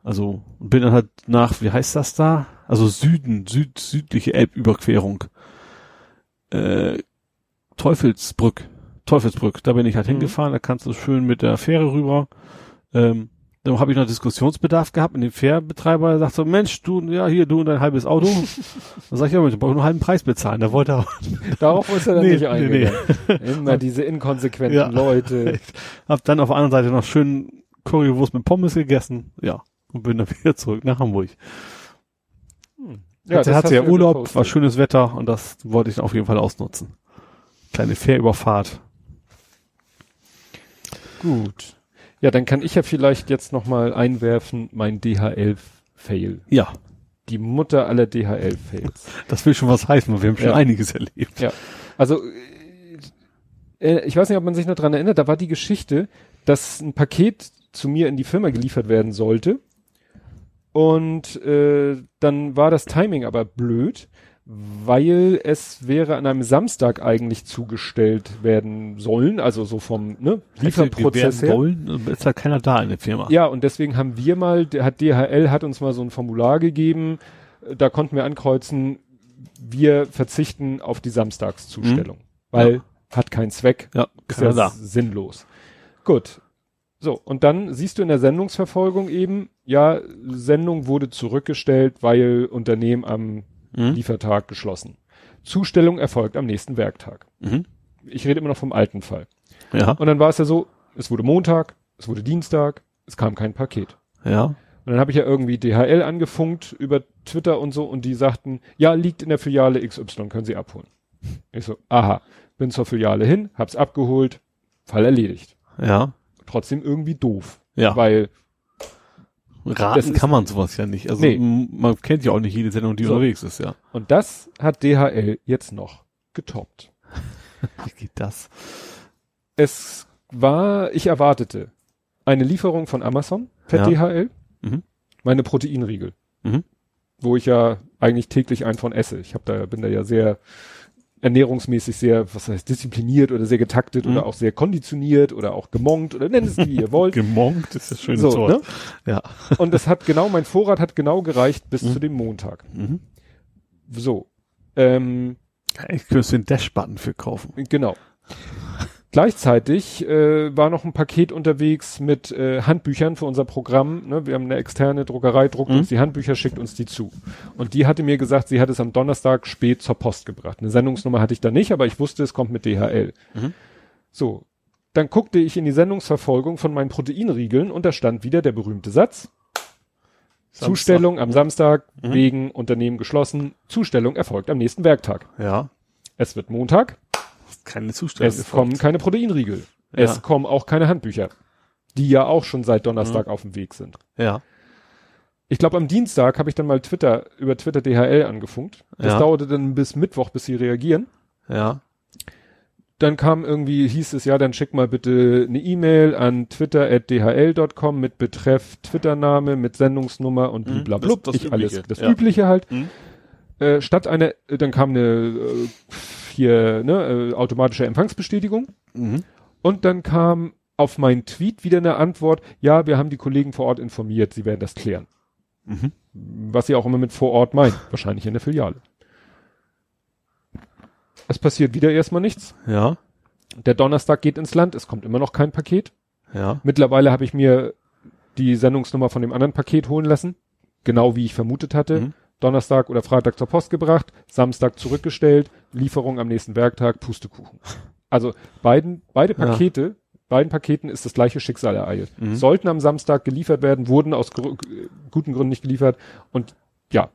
Also bin dann halt nach, wie heißt das da? Also Süden, Süd, südliche Elbüberquerung. Äh, Teufelsbrück. Teufelsbrück, da bin ich halt Mhm. hingefahren, da kannst du schön mit der Fähre rüber. Ähm, dann habe ich noch Diskussionsbedarf gehabt mit dem Fährbetreiber, der sagt so, Mensch, du, ja, hier, du und dein halbes Auto. dann sag ich, ja, ich brauche nur einen halben Preis bezahlen. Da wollte er Darauf ist er dann Nee, nicht nee, eingegangen. Immer diese inkonsequenten Ja. Leute. hab dann auf der anderen Seite noch schön Currywurst mit Pommes gegessen, ja, und bin dann wieder zurück nach Hamburg. Ja, Ja, das hatte hast ja Urlaub, gepostet. war schönes Wetter und das wollte ich auf jeden Fall ausnutzen. Kleine Fährüberfahrt. Gut. Ja, dann kann ich ja vielleicht jetzt noch mal einwerfen, mein DHL-Fail. Ja, Die Mutter aller DHL-Fails. das will schon was heißen, weil wir haben schon Ja. einiges erlebt. Ja. Also, äh, äh, ich weiß nicht, ob man sich noch dran erinnert, da war die Geschichte, dass ein Paket zu mir in die Firma geliefert werden sollte. Und äh, dann war das Timing aber blöd, weil es wäre an einem Samstag eigentlich zugestellt werden sollen, also so vom ne, Lieferprozess her. Wollen, ist halt keiner da in der Firma. Ja, und deswegen haben wir mal, der hat DHL hat uns mal so ein Formular gegeben, da konnten wir ankreuzen, wir verzichten auf die Samstagszustellung, weil Ja. hat keinen Zweck, ja ist ja da. sinnlos. Gut. So, und dann siehst du in der Sendungsverfolgung eben, ja, Sendung wurde zurückgestellt, weil Unternehmen am Mhm. Liefertag geschlossen. Zustellung erfolgt am nächsten Werktag. Mhm. Ich rede immer noch vom alten Fall. Ja, Und dann war es ja so, es wurde Montag, es wurde Dienstag, es kam kein Paket. ja. Und dann habe ich ja irgendwie DHL angefunkt über Twitter und so und die sagten, ja, liegt in der Filiale XY, können Sie abholen. Ich so, aha, bin zur Filiale hin, hab's abgeholt, Fall erledigt. Ja, Trotzdem irgendwie doof. ja. Weil, Raten kann man sowas ja nicht. Also Nee. man kennt ja auch nicht jede Sendung, die So. unterwegs ist, ja. und das hat DHL jetzt noch getoppt. Wie geht das? Es war, ich erwartete eine Lieferung von Amazon per Ja. DHL, Mhm. meine Proteinriegel, Mhm. wo ich ja eigentlich täglich einen von esse. Ich hab da, bin da ja sehr ernährungsmäßig sehr, was heißt, diszipliniert oder sehr getaktet Mhm. oder auch sehr konditioniert oder auch gemonkt oder nennt es wie ihr wollt. Gemonkt ist das schöne so, Wort. ne? Ja. Und das hat genau, mein Vorrat hat genau gereicht bis Mhm. zu dem Montag. Mhm. So. Ähm, Ich könnte den Dash-Button für kaufen. Genau. Gleichzeitig äh, war noch ein Paket unterwegs mit äh, Handbüchern für unser Programm. Ne? Wir haben eine externe Druckerei, druckt Mhm. uns die Handbücher, schickt uns die zu. Und die hatte mir gesagt, sie hat es am Donnerstag spät zur Post gebracht. Eine Sendungsnummer hatte ich da nicht, aber ich wusste, es kommt mit DHL. Mhm. So, Dann guckte ich in die Sendungsverfolgung von meinen Proteinriegeln und da stand wieder der berühmte Satz. Samstag. Zustellung am Samstag, Mhm. wegen Unternehmen geschlossen. Zustellung erfolgt am nächsten Werktag. Ja. Es wird Montag, Keine Zustellung. es kommen keine Proteinriegel. Ja. Es kommen auch keine Handbücher, die ja auch schon seit Donnerstag Mhm. auf dem Weg sind. Ja. Ich glaube, am Dienstag habe ich dann mal Twitter über Twitter DHL angefunkt. Das Ja. dauerte dann bis Mittwoch, bis sie reagieren. Ja. Dann kam irgendwie, hieß es ja, dann schick mal bitte eine E-Mail an twitter.dhl.com mit Betreff Twittername, mit Sendungsnummer und Mhm, blablabla. das- das ich alles, Übliche, das ja. Übliche halt. Mhm. Äh, statt einer, äh, dann kam eine äh, hier, ne, äh, automatische Empfangsbestätigung. Mhm. Und dann kam auf meinen Tweet wieder eine Antwort, ja, wir haben die Kollegen vor Ort informiert, sie werden das klären. Mhm. Was sie auch immer mit vor Ort meinen, wahrscheinlich in der Filiale. Es passiert wieder erstmal nichts. Ja. Der Donnerstag geht ins Land, es kommt immer noch kein Paket. Ja. Mittlerweile habe ich mir die Sendungsnummer von dem anderen Paket holen lassen, genau wie ich vermutet hatte. Mhm. Donnerstag oder Freitag zur Post gebracht, Samstag zurückgestellt, Lieferung am nächsten Werktag, Pustekuchen. Also beiden, beide Ja. Pakete, beiden Paketen ist das gleiche Schicksal ereilt. Mhm. Sollten am Samstag geliefert werden, wurden aus gru- äh, guten Gründen nicht geliefert und ja,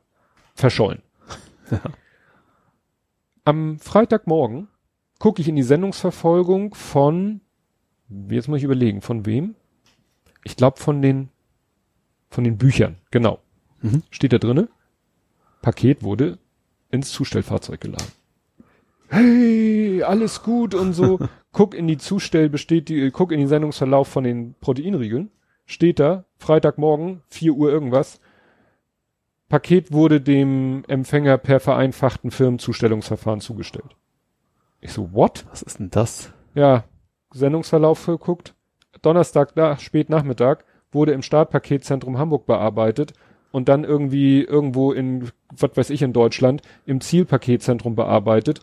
verschollen. Ja. Am Freitagmorgen gucke ich in die Sendungsverfolgung von, jetzt muss ich überlegen, von wem? Ich glaube von den, von den Büchern, genau. Mhm. Steht da drinne? Paket wurde ins Zustellfahrzeug geladen. Hey, alles gut und so. guck in die Zustellbestätigung, guck in den Sendungsverlauf von den Proteinriegeln. Steht da, Freitagmorgen, 4 Uhr irgendwas. Paket wurde dem Empfänger per vereinfachten Firmenzustellungsverfahren zugestellt. Ich so, what? Was ist denn das? Ja, Sendungsverlauf geguckt. Donnerstag, nach, spät Nachmittag, wurde im Startpaketzentrum Hamburg bearbeitet und dann irgendwie irgendwo in, was weiß ich, in Deutschland, im Zielpaketzentrum bearbeitet,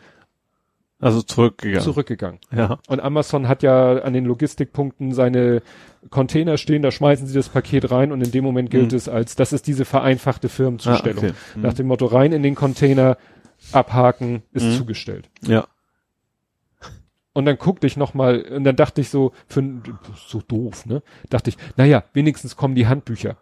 Also zurückgegangen. zurückgegangen. Ja. Und Amazon hat ja an den Logistikpunkten seine Container stehen, da schmeißen sie das Paket rein und in dem Moment gilt Mhm. es als, das ist diese vereinfachte Firmenzustellung. Ah, okay. Mhm. Nach dem Motto rein in den Container, abhaken, ist Mhm. zugestellt. Ja. Und dann guckte ich noch mal und dann dachte ich so, für, so doof, ne? Dachte ich, naja, wenigstens kommen die Handbücher.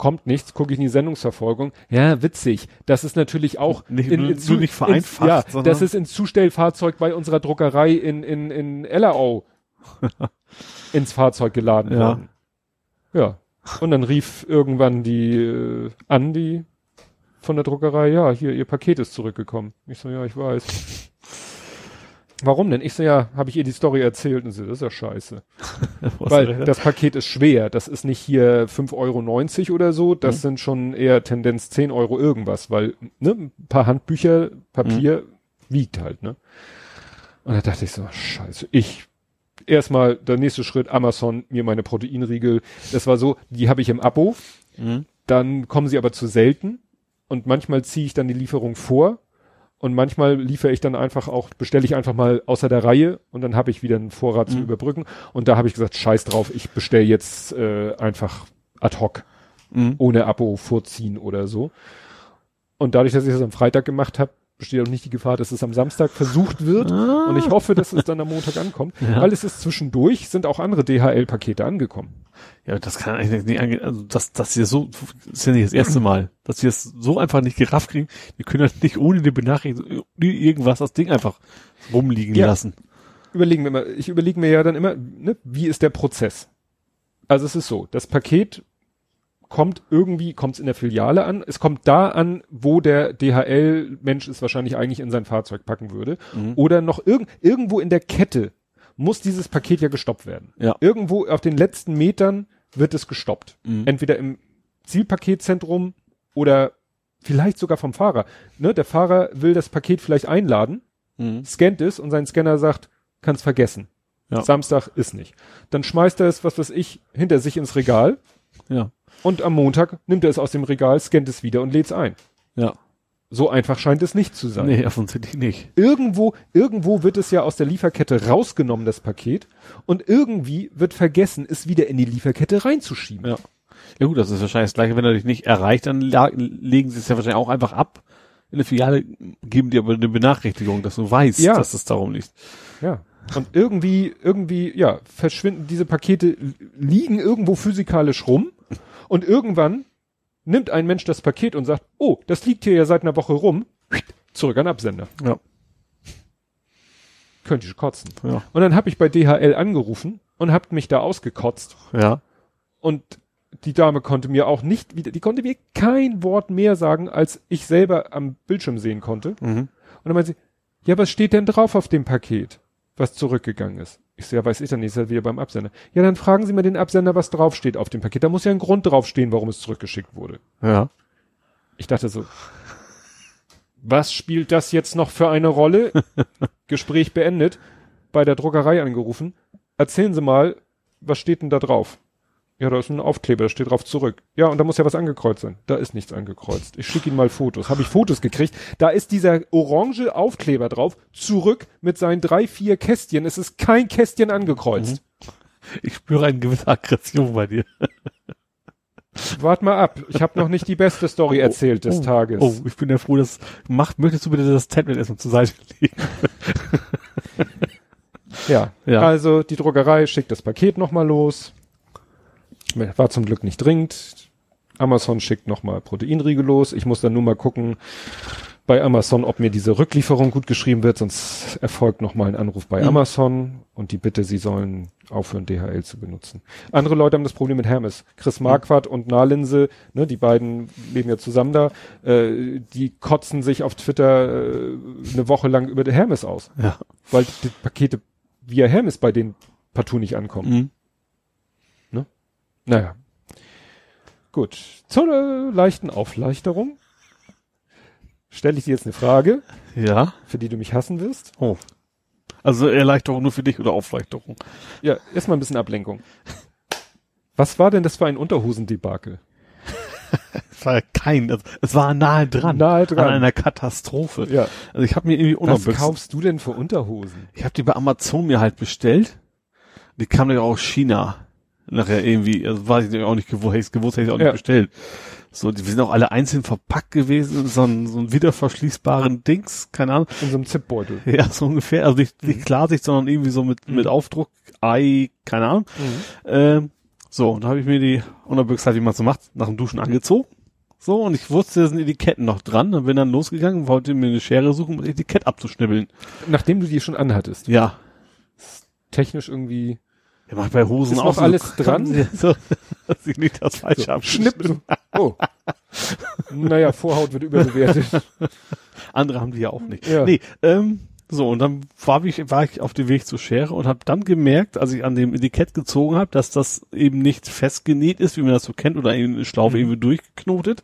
Kommt nichts, gucke ich in die Sendungsverfolgung. Ja, witzig. Das ist natürlich auch Nicht- in, in nur nicht vereinfacht, ja, sondern- das ist ins Zustellfahrzeug bei unserer Druckerei in, in, in Ellerau ins Fahrzeug geladen Ja. worden. Ja. Und dann rief irgendwann die äh, an, die von der Druckerei, ja, hier, ihr Paket ist zurückgekommen. Ich so, ja, ich weiß. Warum denn? Ich so, ja, habe ich ihr die Story erzählt und sie, das ist ja scheiße. Weil das Paket ist schwer. Das ist nicht hier 5,90 Euro oder so. Das Mhm. sind schon eher Tendenz 10 Euro irgendwas, weil ne, ein paar Handbücher, Papier Mhm. wiegt halt, ne? Und da dachte ich so, scheiße, ich erstmal der nächste Schritt, Amazon, mir meine Proteinriegel. Das war so, die habe ich im Abo, Mhm. dann kommen sie aber zu selten und manchmal ziehe ich dann die Lieferung vor und manchmal liefere ich dann einfach auch, bestelle ich einfach mal außer der Reihe und dann habe ich wieder einen Vorrat Mhm. Überbrücken und da habe ich gesagt, scheiß drauf, ich bestelle jetzt äh, einfach ad hoc, Mhm. ohne Abo vorziehen oder so. Und dadurch, dass ich das am Freitag gemacht habe, besteht auch nicht die Gefahr, dass es am Samstag versucht wird. Und ich hoffe, dass es dann am Montag ankommt, Ah. Ja. weil es ist zwischendurch, sind auch andere DHL-Pakete angekommen. Ja, das kann eigentlich nicht angehen. Also, dass, dass sie das so, das ist ja nicht das erste Mal, dass sie das so einfach nicht gerafft kriegen. Die können halt nicht ohne die Benachrichtigung, irgendwas das Ding einfach rumliegen Ja. lassen. Überlegen wir mal, ich überlege mir ja dann immer, ne, wie ist der Prozess? Also es ist so, das Paket kommt irgendwie, kommt es in der Filiale an, es kommt da an, wo der DHL-Mensch es wahrscheinlich eigentlich in sein Fahrzeug packen würde. Mhm. Oder noch irg irgendwo in der Kette muss dieses Paket ja gestoppt werden. Ja. Irgendwo auf den letzten Metern wird es gestoppt. Mhm. Entweder im Zielpaketzentrum oder vielleicht sogar vom Fahrer. Ne, der Fahrer will das Paket vielleicht einladen, Mhm. scannt es und sein Scanner sagt, kann's vergessen. Ja. Samstag ist nicht. Dann schmeißt er es, was weiß ich, hinter sich ins Regal Ja. Und am Montag nimmt er es aus dem Regal, scannt es wieder und lädt es ein. Ja. So einfach scheint es nicht zu sein. Nee, offensichtlich nicht. Irgendwo, irgendwo wird es ja aus der Lieferkette rausgenommen, das Paket, und irgendwie wird vergessen, es wieder in die Lieferkette reinzuschieben. Ja. Ja gut, das ist wahrscheinlich das gleiche, wenn er dich nicht erreicht, dann legen sie es ja wahrscheinlich auch einfach ab. In der Filiale geben dir aber eine Benachrichtigung, dass du weißt, Ja. dass es darum liegt. Ja. Und irgendwie, irgendwie, ja, verschwinden diese Pakete, liegen irgendwo physikalisch rum und irgendwann nimmt ein Mensch das Paket und sagt, oh, das liegt hier ja seit einer Woche rum, zurück an Absender. Ja. Könnte ich kotzen. Ja. Und dann habe ich bei DHL angerufen und hab mich da ausgekotzt. Ja. Und die Dame konnte mir auch nicht wieder, die konnte mir kein Wort mehr sagen, als ich selber am Bildschirm sehen konnte. Mhm. Und dann meinte sie, ja, was steht denn drauf auf dem Paket, was zurückgegangen ist? Ich so, ja, weiß ich dann nicht, ist ja wieder beim Absender. Ja, dann fragen Sie mal den Absender, was draufsteht auf dem Paket. Da muss ja ein Grund draufstehen, warum es zurückgeschickt wurde. Ja. Ich dachte so, was spielt das jetzt noch für eine Rolle? Gespräch beendet, bei der Druckerei angerufen. Erzählen Sie mal, was steht denn da drauf? Ja, da ist ein Aufkleber, da steht drauf zurück. Ja, und da muss ja was angekreuzt sein. Da ist nichts angekreuzt. Ich schicke Ihnen mal Fotos. Habe ich Fotos gekriegt. Da ist dieser orange Aufkleber drauf, zurück mit seinen drei, vier Kästchen. Es ist kein Kästchen angekreuzt. Ich spüre eine gewisse Aggression bei dir. Wart mal ab. Ich habe noch nicht die beste Story erzählt des oh, Tages. Oh, ich bin ja froh, dass macht, möchtest du bitte das Tablet erstmal zur Seite legen? Ja. Ja. Also die Druckerei schickt das Paket nochmal los. War zum Glück nicht dringend. Amazon schickt nochmal Proteinriegel los. Ich muss dann nur mal gucken bei Amazon, ob mir diese Rücklieferung gut geschrieben wird, sonst erfolgt nochmal ein Anruf bei Mhm. Amazon und die Bitte, sie sollen aufhören, DHL zu benutzen. Andere Leute haben das Problem mit Hermes. Chris Marquardt und Nahlinse, ne, die beiden leben ja zusammen da, äh, die kotzen sich auf Twitter äh, eine Woche lang über die Hermes aus Ja. weil die Pakete via Hermes bei denen partout nicht ankommen. Mhm. Naja. Gut. Zur äh, leichten Aufleichterung stelle ich dir jetzt eine Frage, Ja. für die du mich hassen wirst. Oh. Also Erleichterung nur für dich oder Aufleichterung? Ja, erstmal ein bisschen Ablenkung. Was war denn das für ein Unterhosendebakel? Es war kein, es war nahe dran. Nahe dran. An einer Katastrophe. Ja. Also ich habe mir irgendwie Was kaufst du denn für Unterhosen? Ich habe die bei Amazon mir halt bestellt. Die kamen ja aus China. Nachher irgendwie, also weiß ich auch nicht gewusst, hätte ich gewusst, hätte ich auch Ja. nicht bestellt. So, die wir sind auch alle einzeln verpackt gewesen, so ein, so ein wiederverschließbaren Dings, keine Ahnung. In so einem Zipbeutel. Ja, so ungefähr. Also nicht, nicht Klarsicht, sondern irgendwie so mit, mit Aufdruck, Ei, keine Ahnung. Ähm, so, und da habe ich mir die Unterbüchse halt, wie man so macht, nach dem Duschen angezogen. So, und ich wusste, da sind Etiketten noch dran. Dann bin dann losgegangen, wollte mir eine Schere suchen, um das Etikett abzuschnibbeln. Nachdem du die schon anhattest. Ja. Technisch irgendwie. Ja, mach ich bei Hosen Ist auch noch so. alles dran? So, dass ich nicht das falsche So, abschnippen. Schnipp. Oh. naja, Vorhaut wird überbewertet. Andere haben die ja auch nicht. Ja. Nee, ähm, so, und dann war ich, war ich auf dem Weg zur Schere und habe dann gemerkt, als ich an dem Etikett gezogen habe, dass das eben nicht festgenäht ist, wie man das so kennt, oder eben eine Schlaufe Mhm. irgendwie durchgeknotet,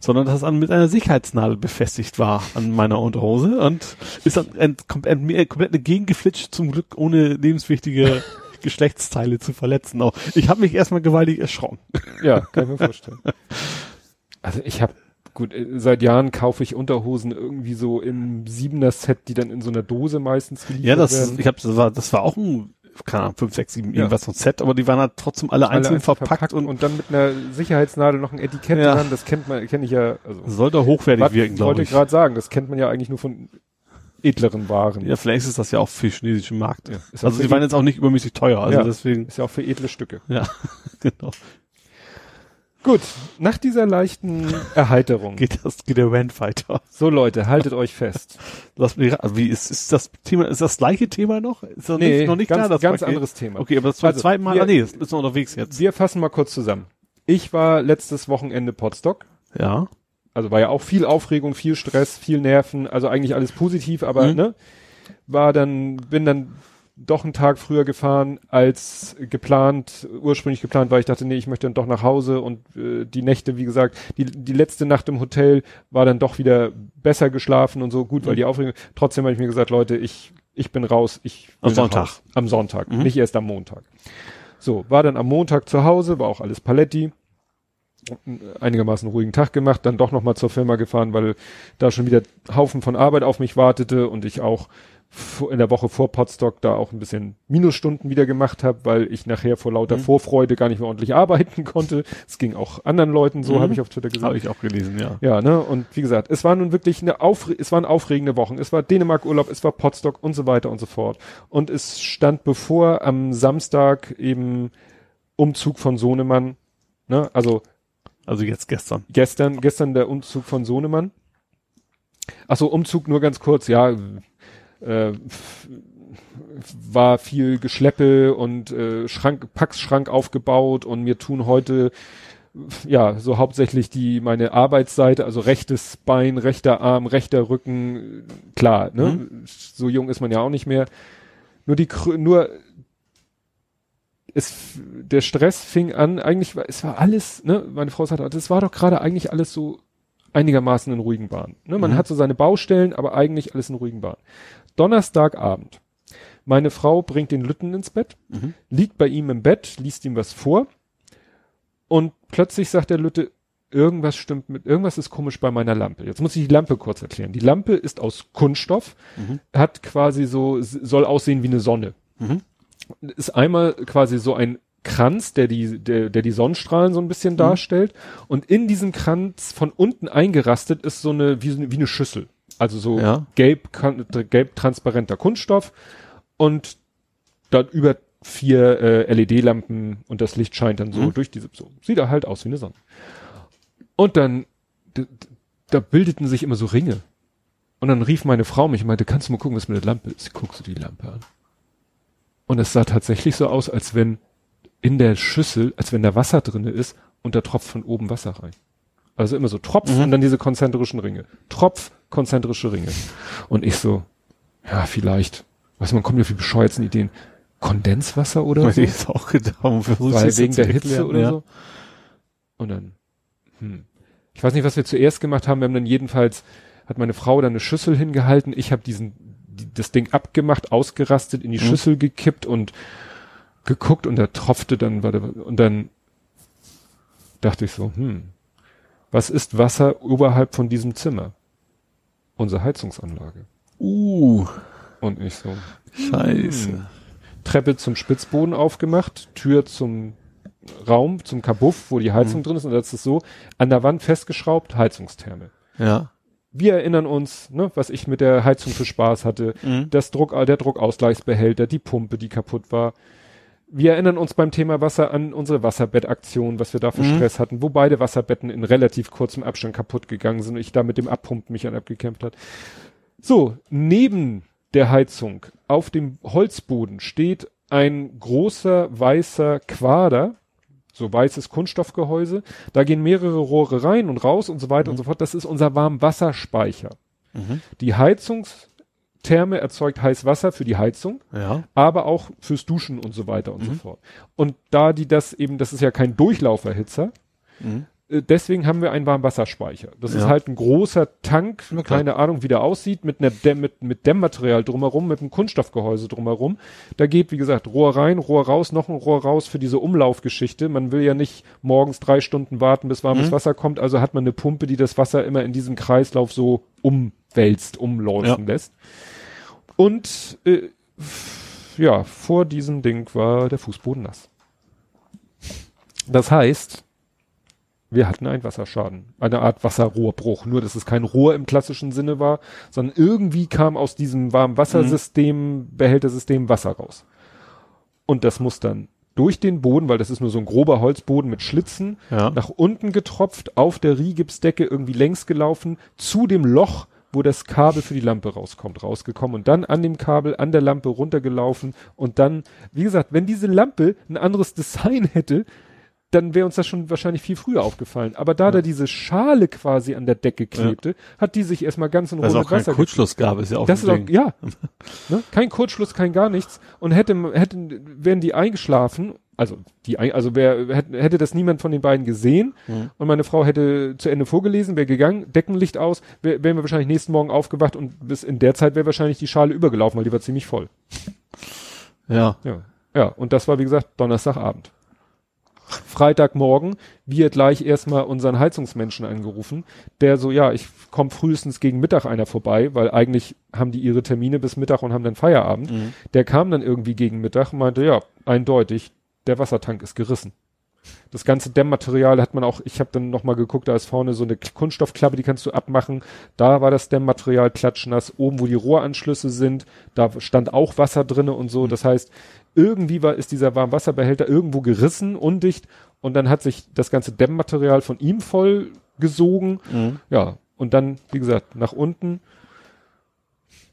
sondern dass es an, mit einer Sicherheitsnadel befestigt war an meiner Unterhose und ist dann ein, kom- ein, mir komplett gegengeflitscht, zum Glück ohne lebenswichtige Geschlechtsteile zu verletzen. Auch ich habe mich erstmal gewaltig erschrocken. Ja, kann ich mir vorstellen. Also ich habe gut, äh, seit Jahren kaufe ich Unterhosen irgendwie so im siebener Set, die dann in so einer Dose meistens geliefert Ja, das, werden. ich hab, das war, das war auch ein, keine Ahnung, 5, 6, 7, Ja. irgendwas von Set, aber die waren halt trotzdem alle Alle einzeln einzeln verpackt, und, und dann mit einer Sicherheitsnadel noch ein Etikett Ja. dran. Das kennt man, kenne ich ja. Also sollte hochwertig wirken, glaube wollte ich. ich gerade sagen. Das kennt man ja eigentlich nur von edleren Waren. Ja, vielleicht ist das ja auch für chinesischen Markt. Ja, Also die waren jetzt auch nicht übermäßig teuer, also Ja. deswegen, Ist ja auch für edle Stücke. ja, genau. Gut, nach dieser leichten Erheiterung. Geht das, geht der Rand weiter. So Leute, haltet euch fest. Lass mich, also wie ist, ist das Thema, ist das gleiche Thema noch? Ist noch nicht, noch nicht ganz, klar, das ganz anderes Thema. Okay, aber das zum Also, zweiten Mal, wir- ah, nee, das ist noch unterwegs jetzt. Wir fassen mal kurz zusammen. Ich war letztes Wochenende Potsdok. Ja. Also war ja auch viel Aufregung, viel Stress, viel Nerven, also eigentlich alles positiv, aber Mhm. ne, war dann, bin dann doch einen Tag früher gefahren als geplant, ursprünglich geplant, weil ich dachte, nee, ich möchte dann doch nach Hause und äh, die Nächte, wie gesagt, die, die letzte Nacht im Hotel war dann doch wieder besser geschlafen und so, gut, weil Mhm. die Aufregung, trotzdem habe ich mir gesagt, Leute, ich, ich bin raus, ich Am Sonntag. Haus. Am Sonntag, Mhm. nicht erst am Montag. So, war dann am Montag zu Hause, war auch alles Paletti einigermaßen ruhigen Tag gemacht, dann doch nochmal zur Firma gefahren, weil da schon wieder Haufen von Arbeit auf mich wartete und ich auch in der Woche vor Podstock da auch ein bisschen Minusstunden wieder gemacht habe, weil ich nachher vor lauter mhm. Vorfreude gar nicht mehr ordentlich arbeiten konnte. Es ging auch anderen Leuten so, mhm. habe ich auf Twitter gesagt. Habe ich auch gelesen, ja. Ja, ne? Und wie gesagt, es war nun wirklich eine Aufre es waren aufregende Wochen. Es war Dänemark Urlaub, es war Podstock und so weiter und so fort. Und es stand bevor am Samstag eben Umzug von Sohnemann, ne? Also also jetzt gestern. Gestern, gestern der Umzug von Sohnemann. Achso, Umzug nur ganz kurz, ja äh, war viel Geschleppe und äh, Schrank, Packschrank aufgebaut und mir tun heute ja so hauptsächlich die meine Arbeitsseite, also rechtes Bein, rechter Arm, rechter Rücken, klar, ne? Mhm. So jung ist man ja auch nicht mehr. Nur die nur es der Stress fing an, eigentlich war es war alles, ne, meine Frau sagte, das war doch gerade eigentlich alles so einigermaßen in ruhigen Bahnen. Ne? Man mhm. hat so seine Baustellen, aber eigentlich alles in ruhigen Bahnen. Donnerstagabend. Meine Frau bringt den Lütten ins Bett, mhm. liegt bei ihm im Bett, liest ihm was vor und plötzlich sagt der Lütte, irgendwas stimmt mit, irgendwas ist komisch bei meiner Lampe. Jetzt muss ich die Lampe kurz erklären. Die Lampe ist aus Kunststoff, mhm. hat quasi so, soll aussehen wie eine Sonne. Mhm. Ist einmal quasi so ein Kranz, der die, der, der die Sonnenstrahlen so ein bisschen mhm. darstellt. Und in diesem Kranz von unten eingerastet ist so eine, wie, wie eine Schüssel. Also so ja. gelb, gelb transparenter Kunststoff und dann über vier äh, LED-Lampen und das Licht scheint dann so mhm. durch diese, so sieht er halt aus wie eine Sonne. Und dann, da bildeten sich immer so Ringe. Und dann rief meine Frau mich und meinte, kannst du mal gucken, was mit der Lampe ist? Guckst du die Lampe an? Und es sah tatsächlich so aus, als wenn in der Schüssel, als wenn da Wasser drinne ist und da tropft von oben Wasser rein. Also immer so Tropf mhm. und dann diese konzentrischen Ringe. Tropf, konzentrische Ringe. Und ich so, ja, vielleicht. Weißt du, man kommt ja für bescheuerten Ideen. Kondenswasser oder so? Ich auch gedacht, Weil wegen der Hitze oder ja. so. Und dann, hm. Ich weiß nicht, was wir zuerst gemacht haben. Wir haben dann jedenfalls, hat meine Frau dann eine Schüssel hingehalten. Ich habe diesen, die, das Ding abgemacht, ausgerastet, in die mhm. Schüssel gekippt und geguckt und da tropfte dann, war der, und dann dachte ich so, hm, was ist Wasser oberhalb von diesem Zimmer? Unsere Heizungsanlage. Uh. Und ich so. Scheiße. Hm. Treppe zum Spitzboden aufgemacht, Tür zum Raum, zum Kabuff, wo die Heizung mhm. drin ist. Und das ist so, an der Wand festgeschraubt, Heizungstherme. Ja. Wir erinnern uns, ne, was ich mit der Heizung für Spaß hatte, mhm. das Druck, der Druckausgleichsbehälter, die Pumpe, die kaputt war, wir erinnern uns beim Thema Wasser an unsere Wasserbettaktion, was wir da für mhm. Stress hatten, wo beide Wasserbetten in relativ kurzem Abstand kaputt gegangen sind und ich da mit dem Abpumpen mich an abgekämpft hat. So, neben der Heizung auf dem Holzboden steht ein großer weißer Quader, so weißes Kunststoffgehäuse. Da gehen mehrere Rohre rein und raus und so weiter mhm. und so fort. Das ist unser Warmwasserspeicher. Mhm. Die Heizungs Therme erzeugt heiß Wasser für die Heizung, ja. aber auch fürs Duschen und so weiter und mhm. so fort. Und da die das eben, das ist ja kein Durchlauferhitzer, mhm. Deswegen haben wir einen Warmwasserspeicher. Das ja. ist halt ein großer Tank, keine Ahnung, wie der aussieht, mit, einer mit, mit Dämmmaterial drumherum, mit einem Kunststoffgehäuse drumherum. Da geht, wie gesagt, Rohr rein, Rohr raus, noch ein Rohr raus für diese Umlaufgeschichte. Man will ja nicht morgens drei Stunden warten, bis warmes mhm. Wasser kommt, also hat man eine Pumpe, die das Wasser immer in diesem Kreislauf so umwälzt, umlaufen ja. lässt. Und äh, ja, vor diesem Ding war der Fußboden nass. Das heißt, wir hatten einen Wasserschaden, eine Art Wasserrohrbruch. Nur, dass es kein Rohr im klassischen Sinne war, sondern irgendwie kam aus diesem Warmwassersystem, mhm. Behältersystem Wasser raus. Und das muss dann durch den Boden, weil das ist nur so ein grober Holzboden mit Schlitzen, ja. nach unten getropft, auf der Rigipsdecke irgendwie längs gelaufen, zu dem Loch, wo das Kabel für die Lampe rauskommt, rausgekommen und dann an dem Kabel an der Lampe runtergelaufen und dann, wie gesagt, wenn diese Lampe ein anderes Design hätte, dann wäre uns das schon wahrscheinlich viel früher aufgefallen. Aber da ja. da diese Schale quasi an der Decke klebte, ja. hat die sich erstmal ganz in Ruhe mit Wasser. Kurzschluss gab es ja auch. Das ist auch, ja. ne? Kein Kurzschluss, kein gar nichts. Und hätte, hätten, wären die eingeschlafen, also die, also wer hätte, hätte das niemand von den beiden gesehen mhm. und meine Frau hätte zu Ende vorgelesen, wäre gegangen, Deckenlicht aus, wär, wären wir wahrscheinlich nächsten Morgen aufgewacht und bis in der Zeit wäre wahrscheinlich die Schale übergelaufen, weil die war ziemlich voll. Ja. Ja. Ja. Und das war wie gesagt Donnerstagabend. Freitagmorgen wir gleich erstmal unseren Heizungsmenschen angerufen, der so, ja, ich komme frühestens gegen Mittag einer vorbei, weil eigentlich haben die ihre Termine bis Mittag und haben dann Feierabend. Mhm. Der kam dann irgendwie gegen Mittag und meinte, ja, eindeutig, der Wassertank ist gerissen. Das ganze Dämmmaterial hat man auch, ich habe dann nochmal geguckt, da ist vorne so eine Kunststoffklappe, die kannst du abmachen. Da war das Dämmmaterial klatschnass. Oben, wo die Rohranschlüsse sind, da stand auch Wasser drinne und so. Das heißt, irgendwie war, ist dieser Warmwasserbehälter irgendwo gerissen, undicht und dann hat sich das ganze Dämmmaterial von ihm voll gesogen. Mhm. Ja, und dann, wie gesagt, nach unten.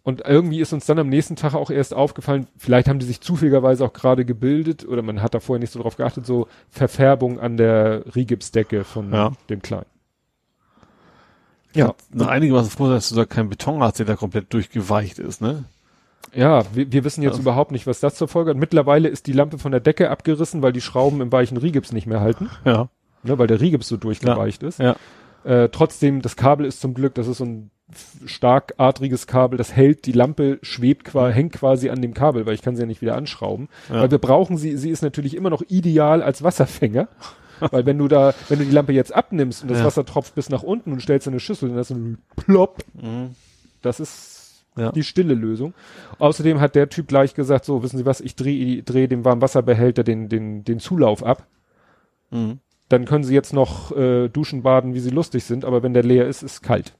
Und irgendwie ist uns dann am nächsten Tag auch erst aufgefallen, vielleicht haben die sich zufälligerweise auch gerade gebildet oder man hat da vorher nicht so drauf geachtet, so Verfärbung an der Rigipsdecke von Ja. dem Kleinen. Ja. Nach einigen war es froh, dass du da keinen Beton hast, der da komplett durchgeweicht ist, ne? Ja, wir, wir wissen jetzt Ja. überhaupt nicht, was das zur Folge hat. Mittlerweile ist die Lampe von der Decke abgerissen, weil die Schrauben im weichen Rigips nicht mehr halten, Ja. ne, weil der Rigips so durchgeweicht ist. Ja. Äh, trotzdem, das Kabel ist zum Glück, das ist so ein f- starkadriges Kabel, das hält, die Lampe schwebt quasi, hängt quasi an dem Kabel, weil ich kann sie ja nicht wieder anschrauben. Ja. Weil wir brauchen sie, sie ist natürlich immer noch ideal als Wasserfänger. weil wenn du da, wenn du die Lampe jetzt abnimmst und das Ja. Wasser tropft bis nach unten und stellst in eine Schüssel, dann hast du einen plopp. Mhm. Das ist Ja. die stille Lösung. Außerdem hat der Typ gleich gesagt, so, wissen Sie was, ich drehe dreh dem Warmwasserbehälter den, den, den Zulauf ab. Mhm. Dann können Sie jetzt noch äh, duschen, baden, wie Sie lustig sind, aber wenn der leer ist, ist kalt.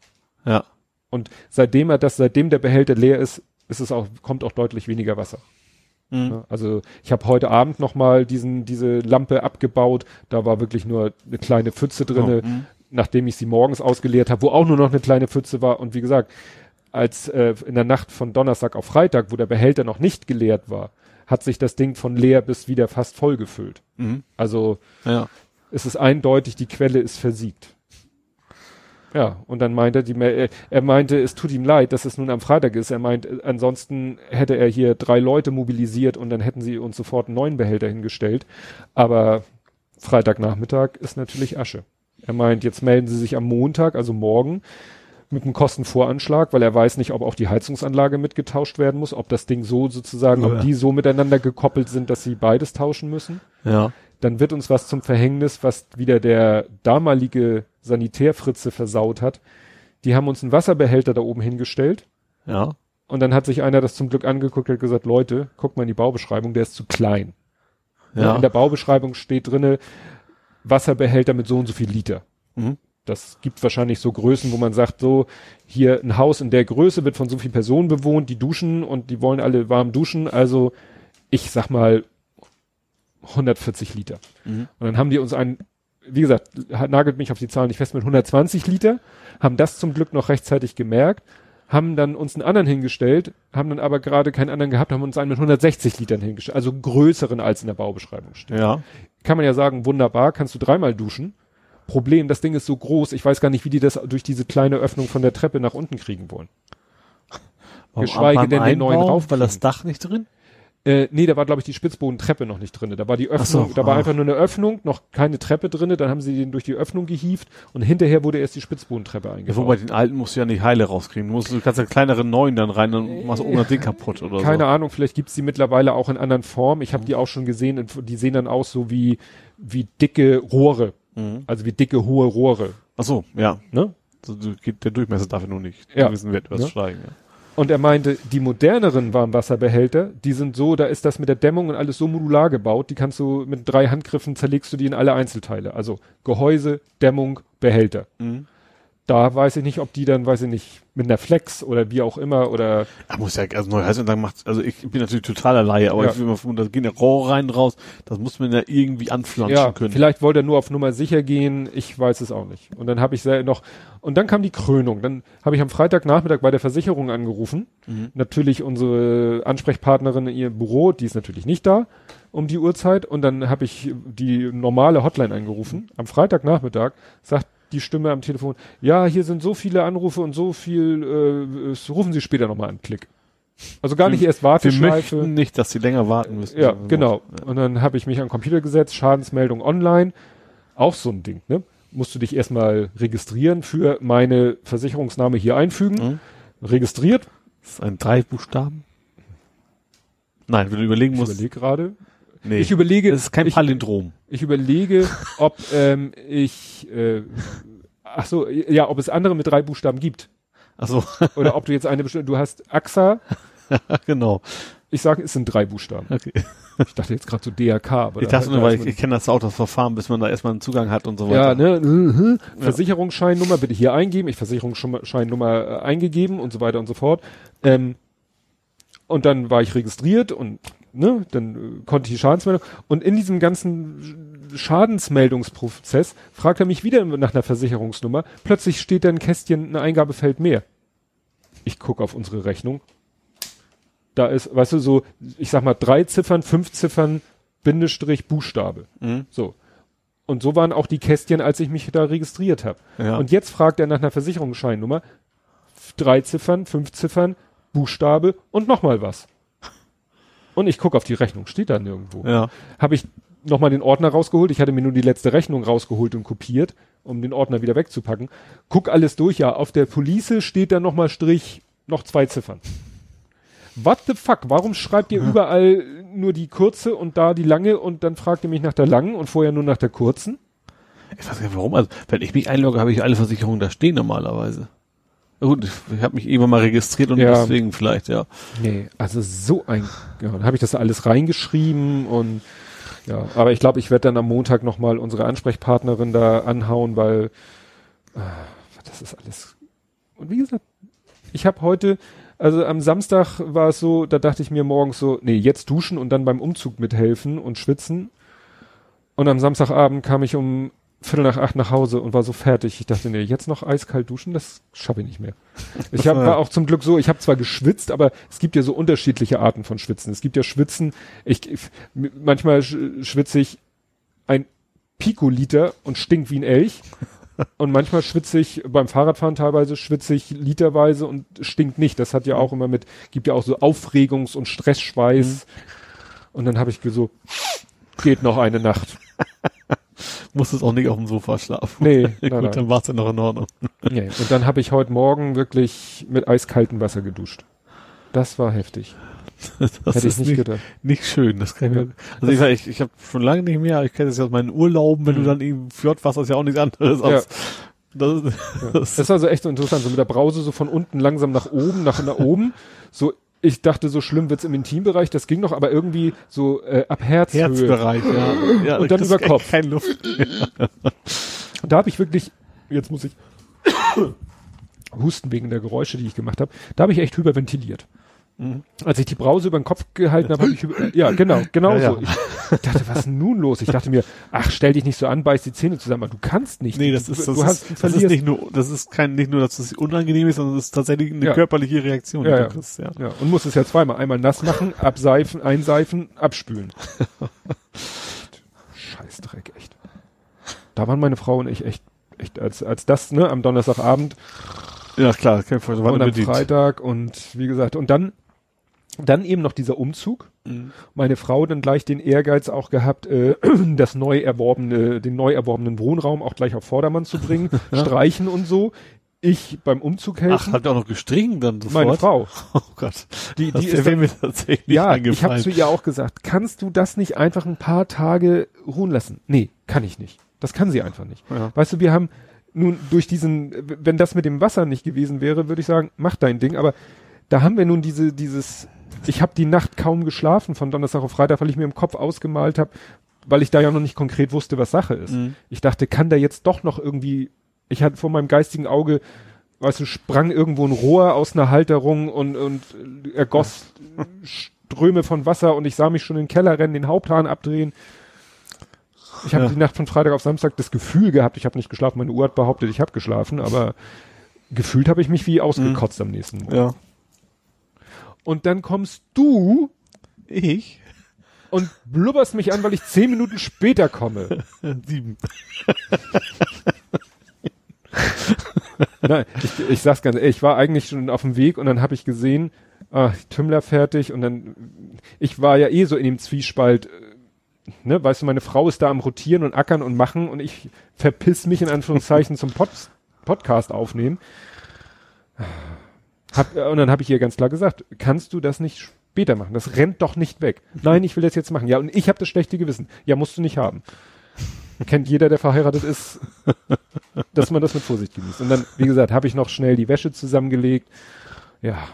Ja. Und seitdem er das, seitdem der Behälter leer ist, ist es auch, kommt auch deutlich weniger Wasser. Mhm. Also ich habe heute Abend noch mal diesen, diese Lampe abgebaut. Da war wirklich nur eine kleine Pfütze drinne, Oh, mhm. nachdem ich sie morgens ausgeleert habe, wo auch nur noch eine kleine Pfütze war. Und wie gesagt, als äh, in der Nacht von Donnerstag auf Freitag, wo der Behälter noch nicht geleert war, hat sich das Ding von leer bis wieder fast voll gefüllt. Mhm. Also Ja. es ist eindeutig, die Quelle ist versiegt. Ja, und dann meinte die, er, er meinte, es tut ihm leid, dass es nun am Freitag ist. Er meint, äh, ansonsten hätte er hier drei Leute mobilisiert und dann hätten sie uns sofort einen neuen Behälter hingestellt. Aber Freitagnachmittag ist natürlich Asche. Er meint, jetzt melden sie sich am Montag, also morgen, mit einem Kostenvoranschlag, weil er weiß nicht, ob auch die Heizungsanlage mitgetauscht werden muss, ob das Ding so sozusagen, Ja. ob die so miteinander gekoppelt sind, dass sie beides tauschen müssen Ja. dann wird uns was zum Verhängnis, was wieder der damalige Sanitärfritze versaut hat. Die haben uns einen Wasserbehälter da oben hingestellt Ja. und dann hat sich einer das zum Glück angeguckt und hat gesagt, Leute, guck mal in die Baubeschreibung, der ist zu klein. Ja. In der Baubeschreibung steht drinne Wasserbehälter mit so und so viel Liter. Mhm. Das gibt wahrscheinlich so Größen, wo man sagt, so, hier ein Haus in der Größe wird von so vielen Personen bewohnt, die duschen und die wollen alle warm duschen. Also, ich sag mal, 140 Liter. Mhm. Und dann haben die uns einen, wie gesagt, nagelt mich auf die Zahlen nicht fest, mit 120 Liter, haben das zum Glück noch rechtzeitig gemerkt, haben dann uns einen anderen hingestellt, haben dann aber gerade keinen anderen gehabt, haben uns einen mit 160 Litern hingestellt, also größeren als in der Baubeschreibung steht Ja. kann man ja sagen, wunderbar, kannst du dreimal duschen. Problem, das Ding ist so groß, ich weiß gar nicht, wie die das durch diese kleine Öffnung von der Treppe nach unten kriegen wollen. Warum Geschweige denn den neuen raufkriegen. Weil das Dach nicht drin? Äh, nee, da war, glaube ich, die Spitzbodentreppe noch nicht drinne. Da war die Öffnung, so, da war ah. einfach nur eine Öffnung, noch keine Treppe drinne, dann haben sie den durch die Öffnung gehievt und hinterher wurde erst die Spitzbodentreppe Ja, eingebaut. wobei den alten musst du ja nicht heile rauskriegen. Du, musst, du kannst ja kleinere neuen dann rein, dann machst du ohne Ding kaputt oder Keine so. Ahnung, vielleicht gibt's die mittlerweile auch in anderen Formen. Ich habe die auch schon gesehen, und die sehen dann aus so wie, wie dicke Rohre, Mhm. also wie dicke, hohe Rohre. Ach so, ja. Ne? So, der Durchmesser dafür nur nicht. Ja. Gewissen Wert was Ja. steigen. Ja. Und er meinte, die moderneren Warmwasserbehälter, die sind so, da ist das mit der Dämmung und alles so modular gebaut, die kannst du mit drei Handgriffen zerlegst du die in alle Einzelteile. Also Gehäuse, Dämmung, Behälter. Mhm. Da weiß ich nicht, ob die dann, weiß ich nicht, mit einer Flex oder wie auch immer oder Er muss ja, also neue Heizanlagen macht, also ich bin natürlich totaler Laie, aber Ja. ich will mal vermuten, da gehen ja Rohre rein raus, das muss man ja irgendwie anpflanzen ja, können. vielleicht wollte er nur auf Nummer sicher gehen, ich weiß es auch nicht. Und dann habe ich sel- noch, und dann kam die Krönung. Dann habe ich am Freitagnachmittag bei der Versicherung angerufen. Mhm. Natürlich unsere Ansprechpartnerin in ihrem Büro, die ist natürlich nicht da um die Uhrzeit. Und dann habe ich die normale Hotline angerufen. Am Freitagnachmittag sagt die Stimme am Telefon, ja, hier sind so viele Anrufe und so viel, äh, rufen Sie später nochmal an, Klick. Also gar nicht erst Wir Warteschleife. möchten nicht, dass sie länger warten müssen. Ja, genau. Und dann habe ich mich an den Computer gesetzt, Schadensmeldung online. Auch so ein Ding, ne? Musst du dich erstmal registrieren für meine Versicherungsname hier einfügen. Mhm. Registriert. Das ist ein drei Buchstaben. Nein, wenn du überlegen Ich musst, überlege gerade. Nee. Ich überlege, Das ist kein ich, Palindrom. ich überlege, ob ähm, ich, äh, ach so, ja, ob es andere mit drei Buchstaben gibt. Also Oder ob du jetzt eine bestimmte, du hast AXA, genau. ich sage, es sind drei Buchstaben. Okay. Ich dachte jetzt gerade so DRK, aber Ich da- dachte da nur, weil ich, ich kenne das Autoverfahren, bis man da erstmal einen Zugang hat und so Ja, weiter. ne, mhm. Versicherungsscheinnummer bitte hier eingeben, ich Versicherungsscheinnummer äh, eingegeben und so weiter und so fort. Ähm, und dann war ich registriert und ne, dann äh, konnte ich die Schadensmeldung und in diesem ganzen Sch- Schadensmeldungsprozess fragt er mich wieder nach einer Versicherungsnummer. Plötzlich steht da ein Kästchen, ein Eingabefeld mehr. Ich gucke auf unsere Rechnung. Da ist, weißt du, so, ich sag mal, drei Ziffern, fünf Ziffern, Bindestrich, Buchstabe. Mhm. So. Und so waren auch die Kästchen, als ich mich da registriert habe. Ja. Und jetzt fragt er nach einer Versicherungsscheinnummer. Drei Ziffern, fünf Ziffern, Buchstabe und nochmal was. Und ich gucke auf die Rechnung, steht da nirgendwo. Ja. Habe ich nochmal den Ordner rausgeholt. Ich hatte mir nur die letzte Rechnung rausgeholt und kopiert, um den Ordner wieder wegzupacken. Guck alles durch, ja, auf der Police steht da nochmal Strich, noch zwei Ziffern. What the fuck? Warum schreibt ihr überall nur die kurze und da die lange und dann fragt ihr mich nach der langen und vorher nur nach der kurzen? Ich weiß gar nicht warum. Also, wenn ich mich einlogge, habe ich alle Versicherungen da stehen normalerweise. Gut, ich, habe mich eben mal registriert und Ja. deswegen vielleicht, ja. Nee, also so ein, ja, dann habe ich das alles reingeschrieben und ja, aber ich glaube, ich werde dann am Montag nochmal unsere Ansprechpartnerin da anhauen, weil ah, das ist alles. Und wie gesagt, ich habe heute, also am Samstag war es so, da dachte ich mir morgens so, nee, jetzt duschen und dann beim Umzug mithelfen und schwitzen. Und am Samstagabend kam ich um Viertel nach acht nach Hause und war so fertig. Ich dachte, nee, jetzt noch eiskalt duschen, das schaffe ich nicht mehr. Ich hab, war auch zum Glück so, ich habe zwar geschwitzt, aber es gibt ja so unterschiedliche Arten von Schwitzen. Es gibt ja Schwitzen, ich, ich manchmal sch- schwitze ich ein Pikoliter und stink wie ein Elch. Und manchmal schwitze ich beim Fahrradfahren teilweise schwitze ich literweise und stinkt nicht. Das hat ja auch immer mit, gibt ja auch so Aufregungs- und Stressschweiß. Und dann habe ich so, geht noch eine Nacht. Musstest auch nicht auf dem Sofa schlafen. Nee, Gut, nein, dann war es ja noch in Ordnung. Nee. Und dann habe ich heute Morgen wirklich mit eiskaltem Wasser geduscht. Das war heftig. Das Hätte ich ist nicht nicht, gedacht. nicht schön. Das kann ich Ja. mir, also ich, sag, ich, ich habe schon lange nicht mehr, ich kenne das ja aus meinen Urlauben, wenn Mhm. du dann eben Fjordwasser ist ja auch nichts anderes als, das, ist- das, Das war so echt so interessant, so mit der Brause so von unten langsam nach oben, nach nach oben. So, ich dachte, so schlimm wird's im Intimbereich, das ging noch, aber irgendwie so äh, ab Herzhöhe. Herzbereich, ja. ja Und da dann über Kopf. Keine Luft. Und da habe ich wirklich, jetzt muss ich husten wegen der Geräusche, die ich gemacht habe, da habe ich echt hyperventiliert. Mhm. Als ich die Brause über den Kopf gehalten habe, habe ich ja genau, genau Ja, ja. so. Ich dachte, was ist denn nun los? Ich dachte mir, ach, stell dich nicht so an, beiß die Zähne zusammen, aber du kannst nicht. Nee, das du, ist, das hast, ist, das ist nicht nur, das ist kein, nicht nur, dass es unangenehm ist, sondern es ist tatsächlich eine Ja. körperliche Reaktion, die Ja, du ja. kriegst, ja. Ja, und muss es ja zweimal. Einmal nass machen, abseifen, einseifen, abspülen. Scheißdreck, echt. Da waren meine Frau und ich echt, echt, als, als das, ne, am Donnerstagabend Ja, klar, kein Fall, und am bedient. Freitag und wie gesagt, und dann, dann eben noch dieser Umzug. Mhm. Meine Frau dann gleich den Ehrgeiz auch gehabt, äh, das neu erworbene, den neu erworbenen Wohnraum auch gleich auf Vordermann zu bringen, streichen und so. Ich beim Umzug Ach, helfen. hat er auch noch gestrichen dann sofort? meine Frau. Oh Gott. Die, Das die ist dann, mir tatsächlich ja, ich eingefallen. habe zu ihr auch gesagt, kannst du das nicht einfach ein paar Tage ruhen lassen? Nee, kann ich nicht. Das kann sie einfach nicht. Ja. Weißt du, wir haben nun durch diesen, wenn das mit dem Wasser nicht gewesen wäre, würde ich sagen, mach dein Ding. Aber da haben wir nun diese, dieses, ich habe die Nacht kaum geschlafen von Donnerstag auf Freitag, weil ich mir im Kopf ausgemalt habe, weil ich da ja noch nicht konkret wusste, was Sache ist. Mhm. Ich dachte, kann da jetzt doch noch irgendwie, ich hatte vor meinem geistigen Auge, weißt du, sprang irgendwo ein Rohr aus einer Halterung und, und ergoss Ströme von Wasser und ich sah mich schon in den Keller rennen, den Haupthahn abdrehen. Ich habe Ja. die Nacht von Freitag auf Samstag das Gefühl gehabt, ich habe nicht geschlafen. Meine Uhr hat behauptet, ich habe geschlafen, aber gefühlt habe ich mich wie ausgekotzt am nächsten Morgen. Ja. Und dann kommst du Ich? und blubberst mich an, weil ich zehn Minuten später komme. Sieben. Nein, ich, ich sag's ganz ehrlich, ich war eigentlich schon auf dem Weg und dann habe ich gesehen, ah, Tümmler fertig und dann, ich war ja eh so in dem Zwiespalt, äh, ne, weißt du, meine Frau ist da am Rotieren und Ackern und Machen und ich verpiss mich in Anführungszeichen zum Pod, Podcast aufnehmen. Hab, äh, und dann habe ich ihr ganz klar gesagt, kannst du das nicht später machen. Das rennt doch nicht weg. Nein, ich will das jetzt machen. Ja, und ich habe das schlechte Gewissen. Ja, musst du nicht haben. Kennt jeder, der verheiratet ist, dass man das mit Vorsicht genießt. Und dann, wie gesagt, habe ich noch schnell die Wäsche zusammengelegt. Ja.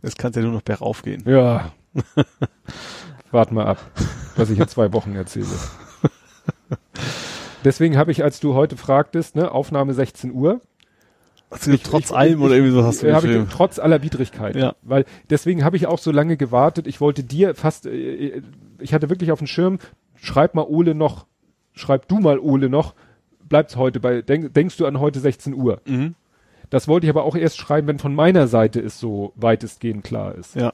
Es kann ja nur noch bergauf gehen. Ja. Wart mal ab, was ich in zwei Wochen erzähle. Deswegen habe ich, als du heute fragtest, ne, Aufnahme 16 Uhr. Also ich, trotz ich, allem ich, oder irgendwie so hast du hab ich, Trotz aller Widrigkeiten. Ja. Weil deswegen habe ich auch so lange gewartet. Ich wollte dir fast, äh, ich hatte wirklich auf dem Schirm, schreib mal Ole noch, schreib du mal Ole noch, bleibt's heute bei, denk, denkst du an heute 16 Uhr? Mhm. Das wollte ich aber auch erst schreiben, wenn von meiner Seite es so weitestgehend klar ist. Ja.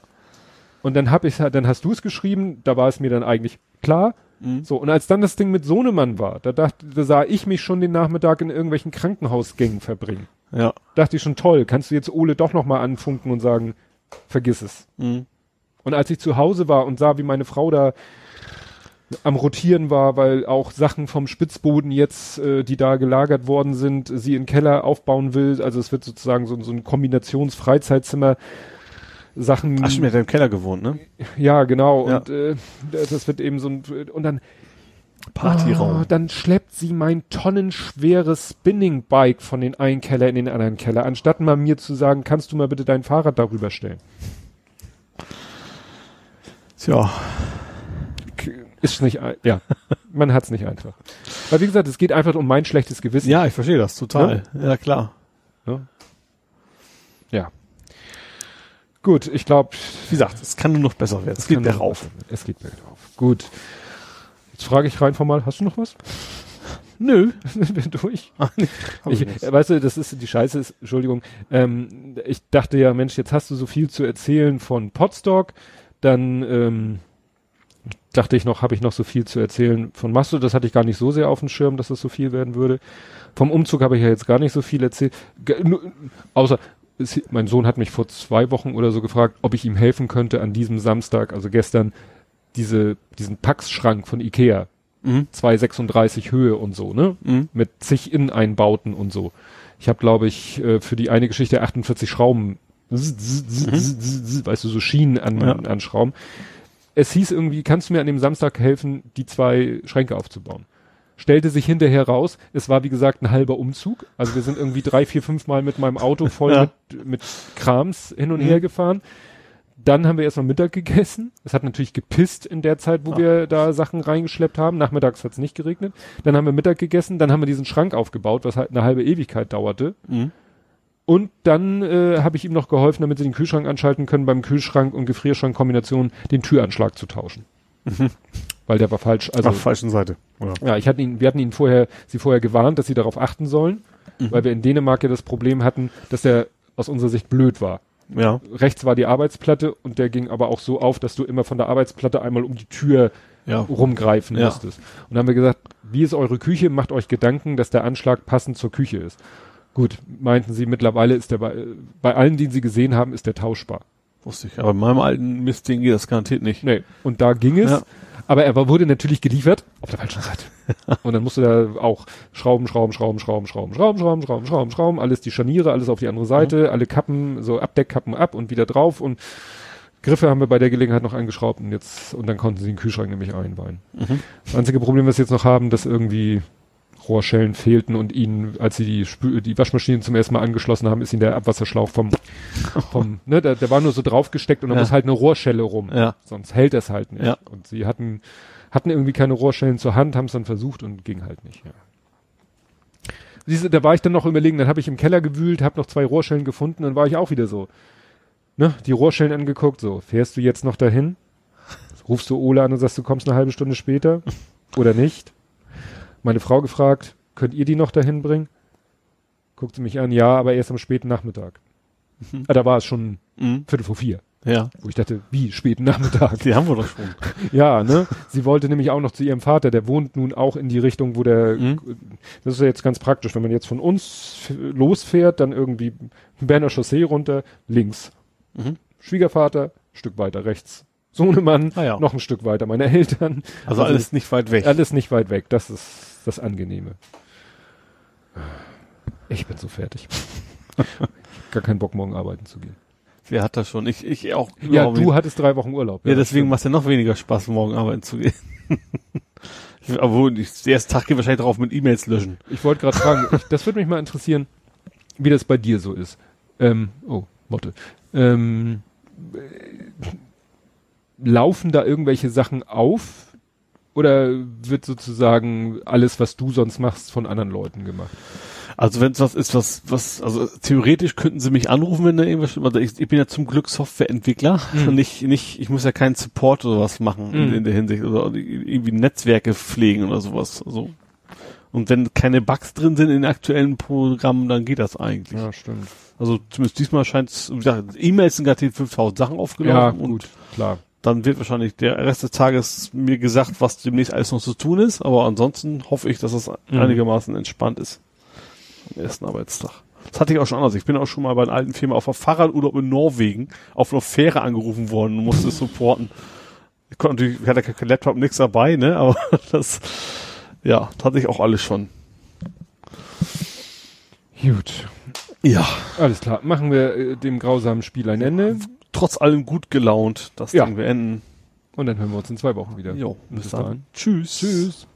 Und dann hab ich, dann hast du es geschrieben, da war es mir dann eigentlich klar. Mhm. So, und als dann das Ding mit Sohnemann war, da dachte, da sah ich mich schon den Nachmittag in irgendwelchen Krankenhausgängen verbringen. Ja. Dachte ich schon toll, kannst du jetzt Ole doch nochmal anfunken und sagen, vergiss es. Mhm. Und als ich zu Hause war und sah, wie meine Frau da am Rotieren war, weil auch Sachen vom Spitzboden jetzt, äh, die da gelagert worden sind, sie in Keller aufbauen will. Also es wird sozusagen so, so ein Kombinations-Freizeitzimmer. Sachen. Ach, schon mit im Keller gewohnt, ne? Ja, genau. Ja. Und äh, das wird eben so ein und dann Partyraum. Oh, dann schleppt sie mein tonnenschweres Spinning-Bike von den einen Keller in den anderen Keller, anstatt mal mir zu sagen, kannst du mal bitte dein Fahrrad darüber stellen. Tja. Ist nicht, ja, man hat's nicht einfach. Weil wie gesagt, es geht einfach um mein schlechtes Gewissen. Ja, ich verstehe das total. Ja, ja klar. Ja. ja. Gut, ich glaube. Wie gesagt, es kann nur noch besser werden. Es, es geht bergauf. Es geht bergauf. Gut. Jetzt frage ich rein formal, hast du noch was? Nö, bin durch. Nee, ich, weißt du, das ist die Scheiße, ist, Entschuldigung. Ähm, ich dachte ja, Mensch, jetzt hast du so viel zu erzählen von Podstock, dann ähm, dachte ich noch, habe ich noch so viel zu erzählen von Masto. Das hatte ich gar nicht so sehr auf dem Schirm, dass das so viel werden würde. Vom Umzug habe ich ja jetzt gar nicht so viel erzählt. G außer mein Sohn hat mich vor zwei Wochen oder so gefragt, ob ich ihm helfen könnte an diesem Samstag, also gestern, diese, diesen Packschrank von Ikea. Mhm. 236 Höhe und so, ne? Mhm. Mit zig Inneneinbauten und so. Ich habe, glaube ich, äh, für die eine Geschichte 48 Schrauben, mhm. weißt du, so Schienen an, ja. an Schrauben. Es hieß irgendwie, kannst du mir an dem Samstag helfen, die zwei Schränke aufzubauen? Stellte sich hinterher raus, es war wie gesagt ein halber Umzug. Also wir sind irgendwie drei, vier, fünf Mal mit meinem Auto voll ja. mit, mit Krams hin und mhm. her gefahren. Dann haben wir erstmal Mittag gegessen. Es hat natürlich gepisst in der Zeit, wo Ach. wir da Sachen reingeschleppt haben. Nachmittags hat es nicht geregnet. Dann haben wir Mittag gegessen, dann haben wir diesen Schrank aufgebaut, was halt eine halbe Ewigkeit dauerte. Mhm. Und dann äh, habe ich ihm noch geholfen, damit sie den Kühlschrank anschalten können, beim Kühlschrank und Gefrierschrank-Kombination den Türanschlag zu tauschen. Mhm weil der war falsch. Also, Auf falschen Seite. Oder? Ja, ich hatte ihn, wir hatten ihn vorher, sie vorher gewarnt, dass sie darauf achten sollen, mhm. weil wir in Dänemark ja das Problem hatten, dass der aus unserer Sicht blöd war. Ja. Rechts war die Arbeitsplatte und der ging aber auch so auf, dass du immer von der Arbeitsplatte einmal um die Tür ja. rumgreifen ja. musstest. Und dann haben wir gesagt, wie ist eure Küche? Macht euch Gedanken, dass der Anschlag passend zur Küche ist. Gut, meinten sie, mittlerweile ist der bei, bei allen, die sie gesehen haben, ist der tauschbar. Wusste ich, aber in meinem alten Mistding geht das garantiert nicht. Nee, und da ging es. Ja. Aber er war, wurde natürlich geliefert auf der falschen Seite. und dann musste da auch Schrauben, Schrauben, Schrauben, Schrauben, Schrauben, Schrauben, Schrauben, Schrauben, Schrauben, Schrauben, alles die Scharniere, alles auf die andere Seite, mhm. alle Kappen, so Abdeckkappen ab und wieder drauf und Griffe haben wir bei der Gelegenheit noch eingeschraubt und jetzt, und dann konnten sie den Kühlschrank nämlich einweihen. Mhm. Das einzige Problem, was sie jetzt noch haben, dass irgendwie Rohrschellen fehlten und ihnen, als sie die, Spü die Waschmaschine zum ersten Mal angeschlossen haben, ist ihnen der Abwasserschlauch vom, vom ne, der, der war nur so draufgesteckt und da ja. muss halt eine Rohrschelle rum. Ja. Sonst hält das halt nicht. Ja. Und sie hatten, hatten irgendwie keine Rohrschellen zur Hand, haben es dann versucht und ging halt nicht. Ja. Diese, da war ich dann noch überlegen, dann habe ich im Keller gewühlt, habe noch zwei Rohrschellen gefunden, dann war ich auch wieder so, ne, die Rohrschellen angeguckt, so, fährst du jetzt noch dahin? Rufst du Ole an und sagst, du kommst eine halbe Stunde später oder nicht? Meine Frau gefragt, könnt ihr die noch dahin bringen? Guckt sie mich an, ja, aber erst am späten Nachmittag. Mhm. Ah, da war es schon mhm. Viertel vor vier. Ja. Wo ich dachte, wie, späten Nachmittag? Die haben wir doch schon. ja, ne? Sie wollte nämlich auch noch zu ihrem Vater, der wohnt nun auch in die Richtung, wo der, mhm. das ist ja jetzt ganz praktisch, wenn man jetzt von uns losfährt, dann irgendwie Berner Chaussee runter, links. Mhm. Schwiegervater, Stück weiter rechts. Sohnemann, ah, ja. noch ein Stück weiter, meine Eltern. Also, also alles nicht weit weg. Alles nicht weit weg, das ist das Angenehme. Ich bin so fertig. gar keinen Bock, morgen arbeiten zu gehen. Wer hat das schon? Ich, ich auch. Ja, du hattest drei Wochen Urlaub. Ja, deswegen macht es ja noch weniger Spaß, morgen arbeiten zu gehen. Obwohl, ich, der erste Tag geht wahrscheinlich drauf mit E-Mails löschen. Ich wollte gerade fragen, ich, das würde mich mal interessieren, wie das bei dir so ist. Ähm, oh, Motte. Ähm, äh, laufen da irgendwelche Sachen auf oder wird sozusagen alles, was du sonst machst, von anderen Leuten gemacht? Also wenn es was ist, was, was, also theoretisch könnten sie mich anrufen, wenn da irgendwas stimmt. Also ich, ich bin ja zum Glück Softwareentwickler Mhm. und nicht, nicht, ich muss ja keinen Support oder was machen in, Mhm. in der Hinsicht oder irgendwie Netzwerke pflegen oder sowas. Also und wenn keine Bugs drin sind in aktuellen Programmen, dann geht das eigentlich. Ja, stimmt. Also zumindest diesmal scheint es, E-Mails sind gerade die 5000 Sachen Ja, aufgelaufen und gut, klar. Dann wird wahrscheinlich der Rest des Tages mir gesagt, was demnächst alles noch zu tun ist, aber ansonsten hoffe ich, dass es Mhm. einigermaßen entspannt ist. Am ersten Arbeitstag. Das hatte ich auch schon anders. Ich bin auch schon mal bei einer alten Firma auf der Fahrradurlaub in Norwegen auf einer Fähre angerufen worden und musste es supporten. Ich konnte natürlich, ich hatte kein Laptop, nichts dabei, ne, aber das, ja, das hatte ich auch alles schon. Gut. Ja. Alles klar. Machen wir äh, dem grausamen Spiel ein Ende Trotz allem gut gelaunt, das Ja. Ding beenden. und dann hören wir uns in zwei Wochen wieder. Jo, Bis bis dahin. dann. Tschüss. Tschüss.